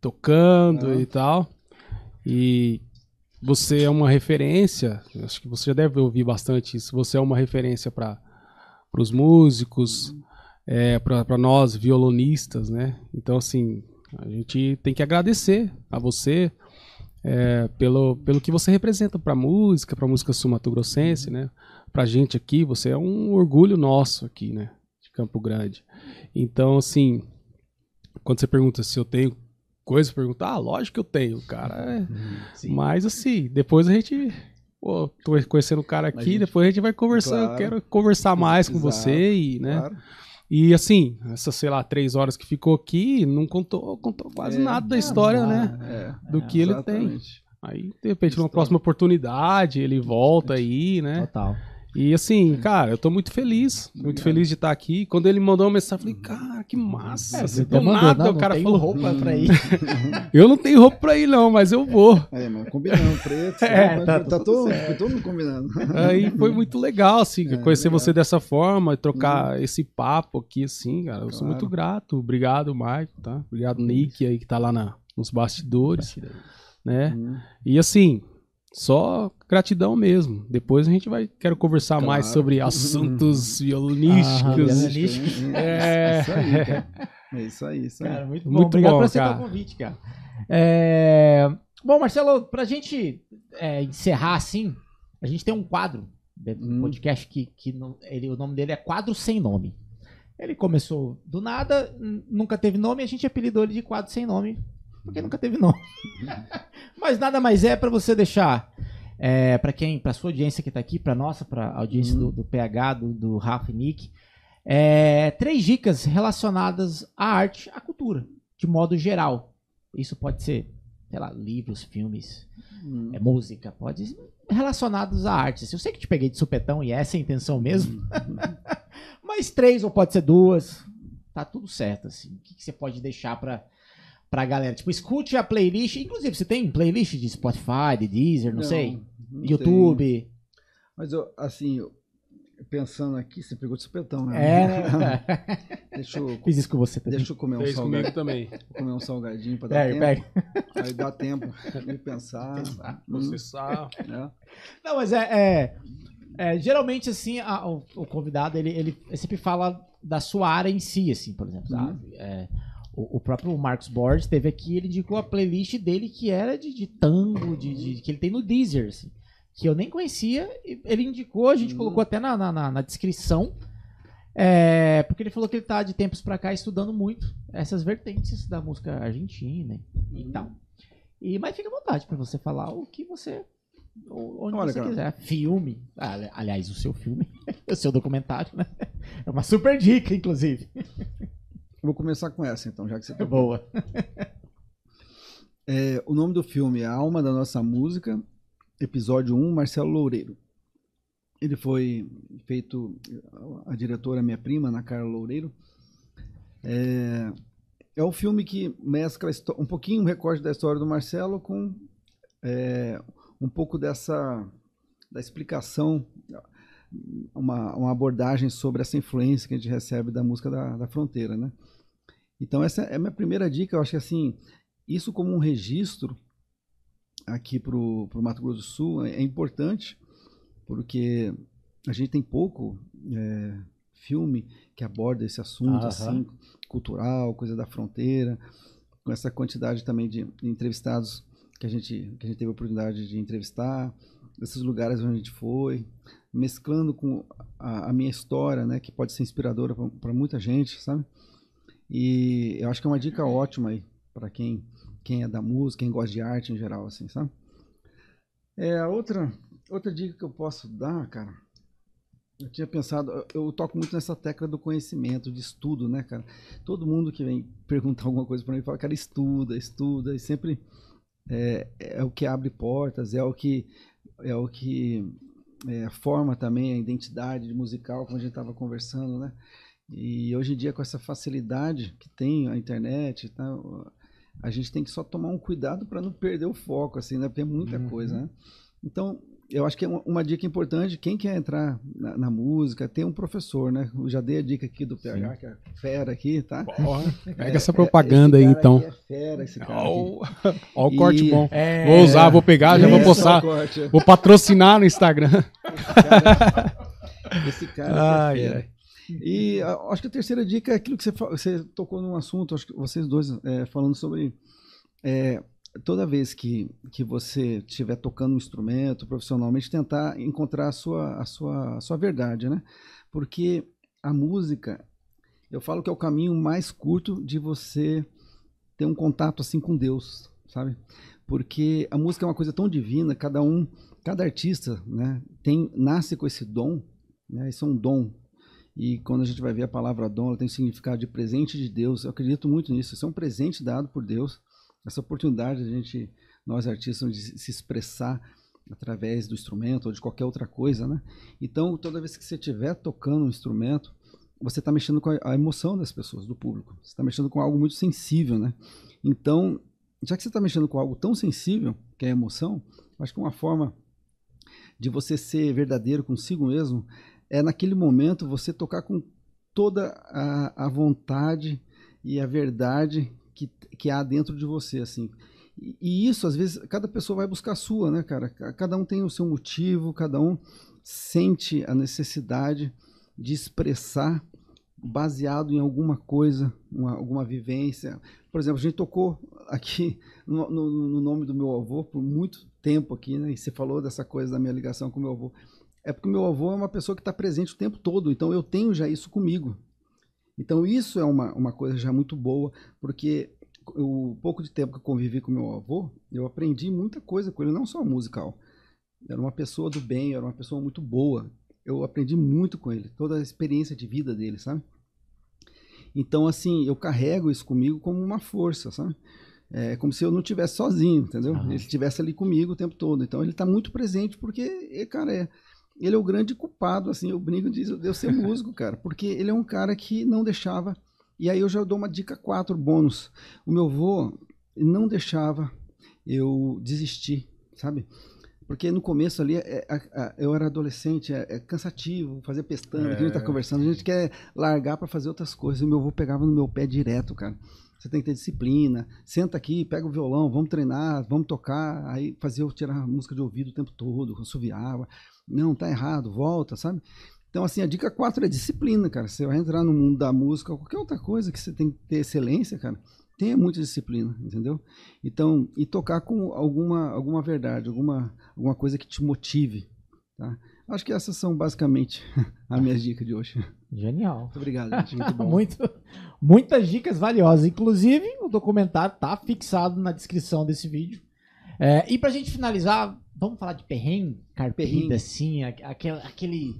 tocando e tal. E você é uma referência, acho que você já deve ouvir bastante isso, você é uma referência para os músicos, é, para nós violonistas, né? Então, assim, a gente tem que agradecer a você é, pelo, pelo que você representa para música, para música sul-mato-grossense, né? Pra gente aqui, você é um orgulho nosso aqui, né? De Campo Grande. Então, assim, quando você pergunta se eu tenho coisa, pergunta, ah, lógico que eu tenho, cara. é. Mas assim, depois a gente. Pô, tô conhecendo o cara aqui, gente- depois a gente vai conversar. Eu Claro. quero conversar mais com você e, né? Claro. E assim, essas, sei lá, três horas que ficou aqui, não contou, contou quase É, nada da história, né? É, Do que ele tem. exatamente. Aí, de repente, numa próxima oportunidade, ele volta aí, né? Total. E assim, cara, eu tô muito feliz. Muito Obrigado. feliz de estar aqui. Quando ele mandou uma mensagem, eu falei, cara, que massa. É, você do mandou, nada, não, o cara falou, roupa pra ir. <laughs> eu não tenho roupa pra ir não, mas eu vou. É, mas combinamos, preto. <laughs> É, tá tá, tudo todo, todo mundo combinando. <laughs> Aí foi muito legal, assim, É, conhecer legal. você dessa forma, trocar esse papo aqui, assim, cara. Eu sou Claro. muito grato. Obrigado, Maicon, tá? Obrigado, Nick, aí, que tá lá na, nos bastidores, né? Hum, E assim, só gratidão mesmo. Depois a gente vai, quero conversar Claro. mais sobre <laughs> assuntos Ah, violonísticos. violonísticos. É. Isso aí, cara. É isso aí, isso aí. Cara, muito bom. Muito Obrigado bom, por aceitar cara. o convite, cara. É, Bom, Marcelo, pra gente é, encerrar assim, a gente tem um quadro dentro do Hum. podcast que, que não- ele, o nome dele é Quadro Sem Nome. Ele começou do nada, nunca teve nome, e a gente apelidou ele de Quadro Sem Nome, porque nunca teve nome. <laughs> Mas nada mais é pra você deixar é, para quem, pra sua audiência que tá aqui, pra nossa, pra audiência do, do PH, do, do Rafa e Nick, é, três dicas relacionadas à arte, à cultura, de modo geral. Isso pode ser, sei lá, livros, filmes, Hum. é, música, pode ser relacionados à arte. Eu sei que te peguei de supetão e essa é a intenção mesmo, <laughs> mas três ou pode ser duas, tá tudo certo, assim. O que, que você pode deixar pra, pra galera? Tipo, escute a playlist, inclusive, você tem playlist de Spotify, de Deezer, não, sei, não YouTube... tem. Mas eu, assim, eu- pensando aqui, você pegou de supetão, né? É? <laughs> Deixa eu, Fiz isso com você também. deixa eu comer um Fez comigo salgadinho. também. Vou comer um salgadinho pra dar Pega, tempo. pega. Aí dá tempo de pensar. Hum, Processar. né? Não, mas é. é- é, geralmente, assim, a- o, o convidado, ele, ele sempre fala da sua área em si, assim, por exemplo. Uhum. sabe? É, o, o próprio Marcos Borges teve aqui, ele indicou a playlist dele que era de, de tango, de, de- que ele tem no Deezer, assim, que eu nem conhecia. e Ele indicou, a gente Uhum. colocou até na, na, na- descrição. é, porque ele falou que ele tá de tempos pra cá estudando muito essas vertentes da música argentina e Uhum. tal. E, mas fica à vontade pra você falar o que você onde Olha, você cara. quiser. Filme. Ali- Aliás, o seu filme, <laughs> o seu documentário, né? É uma super dica, inclusive. <laughs> Vou começar com essa, então, já que você tá <laughs> Boa. É, o nome do filme é A Alma da Nossa Música, episódio 1, Marcelo Loureiro. Ele foi feito, a diretora é minha prima, Ana Carla Loureiro. É, é um filme que mescla um pouquinho um recorte da história do Marcelo com é, um pouco dessa da explicação, uma, uma abordagem sobre essa influência que a gente recebe da música da, da fronteira, né? Então essa é a minha primeira dica, eu acho que assim, isso como um registro aqui para o Mato Grosso do Sul é, é importante, porque a gente tem pouco é, filme que aborda esse assunto assim, cultural, coisa da fronteira, com essa quantidade também de entrevistados que a gente, que a gente teve a oportunidade de entrevistar, desses lugares onde a gente foi, mesclando com a, a minha história, né, que pode ser inspiradora para muita gente, sabe? E eu acho que é uma dica ótima aí para quem quem é da música, quem gosta de arte em geral, assim, sabe? É, a outra, outra dica que eu posso dar, cara, eu tinha pensado, eu, eu toco muito nessa tecla do conhecimento, de estudo, né, cara? Todo mundo que vem <laughs> perguntar alguma coisa para mim fala, cara, estuda, estuda, e sempre é, é o que abre portas, é o que é o que é, forma também a identidade musical, como a gente estava conversando, né? E hoje em dia, com essa facilidade que tem a internet, tá, a gente tem que só tomar um cuidado para não perder o foco, assim, né? Porque é muita coisa, né? Então, eu acho que é uma, dica importante, quem quer entrar na, na música, tem um professor, né? Eu já dei a dica aqui do PH, que é fera aqui, tá? Porra, <laughs> pega essa propaganda aí, Esse cara então. aqui É fera, esse cara <laughs> ó o E- corte bom. É. Vou usar, vou pegar, já vou Esse é postar. é. Vou patrocinar no Instagram. <laughs> Esse cara Ai, aqui é fera. ai. E a- acho que a terceira dica é aquilo que você, você tocou num assunto, acho que vocês dois é, falando sobre é, toda vez que, que você estiver tocando um instrumento profissionalmente, tentar encontrar a sua, a sua, a sua verdade, né? Porque a música, eu falo que é o caminho mais curto de você ter um contato assim com Deus, sabe? Porque a música é uma coisa tão divina, cada um, cada artista, né, tem nasce com esse dom, né? Isso é um dom. E quando a gente vai ver a palavra dom, ela tem significado de presente de Deus. Eu acredito muito nisso. Isso é um presente dado por Deus. Essa oportunidade de a gente, nós artistas, de se expressar através do instrumento ou de qualquer outra coisa, né? Então, toda vez que você estiver tocando um instrumento, você está mexendo com a, emoção das pessoas, do público. Você está mexendo com algo muito sensível, né? Então, já que você está mexendo com algo tão sensível, que é a emoção, acho que uma forma de você ser verdadeiro consigo mesmo é naquele momento você tocar com toda a, a vontade e a verdade que, que há dentro de você, assim. E, e isso, às vezes, cada pessoa vai buscar a sua, né, cara? Ca- Cada um tem o seu motivo, cada um sente a necessidade de expressar baseado em alguma coisa, uma- alguma vivência. Por exemplo, a gente tocou aqui no, no- no nome do meu avô por muito tempo aqui, né? E você falou dessa coisa da minha ligação com meu avô. É porque meu avô é uma pessoa que está presente o tempo todo, então eu tenho já isso comigo. Então isso é uma, uma coisa já muito boa, porque o pouco de tempo que eu convivi com meu avô, eu aprendi muita coisa com ele, não só musical. Era uma pessoa do bem, era uma pessoa muito boa. Eu aprendi muito com ele, toda a experiência de vida dele, sabe? Então, assim, eu carrego isso comigo como uma força, sabe? É como se eu não estivesse sozinho, entendeu? Ele estivesse ali comigo o tempo todo. Então, ele está muito presente porque, cara, é, ele é o grande culpado, assim, eu brinco de de eu ser músico, cara, porque ele é um cara que não deixava. E aí eu já dou uma dica 4 bônus. O meu avô não deixava eu desistir, sabe? Porque no começo ali, é- é- é- eu era adolescente, é, é cansativo fazer pestana, a gente tá conversando, a gente quer largar para fazer outras coisas. E o meu avô pegava no meu pé direto, cara. Você tem que ter disciplina. Senta aqui, pega o violão, vamos treinar, vamos tocar. Aí fazia eu tirar música de ouvido o tempo todo, assoviava. Não, tá errado, volta, sabe? Então, assim, a dica 4 é disciplina, cara. Você vai entrar no mundo da música, ou qualquer outra coisa que você tem que ter excelência, cara. Tenha muita disciplina, entendeu? Então, e tocar com alguma, alguma verdade, alguma, alguma coisa que te motive, tá? Acho que essas são basicamente <laughs> as minhas dicas de hoje. Genial. Muito obrigado, gente. Muito bom. <laughs> Muito, muitas dicas valiosas. Inclusive, o documentário tá fixado na descrição desse vídeo. É, e pra gente finalizar, vamos falar de perrengue, carpida, Perrengue. assim, aquela, aquele.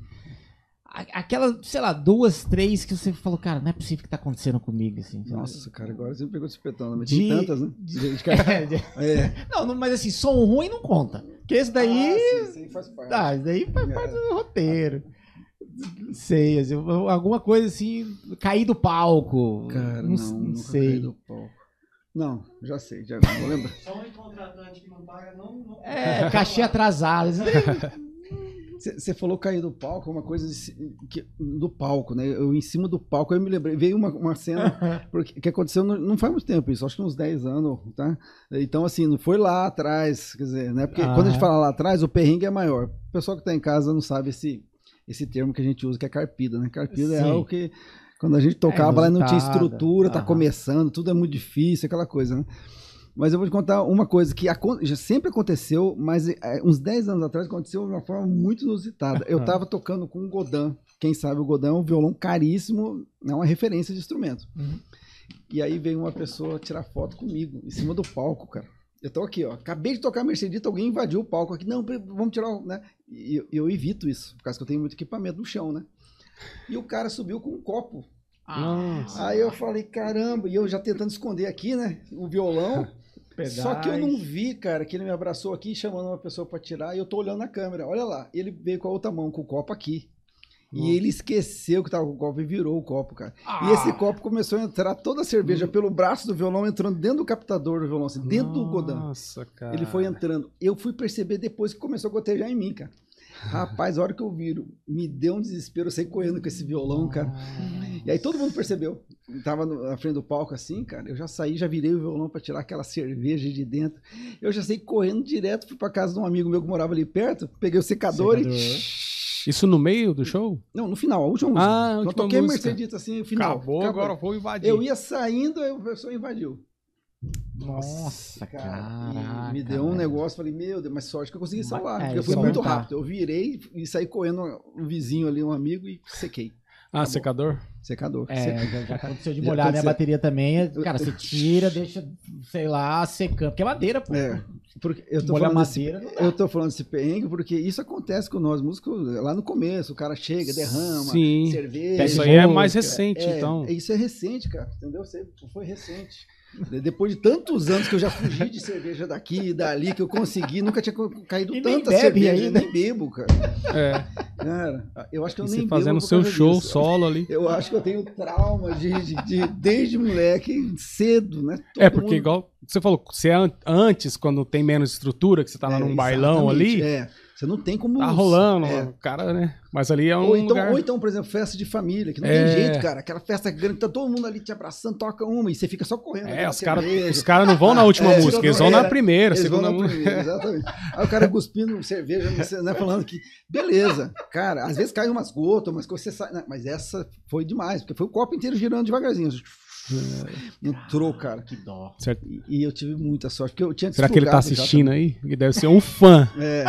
a- Aquela, sei lá, duas, três que você falou, cara, não é possível que tá acontecendo comigo, assim. Nossa, cara, agora você me pegou de espetando, mas De- tantas, né? de- <laughs> É, de- É. não, não, mas assim, som ruim não conta. Porque esse daí. Ah, sim, aí faz parte. Ah, isso daí faz É. parte do roteiro. Não sei, assim, alguma coisa assim, cair do palco. Cara, não, não, sei. caí do palco. Não, já sei, já vou lembrar. Só um contratante que não paga, não. não É, <laughs> cachê atrasado. <laughs> Você falou cair do palco, é uma coisa de que- do palco, né? Eu em cima do palco, eu me lembrei, veio uma, uma cena <laughs> porque, que aconteceu não, não faz muito tempo isso, acho que uns 10 anos, tá? Então, assim, não foi lá atrás, quer dizer, né? Porque Ah, quando a gente é. fala lá atrás, o perrengue é maior. O pessoal que tá em casa não sabe esse, esse termo que a gente usa, que é carpida, né? Carpida é Sim. algo que quando a gente tocava lá não tinha estrutura, tá Aham. começando, tudo é muito difícil, aquela coisa, né? Mas eu vou te contar uma coisa que já sempre aconteceu, mas é, uns 10 anos atrás aconteceu de uma forma muito inusitada. Eu tava tocando com o Godin. Quem sabe o Godin é um violão caríssimo, é uma referência de instrumento. Uhum. E aí veio uma pessoa tirar foto comigo, em cima do palco, cara. Eu tô aqui, ó. Acabei de tocar Mercedita, alguém invadiu o palco aqui. Não, vamos tirar, o- né? E eu, eu evito isso, por causa que eu tenho muito equipamento no chão, né? E o cara subiu com um copo. Nossa. Aí eu falei, caramba, e eu já tentando esconder aqui, né? O violão. <laughs> Só que eu não vi, cara, que ele me abraçou aqui, chamando uma pessoa pra tirar, e eu tô olhando na câmera. Olha lá, ele veio com a outra mão, com o copo aqui. E ele esqueceu que tava com o copo e virou o copo, cara. E esse copo começou a entrar toda a cerveja pelo braço do violão, entrando dentro do captador do violão, assim, dentro do godão. Nossa, cara. Ele foi entrando. Eu fui perceber depois que começou a gotejar em mim, cara. Rapaz, a hora que eu viro, me deu um desespero, eu saí correndo com esse violão, cara. E aí todo mundo percebeu. Eu tava no- na frente do palco assim, cara. Eu já saí, já virei o violão pra tirar aquela cerveja de dentro. Eu já saí correndo direto, fui pra casa de um amigo meu que morava ali perto, peguei o secador, e. Isso no meio do show? Não, no final, a última música. Ah, a eu toquei música. Mercedes assim, no final. Acabou, agora vou invadir. Eu ia saindo, aí o pessoal invadiu. Nossa, Cara, e me deu um negócio, falei, meu Deus, mas sorte que eu consegui salvar. É, porque eu fui eu muito perguntar. rápido. Eu virei e saí correndo um vizinho ali, um amigo, e sequei. Ah, secador? Secador. É, já, já <laughs> aconteceu de molhar a minha bateria também. é, Cara, você <laughs> tira, deixa, sei lá, secando. Porque é madeira, pô. É, porque eu tô, Molhar falando desse, madeira dá. eu tô falando desse perrengue porque isso acontece com nós músicos lá no começo. O cara chega, derrama, Sim. cerveja. Isso aí é mais recente, É, então. Isso é recente, cara. Entendeu? Foi recente. De- Depois de tantos anos que eu já fugi de cerveja daqui e dali, que eu consegui, nunca tinha caído E tanta bebe cerveja. ainda. Nem bebo, cara. É. Cara, eu acho que eu E nem você bebo fazendo seu show disso. solo ali. Eu acho que eu tenho trauma de, de- de- desde moleque, cedo, né? Todo É, porque mundo- igual você falou, você é an- antes, quando tem menos estrutura, que você tá lá É, num bailão exatamente, ali, É, você não tem como. tá rolando, É. o cara, né? Mas ali é um Ou então, lugar... ou então, por exemplo, festa de família, que não É. tem jeito, cara. Aquela festa grande, tá todo mundo ali te abraçando, toca uma e você fica só correndo. É, os caras cara não vão na <laughs> última É, música, eles vão na é, primeira, Eles vão segunda na música. primeira, exatamente. Aí o cara cuspindo cerveja, né, falando que, beleza, cara, às vezes cai umas gotas, mas você sai. né, mas essa foi demais, porque foi o copo inteiro girando devagarzinho. Entrou, cara. Que dó. Certo. E, e eu tive muita sorte, porque eu tinha Será que ele tá assistindo aí? Ele deve ser um fã. É,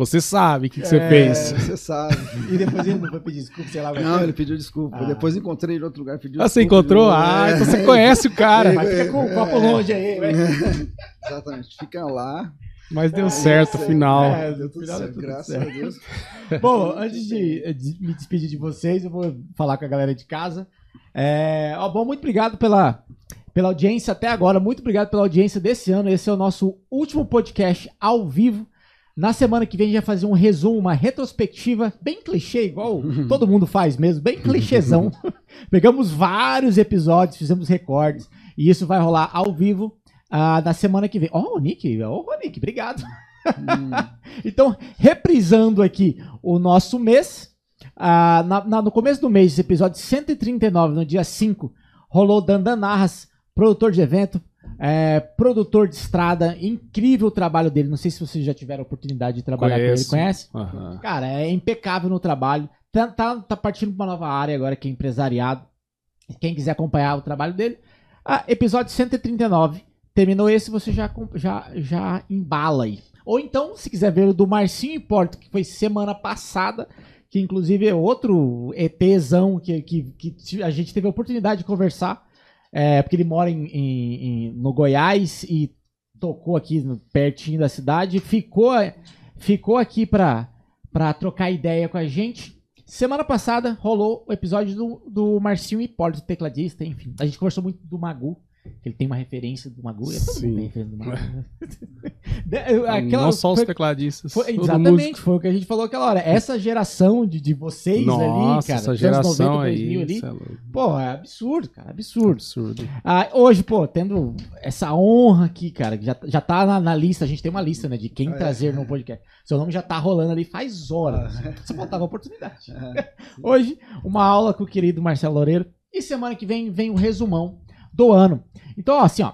Você sabe o que, que você é, fez. você sabe. E depois ele não foi pedir desculpa, sei lá. Não, ele pediu desculpa. Ah. Depois encontrei ele em outro lugar, pediu Ah, você desculpa de encontrou? Ah, É. então você conhece o cara. Mas fica com o copo longe aí, velho. Exatamente. Fica lá. Mas deu certo isso o final. É, Deu tudo final certo, tudo graças certo. a Deus. <laughs> Bom, antes de, de me despedir de vocês, eu vou falar com a galera de casa. É, ó, bom, muito obrigado pela, pela audiência até agora. Muito obrigado pela audiência desse ano. Esse é o nosso último podcast ao vivo. Na semana que vem a gente vai fazer um resumo, uma retrospectiva bem clichê, igual <laughs> todo mundo faz mesmo, bem clichêzão. <laughs> Pegamos vários episódios, fizemos recordes, e isso vai rolar ao vivo ah, na semana que vem. Ó, o Nick, ó, o Nick, obrigado. <laughs> Então, reprisando aqui o nosso mês, ah, na- na- no começo do mês, episódio 139, no dia 5, rolou Dandan Narras, produtor de evento, é, produtor de estrada, incrível o trabalho dele. Não sei se vocês já tiveram a oportunidade de trabalhar Conheço. com ele. Conhece? Aham. Cara, é impecável no trabalho. Tá, tá, tá partindo pra uma nova área agora, que é empresariado. Quem quiser acompanhar o trabalho dele. Ah, episódio 139. Terminou esse, você já, já, já embala aí. Ou então, se quiser ver o do Marcinho e Porto, que foi semana passada, que inclusive é outro ETzão que, que, que a gente teve a oportunidade de conversar, é, porque ele mora em, em- em- no Goiás e tocou aqui pertinho da cidade, ficou ficou aqui pra, pra trocar ideia com a gente. Semana passada rolou o episódio do, do Marcinho Hipólito, tecladista, enfim. A gente conversou muito do Magu, ele tem uma referência do Magu. É todo Sim. tem do Magu. <laughs> <laughs> aquela- não só os foi- tecladistas. foi- exatamente, foi o que a gente falou aquela hora. Essa geração de, de vocês ali, Nossa, cara, essa geração 90, aí. 2000 ali, é pô, é absurdo, cara, absurdo. Absurdo. Ah, hoje, pô, tendo essa honra aqui, cara, que já, já tá na, na lista, a gente tem uma lista, né, de quem É. trazer no podcast. Seu nome já tá rolando ali faz horas. Ah. Só faltava oportunidade. <laughs> Hoje, uma aula com o querido Marcelo Loureiro. E semana que vem vem o resumão do ano. Então, assim, ó.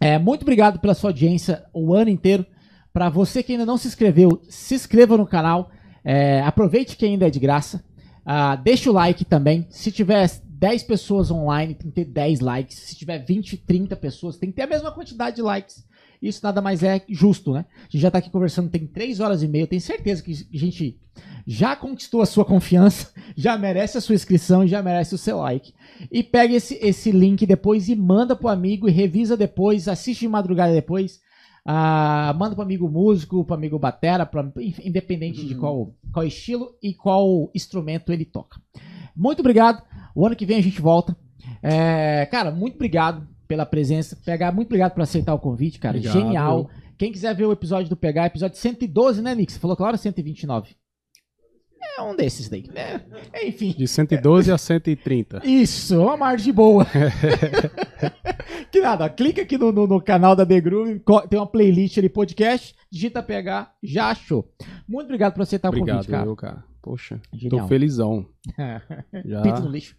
É, muito obrigado pela sua audiência o ano inteiro. Pra você que ainda não se inscreveu, se inscreva no canal. É, aproveite que ainda é de graça. Ah, deixa o like também. Se tiver 10 pessoas online, tem que ter 10 likes. Se tiver 20, 30 pessoas, tem que ter a mesma quantidade de likes. Isso nada mais é justo, né? A gente já tá aqui conversando, tem 3 horas e meia. Eu tenho certeza que a gente já conquistou a sua confiança, <laughs> já merece a sua inscrição e já merece o seu like. E pega esse, esse link depois e manda pro amigo e revisa depois, assiste de madrugada depois. Ah, manda pro amigo músico, pro amigo batera, pra, enfim, independente de qual, qual estilo e qual instrumento ele toca. Muito obrigado. O ano que vem a gente volta. É, cara, muito obrigado pela presença. Pegar, muito obrigado por aceitar o convite, cara. Obrigado. Genial. Quem quiser ver o episódio do Pegar, episódio 112, né, Nick? Você falou que hora 129. É um desses daí, né? Enfim. De 112 a 130. Isso, uma margem boa. <laughs> que nada, ó, clica aqui no, no- no canal da The Groove, tem uma playlist ali, podcast, digita PH, já achou. Muito obrigado por aceitar o Obrigado, convite, cara. eu, cara. Poxa, Genial. tô felizão. <laughs> Já... Pinto no lixo.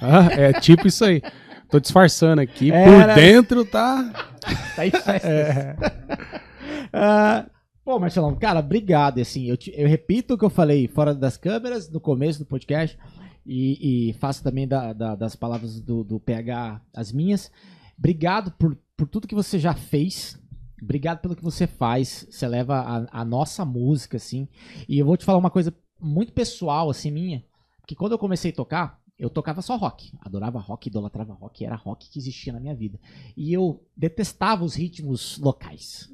Ah, é tipo isso aí. <laughs> Tô disfarçando aqui. Era- Por dentro tá. <laughs> Tá aí festa. É. <laughs> Ah, pô, Marcelão, cara, obrigado. Assim, eu, te- eu repito o que eu falei fora das câmeras, no começo do podcast, e, e faço também da- da- das palavras do, do PH as minhas. Obrigado por, por tudo que você já fez. Obrigado pelo que você faz. Você leva a, a nossa música, assim. E eu vou te falar uma coisa muito pessoal, assim, minha. Que quando eu comecei a tocar, eu tocava só rock. Adorava rock, idolatrava rock. Era rock que existia na minha vida. E eu detestava os ritmos locais.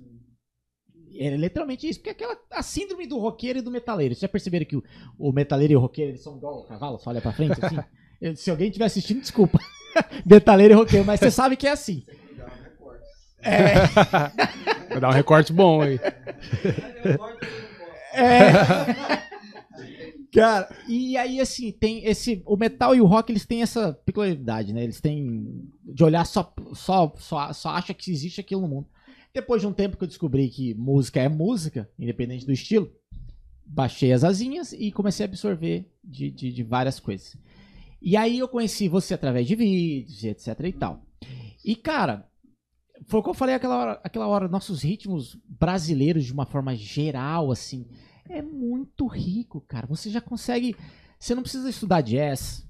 É literalmente isso, porque é aquela a síndrome do roqueiro e do metaleiro. Vocês já perceberam que o, o metaleiro e o roqueiro eles são igual o cavalo, só olha pra frente assim? <laughs> Eu- Se alguém estiver assistindo, desculpa. <laughs> metaleiro e roqueiro, mas você sabe que é assim. Vai <laughs> dar um recorte bom aí. É. Cara, e aí assim, tem esse. O metal e o rock, eles têm essa peculiaridade, né? Eles têm. De olhar só. Só, só, só acha que existe aquilo no mundo. Depois de um tempo que eu descobri que música é música, independente do estilo, baixei as asinhas e comecei a absorver de, de, de várias coisas. E aí eu conheci você através de vídeos, etc e tal. E, cara, foi o que eu falei aquela hora, aquela hora, nossos ritmos brasileiros de uma forma geral, assim, é muito rico, cara. Você já consegue. Você não precisa estudar jazz.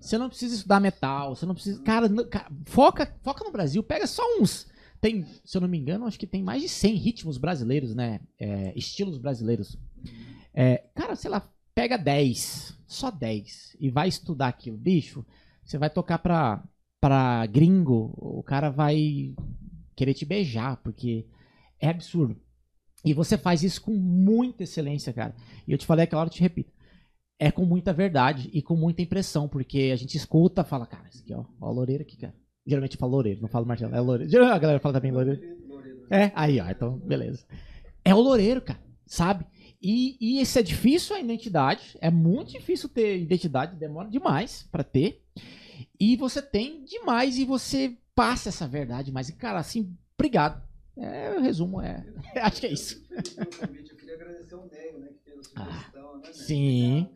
Você não precisa estudar metal. Você não precisa. Cara, cara, foca, foca no Brasil. Pega só uns. Tem, se eu não me engano, acho que tem mais de 100 ritmos brasileiros, né? É, estilos brasileiros. É, cara, sei lá, pega 10. Só 10. E vai estudar aquilo. Bicho, você vai tocar pra, pra gringo. O cara vai querer te beijar, porque é absurdo. E você faz isso com muita excelência, cara. E eu te falei aquela hora, eu te repito. É com muita verdade e com muita impressão, porque a gente escuta, fala, cara, isso aqui, ó, ó, Loureiro aqui, cara. Geralmente eu falo Loureiro, não falo Marcelo, é Loureiro. A galera fala também Loureiro. É, aí, ó, então, beleza. É o Loureiro, cara, sabe? E, e isso é difícil a identidade, é muito difícil ter identidade, demora demais pra ter. E você tem demais e você passa essa verdade, mas, cara, assim, obrigado. É, o resumo é. <laughs> Acho que é isso. Eu queria agradecer ao Nego, né, que fez a Ah, sugestão, né, sim.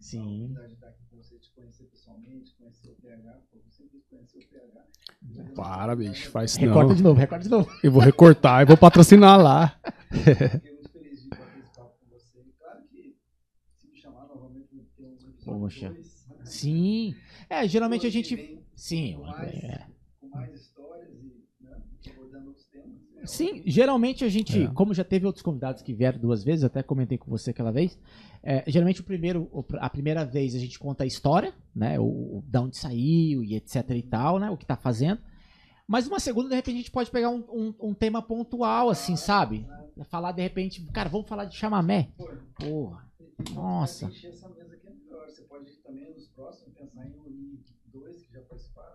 Sim. a oportunidade de estar aqui com você, te conhecer pessoalmente, conhecer o PH, pô, eu sempre quis conhecer o PH. Para, bicho, faz isso Recorta não. de novo, recorta de novo. Eu vou recortar e vou patrocinar lá. <laughs> Fiquei muito feliz de bater esse papo com você. Claro que se me chamar novamente, vai ter episódio Poxa. né, Sim. É, geralmente a gente. Sim, é. com mais histórias e né, abordando outros temas. né, Sim, geralmente a gente, É. como já teve outros convidados que vieram duas vezes, até comentei com você aquela vez. é, geralmente o primeiro, a primeira vez a gente conta a história, né? O, o da onde saiu e etc e tal, né? O que tá fazendo. Mas uma segunda, de repente, a gente pode pegar um, um, um tema pontual, assim, sabe? falar de repente, cara, vamos falar de chamamé. Porra. Nossa. Encher essa mesa aqui é melhor. Você pode também nos próximos pensar em dois que já participaram.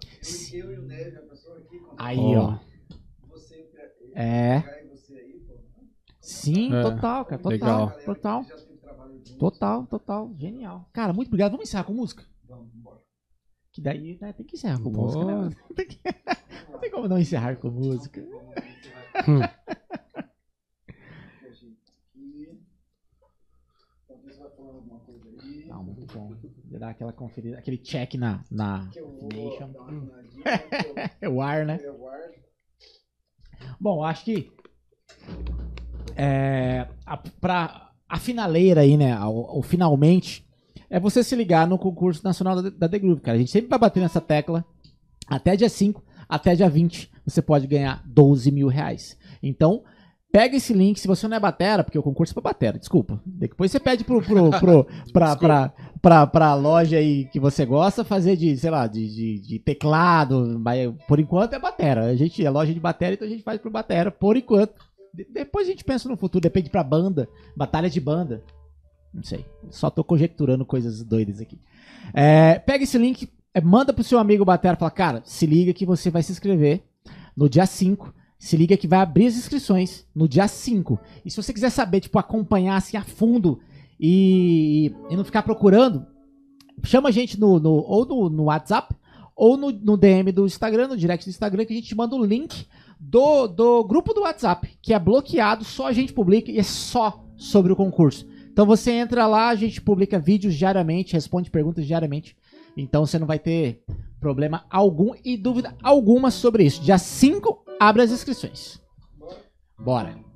Eu, e o Neve, a pessoa aqui. quando Aí, Ó. É. Sim, É, total, cara. Total, legal. total. Total, total. Genial. Cara, muito obrigado. Vamos encerrar com música? Vamos embora. Que daí né, tem que encerrar com Pô. música, né? Não <laughs> tem, que- não tem como não encerrar com música. Aí. Não, muito bom. Vou dar aquela conferida, aquele check na, na eu vou Nation. dar uma afinadinha, <laughs> que É o ar, né? eu- eu guardo. Bom, acho que é, a, a finaleira aí, né, o, o finalmente, é você se ligar no concurso nacional da, da The Groove, cara. A gente sempre vai bater nessa tecla. Até dia 5, até dia 20, você pode ganhar 12 mil reais. Então, pega esse link, se você não é batera, porque o concurso é pra batera, desculpa. Depois você pede pro, pro, <laughs> pro, pra, pra, pra, pra loja aí que você gosta fazer de, sei lá, de, de, de teclado, mas por enquanto é batera. A gente é loja de batera, então a gente faz pro batera, por enquanto. De- depois a gente pensa no futuro, depende pra banda, batalha de banda. Não sei, só tô conjecturando coisas doidas aqui. É, pega esse link, é, manda pro seu amigo batera, fala, cara, se liga que você vai se inscrever no dia 5. Se liga que vai abrir as inscrições no dia 5. E se você quiser saber, tipo, acompanhar assim a fundo e, e não ficar procurando, chama a gente no, no- ou no, no WhatsApp ou no, no DM do Instagram, no direct do Instagram, que a gente manda o link do, do grupo do WhatsApp, que é bloqueado, só a gente publica e é só sobre o concurso. Então você entra lá, a gente publica vídeos diariamente, responde perguntas diariamente. Então você não vai ter problema algum e dúvida alguma sobre isso. Dia 5, abre as inscrições. Bora.